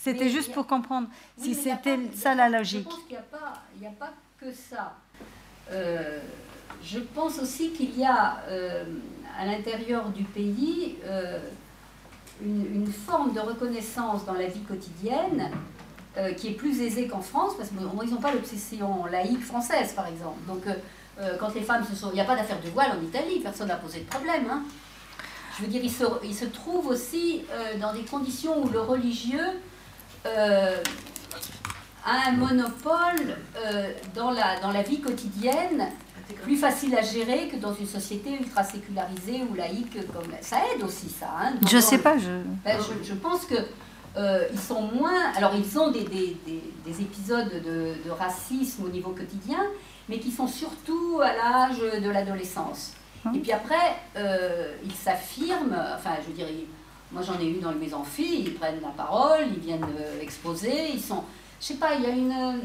C'était juste a- pour comprendre Oui, si c'était ça la logique. Je pense qu'il n'y a, a pas que ça. Euh, je pense aussi qu'il y a euh, à l'intérieur du pays euh, une, forme de reconnaissance dans la vie quotidienne qui est plus aisée qu'en France, parce qu'ils n'ont pas l'obsession laïque française, par exemple. Donc, quand les femmes se sont... Il n'y a pas d'affaire de voile en Italie, personne n'a posé de problème. hein. Je veux dire, ils se, trouvent aussi dans des conditions où le religieux a un monopole euh, dans, la, dans la vie quotidienne plus facile à gérer que dans une société ultra sécularisée ou laïque comme ça aide aussi ça. hein, Je sais pas, je. ben, je, je pense que euh, ils sont moins. Alors, ils ont des, des- des- des épisodes de, de racisme au niveau quotidien, mais qui sont surtout à l'âge de l'adolescence. Hum. Et puis après, euh, ils s'affirment. Enfin, je ils- moi j'en ai eu dans mes amphis, ils prennent la parole, ils viennent exposer, ils sont. Je sais pas, il y a une. euh,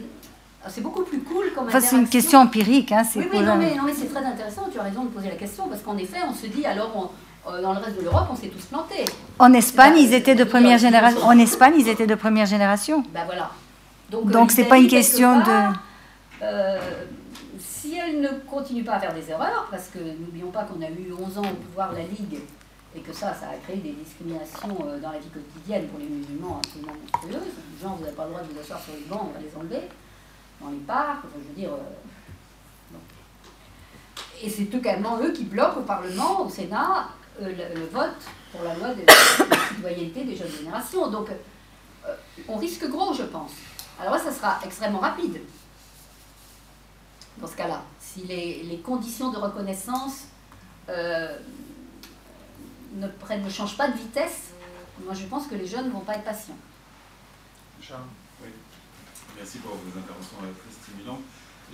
C'est beaucoup plus cool comme Enfin, c'est une question empirique, hein, Oui, oui, non, mais, non, mais c'est très intéressant, tu as raison de poser la question, parce qu'en effet, on se dit, alors, on- euh, dans le reste de l'Europe, on s'est tous plantés. En Espagne, ils étaient de première génération. En Espagne, ils étaient de première génération. Ben voilà. Donc, euh, c'est pas une question de- euh, si elle ne continue pas à faire des erreurs, parce que n'oublions pas qu'on a eu 11 ans au pouvoir la Ligue, et que ça, ça a créé des discriminations euh, dans la vie quotidienne pour les musulmans absolument monstrueuses. Genre, vous n'avez pas le droit de vous asseoir sur les bancs, on va les enlever, dans les parcs, je veux dire. euh. Et c'est également eux qui bloquent au Parlement, au Sénat, euh, le, vote pour la loi de, de citoyenneté des jeunes générations. Donc, on risque gros, je pense. Alors là, ça sera extrêmement rapide. Dans ce cas-là, si les, conditions de reconnaissance ne, prennent- ne changent pas de vitesse, moi je pense que les jeunes ne vont pas être patients. Charles Oui. Merci pour vos interventions euh, très stimulantes.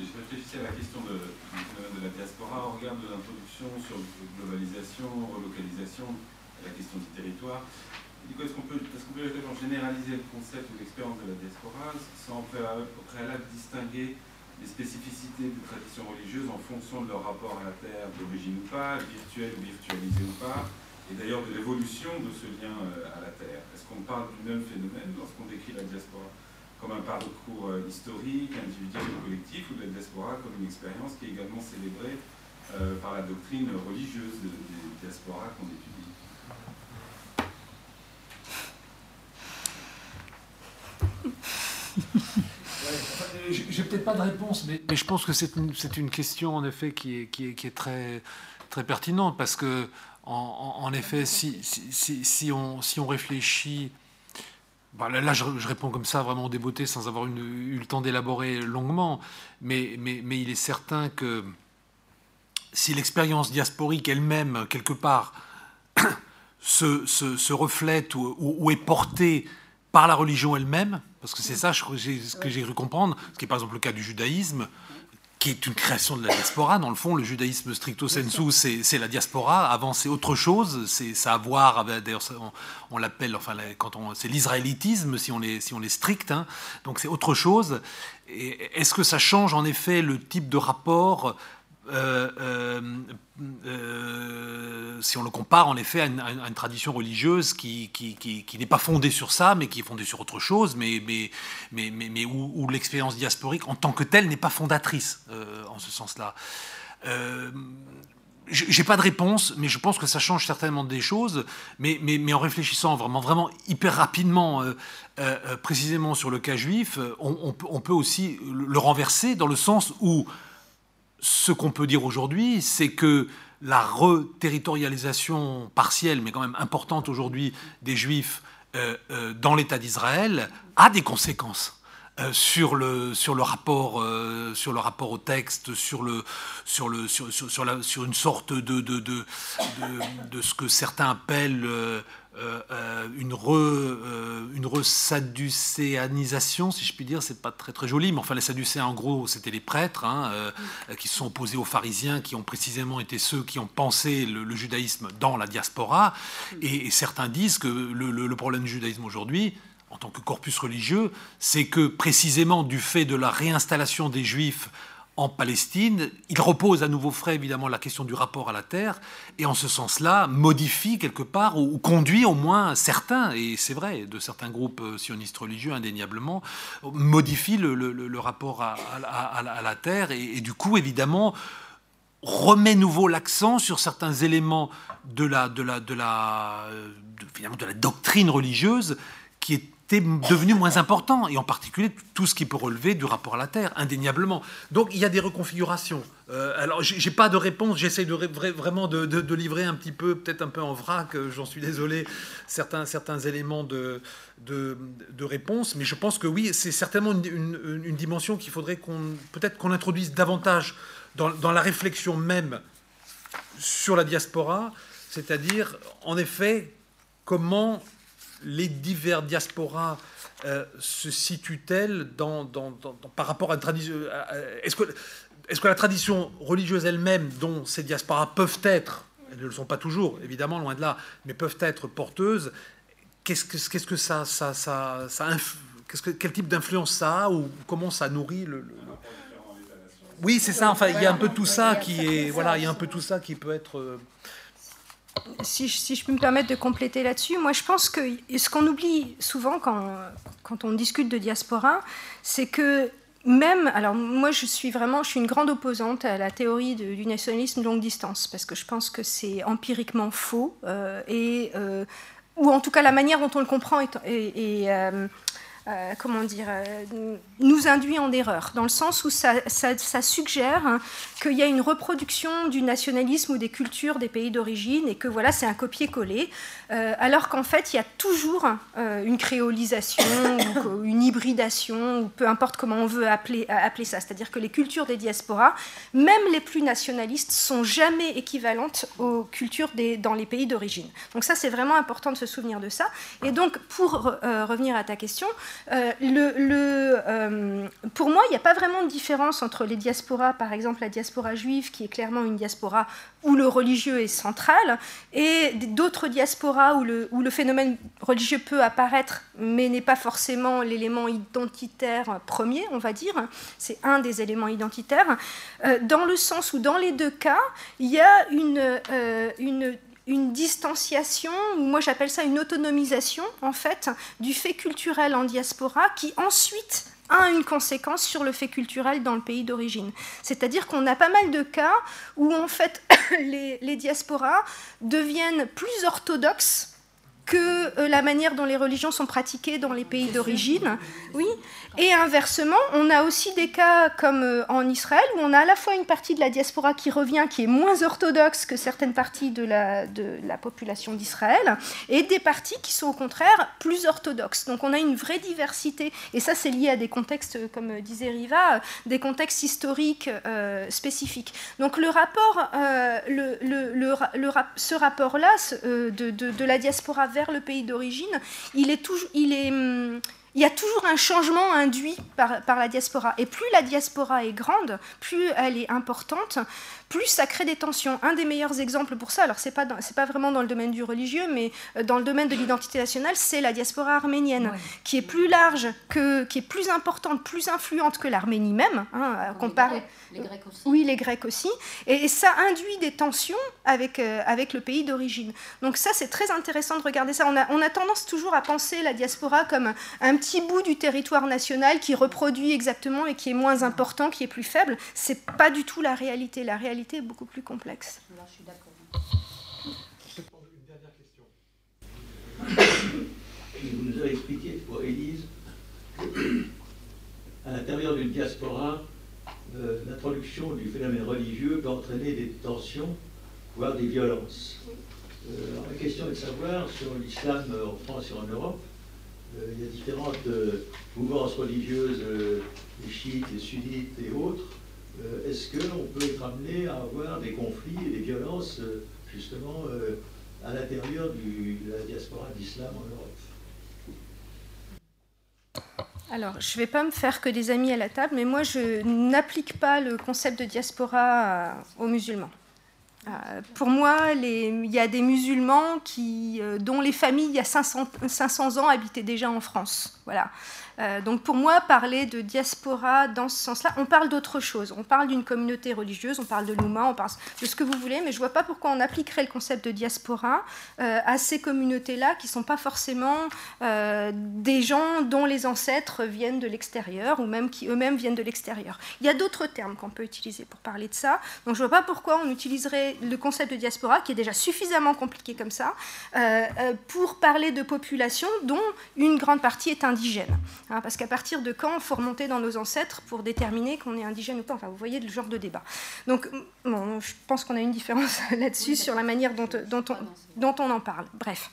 Et je réfléchissais à la question de, du phénomène de la diaspora au regard de l'introduction sur globalisation, relocalisation, la question du territoire. Du coup, est-ce qu'on peut, qu'on peut généraliser le concept ou l'expérience de la diaspora sans au préalable, au préalable distinguer les spécificités des traditions religieuses en fonction de leur rapport à la terre d'origine ou pas, virtuelle ou virtualisée ou pas, et d'ailleurs de l'évolution de ce lien euh, à la terre. Est-ce qu'on parle du même phénomène lorsqu'on décrit la diaspora comme un parcours euh, historique, individuel ou collectif, ou de la diaspora comme une expérience qui est également célébrée euh, par la doctrine religieuse de- des diasporas qu'on étudie? J'ai j'ai peut-être pas de réponse, mais, je pense que c'est une, question en effet qui est très, très pertinente parce que en, effet, si, si, si, si on, si on réfléchit, bah, là, là, je, je réponds comme ça vraiment débeauté sans avoir une- eu le temps d'élaborer longuement, mais, mais, mais il est certain que si l'expérience diasporique elle-même quelque part se, se- se reflète ou, ou- ou est portée par la religion elle-même, parce que c'est ça je- ce que j'ai cru comprendre, ce qui est par exemple le cas du judaïsme, qui est une création de la diaspora. Dans le fond, le judaïsme stricto sensu, c'est la diaspora. Avant, c'est autre chose. C'est ça a à voir. D'ailleurs, on, on l'appelle, enfin, quand on, c'est l'israélitisme si on les si on les stricte. hein. Donc, c'est autre chose. Est-ce que ça change en effet le type de rapport si on le compare en effet à une, tradition religieuse qui, n'est pas fondée sur ça, mais qui est fondée sur autre chose, mais, où, l'expérience diasporique en tant que telle n'est pas fondatrice euh, en ce sens-là. Euh, j'ai pas de réponse, mais je pense que ça change certainement des choses. Mais, en réfléchissant vraiment, vraiment hyper rapidement, euh, euh, euh, précisément sur le cas juif, euh, on, peut- aussi le renverser dans le sens où ce qu'on peut dire aujourd'hui, c'est que la reterritorialisation partielle, mais quand même importante aujourd'hui, des Juifs euh, euh, dans l'État d'Israël a des conséquences. euh, sur le sur le rapport sur le rapport au texte sur une sorte de ce que certains appellent euh, euh, une re euh, si je puis dire c'est pas très très joli mais enfin les sadducéens en gros c'était les prêtres hein, euh, qui se sont opposés aux pharisiens qui ont précisément été ceux qui ont pensé le, judaïsme dans la diaspora. Et, certains disent que le problème du judaïsme aujourd'hui en tant que corpus religieux, c'est que précisément du fait de la réinstallation des Juifs en Palestine, il repose à nouveau frais évidemment la question du rapport à la terre, et en ce sens-là modifie quelque part, ou, conduit au moins certains, et c'est vrai, de certains groupes euh, sionistes religieux indéniablement, modifie le, rapport à, la terre, et, du coup évidemment remet nouveau l'accent sur certains éléments de la, de la, de la, de la doctrine religieuse qui est devenu moins important, et en particulier tout ce qui peut relever du rapport à la Terre, indéniablement. Donc il y a des reconfigurations. Euh, alors j'ai pas de réponse, j'essaie de, vraiment de, livrer un petit peu, peut-être un peu en vrac, euh, j'en suis désolé, certains, certains éléments de, de, réponse, mais je pense que oui, c'est certainement une, dimension qu'il faudrait qu'on peut-être qu'on introduise davantage dans la réflexion même sur la diaspora, c'est-à-dire en effet comment les divers diasporas euh, se situent-elles dans, par rapport à une tradition euh, Est-ce que, est que la tradition religieuse elle-même, dont ces diasporas peuvent être, elles ne le sont pas toujours, évidemment, loin de là, mais peuvent être porteuses, qu'est-ce que, que ça, ça, ça, qu'est-ce que, quel type d'influence ça a ou comment ça nourrit le, Oui, c'est ça. Enfin, il y a un peu tout ça qui est, voilà, il y a un peu tout ça qui peut être si, je peux me permettre de compléter là-dessus, moi je pense que ce qu'on oublie souvent quand, quand on discute de diaspora, c'est que même, alors moi je suis vraiment, je suis une grande opposante à la théorie du nationalisme longue distance, parce que je pense que c'est empiriquement faux, euh, et, euh, ou en tout cas la manière dont on le comprend est, euh, euh, comment dire, euh, nous induit en erreur, dans le sens où ça, suggère hein, qu'il y a une reproduction du nationalisme ou des cultures des pays d'origine et que voilà, c'est un copier-coller, euh, alors qu'en fait, il y a toujours une créolisation ou une hybridation, ou peu importe comment on veut appeler, appeler ça. C'est-à-dire que les cultures des diasporas, même les plus nationalistes, sont jamais équivalentes aux cultures des, dans les pays d'origine. Donc ça, c'est vraiment important de se souvenir de ça. Et donc, pour revenir à ta question, euh, euh, pour moi, il n'y a pas vraiment de différence entre les diasporas, par exemple la diaspora juive, qui est clairement une diaspora où le religieux est central, et d'autres diasporas où le, phénomène religieux peut apparaître, mais n'est pas forcément l'élément identitaire premier, on va dire. C'est un des éléments identitaires. Euh, dans le sens où, dans les deux cas, il y a une une distanciation, ou moi j'appelle ça une autonomisation, en fait, du fait culturel en diaspora qui ensuite a une conséquence sur le fait culturel dans le pays d'origine. C'est-à-dire qu'on a pas mal de cas où en fait les, les diasporas deviennent plus orthodoxes que euh, la manière dont les religions sont pratiquées dans les pays d'origine. Oui. Et inversement, on a aussi des cas comme euh, en Israël où on a à la fois une partie de la diaspora qui revient, qui est moins orthodoxe que certaines parties de la, de la population d'Israël, et des parties qui sont au contraire plus orthodoxes. Donc on a une vraie diversité, et ça c'est lié à des contextes, comme disait Riva, des contextes historiques euh, spécifiques. Donc le rapport, le, le, le, ce rapport-là de, de, de la diaspora vers le pays d'origine, il est toujours, il est, hum, il y a toujours un changement induit par, la diaspora. Et plus la diaspora est grande, plus elle est importante, plus ça crée des tensions. Un des meilleurs exemples pour ça, alors c'est pas pas vraiment dans le domaine du religieux, mais euh, dans le domaine de l'identité nationale, c'est la diaspora arménienne, qui est plus large, que, qui est plus importante, plus influente que l'Arménie même. Hein, les, Grecs, aussi. Oui, les Grecs aussi. Et, ça induit des tensions avec, euh, avec le pays d'origine. Donc ça, c'est très intéressant de regarder ça. On a, on a tendance toujours à penser la diaspora comme un petit bout du territoire national qui reproduit exactement et qui est moins important, qui est plus faible. C'est pas du tout la réalité. La réalité est beaucoup plus complexe. Je suis d'accord. Une dernière question. Vous nous avez expliqué pour Élise qu'à l'intérieur d'une diaspora, euh, l'introduction du phénomène religieux peut entraîner des tensions, voire des violences. Euh, alors, la question est de savoir, sur l'islam en France et en Europe, euh, il y a différentes mouvances religieuses, les chiites, les sunnites et autres. Euh, est-ce qu'on peut être amené à avoir des conflits et des violences euh, justement euh, à l'intérieur de la diaspora d'islam en Europe? Alors, je ne vais pas me faire que des amis à la table, mais moi, je n'applique pas le concept de diaspora aux musulmans. pour moi, il y a des musulmans dont les familles, il y a 500, 500 ans, habitaient déjà en France. Voilà. Euh, donc pour moi, parler de diaspora dans ce sens-là, on parle d'autre chose. On parle d'une communauté religieuse, on parle de l'Ouma, on parle de ce que vous voulez, mais je ne vois pas pourquoi on appliquerait le concept de diaspora euh, à ces communautés-là qui ne sont pas forcément euh, des gens dont les ancêtres viennent de l'extérieur ou même qui eux-mêmes viennent de l'extérieur. Il y a d'autres termes qu'on peut utiliser pour parler de ça. Donc je ne vois pas pourquoi on utiliserait le concept de diaspora, qui est déjà suffisamment compliqué comme ça, pour parler de populations dont une grande partie est indigène. Hein, parce qu'à partir de quand il faut remonter dans nos ancêtres pour déterminer qu'on est indigène ou pas? Enfin, vous voyez le genre de débat. Donc, je pense qu'on a une différence là-dessus sur la manière dont, dont, on, dont on en parle. Bref.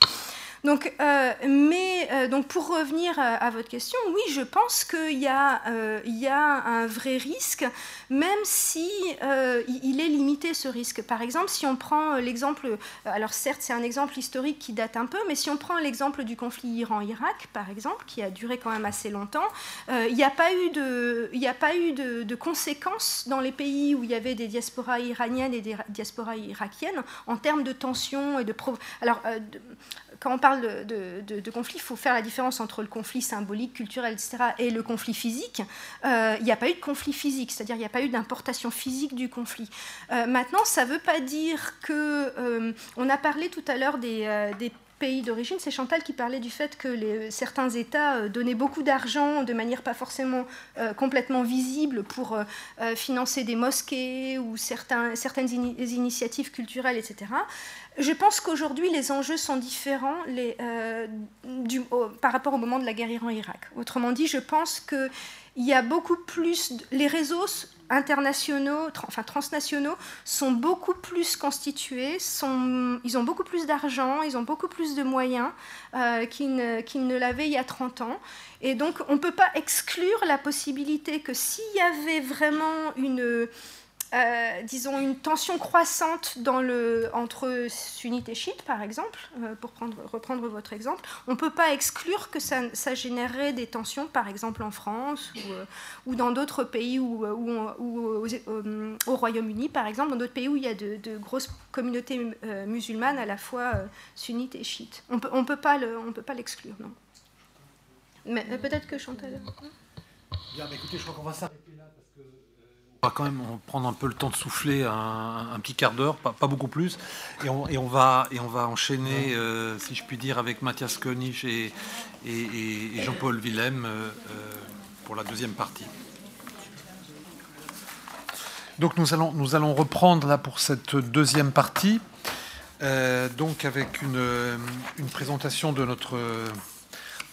Donc, euh, mais euh, donc pour revenir à, votre question, oui, je pense qu'il y, euh, y, a un vrai risque, même si il est limité ce risque. Par exemple, si on prend l'exemple, alors certes c'est un exemple historique qui date un peu, mais si on prend l'exemple du conflit Iran-Irak, par exemple, qui a duré quand même assez longtemps, il n'y a pas eu de, il a pas eu de, conséquences dans les pays où il y avait des diasporas iraniennes et des diasporas irakiennes en termes de tensions et de alors quand on parle de, conflit, il faut faire la différence entre le conflit symbolique, culturel, etc., et le conflit physique. Euh, il n'y a pas eu de conflit physique, c'est-à-dire il n'y a pas eu d'importation physique du conflit. Euh, maintenant, ça ne veut pas dire que... Euh, on a parlé tout à l'heure des, des pays d'origine, c'est Chantal qui parlait du fait que certains États donnaient beaucoup d'argent de manière pas forcément complètement visible pour financer des mosquées ou certaines initiatives culturelles, etc. Je pense qu'aujourd'hui, les enjeux sont différents euh, par rapport au moment de la guerre Iran-Irak. Autrement dit, je pense qu'il y a beaucoup plus. Les réseaux internationaux, enfin transnationaux, sont beaucoup plus constitués, ils ont beaucoup plus d'argent, ils ont beaucoup plus de moyens euh, qu'ils ne, ne l'avaient il y a 30 ans. Et donc, on ne peut pas exclure la possibilité que s'il y avait vraiment une euh, disons, une tension croissante entre sunnites et chiites, par exemple, euh, pour prendre, reprendre votre exemple, on ne peut pas exclure que ça, générerait des tensions, par exemple en France ou, euh, dans d'autres pays, ou, au Royaume-Uni, par exemple, dans d'autres pays où il y a de, grosses communautés musulmanes à la fois sunnites et chiites. On peut, ne on peut pas l'exclure, non. Mais peut-être que Chantal... Bien, écoutez, je crois qu'on va s'arrêter on va quand même prendre un peu le temps de souffler un, petit quart d'heure, pas, beaucoup plus, et on, et on, va, et on va enchaîner, euh, si je puis dire, avec Mathias Koenig et, et, Jean-Paul Willem euh, euh, pour la deuxième partie. Donc nous allons, nous allons reprendre là pour cette deuxième partie, donc avec une, une, présentation de notre,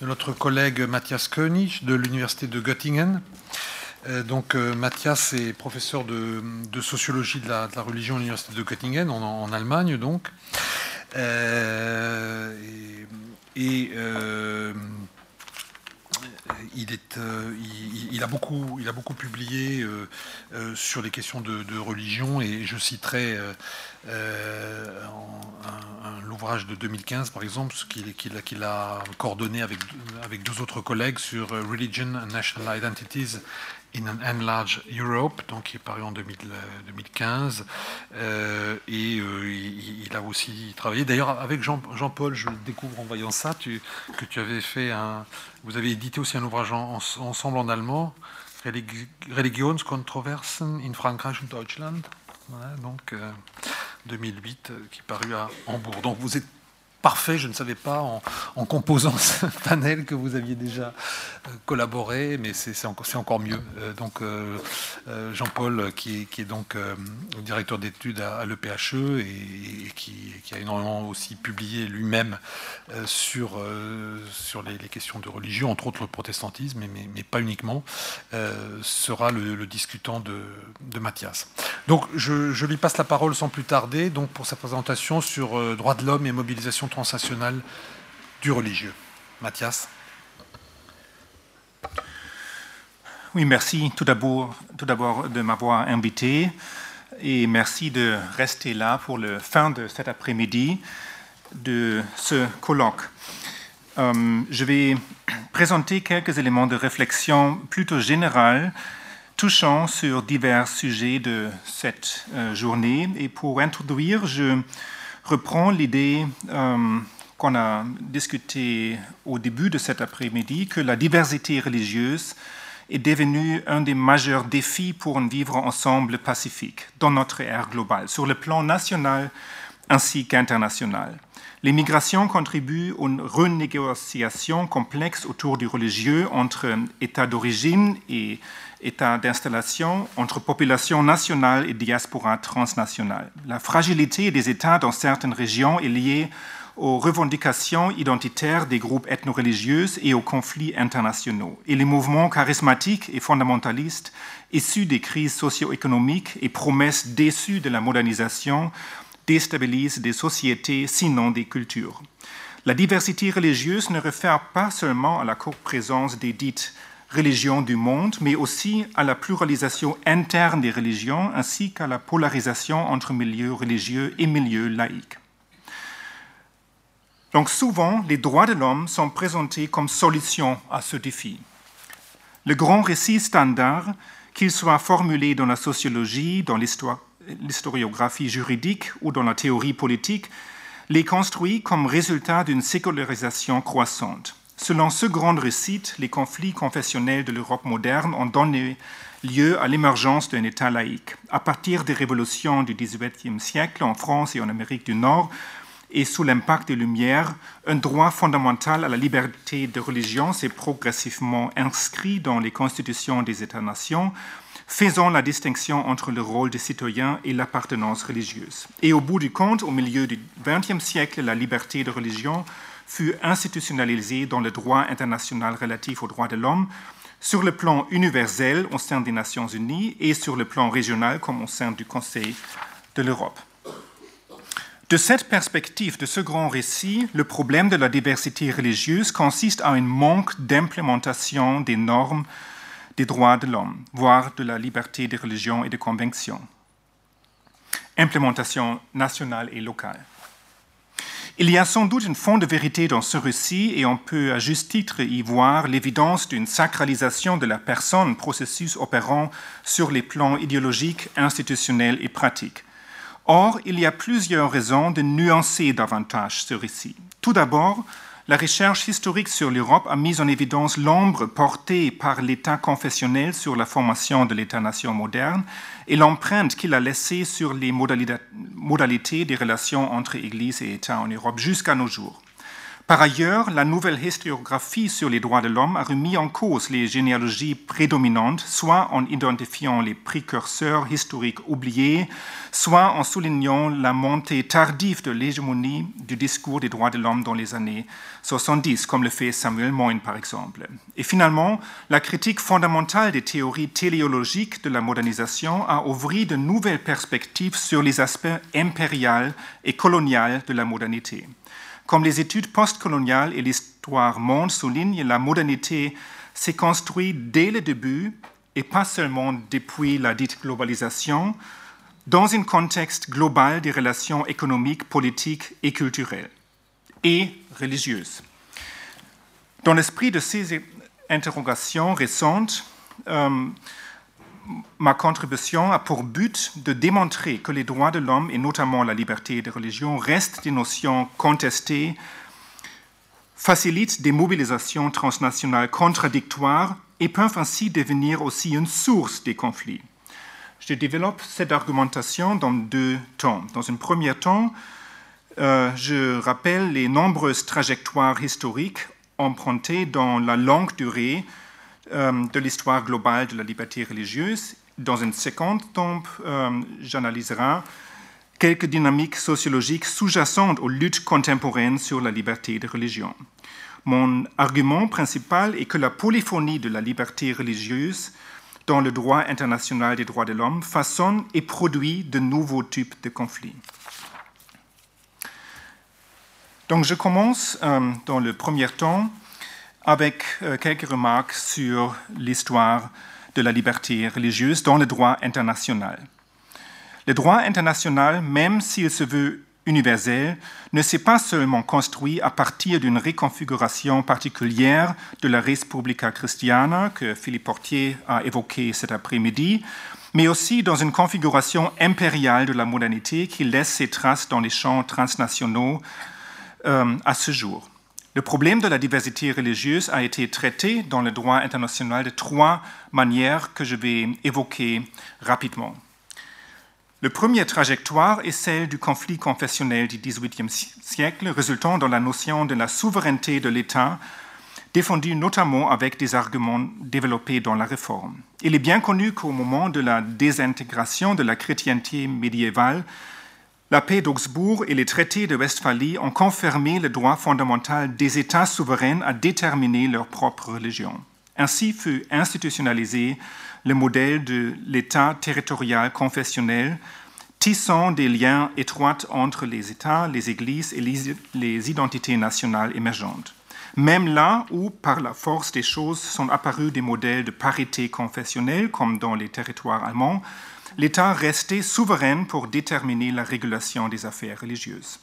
de notre collègue Mathias Koenig de l'université de Göttingen. Euh, donc euh, Mathias est professeur de, sociologie de la, religion à l'université de Göttingen en, Allemagne donc. Euh, et, il, a beaucoup, il a publié sur les questions de, religion et je citerai l'ouvrage de 2015 par exemple, qu'il a coordonné avec deux autres collègues sur Religion and National Identities in an Enlarged Europe, donc qui est paru en 2015. Euh, et euh, il, a aussi travaillé. D'ailleurs, avec Jean, paul je le découvre en voyant ça, tu, que tu avais fait un. Vous avez édité aussi un ouvrage ensemble en allemand, Religionskontroversen in Frankreich und Deutschland. donc 2008, euh, qui est paru à Hambourg. Donc vous êtes parfait. Je ne savais pas en, composant ce panel que vous aviez déjà euh, collaboré, mais c'est encore, mieux. Euh, donc euh, Jean-Paul, qui, est donc directeur d'études à, l'EPHE et, qui, a énormément aussi publié lui-même sur, sur les, questions de religion, entre autres le protestantisme, mais, pas uniquement, sera le, discutant de, Mathias. Donc je, je, lui passe la parole sans plus tarder donc, pour sa présentation sur droits de l'homme et mobilisation transnationale du religieux. Mathias Oui, merci tout d'abord, de m'avoir invité et merci de rester là pour la fin de cet après-midi de ce colloque. Euh, je vais présenter quelques éléments de réflexion plutôt générale touchant sur divers sujets de cette euh, journée. Et pour introduire, je reprends l'idée euh, qu'on a discutée au début de cet après-midi, que la diversité religieuse est devenue un des majeurs défis pour un vivre ensemble pacifique dans notre ère globale, sur le plan national ainsi qu'international. Les migrations contribuent à une renégociation complexe autour du religieux entre États d'origine et États d'installation, entre population nationale et diaspora transnationale. La fragilité des États dans certaines régions est liée aux revendications identitaires des groupes ethno-religieux et aux conflits internationaux. Et les mouvements charismatiques et fondamentalistes issus des crises socio-économiques et promesses déçues de la modernisation déstabilise des sociétés, sinon des cultures. La diversité religieuse ne réfère pas seulement à la co-présence des dites religions du monde, mais aussi à la pluralisation interne des religions, ainsi qu'à la polarisation entre milieux religieux et milieux laïcs. Donc souvent, les droits de l'homme sont présentés comme solution à ce défi. Le grand récit standard, qu'il soit formulé dans la sociologie, dans l'historiographie juridique ou dans la théorie politique, les construit comme résultat d'une sécularisation croissante. Selon ce grand récit, les conflits confessionnels de l'Europe moderne ont donné lieu à l'émergence d'un État laïque. À partir des révolutions du XVIIIe siècle en France et en Amérique du Nord, et sous l'impact des Lumières, un droit fondamental à la liberté de religion s'est progressivement inscrit dans les constitutions des États-nations, faisant la distinction entre le rôle des citoyens et l'appartenance religieuse. Et au bout du compte, au milieu du XXe siècle, la liberté de religion fut institutionnalisée dans le droit international relatif aux droits de l'homme, sur le plan universel au sein des Nations Unies et sur le plan régional comme au sein du Conseil de l'Europe. De cette perspective, de ce grand récit, le problème de la diversité religieuse consiste à un manque d'implémentation des normes des droits de l'homme, voire de la liberté des religions et des convictions. Implémentation nationale et locale. Il y a sans doute une fond de vérité dans ce récit et on peut à juste titre y voir l'évidence d'une sacralisation de la personne, processus opérant sur les plans idéologiques, institutionnels et pratiques. Or, il y a plusieurs raisons de nuancer davantage ce récit. Tout d'abord, la recherche historique sur l'Europe a mis en évidence l'ombre portée par l'État confessionnel sur la formation de l'État-nation moderne et l'empreinte qu'il a laissée sur les modalités des relations entre Église et État en Europe jusqu'à nos jours. Par ailleurs, la nouvelle historiographie sur les droits de l'homme a remis en cause les généalogies prédominantes, soit en identifiant les précurseurs historiques oubliés, soit en soulignant la montée tardive de l'hégémonie du discours des droits de l'homme dans les années 70, comme le fait Samuel Moyne par exemple. Et finalement, la critique fondamentale des théories téléologiques de la modernisation a ouvert de nouvelles perspectives sur les aspects impériaux et coloniaux de la modernité. Comme les études postcoloniales et l'histoire monde soulignent, la modernité s'est construite dès le début et pas seulement depuis la dite globalisation, dans un contexte global des relations économiques, politiques et culturelles et religieuses. Dans l'esprit de ces interrogations récentes, euh, ma contribution a pour but de démontrer que les droits de l'homme, et notamment la liberté de religion, restent des notions contestées, facilitent des mobilisations transnationales contradictoires et peuvent ainsi devenir aussi une source des conflits. Je développe cette argumentation dans deux temps. Dans un premier temps, euh, je rappelle les nombreuses trajectoires historiques empruntées dans la longue durée de l'histoire globale de la liberté religieuse. Dans une second temps, euh, j'analyserai quelques dynamiques sociologiques sous-jacentes aux luttes contemporaines sur la liberté de religion. Mon argument principal est que la polyphonie de la liberté religieuse dans le droit international des droits de l'homme façonne et produit de nouveaux types de conflits. Donc je commence euh, dans le premier temps avec euh, quelques remarques sur l'histoire de la liberté religieuse dans le droit international. Le droit international, même s'il se veut universel ne s'est pas seulement construit à partir d'une reconfiguration particulière de la Respublica Christiana que Philippe Portier a évoqué cet après-midi, mais aussi dans une configuration impériale de la modernité qui laisse ses traces dans les champs transnationaux euh, à ce jour. Le problème de la diversité religieuse a été traité dans le droit international de trois manières que je vais évoquer rapidement. La première trajectoire est celle du conflit confessionnel du XVIIIe siècle, résultant dans la notion de la souveraineté de l'État, défendue notamment avec des arguments développés dans la Réforme. Il est bien connu qu'au moment de la désintégration de la chrétienté médiévale, la paix d'Augsbourg et les traités de Westphalie ont confirmé le droit fondamental des États souverains à déterminer leur propre religion. Ainsi fut institutionnalisé le modèle de l'État territorial confessionnel, tissant des liens étroits entre les États, les Églises et les identités nationales émergentes. Même là où, par la force des choses, sont apparus des modèles de parité confessionnelle, comme dans les territoires allemands, l'État restait souverain pour déterminer la régulation des affaires religieuses.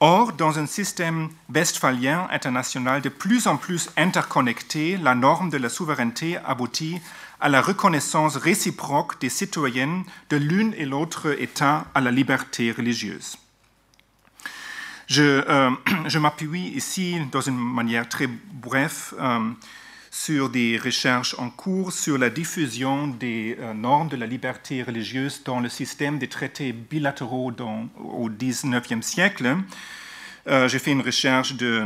Or, dans un système westphalien international de plus en plus interconnecté, la norme de la souveraineté aboutit à la reconnaissance réciproque des citoyens de l'une et l'autre État à la liberté religieuse. Je, euh, m'appuie ici, dans une manière très brève, euh, sur des recherches en cours sur la diffusion des euh, normes de la liberté religieuse dans le système des traités bilatéraux dans, au XIXe siècle. Euh, J'ai fait une recherche de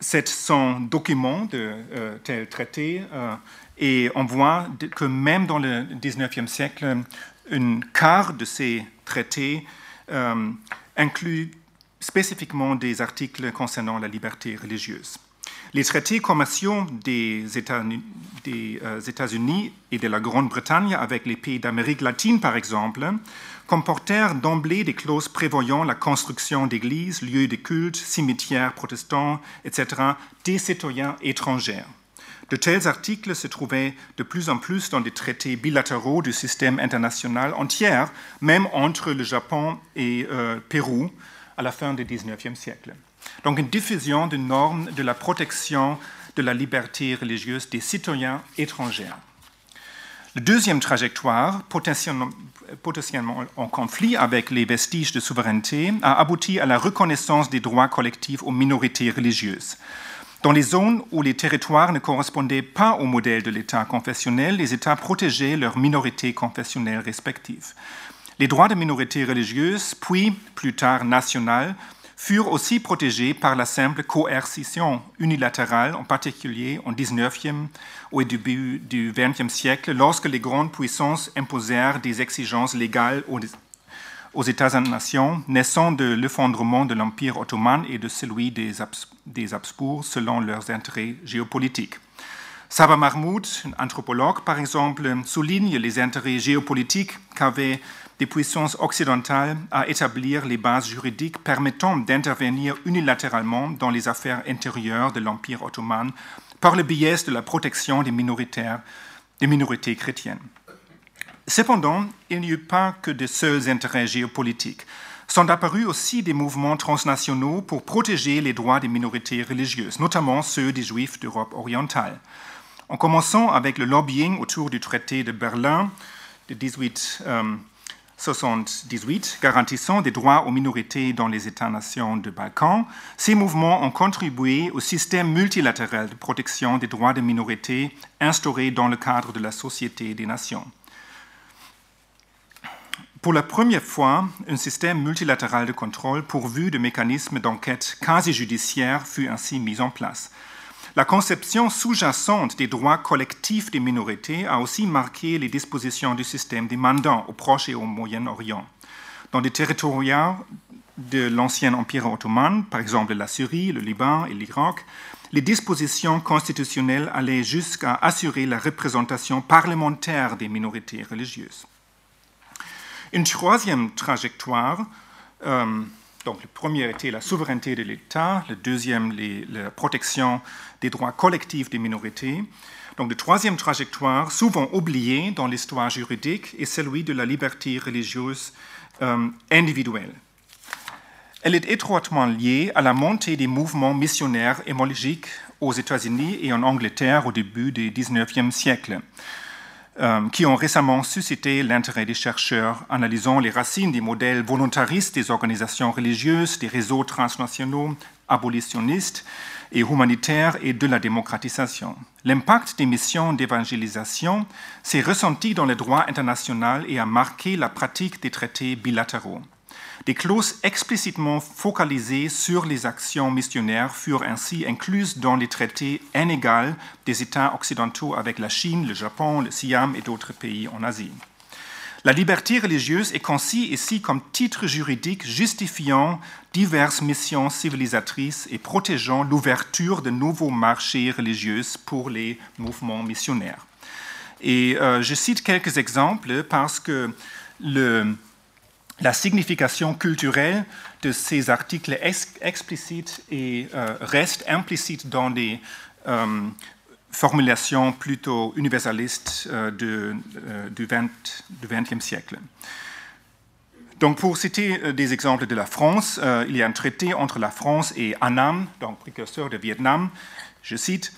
700 documents de euh, tels traités et on voit que même dans le XIXe siècle, un quart de ces traités inclut spécifiquement des articles concernant la liberté religieuse. Les traités commerciaux des euh, États-Unis et de la Grande-Bretagne avec les pays d'Amérique latine, par exemple, comportèrent d'emblée des clauses prévoyant la construction d'églises, lieux de culte, cimetières protestants, etc., des citoyens étrangers. De tels articles se trouvaient de plus en plus dans des traités bilatéraux du système international entier, même entre le Japon et le euh, Pérou à la fin du XIXe siècle. Donc une diffusion de normes de la protection de la liberté religieuse des citoyens étrangers. La deuxième trajectoire, potentiellement, en conflit avec les vestiges de souveraineté, a abouti à la reconnaissance des droits collectifs aux minorités religieuses. Dans les zones où les territoires ne correspondaient pas au modèle de l'État confessionnel, les États protégeaient leurs minorités confessionnelles respectives. Les droits de minorités religieuses, puis plus tard nationales, furent aussi protégés par la simple coercition unilatérale, en particulier au XIXe ou au début du XXe siècle, lorsque les grandes puissances imposèrent des exigences légales aux États-nations, naissant de l'effondrement de l'Empire ottoman et de celui des, Habsbourg selon leurs intérêts géopolitiques. Saba Mahmoud, anthropologue par exemple, souligne les intérêts géopolitiques qu'avaient des puissances occidentales à établir les bases juridiques permettant d'intervenir unilatéralement dans les affaires intérieures de l'Empire ottoman par le biais de la protection des, des minorités chrétiennes. Cependant, il n'y eut pas que de seuls intérêts géopolitiques. Sont apparus aussi des mouvements transnationaux pour protéger les droits des minorités religieuses, notamment ceux des Juifs d'Europe orientale. En commençant avec le lobbying autour du traité de Berlin de 18 78 garantissant des droits aux minorités dans les États-nations de Balkans, ces mouvements ont contribué au système multilatéral de protection des droits des minorités instauré dans le cadre de la Société des Nations. Pour la première fois, un système multilatéral de contrôle pourvu de mécanismes d'enquête quasi judiciaires fut ainsi mis en place. La conception sous-jacente des droits collectifs des minorités a aussi marqué les dispositions du système des mandants au Proche et au Moyen-Orient. Dans des territoires de l'ancien Empire ottoman, par exemple la Syrie, le Liban et l'Irak, les dispositions constitutionnelles allaient jusqu'à assurer la représentation parlementaire des minorités religieuses. Une troisième trajectoire euh, donc le premier était la souveraineté de l'État, le deuxième la protection des droits collectifs des minorités. Donc la troisième trajectoire, souvent oubliée dans l'histoire juridique, est celui de la liberté religieuse euh, individuelle. Elle est étroitement liée à la montée des mouvements missionnaires hémologiques aux États-Unis et en Angleterre au début du XIXe siècle, euh, qui ont récemment suscité l'intérêt des chercheurs analysant les racines des modèles volontaristes des organisations religieuses, des réseaux transnationaux abolitionnistes et humanitaires et de la démocratisation. L'impact des missions d'évangélisation s'est ressenti dans le droit international et a marqué la pratique des traités bilatéraux. Des clauses explicitement focalisées sur les actions missionnaires furent ainsi incluses dans les traités inégaux des États occidentaux avec la Chine, le Japon, le Siam et d'autres pays en Asie. La liberté religieuse est conçue ici comme titre juridique justifiant diverses missions civilisatrices et protégeant l'ouverture de nouveaux marchés religieux pour les mouvements missionnaires. Et euh, je cite quelques exemples parce que le, la signification culturelle de ces articles explicites et euh, reste implicite dans des euh, formulations plutôt universalistes euh, du XXe siècle. Donc, pour citer des exemples de la France, il y a un traité entre la France et Annam, donc précurseur de Vietnam. Je cite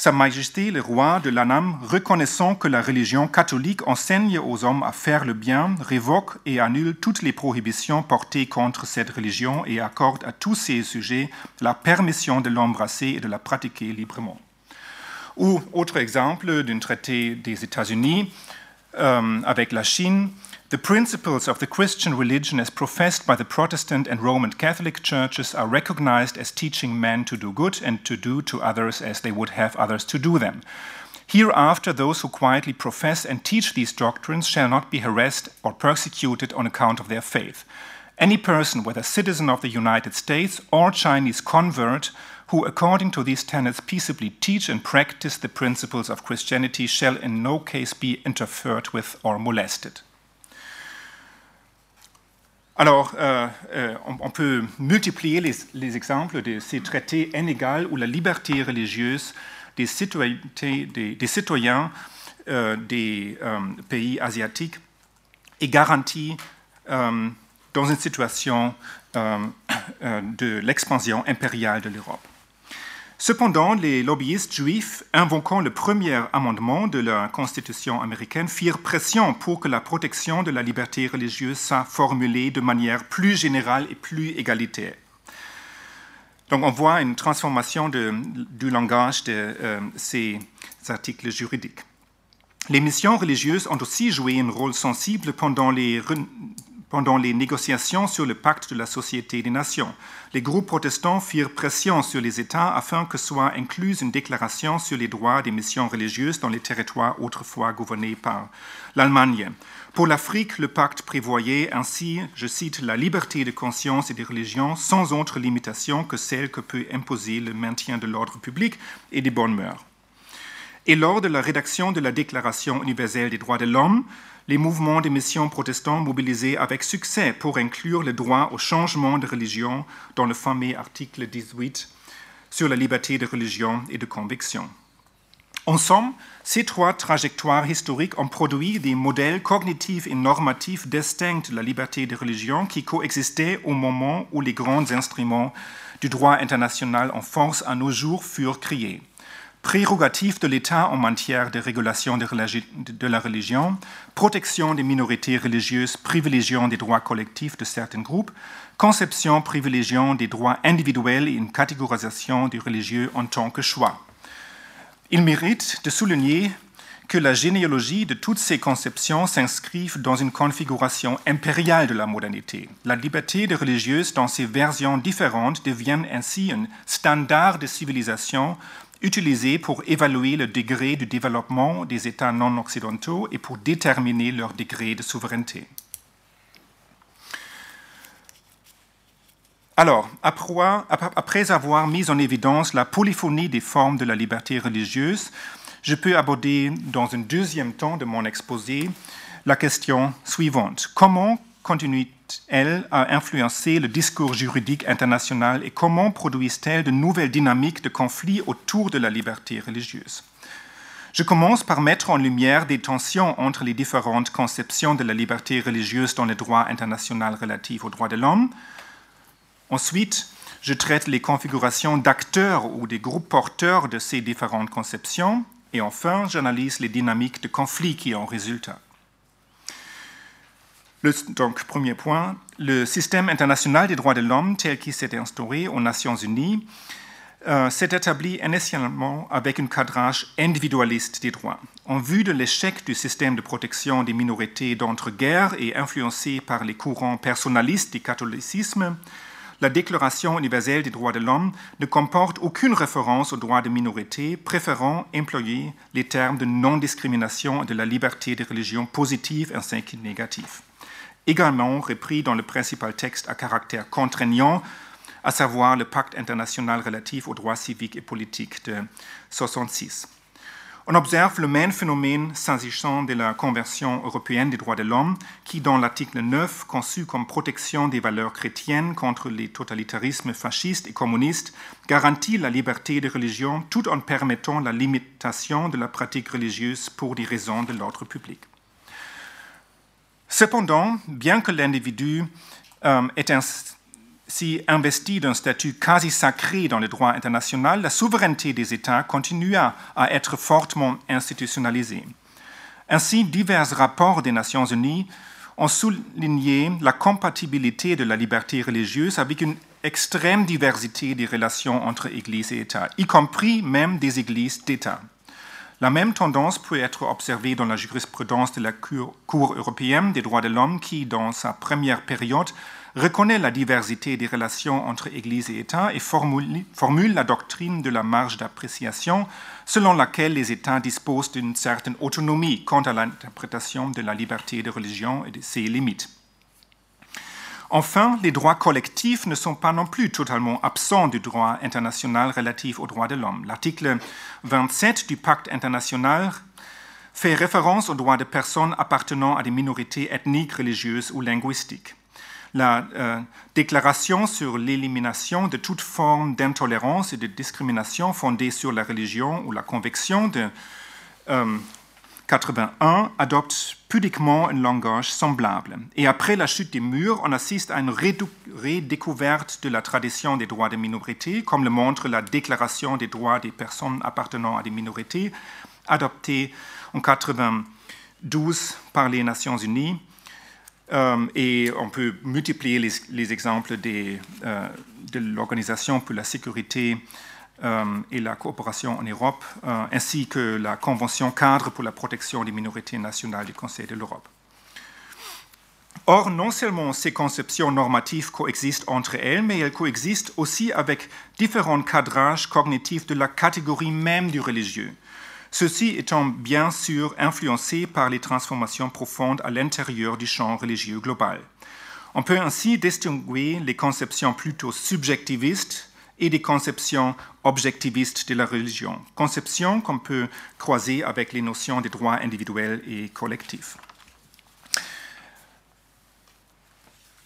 sa Majesté le roi de l'Anam, reconnaissant que la religion catholique enseigne aux hommes à faire le bien, révoque et annule toutes les prohibitions portées contre cette religion et accorde à tous ses sujets la permission de l'embrasser et de la pratiquer librement. Ou autre exemple d'un traité des États-Unis euh, avec la Chine, The principles of the Christian religion, as professed by the Protestant and Roman Catholic churches, are recognized as teaching men to do good and to do to others as they would have others to do them. Hereafter, those who quietly profess and teach these doctrines shall not be harassed or persecuted on account of their faith. Any person, whether citizen of the United States or Chinese convert, who, according to these tenets, peaceably teach and practice the principles of Christianity, shall in no case be interfered with or molested. Alors, euh, euh, on, peut multiplier les, exemples de ces traités inégaux où la liberté religieuse des, citoyens euh, des pays asiatiques est garantie dans une situation de l'expansion impériale de l'Europe. Cependant, les lobbyistes juifs, invoquant le premier amendement de la Constitution américaine, firent pression pour que la protection de la liberté religieuse soit formulée de manière plus générale et plus égalitaire. Donc on voit une transformation du langage de euh, ces articles juridiques. Les missions religieuses ont aussi joué un rôle sensible pendant les pendant les négociations sur le pacte de la Société des Nations. Les groupes protestants firent pression sur les États afin que soit incluse une déclaration sur les droits des missions religieuses dans les territoires autrefois gouvernés par l'Allemagne. Pour l'Afrique, le pacte prévoyait ainsi, je cite, la liberté de conscience et de religion sans autre limitation que celle que peut imposer le maintien de l'ordre public et des bonnes mœurs. Et lors de la rédaction de la Déclaration universelle des droits de l'homme, les mouvements des missions protestants mobilisés avec succès pour inclure le droit au changement de religion dans le fameux article 18 sur la liberté de religion et de conviction. En somme, ces trois trajectoires historiques ont produit des modèles cognitifs et normatifs distincts de la liberté de religion qui coexistaient au moment où les grands instruments du droit international en force à nos jours furent créés prérogative de l'État en matière de régulation de la religion, protection des minorités religieuses privilégiant des droits collectifs de certains groupes, conception privilégiant des droits individuels et une catégorisation du religieux en tant que choix. Il mérite de souligner que la généalogie de toutes ces conceptions s'inscrivent dans une configuration impériale de la modernité. La liberté de religieuse dans ses versions différentes devient ainsi un standard de civilisation utilisés pour évaluer le degré de développement des États non occidentaux et pour déterminer leur degré de souveraineté. Alors, après avoir mis en évidence la polyphonie des formes de la liberté religieuse, je peux aborder dans un deuxième temps de mon exposé la question suivante. Comment continue-t-elle à influencer le discours juridique international et comment produisent-elles de nouvelles dynamiques de conflit autour de la liberté religieuse Je commence par mettre en lumière des tensions entre les différentes conceptions de la liberté religieuse dans le droit international relatif aux droits de l'homme. Ensuite, je traite les configurations d'acteurs ou des groupes porteurs de ces différentes conceptions. Et enfin, j'analyse les dynamiques de conflits qui en résultent. Donc, premier point, le système international des droits de l'homme tel qu'il s'est instauré aux Nations Unies euh, s'est établi initialement avec un cadrage individualiste des droits. En vue de l'échec du système de protection des minorités d'entre-guerres et influencé par les courants personnalistes du catholicisme, la Déclaration universelle des droits de l'homme ne comporte aucune référence aux droits de minorité, préférant employer les termes de non-discrimination et de la liberté de religion positive ainsi que négative. Également repris dans le principal texte à caractère contraignant à savoir le pacte international relatif aux droits civiques et politiques de 1966. On observe le même phénomène s'agissant de la Convention européenne des droits de l'homme, qui, dans l'article 9, conçu comme protection des valeurs chrétiennes contre les totalitarismes fascistes et communistes, garantit la liberté de religion tout en permettant la limitation de la pratique religieuse pour des raisons de l'ordre public. Cependant, bien que l'individu euh, ait un si investi d'un statut quasi sacré dans le droit international, la souveraineté des États continue à, être fortement institutionnalisée. Ainsi, divers rapports des Nations Unies ont souligné la compatibilité de la liberté religieuse avec une extrême diversité des relations entre Église et État, y compris même des Églises d'État. La même tendance peut être observée dans la jurisprudence de la Cour européenne des droits de l'homme qui, dans sa première période, reconnaît la diversité des relations entre Église et État et formule, la doctrine de la marge d'appréciation selon laquelle les États disposent d'une certaine autonomie quant à l'interprétation de la liberté de religion et de ses limites. Enfin, les droits collectifs ne sont pas non plus totalement absents du droit international relatif aux droits de l'homme. L'article 27 du pacte international fait référence aux droits de personnes appartenant à des minorités ethniques, religieuses ou linguistiques la euh, déclaration sur l'élimination de toute forme d'intolérance et de discrimination fondée sur la religion ou la conviction de 81 euh, adopte pudiquement un langage semblable. Et après la chute des murs, on assiste à une redécouverte de la tradition des droits des minorités, comme le montre la Déclaration des droits des personnes appartenant à des minorités, adoptée en 92 par les Nations Unies euh, et on peut multiplier les, exemples euh, de l'Organisation pour la sécurité et la coopération en Europe, ainsi que la Convention cadre pour la protection des minorités nationales du Conseil de l'Europe. Or, non seulement ces conceptions normatives coexistent entre elles, mais elles coexistent aussi avec différents cadrages cognitifs de la catégorie même du religieux, ceci étant bien sûr influencé par les transformations profondes à l'intérieur du champ religieux global. On peut ainsi distinguer les conceptions plutôt subjectivistes et des conceptions objectivistes de la religion, conceptions qu'on peut croiser avec les notions des droits individuels et collectifs.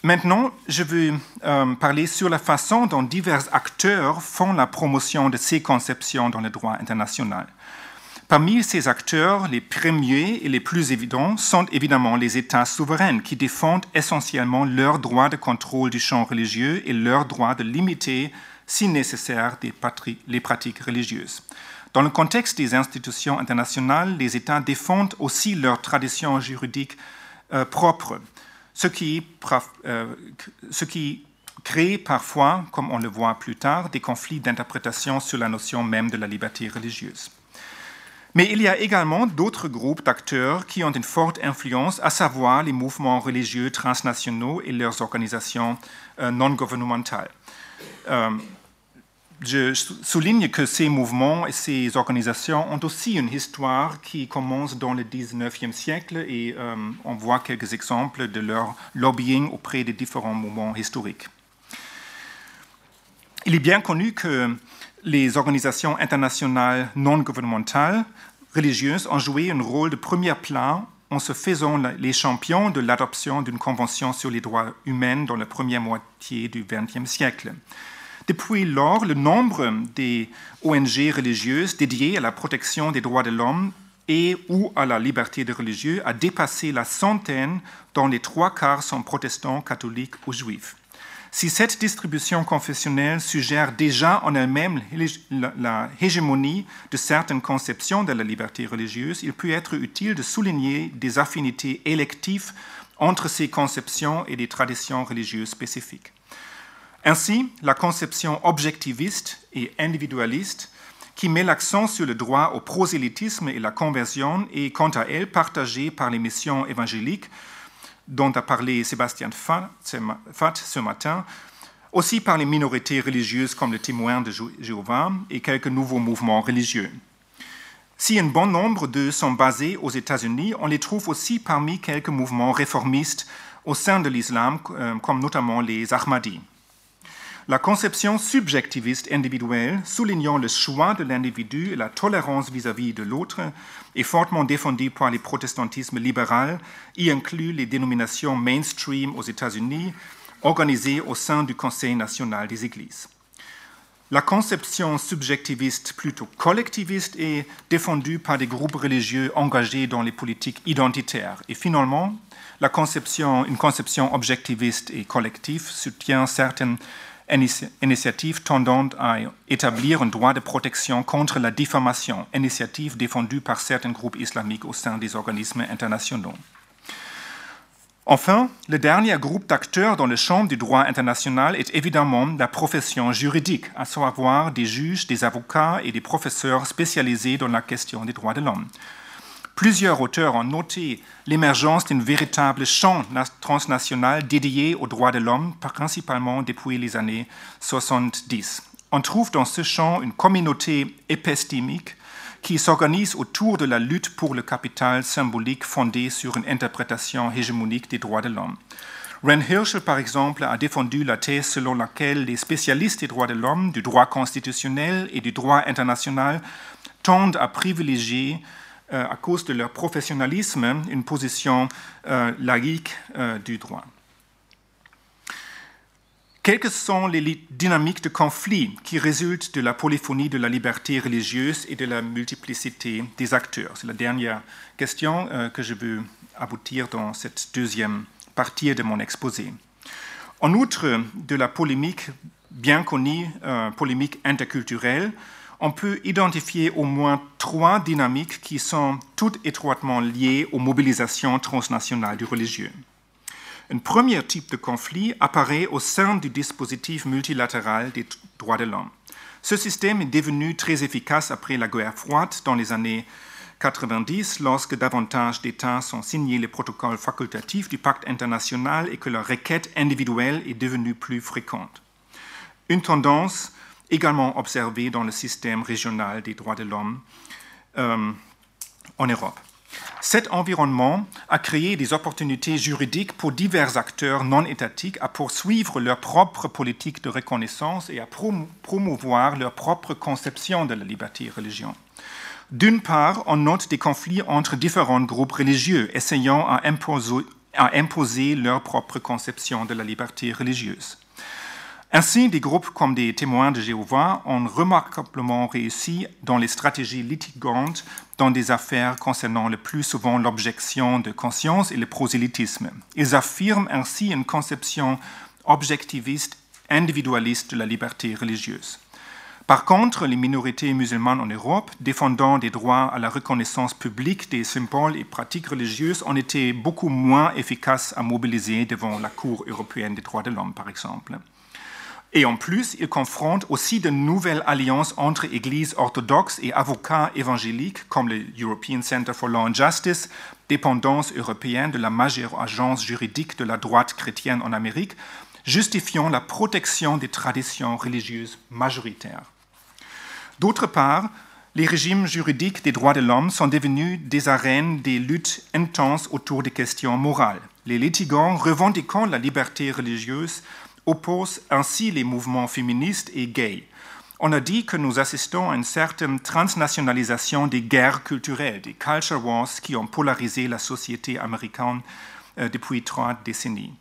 Maintenant, je veux euh, parler sur la façon dont divers acteurs font la promotion de ces conceptions dans le droit international. Parmi ces acteurs, les premiers et les plus évidents sont évidemment les États souverains qui défendent essentiellement leur droit de contrôle du champ religieux et leur droit de limiter, si nécessaire, les pratiques religieuses. Dans le contexte des institutions internationales, les États défendent aussi leur tradition juridique euh, propre, ce qui, euh, ce qui crée parfois, comme on le voit plus tard, des conflits d'interprétation sur la notion même de la liberté religieuse. Mais il y a également d'autres groupes d'acteurs qui ont une forte influence, à savoir les mouvements religieux transnationaux et leurs organisations euh, non gouvernementales. Euh, je souligne que ces mouvements et ces organisations ont aussi une histoire qui commence dans le 19e siècle et euh, on voit quelques exemples de leur lobbying auprès des différents mouvements historiques. Il est bien connu que les organisations internationales non gouvernementales religieuses ont joué un rôle de premier plan en se faisant les champions de l'adoption d'une convention sur les droits humains dans la première moitié du XXe siècle. Depuis lors, le nombre des ONG religieuses dédiées à la protection des droits de l'homme et ou à la liberté de religieux a dépassé la centaine, dont les trois quarts sont protestants, catholiques ou juifs. Si cette distribution confessionnelle suggère déjà en elle-même la hégémonie de certaines conceptions de la liberté religieuse, il peut être utile de souligner des affinités électives entre ces conceptions et des traditions religieuses spécifiques. Ainsi, la conception objectiviste et individualiste qui met l'accent sur le droit au prosélytisme et la conversion est quant à elle partagée par les missions évangéliques dont a parlé Sébastien Fatt ce matin, aussi par les minorités religieuses comme le témoin de Jéhovah et quelques nouveaux mouvements religieux. Si un bon nombre d'eux sont basés aux États-Unis, on les trouve aussi parmi quelques mouvements réformistes au sein de l'islam, euh, comme notamment les Ahmadis. La conception subjectiviste individuelle, soulignant le choix de l'individu et la tolérance vis-à-vis de l'autre, est fortement défendue par les protestantismes libéral, y inclut les dénominations mainstream aux États-Unis, organisées au sein du Conseil national des Églises. La conception subjectiviste plutôt collectiviste est défendue par des groupes religieux engagés dans les politiques identitaires. Et finalement, une conception objectiviste et collective soutient certaines initiative tendant à établir un droit de protection contre la diffamation, initiative défendue par certains groupes islamiques au sein des organismes internationaux. Enfin, le dernier groupe d'acteurs dans le champ du droit international est évidemment la profession juridique, à savoir des juges, des avocats et des professeurs spécialisés dans la question des droits de l'homme. Plusieurs auteurs ont noté l'émergence d'un véritable champ transnational dédié aux droits de l'homme, principalement depuis les années 70. On trouve dans ce champ une communauté épistémique qui s'organise autour de la lutte pour le capital symbolique fondé sur une interprétation hégémonique des droits de l'homme. Ren Hirschel, par exemple, a défendu la thèse selon laquelle les spécialistes des droits de l'homme, du droit constitutionnel et du droit international tendent à privilégier à cause de leur professionnalisme, une position euh, laïque euh, du droit. Quelles sont les dynamiques de conflit qui résultent de la polyphonie de la liberté religieuse et de la multiplicité des acteurs? C'est la dernière question que je veux aboutir dans cette deuxième partie de mon exposé. En outre de la polémique bien connue, polémique interculturelle, on peut identifier au moins trois dynamiques qui sont toutes étroitement liées aux mobilisations transnationales du religieux. Un premier type de conflit apparaît au sein du dispositif multilatéral des droits de l'homme. Ce système est devenu très efficace après la guerre froide dans les années 90, lorsque davantage d'États ont signé les protocoles facultatifs du pacte international et que la requête individuelle est devenue plus fréquente. Une tendance également observé dans le système régional des droits de l'homme euh, en Europe. Cet environnement a créé des opportunités juridiques pour divers acteurs non étatiques à poursuivre leur propre politique de reconnaissance et à promouvoir leur propre conception de la liberté religieuse. D'une part, on note des conflits entre différents groupes religieux essayant à imposer leur propre conception de la liberté religieuse. Ainsi, des groupes comme des témoins de Jéhovah ont remarquablement réussi dans les stratégies litigantes dans des affaires concernant le plus souvent l'objection de conscience et le prosélytisme. Ils affirment ainsi une conception objectiviste, individualiste de la liberté religieuse. Par contre, les minorités musulmanes en Europe, défendant des droits à la reconnaissance publique des symboles et pratiques religieuses, ont été beaucoup moins efficaces à mobiliser devant la Cour européenne des droits de l'homme, par exemple. Et en plus, il confronte aussi de nouvelles alliances entre églises orthodoxes et avocats évangéliques, comme le European Center for Law and Justice, dépendance européenne de la majeure agence juridique de la droite chrétienne en Amérique, justifiant la protection des traditions religieuses majoritaires. D'autre part, les régimes juridiques des droits de l'homme sont devenus des arènes des luttes intenses autour des questions morales. Les litigants revendiquant la liberté religieuse oppose ainsi les mouvements féministes et gays. On a dit que nous assistons à une certaine transnationalisation des guerres culturelles, des culture wars qui ont polarisé la société américaine euh, depuis trois décennies.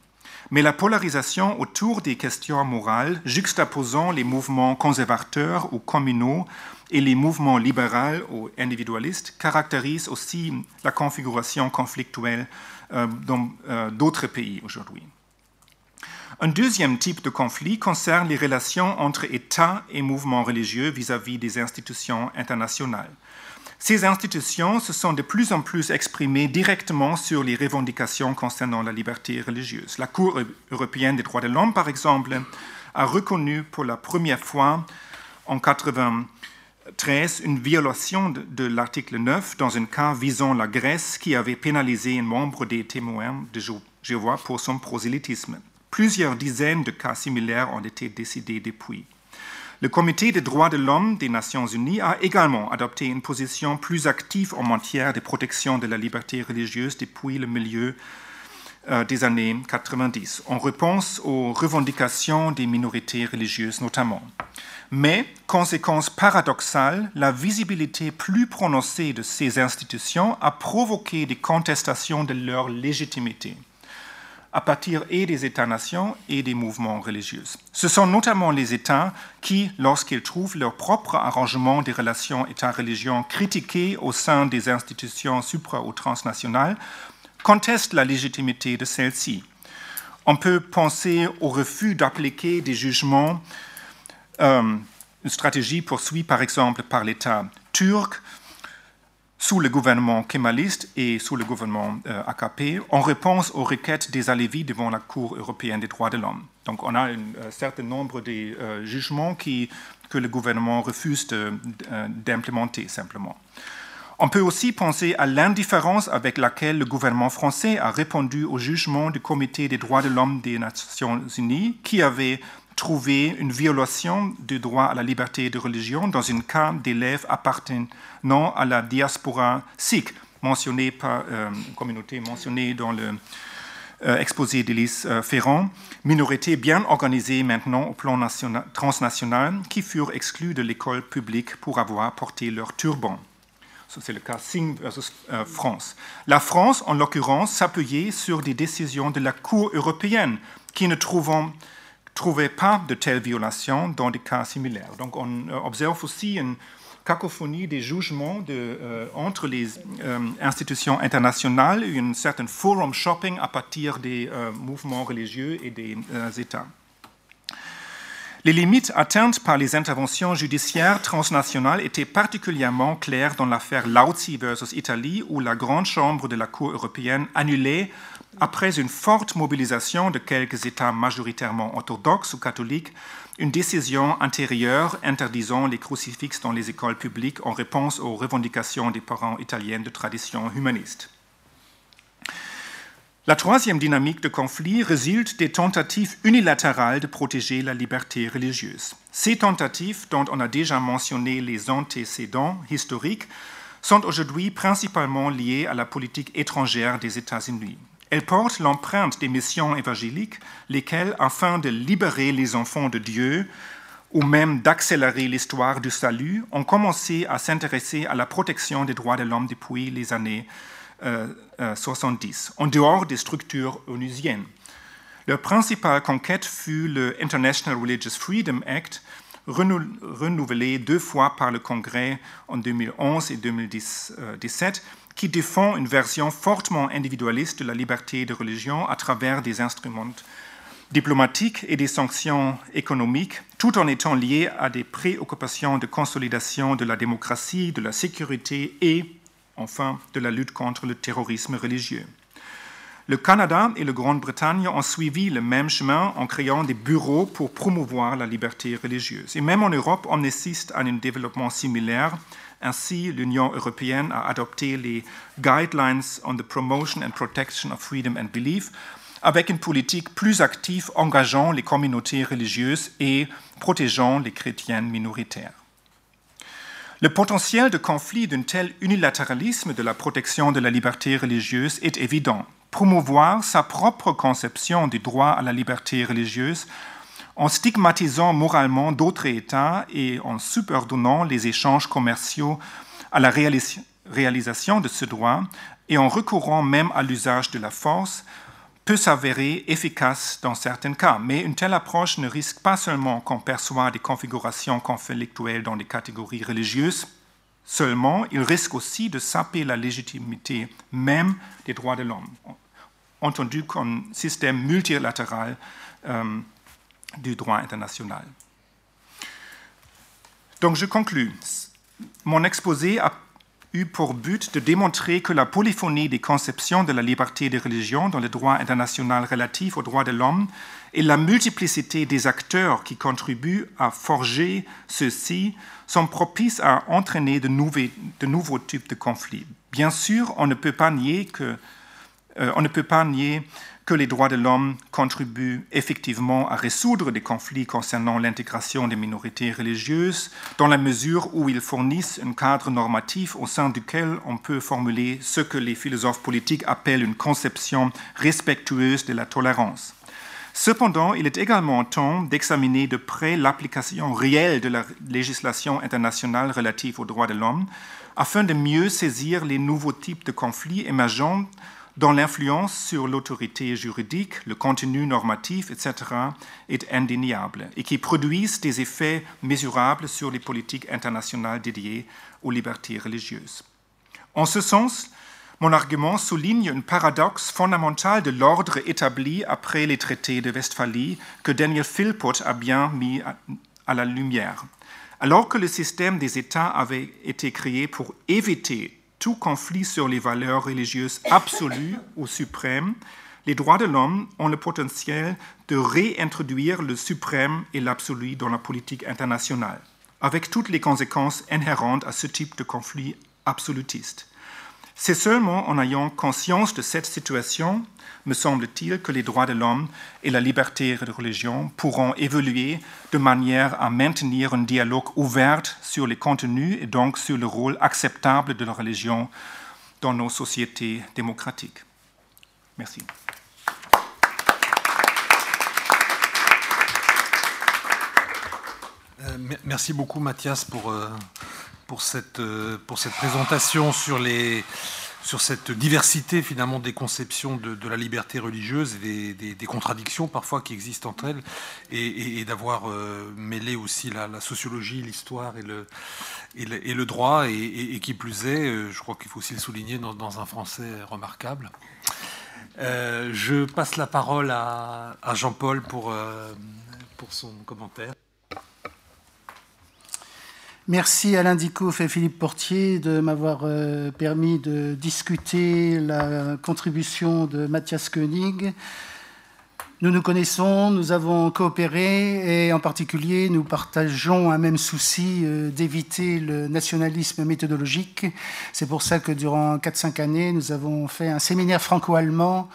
Mais la polarisation autour des questions morales, juxtaposant les mouvements conservateurs ou communaux et les mouvements libéraux ou individualistes, caractérise aussi la configuration conflictuelle euh, dans euh, d'autres pays aujourd'hui. Un deuxième type de conflit concerne les relations entre États et mouvements religieux vis-à-vis des institutions internationales. Ces institutions se sont de plus en plus exprimées directement sur les revendications concernant la liberté religieuse. La Cour européenne des droits de l'homme, par exemple, a reconnu pour la première fois en 1993 une violation de, de l'article 9 dans un cas visant la Grèce qui avait pénalisé un membre des témoins de Jéhovah pour son prosélytisme. Plusieurs dizaines de cas similaires ont été décidés depuis. Le Comité des droits de l'homme des Nations Unies a également adopté une position plus active en matière de protection de la liberté religieuse depuis le milieu euh, des années 90, en réponse aux revendications des minorités religieuses notamment. Mais, conséquence paradoxale, la visibilité plus prononcée de ces institutions a provoqué des contestations de leur légitimité à partir et des États-nations et des mouvements religieux. Ce sont notamment les États qui, lorsqu'ils trouvent leur propre arrangement des relations État-religion critiqué au sein des institutions supra- ou transnationales, contestent la légitimité de celles-ci. On peut penser au refus d'appliquer des jugements, euh, une stratégie poursuivie par exemple par l'État turc sous le gouvernement kémaliste et sous le gouvernement euh, AKP en réponse aux requêtes des Alévis devant la Cour européenne des droits de l'homme. Donc on a un certain nombre de euh, jugements que le gouvernement refuse d'implémenter simplement. On peut aussi penser à l'indifférence avec laquelle le gouvernement français a répondu au jugement du Comité des droits de l'homme des Nations Unies qui avait trouvé une violation du droit à la liberté de religion dans un cas d'élèves appartenant à la diaspora sikh, mentionnée par euh, communauté mentionnée dans le euh, exposé d'Élise euh, Ferrand, minorité bien organisée maintenant au plan national, transnational, qui furent exclus de l'école publique pour avoir porté leur turban. C'est le cas Singh versus France. La France, en l'occurrence, s'appuyait sur des décisions de la Cour européenne qui ne trouvant trouvaient pas de telles violations dans des cas similaires. Donc on euh, observe aussi une cacophonie des jugements euh, entre les euh, institutions internationales, une certaine forum shopping à partir des mouvements religieux et des États. Les limites atteintes par les interventions judiciaires transnationales étaient particulièrement claires dans l'affaire Lauzi versus Italie, où la Grande Chambre de la Cour européenne annulait, après une forte mobilisation de quelques États majoritairement orthodoxes ou catholiques, une décision antérieure interdisant les crucifixes dans les écoles publiques en réponse aux revendications des parents italiens de tradition humaniste. La troisième dynamique de conflit résulte des tentatives unilatérales de protéger la liberté religieuse. Ces tentatives, dont on a déjà mentionné les antécédents historiques, sont aujourd'hui principalement liées à la politique étrangère des États-Unis. Elles portent l'empreinte des missions évangéliques, lesquelles, afin de libérer les enfants de Dieu ou même d'accélérer l'histoire du salut, ont commencé à s'intéresser à la protection des droits de l'homme depuis les années euh, euh, 70, en dehors des structures onusiennes. Leur principale conquête fut le International Religious Freedom Act, renou renouvelé deux fois par le Congrès en 2011 et 2017, qui défend une version fortement individualiste de la liberté de religion à travers des instruments diplomatiques et des sanctions économiques, tout en étant lié à des préoccupations de consolidation de la démocratie, de la sécurité et enfin de la lutte contre le terrorisme religieux. Le Canada et la Grande-Bretagne ont suivi le même chemin en créant des bureaux pour promouvoir la liberté religieuse. Et même en Europe, on assiste à un développement similaire. Ainsi, l'Union européenne a adopté les Guidelines on the Promotion and Protection of Freedom and Belief avec une politique plus active engageant les communautés religieuses et protégeant les chrétiens minoritaires. Le potentiel de conflit d'un tel unilatéralisme de la protection de la liberté religieuse est évident. Promouvoir sa propre conception du droit à la liberté religieuse en stigmatisant moralement d'autres États et en subordonnant les échanges commerciaux à la réalisation de ce droit et en recourant même à l'usage de la force, peut s'avérer efficace dans certains cas, mais une telle approche ne risque pas seulement qu'on perçoit des configurations conflictuelles dans les catégories religieuses, seulement il risque aussi de saper la légitimité même des droits de l'homme, entendu qu'un système multilatéral du droit international. Donc je conclus. Mon exposé a eu pour but de démontrer que la polyphonie des conceptions de la liberté des religions dans le droit international relatif aux droits de l'homme et la multiplicité des acteurs qui contribuent à forger ceux-ci sont propices à entraîner de, nouveaux types de conflits. Bien sûr, on ne peut pas nier que, euh, on ne peut pas nier que les droits de l'homme contribuent effectivement à résoudre des conflits concernant l'intégration des minorités religieuses, dans la mesure où ils fournissent un cadre normatif au sein duquel on peut formuler ce que les philosophes politiques appellent une conception respectueuse de la tolérance. Cependant, il est également temps d'examiner de près l'application réelle de la législation internationale relative aux droits de l'homme afin de mieux saisir les nouveaux types de conflits émergents dont l'influence sur l'autorité juridique, le contenu normatif, etc., est indéniable et qui produisent des effets mesurables sur les politiques internationales dédiées aux libertés religieuses. En ce sens, mon argument souligne un paradoxe fondamental de l'ordre établi après les traités de Westphalie que Daniel Philpott a bien mis à la lumière. Alors que le système des États avait été créé pour éviter tout conflit sur les valeurs religieuses absolues ou suprêmes, les droits de l'homme ont le potentiel de réintroduire le suprême et l'absolu dans la politique internationale, avec toutes les conséquences inhérentes à ce type de conflit absolutiste. C'est seulement en ayant conscience de cette situation, me semble-t-il, que les droits de l'homme et la liberté de religion pourront évoluer de manière à maintenir un dialogue ouvert sur les contenus et donc sur le rôle acceptable de la religion dans nos sociétés démocratiques. Merci. Euh, merci beaucoup Mathias pour, euh, pour cette, euh, pour cette présentation sur, les, sur cette diversité finalement des conceptions de, la liberté religieuse et des, contradictions parfois qui existent entre elles et, d'avoir euh, mêlé aussi la, sociologie, l'histoire et le, et le, droit et, qui plus est, euh, je crois qu'il faut aussi le souligner dans, un français remarquable. je passe la parole à, à Jean-Paul pour, pour son commentaire. Merci Alain Dicouf et Philippe Portier de m'avoir euh, permis de discuter la contribution de Mathias Koenig. Nous nous connaissons, nous avons coopéré et en particulier nous partageons un même souci euh, d'éviter le nationalisme méthodologique. C'est pour ça que durant 4-5 années, nous avons fait un séminaire franco-allemand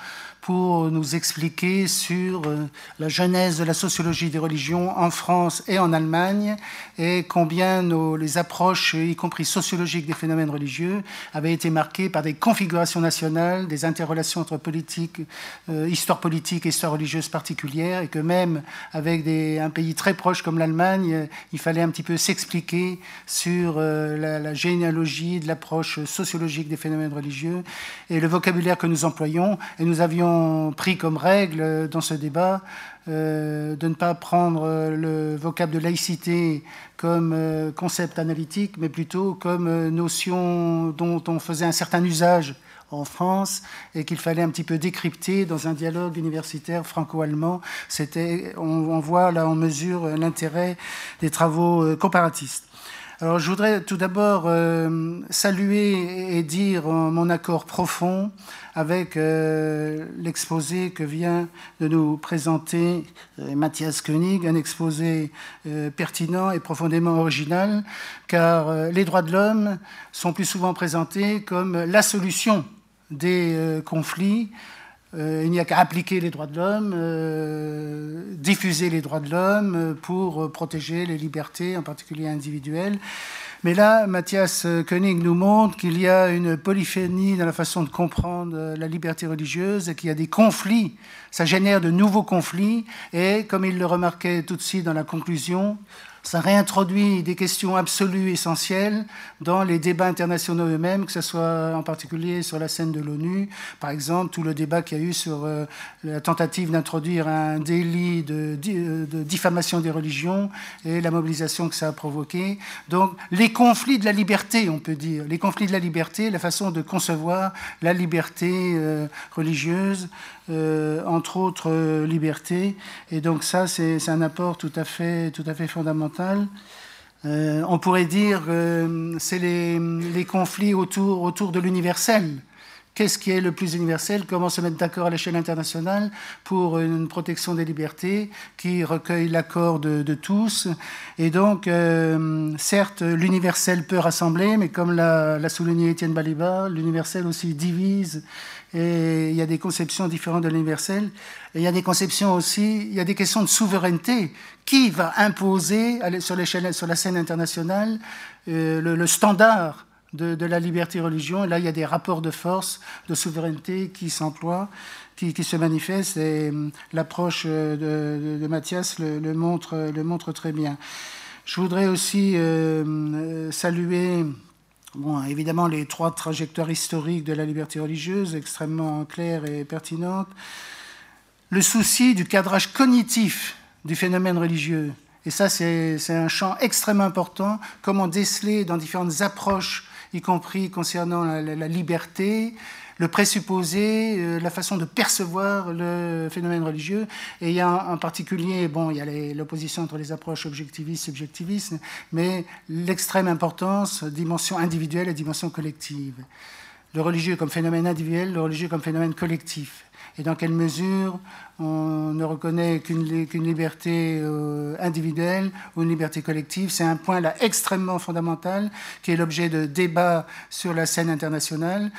pour nous expliquer sur euh, la genèse de la sociologie des religions en France et en Allemagne et combien les approches, y compris sociologiques des phénomènes religieux, avaient été marquées par des configurations nationales, des interrelations entre politique, euh, histoire politique et histoire religieuse particulière, et que même avec un pays très proche comme l'Allemagne, euh, il fallait un petit peu s'expliquer sur la, la généalogie de l'approche sociologique des phénomènes religieux et le vocabulaire que nous employons. Et nous avions pris comme règle dans ce débat euh, de ne pas prendre le vocable de laïcité comme euh, concept analytique, mais plutôt comme euh, notion dont on faisait un certain usage en France et qu'il fallait un petit peu décrypter dans un dialogue universitaire franco-allemand. C'était, on, on, voit là, on mesure l'intérêt des travaux comparatistes. Alors, je voudrais tout d'abord euh, saluer et dire mon accord profond avec euh, l'exposé que vient de nous présenter euh, Mathias Koenig, un exposé pertinent et profondément original, car les droits de l'homme sont plus souvent présentés comme la solution des conflits euh, il n'y a qu'à appliquer les droits de l'homme, euh, diffuser les droits de l'homme euh, pour protéger les libertés, en particulier individuelles. Mais là, Mathias Koenig nous montre qu'il y a une polyphénie dans la façon de comprendre la liberté religieuse et qu'il y a des conflits. Ça génère de nouveaux conflits. Et comme il le remarquait tout de suite dans la conclusion, Ça réintroduit des questions absolues, essentielles, dans les débats internationaux eux-mêmes, que ce soit en particulier sur la scène de l'ONU. Par exemple, tout le débat qu'il y a eu sur euh, la tentative d'introduire un délit de, de, diffamation des religions et la mobilisation que ça a provoqué. Donc, les conflits de la liberté, on peut dire. Les conflits de la liberté, la façon de concevoir la liberté euh, religieuse, euh, entre autres euh, libertés. Et donc ça, c'est un apport tout à fait, tout à fait fondamental. Euh, on pourrait dire que c'est les, conflits autour, autour de l'universel. Qu'est-ce qui est le plus universel? Comment se mettre d'accord à l'échelle internationale pour une protection des libertés qui recueille l'accord de, de, tous? Et donc, euh, certes, l'universel peut rassembler, mais comme l'a souligné Étienne Baliba, l'universel aussi divise et il y a des conceptions différentes de l'universel. Il y a des conceptions aussi, il y a des questions de souveraineté. Qui va imposer sur, sur la scène internationale euh, le, standard de, la liberté religion Et là, il y a des rapports de force, de souveraineté qui s'emploient, qui, se manifestent. Et euh, l'approche de, de, Mathias le, montre, très bien. Je voudrais aussi euh, saluer Bon, évidemment, les trois trajectoires historiques de la liberté religieuse, extrêmement claires et pertinentes. Le souci du cadrage cognitif du phénomène religieux. Et ça, c'est un champ extrêmement important. Comment déceler dans différentes approches, y compris concernant la, liberté, le présupposé, euh, la façon de percevoir le phénomène religieux. Et en particulier, bon, il y a l'opposition entre les approches objectivistes et subjectivistes, mais l'extrême importance, dimension individuelle et dimension collective. Le religieux comme phénomène individuel, le religieux comme phénomène collectif. Et dans quelle mesure on ne reconnaît qu'une liberté euh, individuelle ou une liberté collective C'est un point là extrêmement fondamental qui est l'objet de débats sur la scène internationale.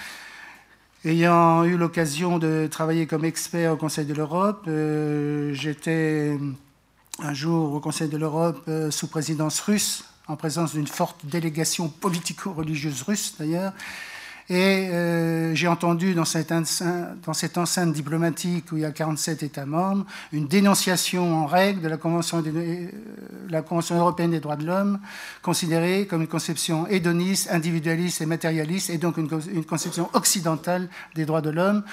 Ayant eu l'occasion de travailler comme expert au Conseil de l'Europe, euh, j'étais un jour au Conseil de l'Europe euh, sous présidence russe, en présence d'une forte délégation politico-religieuse russe d'ailleurs, et euh, j'ai entendu dans cette, enceinte, diplomatique où il y a 47 États membres une dénonciation en règle de la Convention, euh, la Convention européenne des droits de l'homme, considérée comme une conception hédoniste, individualiste et matérialiste, et donc une conception occidentale des droits de l'homme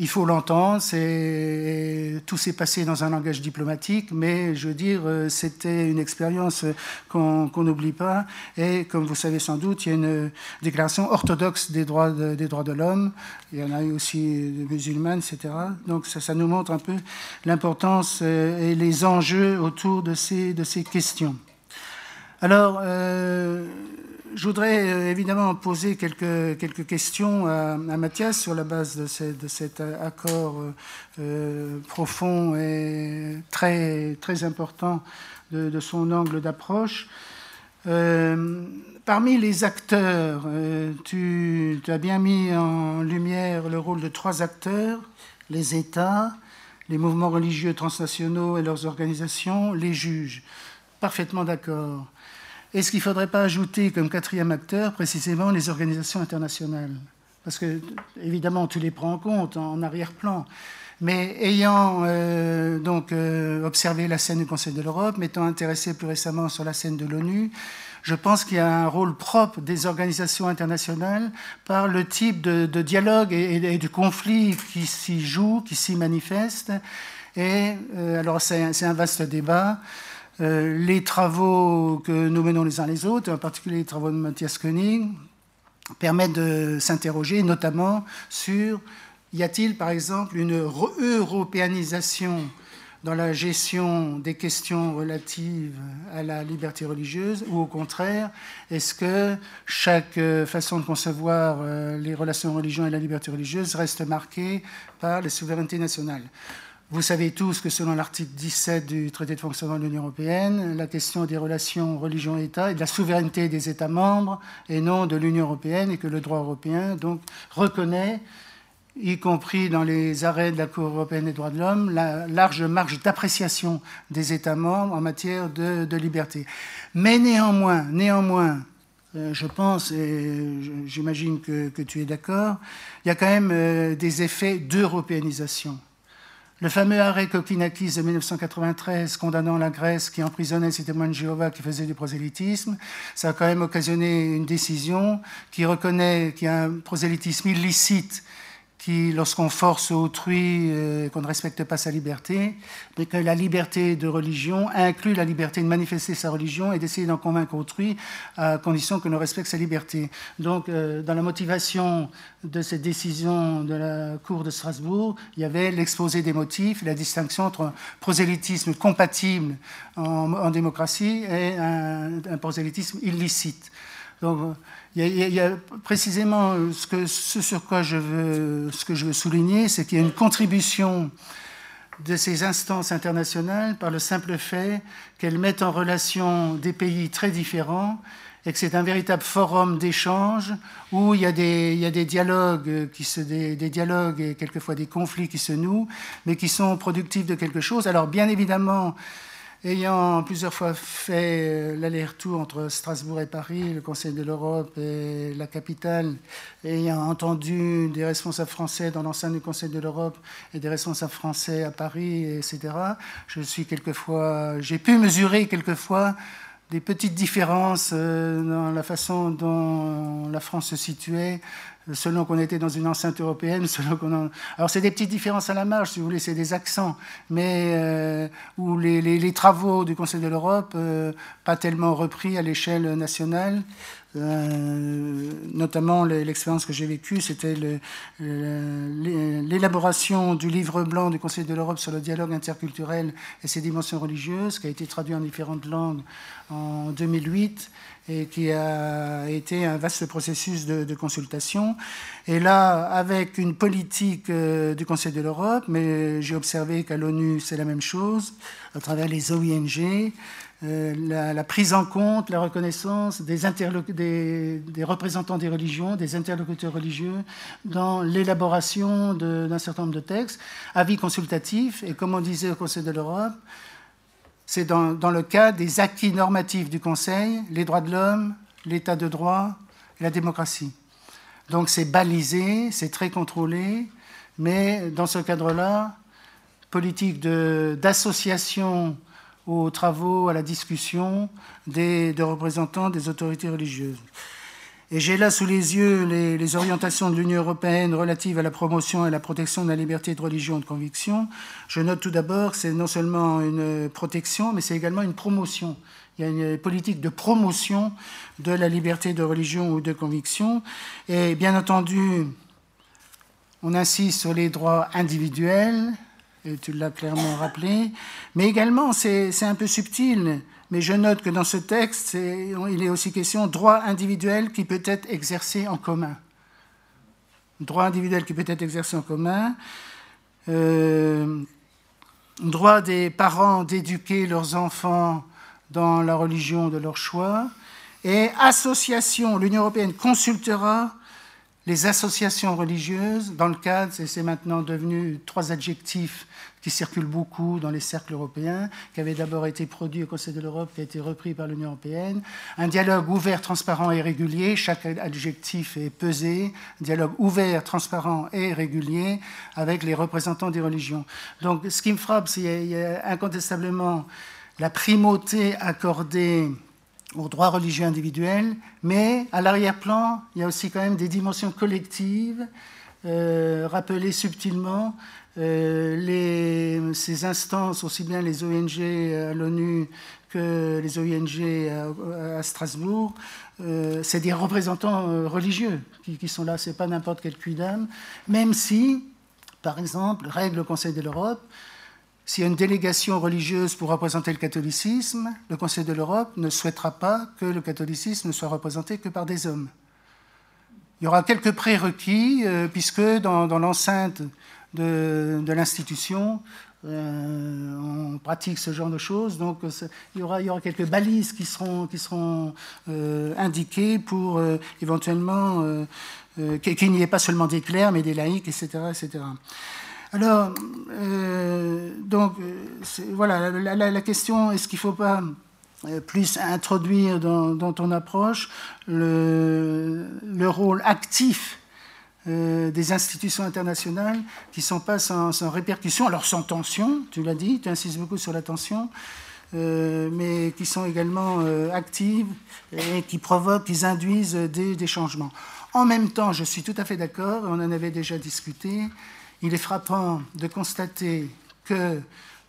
il faut l'entendre, tout s'est passé dans un langage diplomatique, mais je veux dire, euh, c'était une expérience qu'on n'oublie pas. Et comme vous savez sans doute, il y a une déclaration orthodoxe des droits de, des droits de l'homme. Il y en a eu aussi des musulmanes, etc. Donc ça, nous montre un peu l'importance euh, et les enjeux autour de ces, de ces questions. Alors, euh, je voudrais euh, évidemment poser quelques, quelques questions à, Mathias sur la base de, cet accord euh, euh, profond et très, très important de, son angle d'approche. parmi les acteurs, tu, tu, as bien mis en lumière le rôle de trois acteurs, les États, les mouvements religieux transnationaux et leurs organisations, les juges. Parfaitement d'accord. Est-ce qu'il ne faudrait pas ajouter comme quatrième acteur précisément les organisations internationales? Parce que, évidemment, tu les prends en compte en arrière-plan. Mais ayant euh, donc euh, observé la scène du Conseil de l'Europe, m'étant intéressé plus récemment sur la scène de l'ONU, je pense qu'il y a un rôle propre des organisations internationales par le type de, dialogue et, de conflit qui s'y joue, qui s'y manifeste. Et euh, alors c'est un vaste débat. Euh, les travaux que nous menons les uns les autres, en particulier les travaux de Matthias Koenig, permettent de s'interroger notamment sur y a-t-il par exemple une européanisation dans la gestion des questions relatives à la liberté religieuse ou au contraire, est-ce que chaque euh, façon de concevoir euh, les relations religion et la liberté religieuse reste marquée par les souverainetés nationales vous savez tous que selon l'article 17 du traité de fonctionnement de l'Union européenne, la question des relations religion-État est de la souveraineté des États membres et non de l'Union européenne et que le droit européen donc reconnaît, y compris dans les arrêts de la Cour européenne des droits de l'homme, la large marge d'appréciation des États membres en matière de, liberté. Mais néanmoins, néanmoins, euh, je pense, et j'imagine que, que, tu es d'accord, il y a quand même euh, des effets d'européanisation Le fameux arrêt Kokinakis de 1993 condamnant la Grèce qui emprisonnait ces témoins de Jéhovah qui faisaient du prosélytisme, ça a quand même occasionné une décision qui reconnaît qu'il y a un prosélytisme illicite qui, lorsqu'on force autrui, euh, qu'on ne respecte pas sa liberté, mais que la liberté de religion inclut la liberté de manifester sa religion et d'essayer d'en convaincre autrui à condition que l'on respecte sa liberté. Donc, euh, dans la motivation de cette décision de la Cour de Strasbourg, il y avait l'exposé des motifs, la distinction entre un prosélytisme compatible en, démocratie et un, un prosélytisme illicite. Donc, il y, a, précisément euh, ce, sur quoi je veux, souligner, c'est qu'il y a une contribution de ces instances internationales par le simple fait qu'elles mettent en relation des pays très différents et que c'est un véritable forum d'échange où il y, a des, dialogues qui des, dialogues et quelquefois des conflits qui se nouent, mais qui sont productifs de quelque chose. Alors bien évidemment, Ayant plusieurs fois fait euh, l'aller-retour entre Strasbourg et Paris, le Conseil de l'Europe et la capitale, ayant entendu des responsables français dans l'enceinte du Conseil de l'Europe et des responsables français à Paris, etc., je suis quelquefois, j'ai pu mesurer quelquefois des petites différences euh, dans la façon dont la France se situait selon qu'on était dans une enceinte européenne, selon qu'on Alors c'est des petites différences à la marge, si vous voulez, c'est des accents, mais euh, où les, travaux du Conseil de l'Europe, euh, pas tellement repris à l'échelle nationale, euh, notamment l'expérience que j'ai vécue, c'était l'élaboration du livre blanc du Conseil de l'Europe sur le dialogue interculturel et ses dimensions religieuses, qui a été traduit en différentes langues en 2008 et qui a été un vaste processus de, consultation. Et là, avec une politique euh, du Conseil de l'Europe, mais j'ai observé qu'à l'ONU, c'est la même chose, à travers les OING, euh, la, prise en compte, la reconnaissance des, représentants des religions, des interlocuteurs religieux dans l'élaboration d'un certain nombre de textes, avis consultatifs, et comme on disait au Conseil de l'Europe, c'est dans, le cas des acquis normatifs du Conseil, les droits de l'homme, l'état de droit la démocratie. Donc c'est balisé, c'est très contrôlé, mais dans ce cadre-là, politique d'association aux travaux, à la discussion des, de représentants des autorités religieuses. Et j'ai là sous les yeux les, orientations de l'Union européenne relatives à la promotion et la protection de la liberté de religion et de conviction. Je note tout d'abord que c'est non seulement une protection, mais c'est également une promotion. Il y a une politique de promotion de la liberté de religion ou de conviction. Et bien entendu, on insiste sur les droits individuels, tu l'as clairement rappelé, mais également, c'est un peu subtil, mais je note que dans ce texte, il est aussi question droit individuel qui peut être exercé en commun. Droit individuel qui peut être exercé en commun. Euh, droit des parents d'éduquer leurs enfants dans la religion de leur choix. Et association, l'Union européenne consultera les associations religieuses dans le cadre, et c'est maintenant devenu trois adjectifs qui circulent beaucoup dans les cercles européens, qui avait d'abord été produit au Conseil de l'Europe, qui a été repris par l'Union européenne. Un dialogue ouvert, transparent et régulier, chaque adjectif est pesé, un dialogue ouvert, transparent et régulier avec les représentants des religions. Donc ce qui me frappe, c'est qu'il y a incontestablement la primauté accordée aux droits religieux individuels, mais à l'arrière-plan, il y a aussi quand même des dimensions collectives, euh, rappelées subtilement. Euh, ces instances, aussi bien les ONG à l'ONU que les ONG à, Strasbourg, euh, c'est des représentants religieux qui, sont là, c'est pas n'importe quel cuidam, même si, par exemple, règle le Conseil de l'Europe, s'il y a une délégation religieuse pour représenter le catholicisme, le Conseil de l'Europe ne souhaitera pas que le catholicisme ne soit représenté que par des hommes. Il y aura quelques prérequis, euh, puisque dans, l'enceinte de, l'institution, euh, on pratique ce genre de choses. Donc il y, aura, il y aura quelques balises qui seront, qui seront euh, indiquées pour éventuellement qu'il n'y ait pas seulement des clercs, mais des laïcs, etc. etc. Alors, euh, donc, voilà, la, question, est-ce qu'il ne faut pas euh, plus introduire dans, ton approche le, rôle actif des institutions internationales qui ne sont pas sans, sans, répercussion, alors sans tension, tu l'as dit, tu insistes beaucoup sur la tension, mais qui sont également actives et qui provoquent, qui induisent des, changements. En même temps, je suis tout à fait d'accord, on en avait déjà discuté, il est frappant de constater que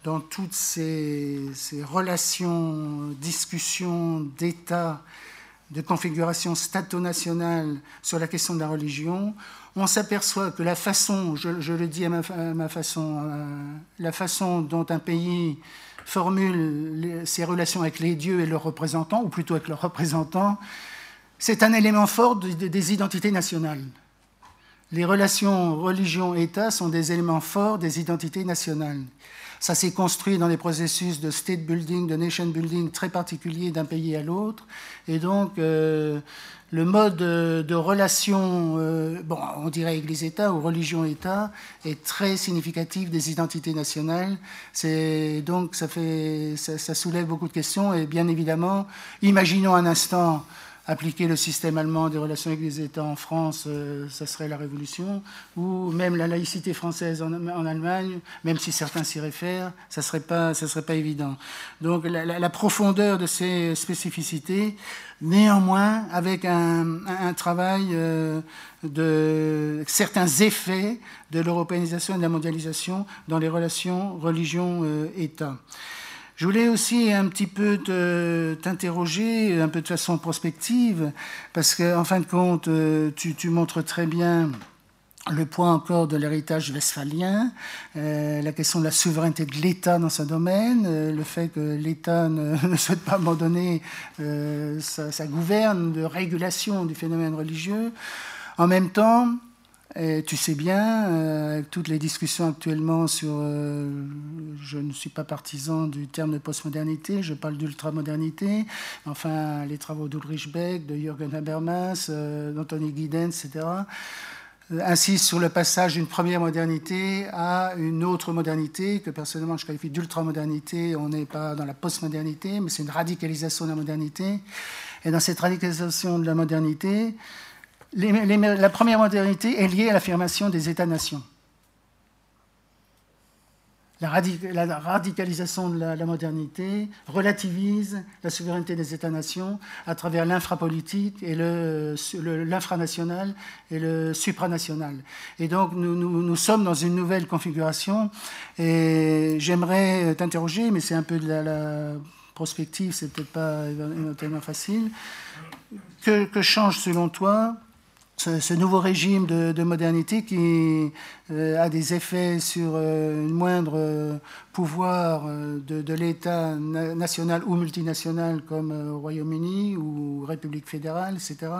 dans toutes ces, relations, discussions d'État, de configuration stato-nationale sur la question de la religion, on s'aperçoit que la façon, je, le dis à ma, façon, euh, la façon dont un pays formule ses relations avec les dieux et leurs représentants, ou plutôt avec leurs représentants, c'est un élément fort des identités nationales. Les relations religion-État sont des éléments forts des identités nationales. Ça s'est construit dans des processus de state building, de nation building très particuliers d'un pays à l'autre. Et donc, euh, le mode de relation, euh, bon, on dirait Église-État ou religion-État, est très significatif des identités nationales. Donc ça fait, ça soulève beaucoup de questions. Et bien évidemment, imaginons un instant appliquer le système allemand des relations avec les États en France, euh, ça serait la révolution, ou même la laïcité française en, Allemagne, même si certains s'y réfèrent, ça ne serait, pas, serait évident. Donc la, profondeur de ces spécificités, néanmoins, avec un, travail euh, de certains effets de l'européanisation et de la mondialisation dans les relations religion-État. Je voulais aussi un petit peu t'interroger, un peu de façon prospective, parce qu'en en fin de compte, euh, tu, montres très bien le point encore de l'héritage westphalien, euh, la question de la souveraineté de l'État dans ce domaine, euh, le fait que l'État ne, souhaite pas abandonner sa, sa, gouverne de régulation du phénomène religieux. En même temps, tu sais bien, euh, toutes les discussions actuellement sur. Euh, je ne suis pas partisan du terme de postmodernité, je parle d'ultramodernité. Enfin, les travaux d'Ulrich Beck, de Jürgen Habermas, euh, d'Anthony Giddens, etc., insistent sur le passage d'une première modernité à une autre modernité, que personnellement je qualifie d'ultramodernité. On n'est pas dans la postmodernité, mais c'est une radicalisation de la modernité. Et dans cette radicalisation de la modernité, la première modernité est liée à l'affirmation des États-nations. La, radicalisation de la, modernité relativise la souveraineté des États-nations à travers l'infrapolitique et l'infranational et le supranational. Et donc nous, sommes dans une nouvelle configuration et j'aimerais t'interroger, mais c'est un peu de la, prospective, c'est peut-être pas tellement facile. que change selon toi ce, nouveau régime de, modernité qui euh, a des effets sur euh, moindre euh, pouvoir de, l'État national ou multinational comme au Royaume-Uni ou République fédérale, etc.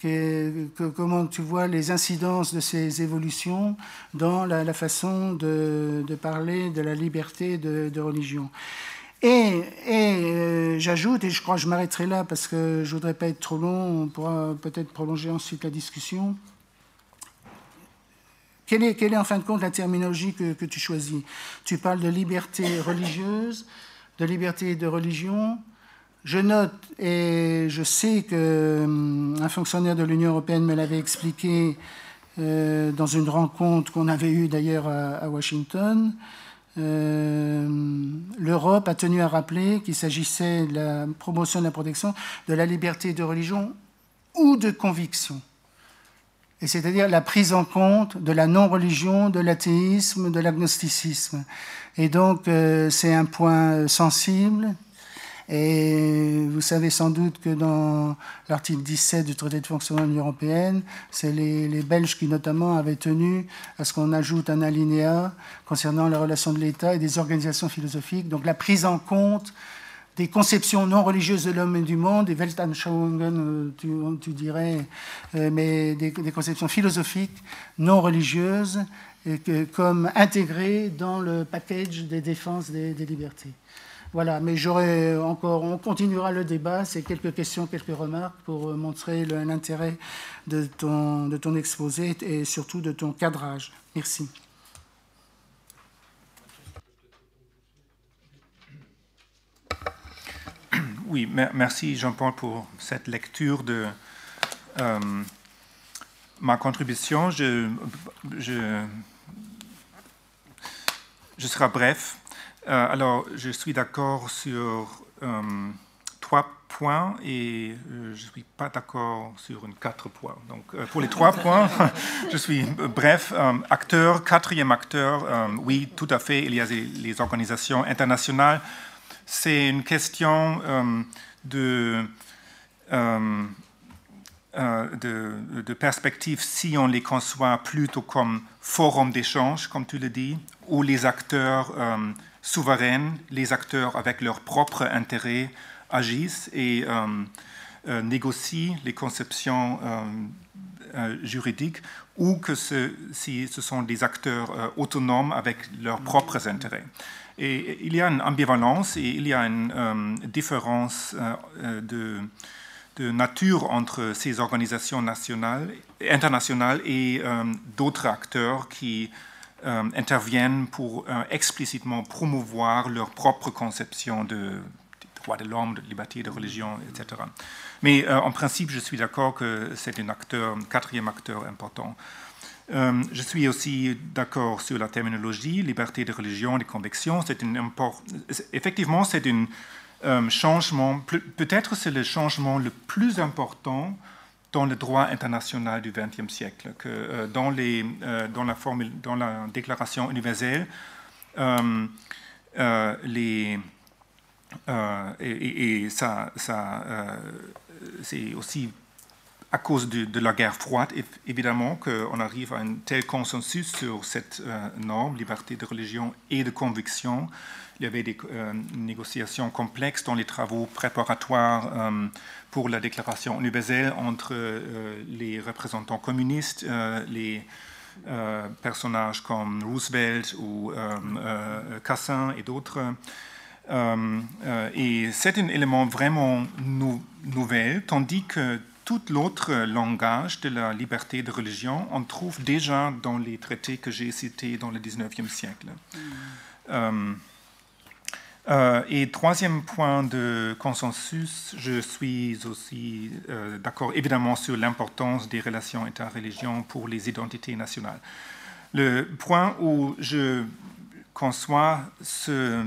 Que, comment tu vois les incidences de ces évolutions dans la, façon de, parler de la liberté de religion et, euh, j'ajoute, et je crois que je m'arrêterai là parce que je ne voudrais pas être trop long, on pourra peut-être prolonger ensuite la discussion. Quelle est, en fin de compte la terminologie que, que, tu choisis? Tu parles de liberté religieuse, de liberté de religion. Je note et je sais qu'un hum, fonctionnaire de l'Union européenne me l'avait expliqué euh, dans une rencontre qu'on avait eue d'ailleurs à, Washington. Euh, l'Europe a tenu à rappeler qu'il s'agissait de la promotion de la protection de la liberté de religion ou de conviction. Et c'est-à-dire la prise en compte de la non-religion, de l'athéisme, de l'agnosticisme. Et donc, euh, c'est un point sensible et vous savez sans doute que dans l'article 17 du traité de fonctionnement de l'Union européenne, c'est les, Belges qui notamment avaient tenu à ce qu'on ajoute un alinéa concernant la relation de l'État et des organisations philosophiques. Donc la prise en compte des conceptions non religieuses de l'homme et du monde, des Weltanschauungen, tu, dirais, euh, mais des, conceptions philosophiques non religieuses, comme intégrées dans le package des défenses des libertés. Voilà, mais j'aurais encore, on continuera le débat, c'est quelques questions, quelques remarques pour euh, montrer l'intérêt de ton, de ton exposé et surtout de ton cadrage. Merci. Oui, merci Jean-Paul pour cette lecture de, euh, ma contribution, je, je, je serai bref. Alors, je suis d'accord sur trois points et je ne suis pas d'accord sur une quatre points. Donc, pour les trois points, je suis bref. acteur, quatrième acteur, oui, tout à fait, il y a les organisations internationales c'est une question euh, euh, euh, de, de, perspective si on les conçoit plutôt comme forum d'échange, comme tu le dis, ou les acteurs souverains, les acteurs avec leur propre intérêt agissent et négocient les conceptions juridiques, ou que ce, si ce sont des acteurs autonomes avec leurs propres intérêts. Et il y a une ambivalence et il y a une euh, différence euh, euh, de, de, nature entre ces organisations nationales, internationales et d'autres acteurs qui interviennent pour explicitement promouvoir leur propre conception de, droits de l'homme, de liberté, de religion, etc. Mais en principe, je suis d'accord que c'est un acteur, un quatrième acteur important. Euh, je suis aussi d'accord sur la terminologie, liberté de religion, de conviction. C'est effectivement, c'est un euh, changement, peut-être c'est le changement le plus important dans le droit international du XXe siècle, que euh, dans, les, dans, la Déclaration universelle, les, et, ça, c'est aussi à cause de, la guerre froide, évidemment, qu'on arrive à un tel consensus sur cette euh, norme, liberté de religion et de conviction. Il y avait des euh, négociations complexes dans les travaux préparatoires euh, pour la déclaration universelle entre les représentants communistes, les personnages comme Roosevelt ou Cassin et d'autres. et c'est un élément vraiment nouvel, tandis que tout l'autre langage de la liberté de religion, on trouve déjà dans les traités que j'ai cités dans le 19e siècle. Mm. Euh, euh, et troisième point de consensus, je suis aussi euh, d'accord évidemment sur l'importance des relations interreligions pour les identités nationales. Le point où je conçois ce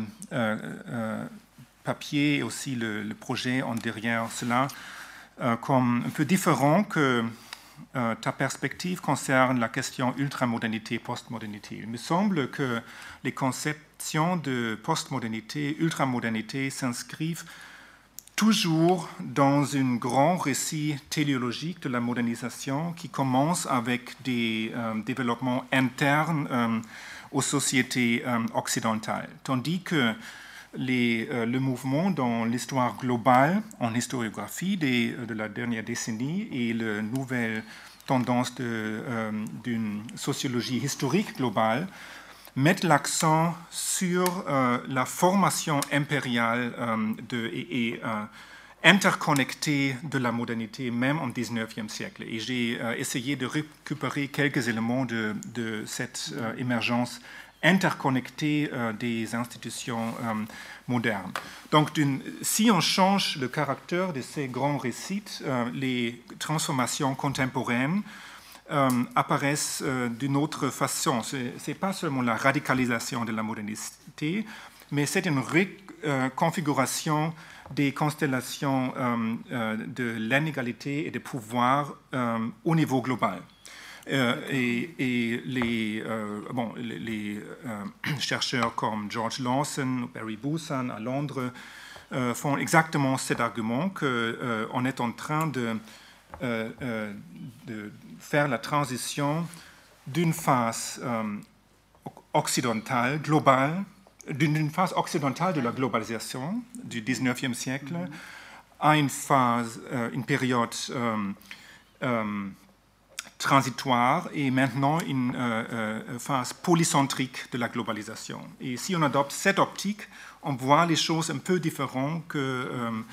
papier et aussi le, projet en derrière cela, euh, comme un peu différent que euh, ta perspective concerne la question ultramodernité, postmodernité. Il me semble que les de postmodernité, ultramodernité s'inscrivent toujours dans un grand récit téléologique de la modernisation qui commence avec des euh, développements internes aux sociétés occidentales, tandis que euh, le mouvement dans l'histoire globale, en historiographie de la dernière décennie et la nouvelle tendance euh, d'une sociologie historique globale mettent l'accent sur euh, la formation impériale de, et, interconnectée de la modernité, même au XIXe siècle. Et j'ai essayé de récupérer quelques éléments de, cette émergence interconnectée des institutions moderne. Donc, si on change le caractère de ces grands récits, euh, les transformations contemporaines euh, apparaissent euh, d'une autre façon. Ce n'est pas seulement la radicalisation de la modernité, mais c'est une reconfiguration des constellations de l'inégalité et des pouvoirs au niveau global. Euh, et, les, euh, euh, chercheurs comme George Lawson Barry Busan à Londres font exactement cet argument qu'on est en train de, faire la transition d'une phase occidentale, globale, d'une phase occidentale de la globalisation du 19e siècle à une phase, une période transitoire et maintenant une euh, euh, phase polycentrique de la globalisation. Et si on adopte cette optique, on voit les choses un peu différentes qu'une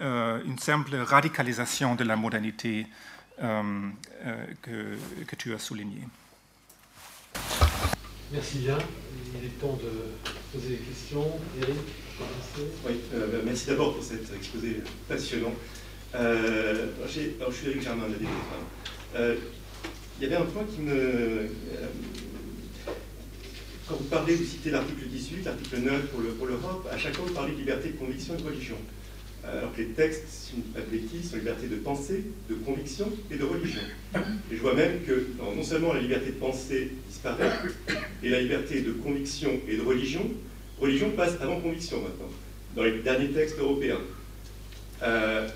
euh, une simple radicalisation de la modernité que, que, tu as souligné. Merci bien. Il est temps de poser des questions. Eric, Oui, ben, merci d'abord pour cet exposé passionnant. je suis Eric Germain de la il y avait un point qui me... quand vous parlez, vous citez l'article 18, l'article 9 pour l'Europe, à chaque fois vous parlez de liberté de conviction et de religion. Alors que les textes, si je ne pas de bêtises, sont liberté de pensée, de conviction et de religion. Et je vois même que non seulement la liberté de pensée disparaît, et la liberté de conviction et de religion, religion passe avant conviction maintenant, dans les derniers textes européens. Euh,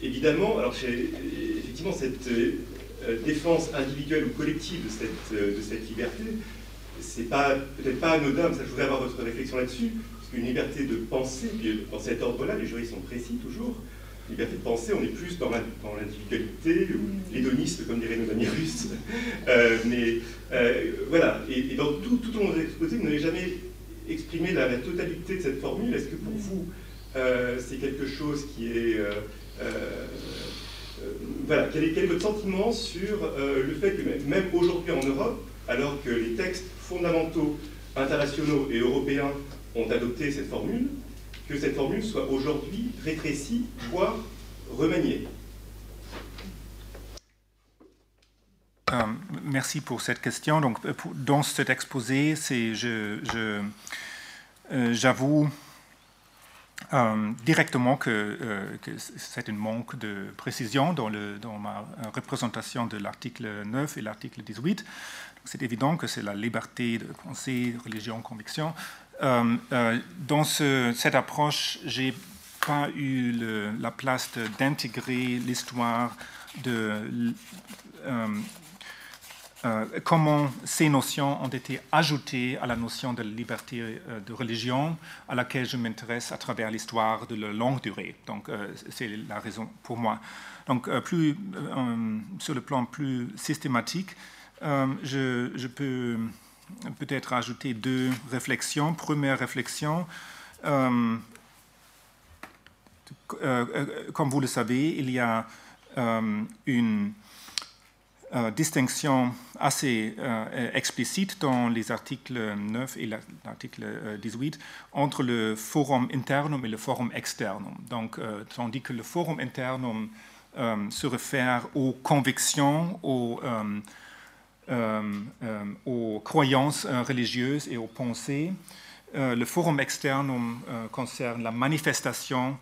évidemment, alors effectivement, cette euh, défense individuelle ou collective de cette, euh, de cette liberté, c'est peut-être pas anodin, ça je voudrais avoir votre réflexion là-dessus, une liberté de penser, dans cet ordre-là, les juristes sont précis toujours, liberté de penser, on est plus dans l'individualité, ou l'hédonisme, comme diraient nos amis russes. Euh, mais euh, voilà, et, dans tout, tout au long de l'exposé, vous n'avez jamais exprimé la, totalité de cette formule. Est-ce que pour vous, euh, c'est quelque chose qui est... voilà, quel est, quel est, votre sentiment sur le fait que même aujourd'hui en Europe, alors que les textes fondamentaux internationaux et européens ont adopté cette formule, que cette formule soit aujourd'hui rétrécie, voire remaniée. Euh, merci pour cette question. Donc, euh, dans cet exposé, euh, j'avoue directement que, c'est un manque de précision dans, dans ma représentation de l'article 9 et l'article 18. C'est évident que c'est la liberté de pensée, religion, conviction. Euh, euh, dans cette approche, j'ai pas eu la place d'intégrer l'histoire de euh, comment ces notions ont été ajoutées à la notion de liberté de religion, à laquelle je m'intéresse à travers l'histoire de la longue durée. Donc, c'est la raison pour moi. Donc, plus, sur le plan plus systématique, je, je, peux peut-être ajouter deux réflexions. Première réflexion, euh, euh, comme vous le savez, il y a euh, une distinction assez explicite dans les articles 9 et l'article 18 entre le forum internum et le forum externum. Donc, tandis que le forum internum se réfère aux convictions, aux aux croyances euh, religieuses et aux pensées. le forum externe concerne la manifestation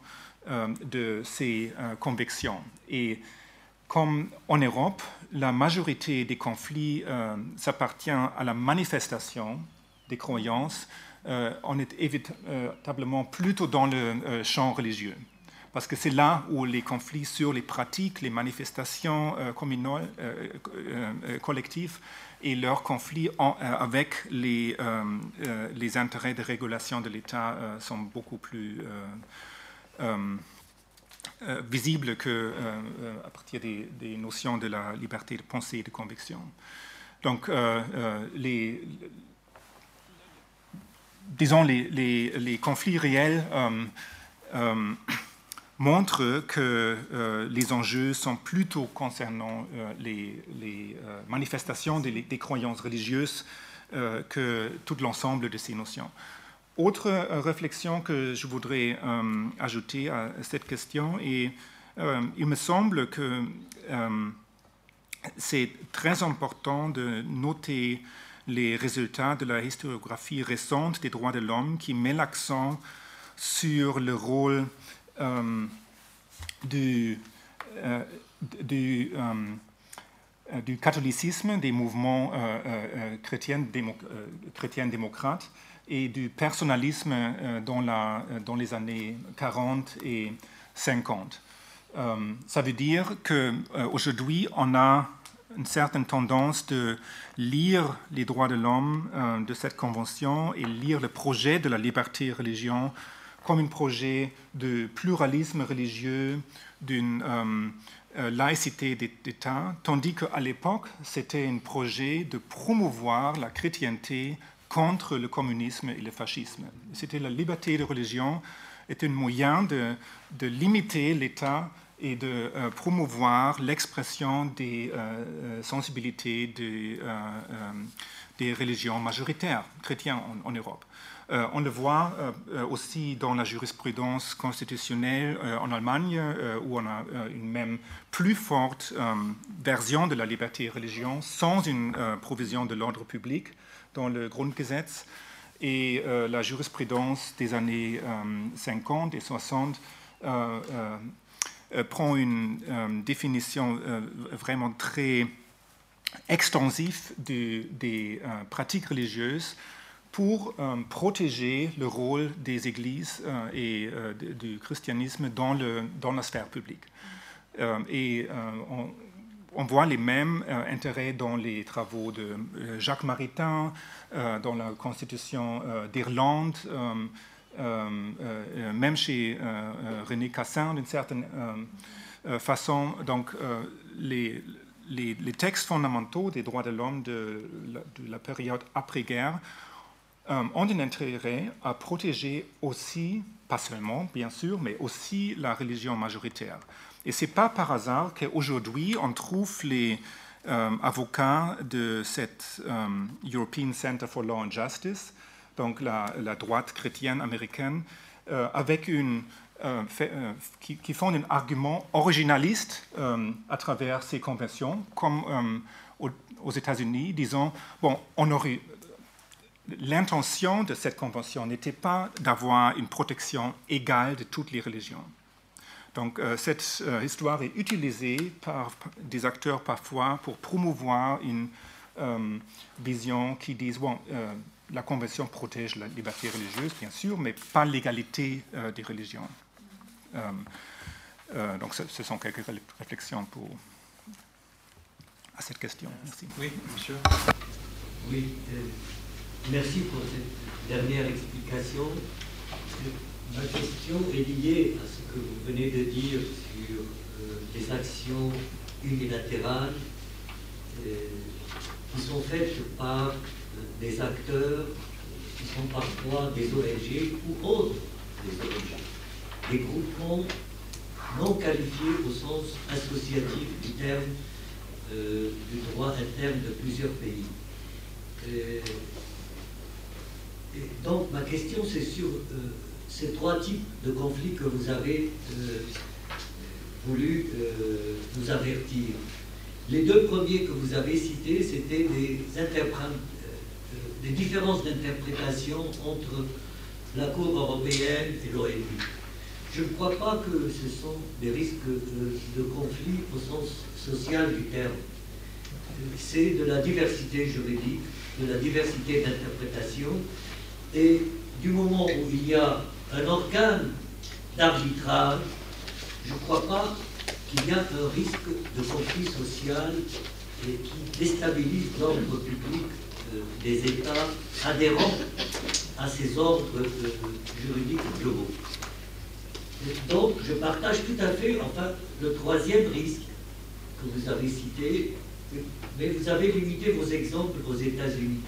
de ces convictions. Et comme en Europe, la majorité des conflits s'appartient à la manifestation des croyances, on est évitablement plutôt dans le champ religieux parce que c'est là où les conflits sur les pratiques, les manifestations euh, communales, euh, euh, collectives et leurs conflits avec les, intérêts de régulation de l'État sont beaucoup plus visibles qu'à partir des, notions de la liberté de pensée et de conviction. Donc, les, disons, les conflits réels montre que euh, les enjeux sont plutôt concernant euh, les, euh, manifestations des, croyances religieuses que tout l'ensemble de ces notions. Autre réflexion que je voudrais ajouter à cette question, et il me semble que c'est très important de noter les résultats de la historiographie récente des droits de l'homme qui met l'accent sur le rôle du, euh, du, euh, du, catholicisme, des mouvements chrétiens, démocrates et du personnalisme dans, la, dans, les années 40 et 50. ça veut dire qu'aujourd'hui, on a une certaine tendance de lire les droits de l'homme de cette convention et lire le projet de la liberté religion comme un projet de pluralisme religieux, d'une euh, euh, laïcité d'État, tandis qu'à l'époque, c'était un projet de promouvoir la chrétienté contre le communisme et le fascisme. C'était la liberté de religion, était un moyen de, limiter l'État et de euh, promouvoir l'expression des sensibilités des, religions majoritaires chrétiennes en, en Europe. Euh, on le voit euh, aussi dans la jurisprudence constitutionnelle en Allemagne, où on a une même plus forte version de la liberté de religion sans une provision de l'ordre public dans le Grundgesetz. Et la jurisprudence des années 50 et 60 prend une définition vraiment très extensif des euh, pratiques religieuses pour euh, protéger le rôle des églises euh, et du christianisme dans, le, dans la sphère publique. et on, voit les mêmes intérêts dans les travaux de Jacques Maritain, dans la Constitution d'Irlande, même chez René Cassin d'une certaine façon. Donc, les, les, textes fondamentaux des droits de l'homme de, la période après-guerre euh, ont un intérêt à protéger aussi, pas seulement bien sûr, mais aussi la religion majoritaire. Et ce n'est pas par hasard qu'aujourd'hui on trouve les euh, avocats de cette euh, European Center for Law and Justice, donc la, droite chrétienne américaine, avec une euh, euh, qui, font un argument originaliste euh, à travers ces conventions, comme aux, États-Unis, disant, bon, on aurait... L'intention de cette convention n'était pas d'avoir une protection égale de toutes les religions. Donc cette histoire est utilisée par des acteurs parfois pour promouvoir une vision qui dit, bon, la Convention protège la liberté religieuse, bien sûr, mais pas l'égalité des religions. Euh, euh, donc ce, sont quelques réflexions pour, à cette question. Merci. Oui, monsieur. Oui, euh, merci pour cette dernière explication. Ma question est liée à ce que vous venez de dire sur les actions unilatérales qui sont faites par des acteurs qui sont parfois des ONG ou autres des ONG des groupements non qualifiés au sens associatif du terme euh, du droit interne de plusieurs pays. Euh, donc ma question c'est sur euh, ces trois types de conflits que vous avez voulu nous avertir. Les deux premiers que vous avez cités, c'était des, des différences d'interprétation entre la Cour européenne et l'ONU. Je ne crois pas que ce sont des risques de, conflit au sens social du terme. C'est de la diversité juridique, de la diversité d'interprétation, et du moment où il y a un organe d'arbitrage, je ne crois pas qu'il y a un risque de conflit social et qui déstabilise l'ordre public euh, des États adhérents à ces ordres euh, juridiques globaux. Donc, je partage tout à fait, enfin, le troisième risque que vous avez cité, mais vous avez limité vos exemples aux États-Unis.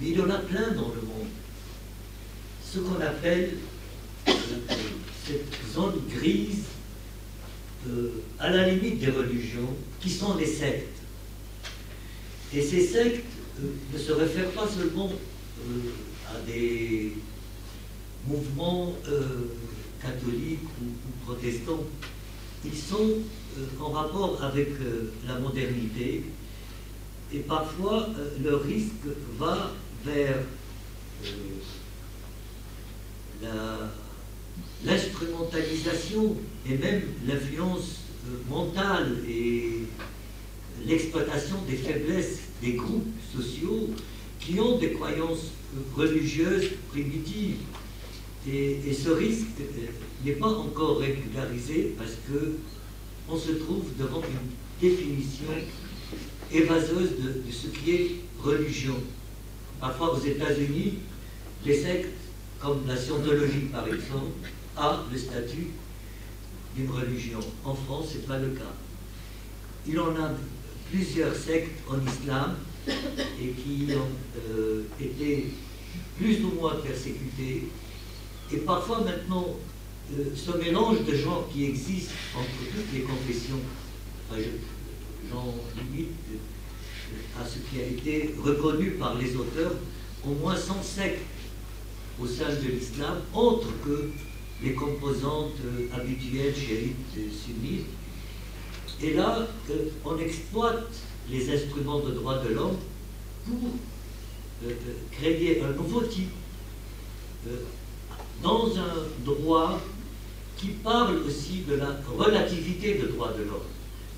Mais il y en a plein dans le monde. Ce qu'on appelle euh, cette zone grise euh, à la limite des religions, qui sont les sectes. Et ces sectes euh, ne se réfèrent pas seulement à des mouvements catholiques ou, protestants, ils sont euh, en rapport avec euh, la modernité et parfois euh, le risque va vers l'instrumentalisation et même l'influence mentale et l'exploitation des faiblesses des groupes sociaux qui ont des croyances religieuses primitives et, ce risque euh, n'est pas encore régularisé parce que on se trouve devant une définition évaseuse de, ce qui est religion. Parfois aux États-Unis, les sectes, comme la scientologie par exemple, a le statut d'une religion. En France, ce n'est pas le cas. Il en a plusieurs sectes en islam et qui ont euh, été plus ou moins persécutées et parfois maintenant, euh, ce mélange de genres qui existe entre toutes les confessions, j'en limite à ce qui a été reconnu par les auteurs, au moins 100 sectes au sein de l'islam, autres que les composantes habituelles chiites et sunnites. Et là, on exploite les instruments de droit de l'homme pour créer un nouveau type dans un droit qui parle aussi de la relativité de droit de l'homme.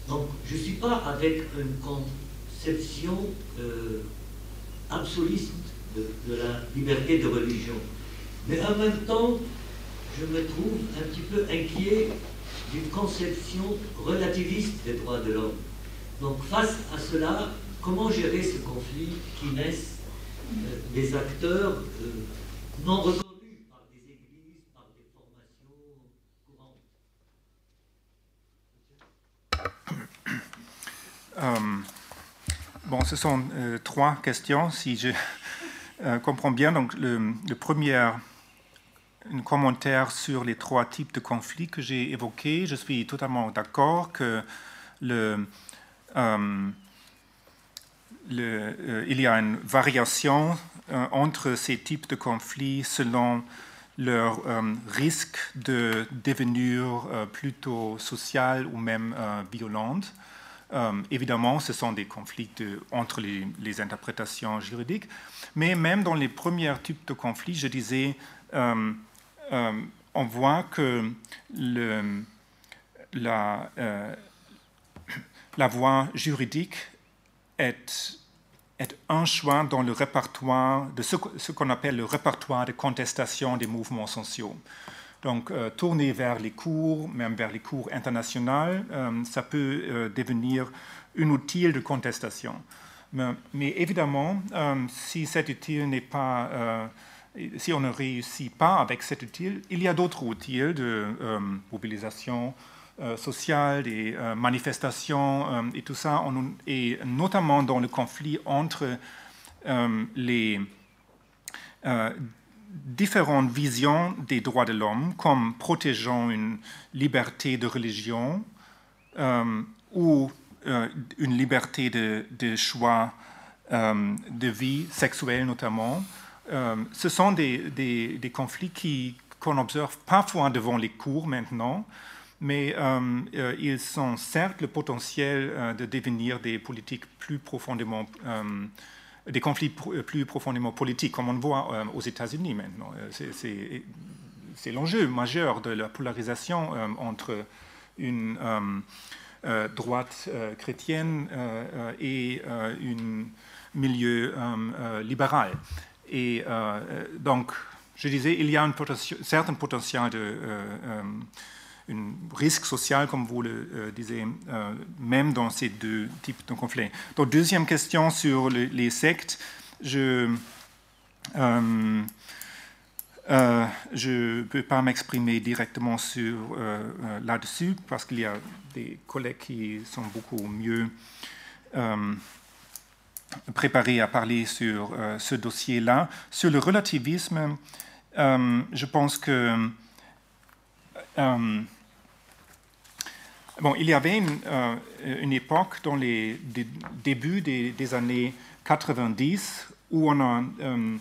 Donc, je ne suis pas avec une conception euh, absoluiste de, la liberté de religion. Mais en même temps, je me trouve un petit peu inquiet d'une conception relativiste des droits de l'homme. Donc, face à cela, comment gérer ce conflit qui naissent euh, des acteurs euh, non reconnus Euh, bon, ce sont trois questions, si je euh, comprends bien. Donc, le, premier un commentaire sur les trois types de conflits que j'ai évoqués. Je suis totalement d'accord que le, le, il y a une variation entre ces types de conflits selon leur risque de devenir plutôt social ou même violent. Euh, évidemment, ce sont des conflits entre les, interprétations juridiques, mais même dans les premiers types de conflits, je disais, euh, euh, on voit que la, voie juridique est, est, un choix dans le répertoire de ce, ce qu'on appelle le répertoire de contestation des mouvements sociaux. Donc, euh, tourner vers les cours, même vers les cours internationaux, euh, ça peut euh, devenir un outil de contestation. Mais, évidemment, si cet outil n'est pas, si on ne réussit pas avec cet outil, il y a d'autres outils de mobilisation sociale, des manifestations et tout ça, et notamment dans le conflit entre les différentes visions des droits de l'homme, comme protégeant une liberté de religion euh, ou euh, une liberté de, choix euh, de vie sexuelle notamment. ce sont des, des, conflits qu'on observe parfois devant les cours maintenant, mais ils sont certes le potentiel de devenir des politiques plus profondément des conflits euh, plus profondément politiques, comme on voit euh, aux États-Unis maintenant. Euh, c'est l'enjeu majeur de la polarisation entre une droite chrétienne et un milieu libéral. Et donc, je disais, il y a un certain potentiel de un risque social, comme vous le euh, disiez, euh, même dans ces deux types de conflits. Donc, deuxième question sur les sectes. Je euh, je ne peux pas m'exprimer directement là-dessus parce qu'il y a des collègues qui sont beaucoup mieux préparés à parler sur ce dossier-là. Sur le relativisme, je pense que Bon, il y avait une, euh, époque dans les débuts des, années 90 où, on a, euh,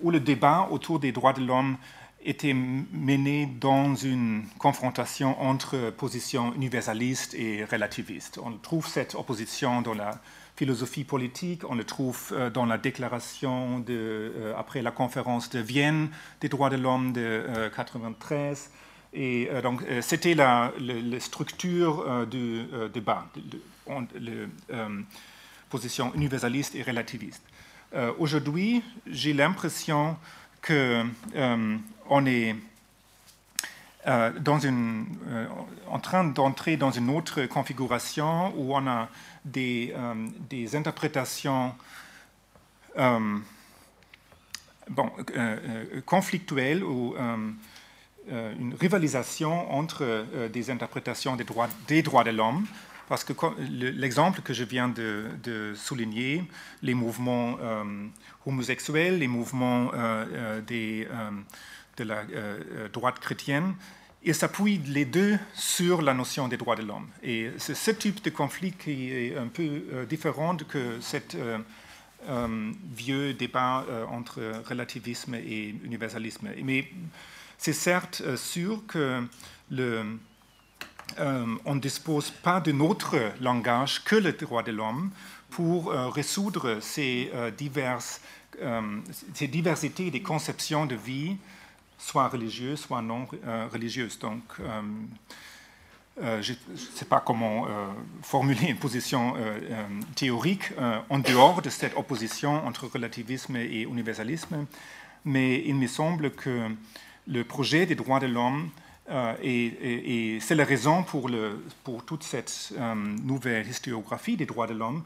où le débat autour des droits de l'homme était mené dans une confrontation entre positions universalistes et relativistes. On trouve cette opposition dans la philosophie politique, on le trouve euh, dans la déclaration de, après la conférence de Vienne des droits de l'homme de 1993. Et euh, donc, euh, c'était la, structure euh, du débat, la position universaliste et relativiste. Aujourd'hui, j'ai l'impression qu'on est dans une, en train d'entrer dans une autre configuration où on a des, des interprétations bon, conflictuelles ou euh, une rivalisation entre euh, des interprétations des droits, des droits de l'homme, parce que l'exemple que je viens de, souligner, les mouvements euh, homosexuels, les mouvements de la droite chrétienne, ils s'appuient les deux sur la notion des droits de l'homme. Et c'est ce type de conflit qui est un peu différent que cette vieux débat entre relativisme et universalisme. Mais c'est certes sûr que le, on ne dispose pas d'un autre langage que le droit de l'homme pour résoudre ces diverses ces diversités des conceptions de vie, soit religieuses, soit non religieuses. Donc, euh, je ne sais pas comment euh, formuler une position euh, théorique en dehors de cette opposition entre relativisme et universalisme, mais il me semble que le projet des droits de l'homme, et, c'est la raison pour, le, pour toute cette nouvelle historiographie des droits de l'homme,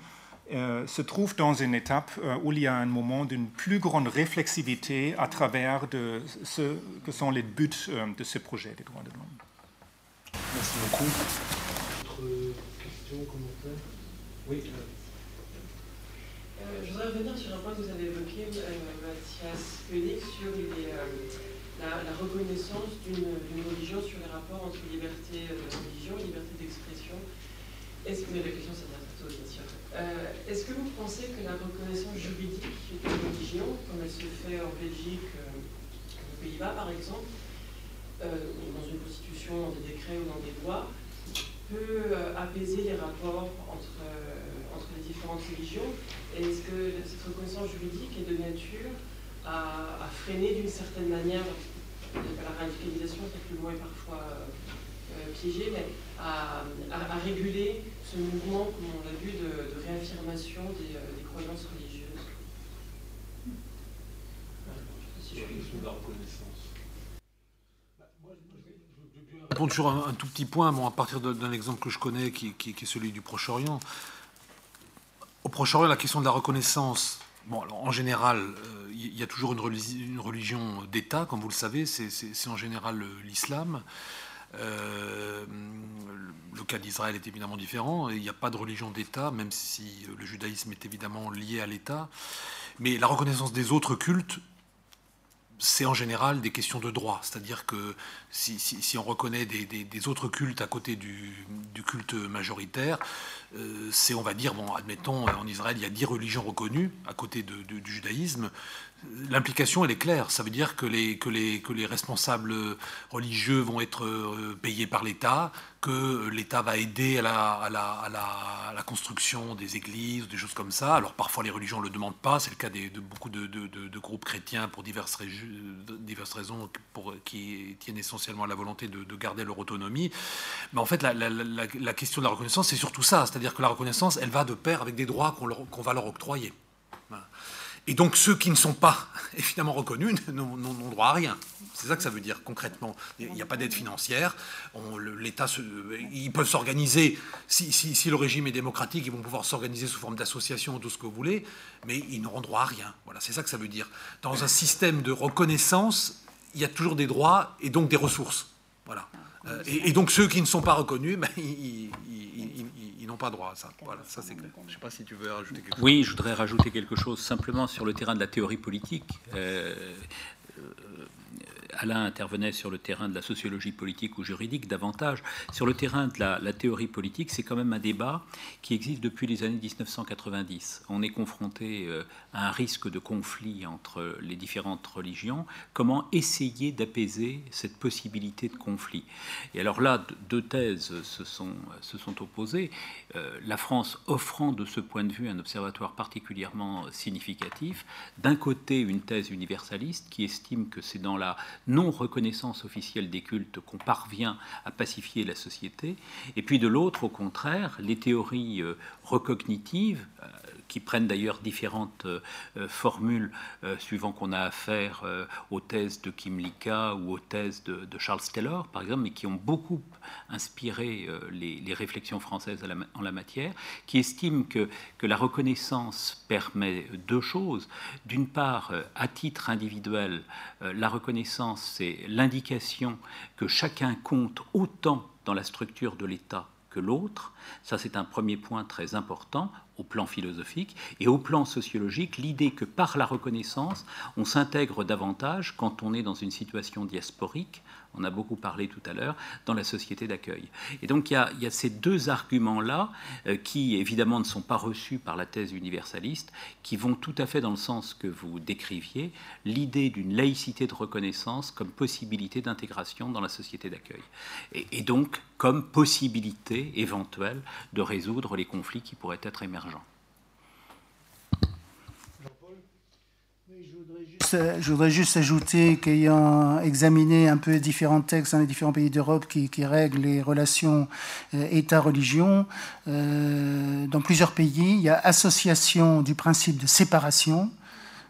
se trouve dans une étape où il y a un moment d'une plus grande réflexivité à travers de ce que sont les buts de ce projet des droits de l'homme. Merci beaucoup. Autre question, commentaire Oui. Euh, je voudrais revenir sur un point que vous avez évoqué, euh, Mathias Koenig, sur les, euh, la, reconnaissance d'une religion, sur les rapports entre liberté de religion et liberté d'expression. Sûr. Est-ce que vous pensez que la reconnaissance juridique d'une religion, comme elle se fait en Belgique, aux Pays-Bas par exemple, euh, dans une constitution, dans des décrets ou dans des lois, peut euh, apaiser les rapports entre, euh, entre les différentes religions? Est-ce que cette reconnaissance juridique est de nature à, freiner d'une certaine manière la radicalisation, peut-être le mot est parfois piégé, mais à, à, réguler ce mouvement, comme on l'a vu, de, réaffirmation des, des, croyances religieuses. Si je la reconnaissance répondre sur un, tout petit point, bon, à partir d'un exemple que je connais, qui, est celui du Proche-Orient. Au Proche-Orient, la question de la reconnaissance, bon, alors, en général, euh, il y a toujours une, religion d'État, comme vous le savez, c'est en général l'islam. Euh, le cas d'Israël est évidemment différent. Il n'y a pas de religion d'État, même si le judaïsme est évidemment lié à l'État. Mais la reconnaissance des autres cultes, c'est en général des questions de droit. C'est-à-dire que si, on reconnaît des, autres cultes à côté du, culte majoritaire, euh, c'est, on va dire, bon, admettons, en Israël, il y a dix religions reconnues à côté du judaïsme l'implication, elle est claire. Ça veut dire que les, responsables religieux vont être euh, payés par l'État, que l'État va aider à la, construction des églises, des choses comme ça. Alors parfois les religions ne le demandent pas, c'est le cas de beaucoup de, groupes chrétiens pour diverses, raisons qui tiennent essentiellement à la volonté de, garder leur autonomie. Mais en fait, la, question de la reconnaissance, c'est surtout ça. C'est-à-dire que la reconnaissance, elle va de pair avec des droits qu'on va leur octroyer. Et donc ceux qui ne sont pas évidemment reconnus n'ont droit à rien. C'est ça que ça veut dire concrètement. Il n'y a pas d'aide financière. L'État, ils peuvent s'organiser. Si, le régime est démocratique, ils vont pouvoir s'organiser sous forme d'association ou tout ce que vous voulez, mais ils n'auront droit à rien. Voilà, c'est ça que ça veut dire. Dans un système de reconnaissance, il y a toujours des droits et donc des ressources. Voilà. Euh, et, donc ceux qui ne sont pas reconnus, ben, ils, n'ont pas droit à ça. Voilà, ça c'est clair. Je ne sais pas si tu veux rajouter quelque chose. Oui, je voudrais rajouter quelque chose simplement sur le terrain de la théorie politique. Euh, Alain intervenait sur le terrain de la sociologie politique ou juridique davantage. Sur le terrain de la, théorie politique, c'est quand même un débat qui existe depuis les années 1990. On est confronté euh, un risque de conflit entre les différentes religions. Comment essayer d'apaiser cette possibilité de conflit Et alors là, deux thèses se sont, se sont opposées. Euh, la France offrant de ce point de vue un observatoire particulièrement significatif. D'un côté, une thèse universaliste qui estime que c'est dans la non-reconnaissance officielle des cultes qu'on parvient à pacifier la société, et puis de l'autre, au contraire, les théories euh, recognitives, euh, qui prennent d'ailleurs différentes euh, formules suivant qu'on a affaire aux thèses de Kim Lika ou aux thèses de, Charles Taylor, par exemple, mais qui ont beaucoup inspiré les, réflexions françaises en la matière, qui estiment que, que la reconnaissance permet deux choses. D'une part, à titre individuel, la reconnaissance c'est l'indication que chacun compte autant dans la structure de l'État que l'autre. Ça, c'est un premier point très important. Au plan philosophique, et au plan sociologique, l'idée que par la reconnaissance, on s'intègre davantage quand on est dans une situation diasporique, on a beaucoup parlé tout à l'heure, dans la société d'accueil. Et donc il y a, ces deux arguments-là, euh, qui évidemment ne sont pas reçus par la thèse universaliste, qui vont tout à fait dans le sens que vous décriviez, l'idée d'une laïcité de reconnaissance comme possibilité d'intégration dans la société d'accueil. et donc comme possibilité éventuelle de résoudre les conflits qui pourraient être émergents. Je voudrais juste ajouter qu'ayant examiné un peu différents textes dans les différents pays d'Europe qui, règlent les relations euh, État-religion, euh, dans plusieurs pays, il y a association du principe de séparation,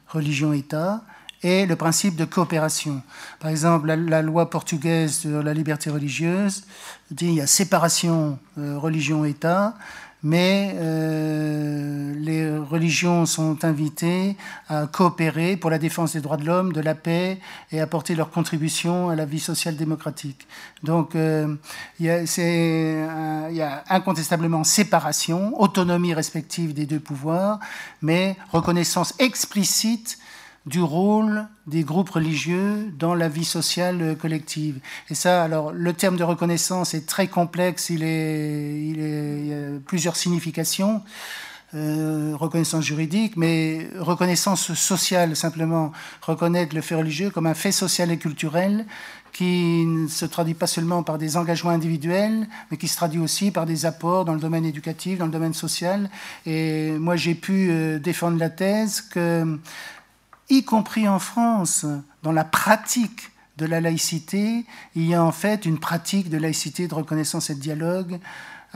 religion-État, et le principe de coopération. Par exemple, la, loi portugaise sur la liberté religieuse dit qu'il y a séparation euh, religion-État, mais euh, les religions sont invitées à coopérer pour la défense des droits de l'homme, de la paix et apporter leur contribution à la vie sociale démocratique. Donc euh, il, y y a incontestablement séparation, autonomie respective des deux pouvoirs, mais reconnaissance explicite du rôle des groupes religieux dans la vie sociale collective. Et ça, alors, le terme de reconnaissance est très complexe, il, est, il, y a plusieurs significations. Euh, reconnaissance juridique, mais reconnaissance sociale, simplement reconnaître le fait religieux comme un fait social et culturel qui ne se traduit pas seulement par des engagements individuels, mais qui se traduit aussi par des apports dans le domaine éducatif, dans le domaine social. Et moi, j'ai pu euh, défendre la thèse que y compris en France, dans la pratique de la laïcité, il y a en fait une pratique de laïcité, de reconnaissance et de dialogue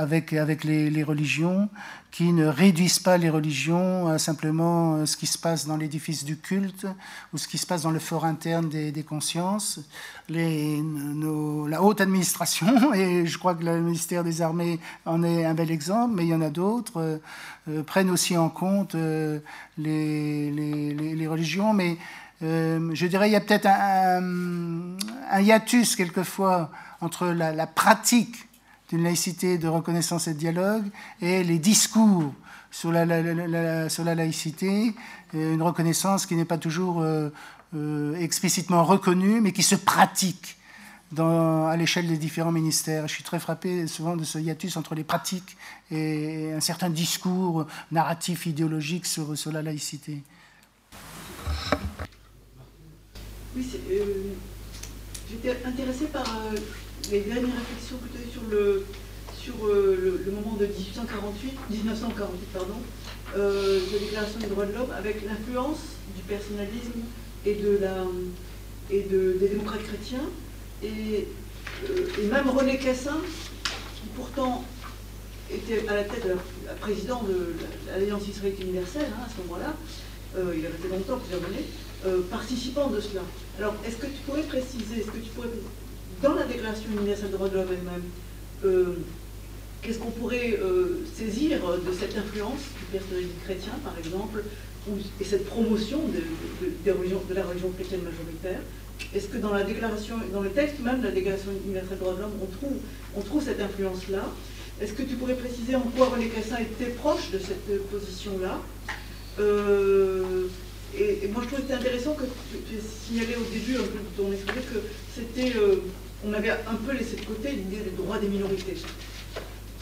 avec, les, religions, qui ne réduisent pas les religions à simplement euh, ce qui se passe dans l'édifice du culte ou ce qui se passe dans le fort interne des, consciences. La haute administration, et je crois que le ministère des Armées en est un bel exemple, mais il y en a d'autres, euh, euh, prennent aussi en compte les, religions. Mais je dirais il y a peut-être un, hiatus quelquefois entre la pratique d'une laïcité de reconnaissance et de dialogue, et les discours sur la, sur la laïcité, une reconnaissance qui n'est pas toujours euh, euh, explicitement reconnue, mais qui se pratique dans, à l'échelle des différents ministères. Je suis très frappé souvent de ce hiatus entre les pratiques et un certain discours narratif idéologique sur, sur la laïcité. Oui, euh, j'étais intéressée par les dernières réflexions peut-être sur le, sur euh, le, moment de 1848, 1948, pardon, euh, de la Déclaration des droits de l'homme, avec l'influence du personnalisme et, de la, et de, des démocrates chrétiens, et, euh, et, même René Cassin, qui pourtant était à la tête, président de l'Alliance israélite universelle hein, à ce moment-là, il a resté longtemps, plusieurs années, participant de cela. Alors, est-ce que tu pourrais préciser, est-ce que tu pourrais dans la Déclaration universelle des droits de l'homme elle-même, euh, qu'est-ce qu'on pourrait euh, saisir de cette influence du personnalisme chrétien, par exemple, et cette promotion de, la religion chrétienne majoritaire? Est-ce que dans la déclaration, dans le texte même de la Déclaration universelle des droits de l'homme, on trouve, cette influence-là? Est-ce que tu pourrais préciser en quoi René Cassin était proche de cette position-là? Euh, et, moi, je trouve que c'était intéressant que tu, aies signalé au début un peu de ton exposé que c'était on avait un peu laissé de côté l'idée des droits des minorités.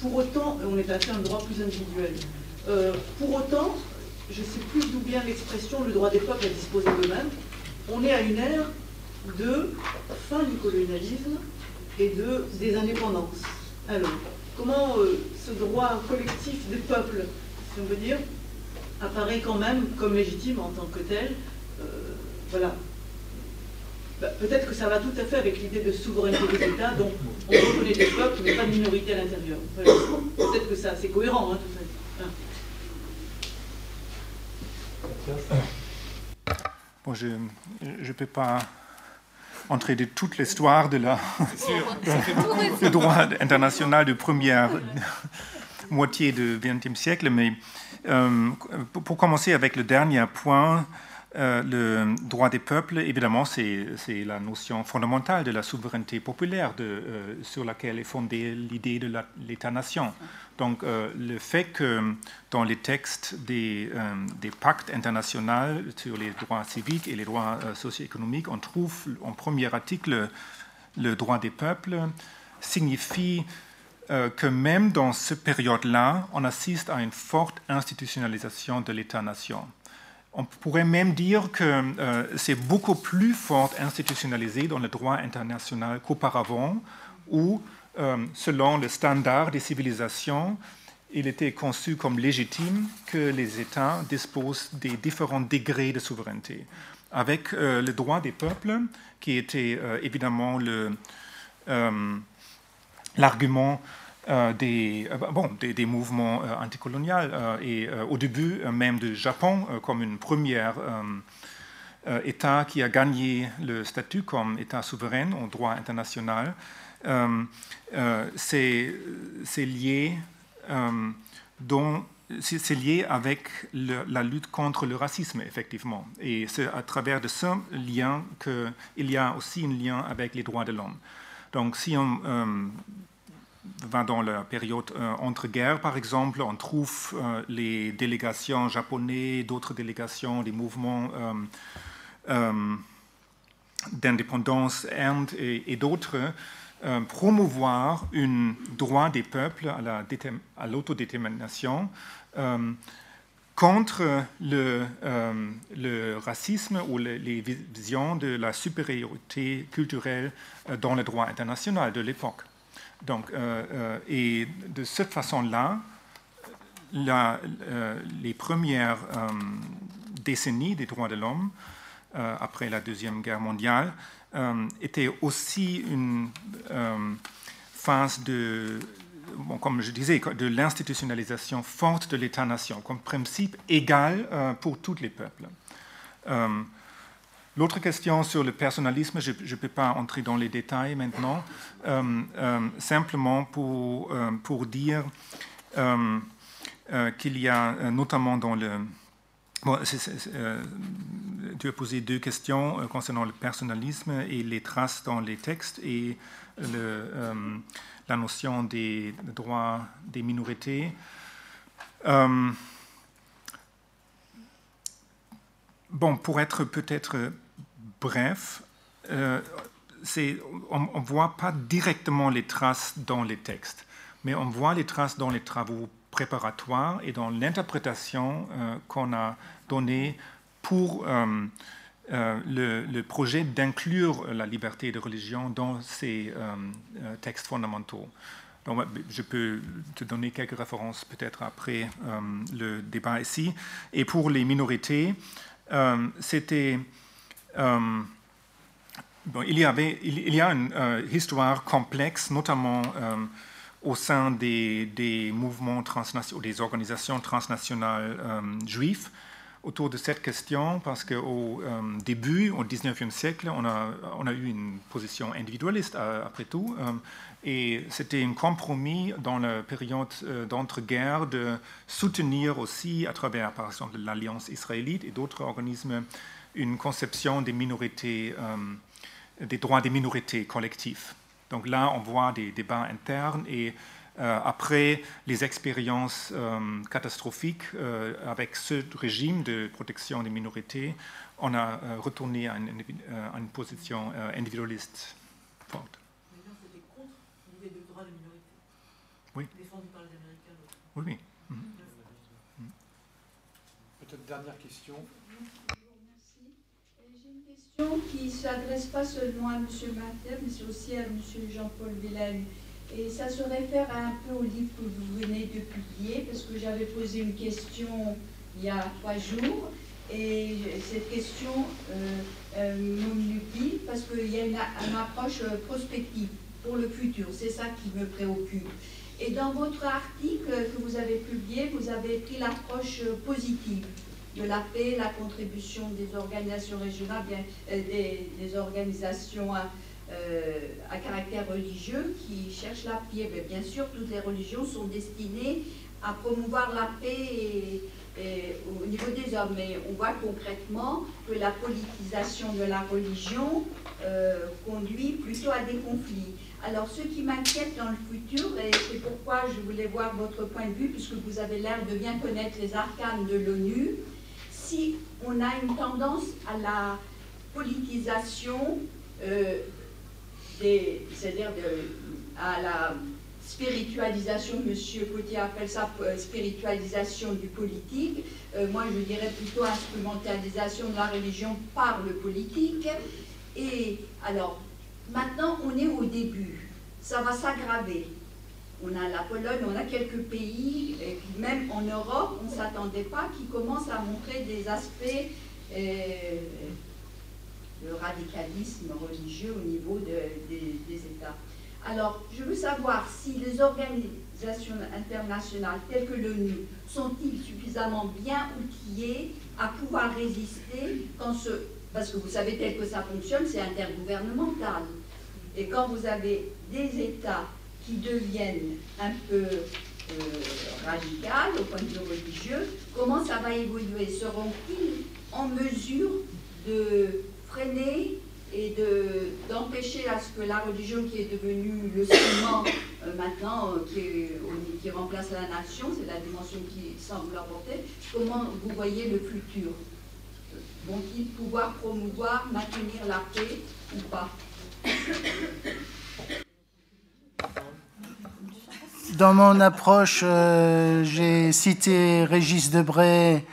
Pour autant, on est passé à un droit plus individuel. Euh, pour autant, je ne sais plus d'où vient l'expression le droit des peuples à disposer d'eux-mêmes. On est à une ère de fin du colonialisme et de, des indépendances. Alors, comment euh, ce droit collectif des peuples, si on veut dire, apparaît quand même comme légitime en tant que tel euh, Voilà, bah, peut-être que ça va tout à fait avec l'idée de souveraineté des États, donc on reconnaît des peuples, mais pas de minorité à l'intérieur. Peut-être que ça, c'est cohérent, hein, tout ça. Bon, je ne peux pas entrer de toute l'histoire de la le droit international de première moitié du XXe siècle, mais euh, pour commencer avec le dernier point, euh, le droit des peuples, évidemment, c'est la notion fondamentale de la souveraineté populaire euh, sur laquelle est fondée l'idée de l'État-nation. Donc, euh, le fait que dans les textes des, des, pactes internationaux sur les droits civiques et les droits socio-économiques, on trouve en premier article le droit des peuples, signifie que même dans cette période-là, on assiste à une forte institutionnalisation de l'État-nation. On pourrait même dire que euh, c'est beaucoup plus fort institutionnalisé dans le droit international qu'auparavant, où, euh, selon le standard des civilisations, il était conçu comme légitime que les États disposent des différents degrés de souveraineté. Avec euh, le droit des peuples, qui était évidemment l'argument des, euh, bon, des, mouvements euh, anticoloniaux et au début même du Japon comme une première État qui a gagné le statut comme État souverain au droit international. c'est lié c'est lié avec la lutte contre le racisme, effectivement. Et c'est à travers de ce lien qu'il y a aussi un lien avec les droits de l'homme. Donc, si on dans la période euh, entre-guerres, par exemple, on trouve euh, les délégations japonaises, d'autres délégations, des mouvements euh, d'indépendance, et, d'autres, promouvoir un droit des peuples à l'autodétermination contre le, le, racisme ou les visions de la supériorité culturelle dans le droit international de l'époque. Donc, euh, euh, et de cette façon-là, euh, les premières décennies des droits de l'homme, après la Deuxième Guerre mondiale, étaient aussi une phase de, comme je disais, de l'institutionnalisation forte de l'État-nation, comme principe égal pour tous les peuples. L'autre question sur le personnalisme, je ne peux pas entrer dans les détails maintenant, euh, euh, simplement pour, euh, pour dire qu'il y a notamment dans le... Bon, tu as posé deux questions concernant le personnalisme et les traces dans les textes et le, la notion des droits des minorités. bon, pour être peut-être Bref, euh, on ne voit pas directement les traces dans les textes, mais on voit les traces dans les travaux préparatoires et dans l'interprétation euh, qu'on a donnée pour euh, le, projet d'inclure la liberté de religion dans ces textes fondamentaux. Donc, je peux te donner quelques références peut-être après le débat ici. Et pour les minorités, c'était euh, il, y avait, il, y a une euh, histoire complexe, notamment euh, au sein des, des, mouvements transnationaux, des organisations transnationales juives, autour de cette question, parce qu'au début, au 19e siècle, on a, on a eu une position individualiste, après tout, et c'était un compromis dans la période d'entre-guerres de soutenir aussi, à travers, par exemple, l'Alliance israélite et d'autres organismes, une conception des minorités, euh, des droits des minorités collectifs. Donc là, on voit des débats internes et euh, après les expériences euh, catastrophiques avec ce régime de protection des minorités, on a retourné à une, à une position individualiste forte. C'était contre l'idée de droit des minorités. Oui. Défendu par les Américains. Oui, oui. Peut-être dernière question qui ne s'adresse pas seulement à M. Martin, mais aussi à M. Jean-Paul Villani. Et ça se réfère un peu au livre que vous venez de publier, parce que j'avais posé une question il y a trois jours, et cette question euh, euh, parce qu'il y a une, une, approche prospective pour le futur. C'est ça qui me préoccupe. Et dans votre article que vous avez publié, vous avez pris l'approche positive de la paix, la contribution des organisations régionales, euh, des, organisations euh, à, caractère religieux qui cherchent la paix. Bien sûr, toutes les religions sont destinées à promouvoir la paix au niveau des hommes. Mais on voit concrètement que la politisation de la religion euh, conduit plutôt à des conflits. Alors, ce qui m'inquiète dans le futur, et c'est pourquoi je voulais voir votre point de vue, puisque vous avez l'air de bien connaître les arcanes de l'ONU, si on a une tendance à la politisation, euh, c'est-à-dire à la spiritualisation, M. Coutier appelle ça euh, spiritualisation du politique, euh, moi je dirais plutôt instrumentalisation de la religion par le politique. Et alors, maintenant on est au début, ça va s'aggraver. On a la Pologne, on a quelques pays, même en Europe, on ne s'attendait pas, qui commencent à montrer des aspects euh, de radicalisme religieux au niveau des États. Alors, je veux savoir si les organisations internationales telles que l'ONU sont-ils suffisamment bien outillées à pouvoir résister quand ce... Parce que vous savez, tel que ça fonctionne, c'est intergouvernemental. Et quand vous avez des États qui deviennent un peu euh, radicaux au point de vue religieux, comment ça va évoluer? Seront-ils en mesure de freiner et d'empêcher à ce que la religion qui est devenue le ciment euh, maintenant, euh, qui, qui, remplace la nation, c'est la dimension qui semble leur porter, comment vous voyez le futur? Vont-ils pouvoir promouvoir, maintenir la paix ou pas? Dans mon approche, euh, j'ai cité Régis Debray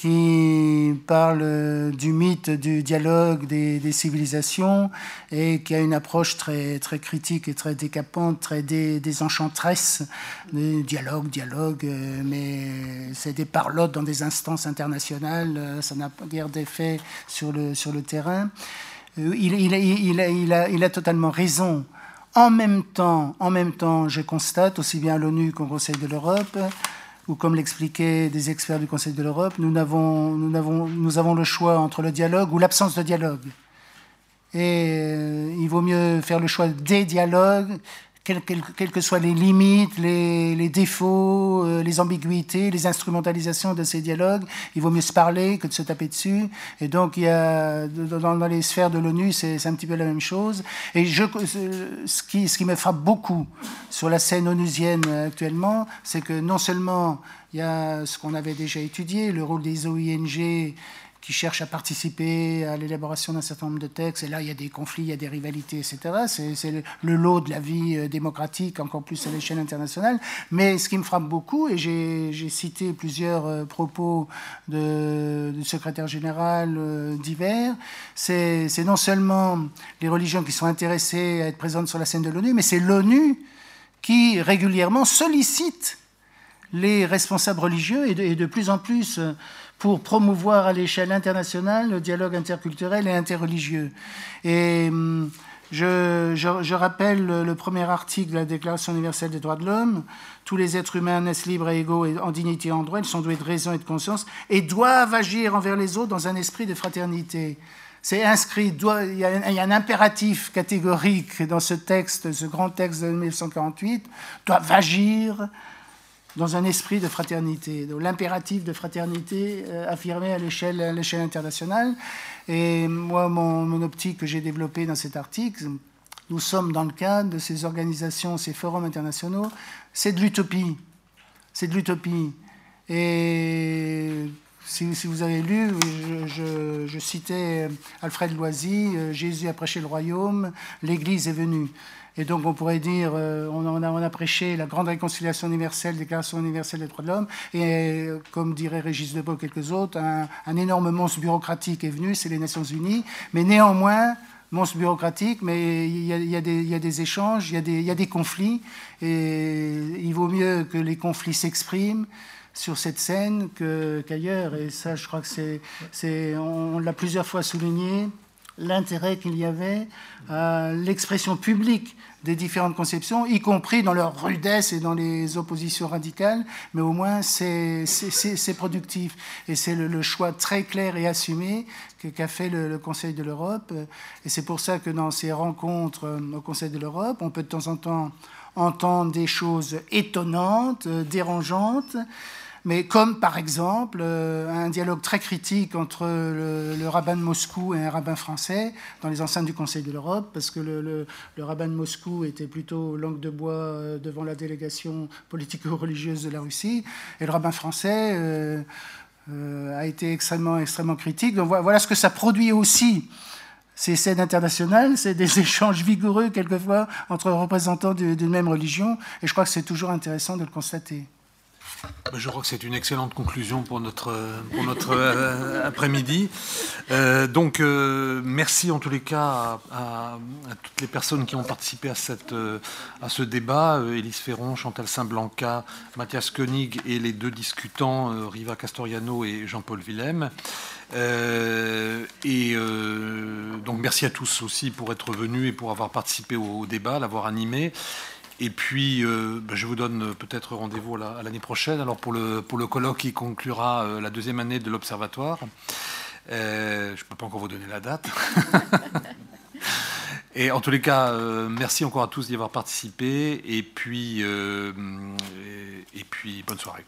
qui parle du mythe du dialogue des, civilisations et qui a une approche très, très critique et très décapante, très désenchanteresse. dialogue, dialogue, euh, mais c'est des parlottes dans des instances internationales, euh, ça n'a pas guère d'effet sur le, sur le terrain. Euh, il, il, il, il, a, il a totalement raison. En même temps, je constate, aussi bien à l'ONU qu'au Conseil de l'Europe, ou comme l'expliquaient des experts du Conseil de l'Europe, nous avons le choix entre le dialogue ou l'absence de dialogue. Et euh, il vaut mieux faire le choix des dialogues quelles que soient les limites, les, défauts, euh, les ambiguïtés, les instrumentalisations de ces dialogues, il vaut mieux se parler que de se taper dessus. Et donc, il y a, dans, les sphères de l'ONU, c'est un petit peu la même chose. Et ce, qui, ce qui me frappe beaucoup sur la scène onusienne actuellement, c'est que non seulement il y a ce qu'on avait déjà étudié, le rôle des OING qui cherchent à participer à l'élaboration d'un certain nombre de textes. Et là, il y a des conflits, il y a des rivalités, etc. C'est le lot de la vie euh, démocratique, encore plus à l'échelle internationale. Mais ce qui me frappe beaucoup, et j'ai cité plusieurs euh, propos du secrétaire général euh, divers, c'est non seulement les religions qui sont intéressées à être présentes sur la scène de l'ONU, mais c'est l'ONU qui régulièrement sollicite les responsables religieux et de plus en plus pour promouvoir à l'échelle internationale le dialogue interculturel et interreligieux. Et hum, je, rappelle le, premier article de la Déclaration universelle des droits de l'homme. Tous les êtres humains naissent libres et égaux en dignité et en droit. Ils sont doués de raison et de conscience et doivent agir envers les autres dans un esprit de fraternité. C'est inscrit, il, y a un, impératif catégorique dans ce texte, ce grand texte de 1948, doivent agir dans un esprit de fraternité, l'impératif de fraternité euh, affirmé à l'échelle internationale. Et moi, mon, optique que j'ai développée dans cet article, nous sommes dans le cadre de ces organisations, ces forums internationaux, c'est de l'utopie. C'est de l'utopie. Et si, vous avez lu, je, citais Alfred Loisy, euh, Jésus a prêché le royaume, l'Église est venue. Et donc on pourrait dire, euh, on, a, prêché la grande réconciliation universelle, déclaration universelle des droits de l'homme, et euh, comme dirait Régis Debord et quelques autres, un, énorme monstre bureaucratique est venu, c'est les Nations Unies, mais néanmoins, monstre bureaucratique, mais il y, a, des, échanges, il y, a des conflits, et il vaut mieux que les conflits s'expriment sur cette scène qu'ailleurs, et ça je crois que c'est, on l'a plusieurs fois souligné, l'intérêt qu'il y avait à l'expression publique des différentes conceptions, y compris dans leur rudesse et dans les oppositions radicales, mais au moins c'est productif. Et c'est le, choix très clair et assumé qu'a fait le, Conseil de l'Europe. Et c'est pour ça que dans ces rencontres euh, au Conseil de l'Europe, on peut de temps en temps entendre des choses étonnantes, dérangeantes, mais comme par exemple un dialogue très critique entre le, rabbin de Moscou et un rabbin français dans les enceintes du Conseil de l'Europe, parce que le, rabbin de Moscou était plutôt langue de bois devant la délégation politico-religieuse de la Russie, et le rabbin français euh, a été extrêmement, extrêmement critique. Donc voilà ce que ça produit aussi. Ces scènes internationales, c'est des échanges vigoureux quelquefois entre représentants d'une même religion, et je crois que c'est toujours intéressant de le constater. Je crois que c'est une excellente conclusion pour notre, pour notre euh, après-midi. Euh, donc, euh, merci en tous les cas à, toutes les personnes qui ont participé à, cette, à ce débat. Élise Ferron, Chantal Saint-Blanca, Mathias Koenig et les deux discutants, Riva Castoriano et Jean-Paul Willem. et donc, merci à tous aussi pour être venus et pour avoir participé au débat, l'avoir animé. Et puis, euh, bah, je vous donne peut-être rendez-vous à l'année prochaine. Alors, pour le, pour le colloque qui conclura euh, la deuxième année de l'Observatoire, euh, je ne peux pas encore vous donner la date. et en tous les cas, merci encore à tous d'y avoir participé. Et puis, et puis bonne soirée.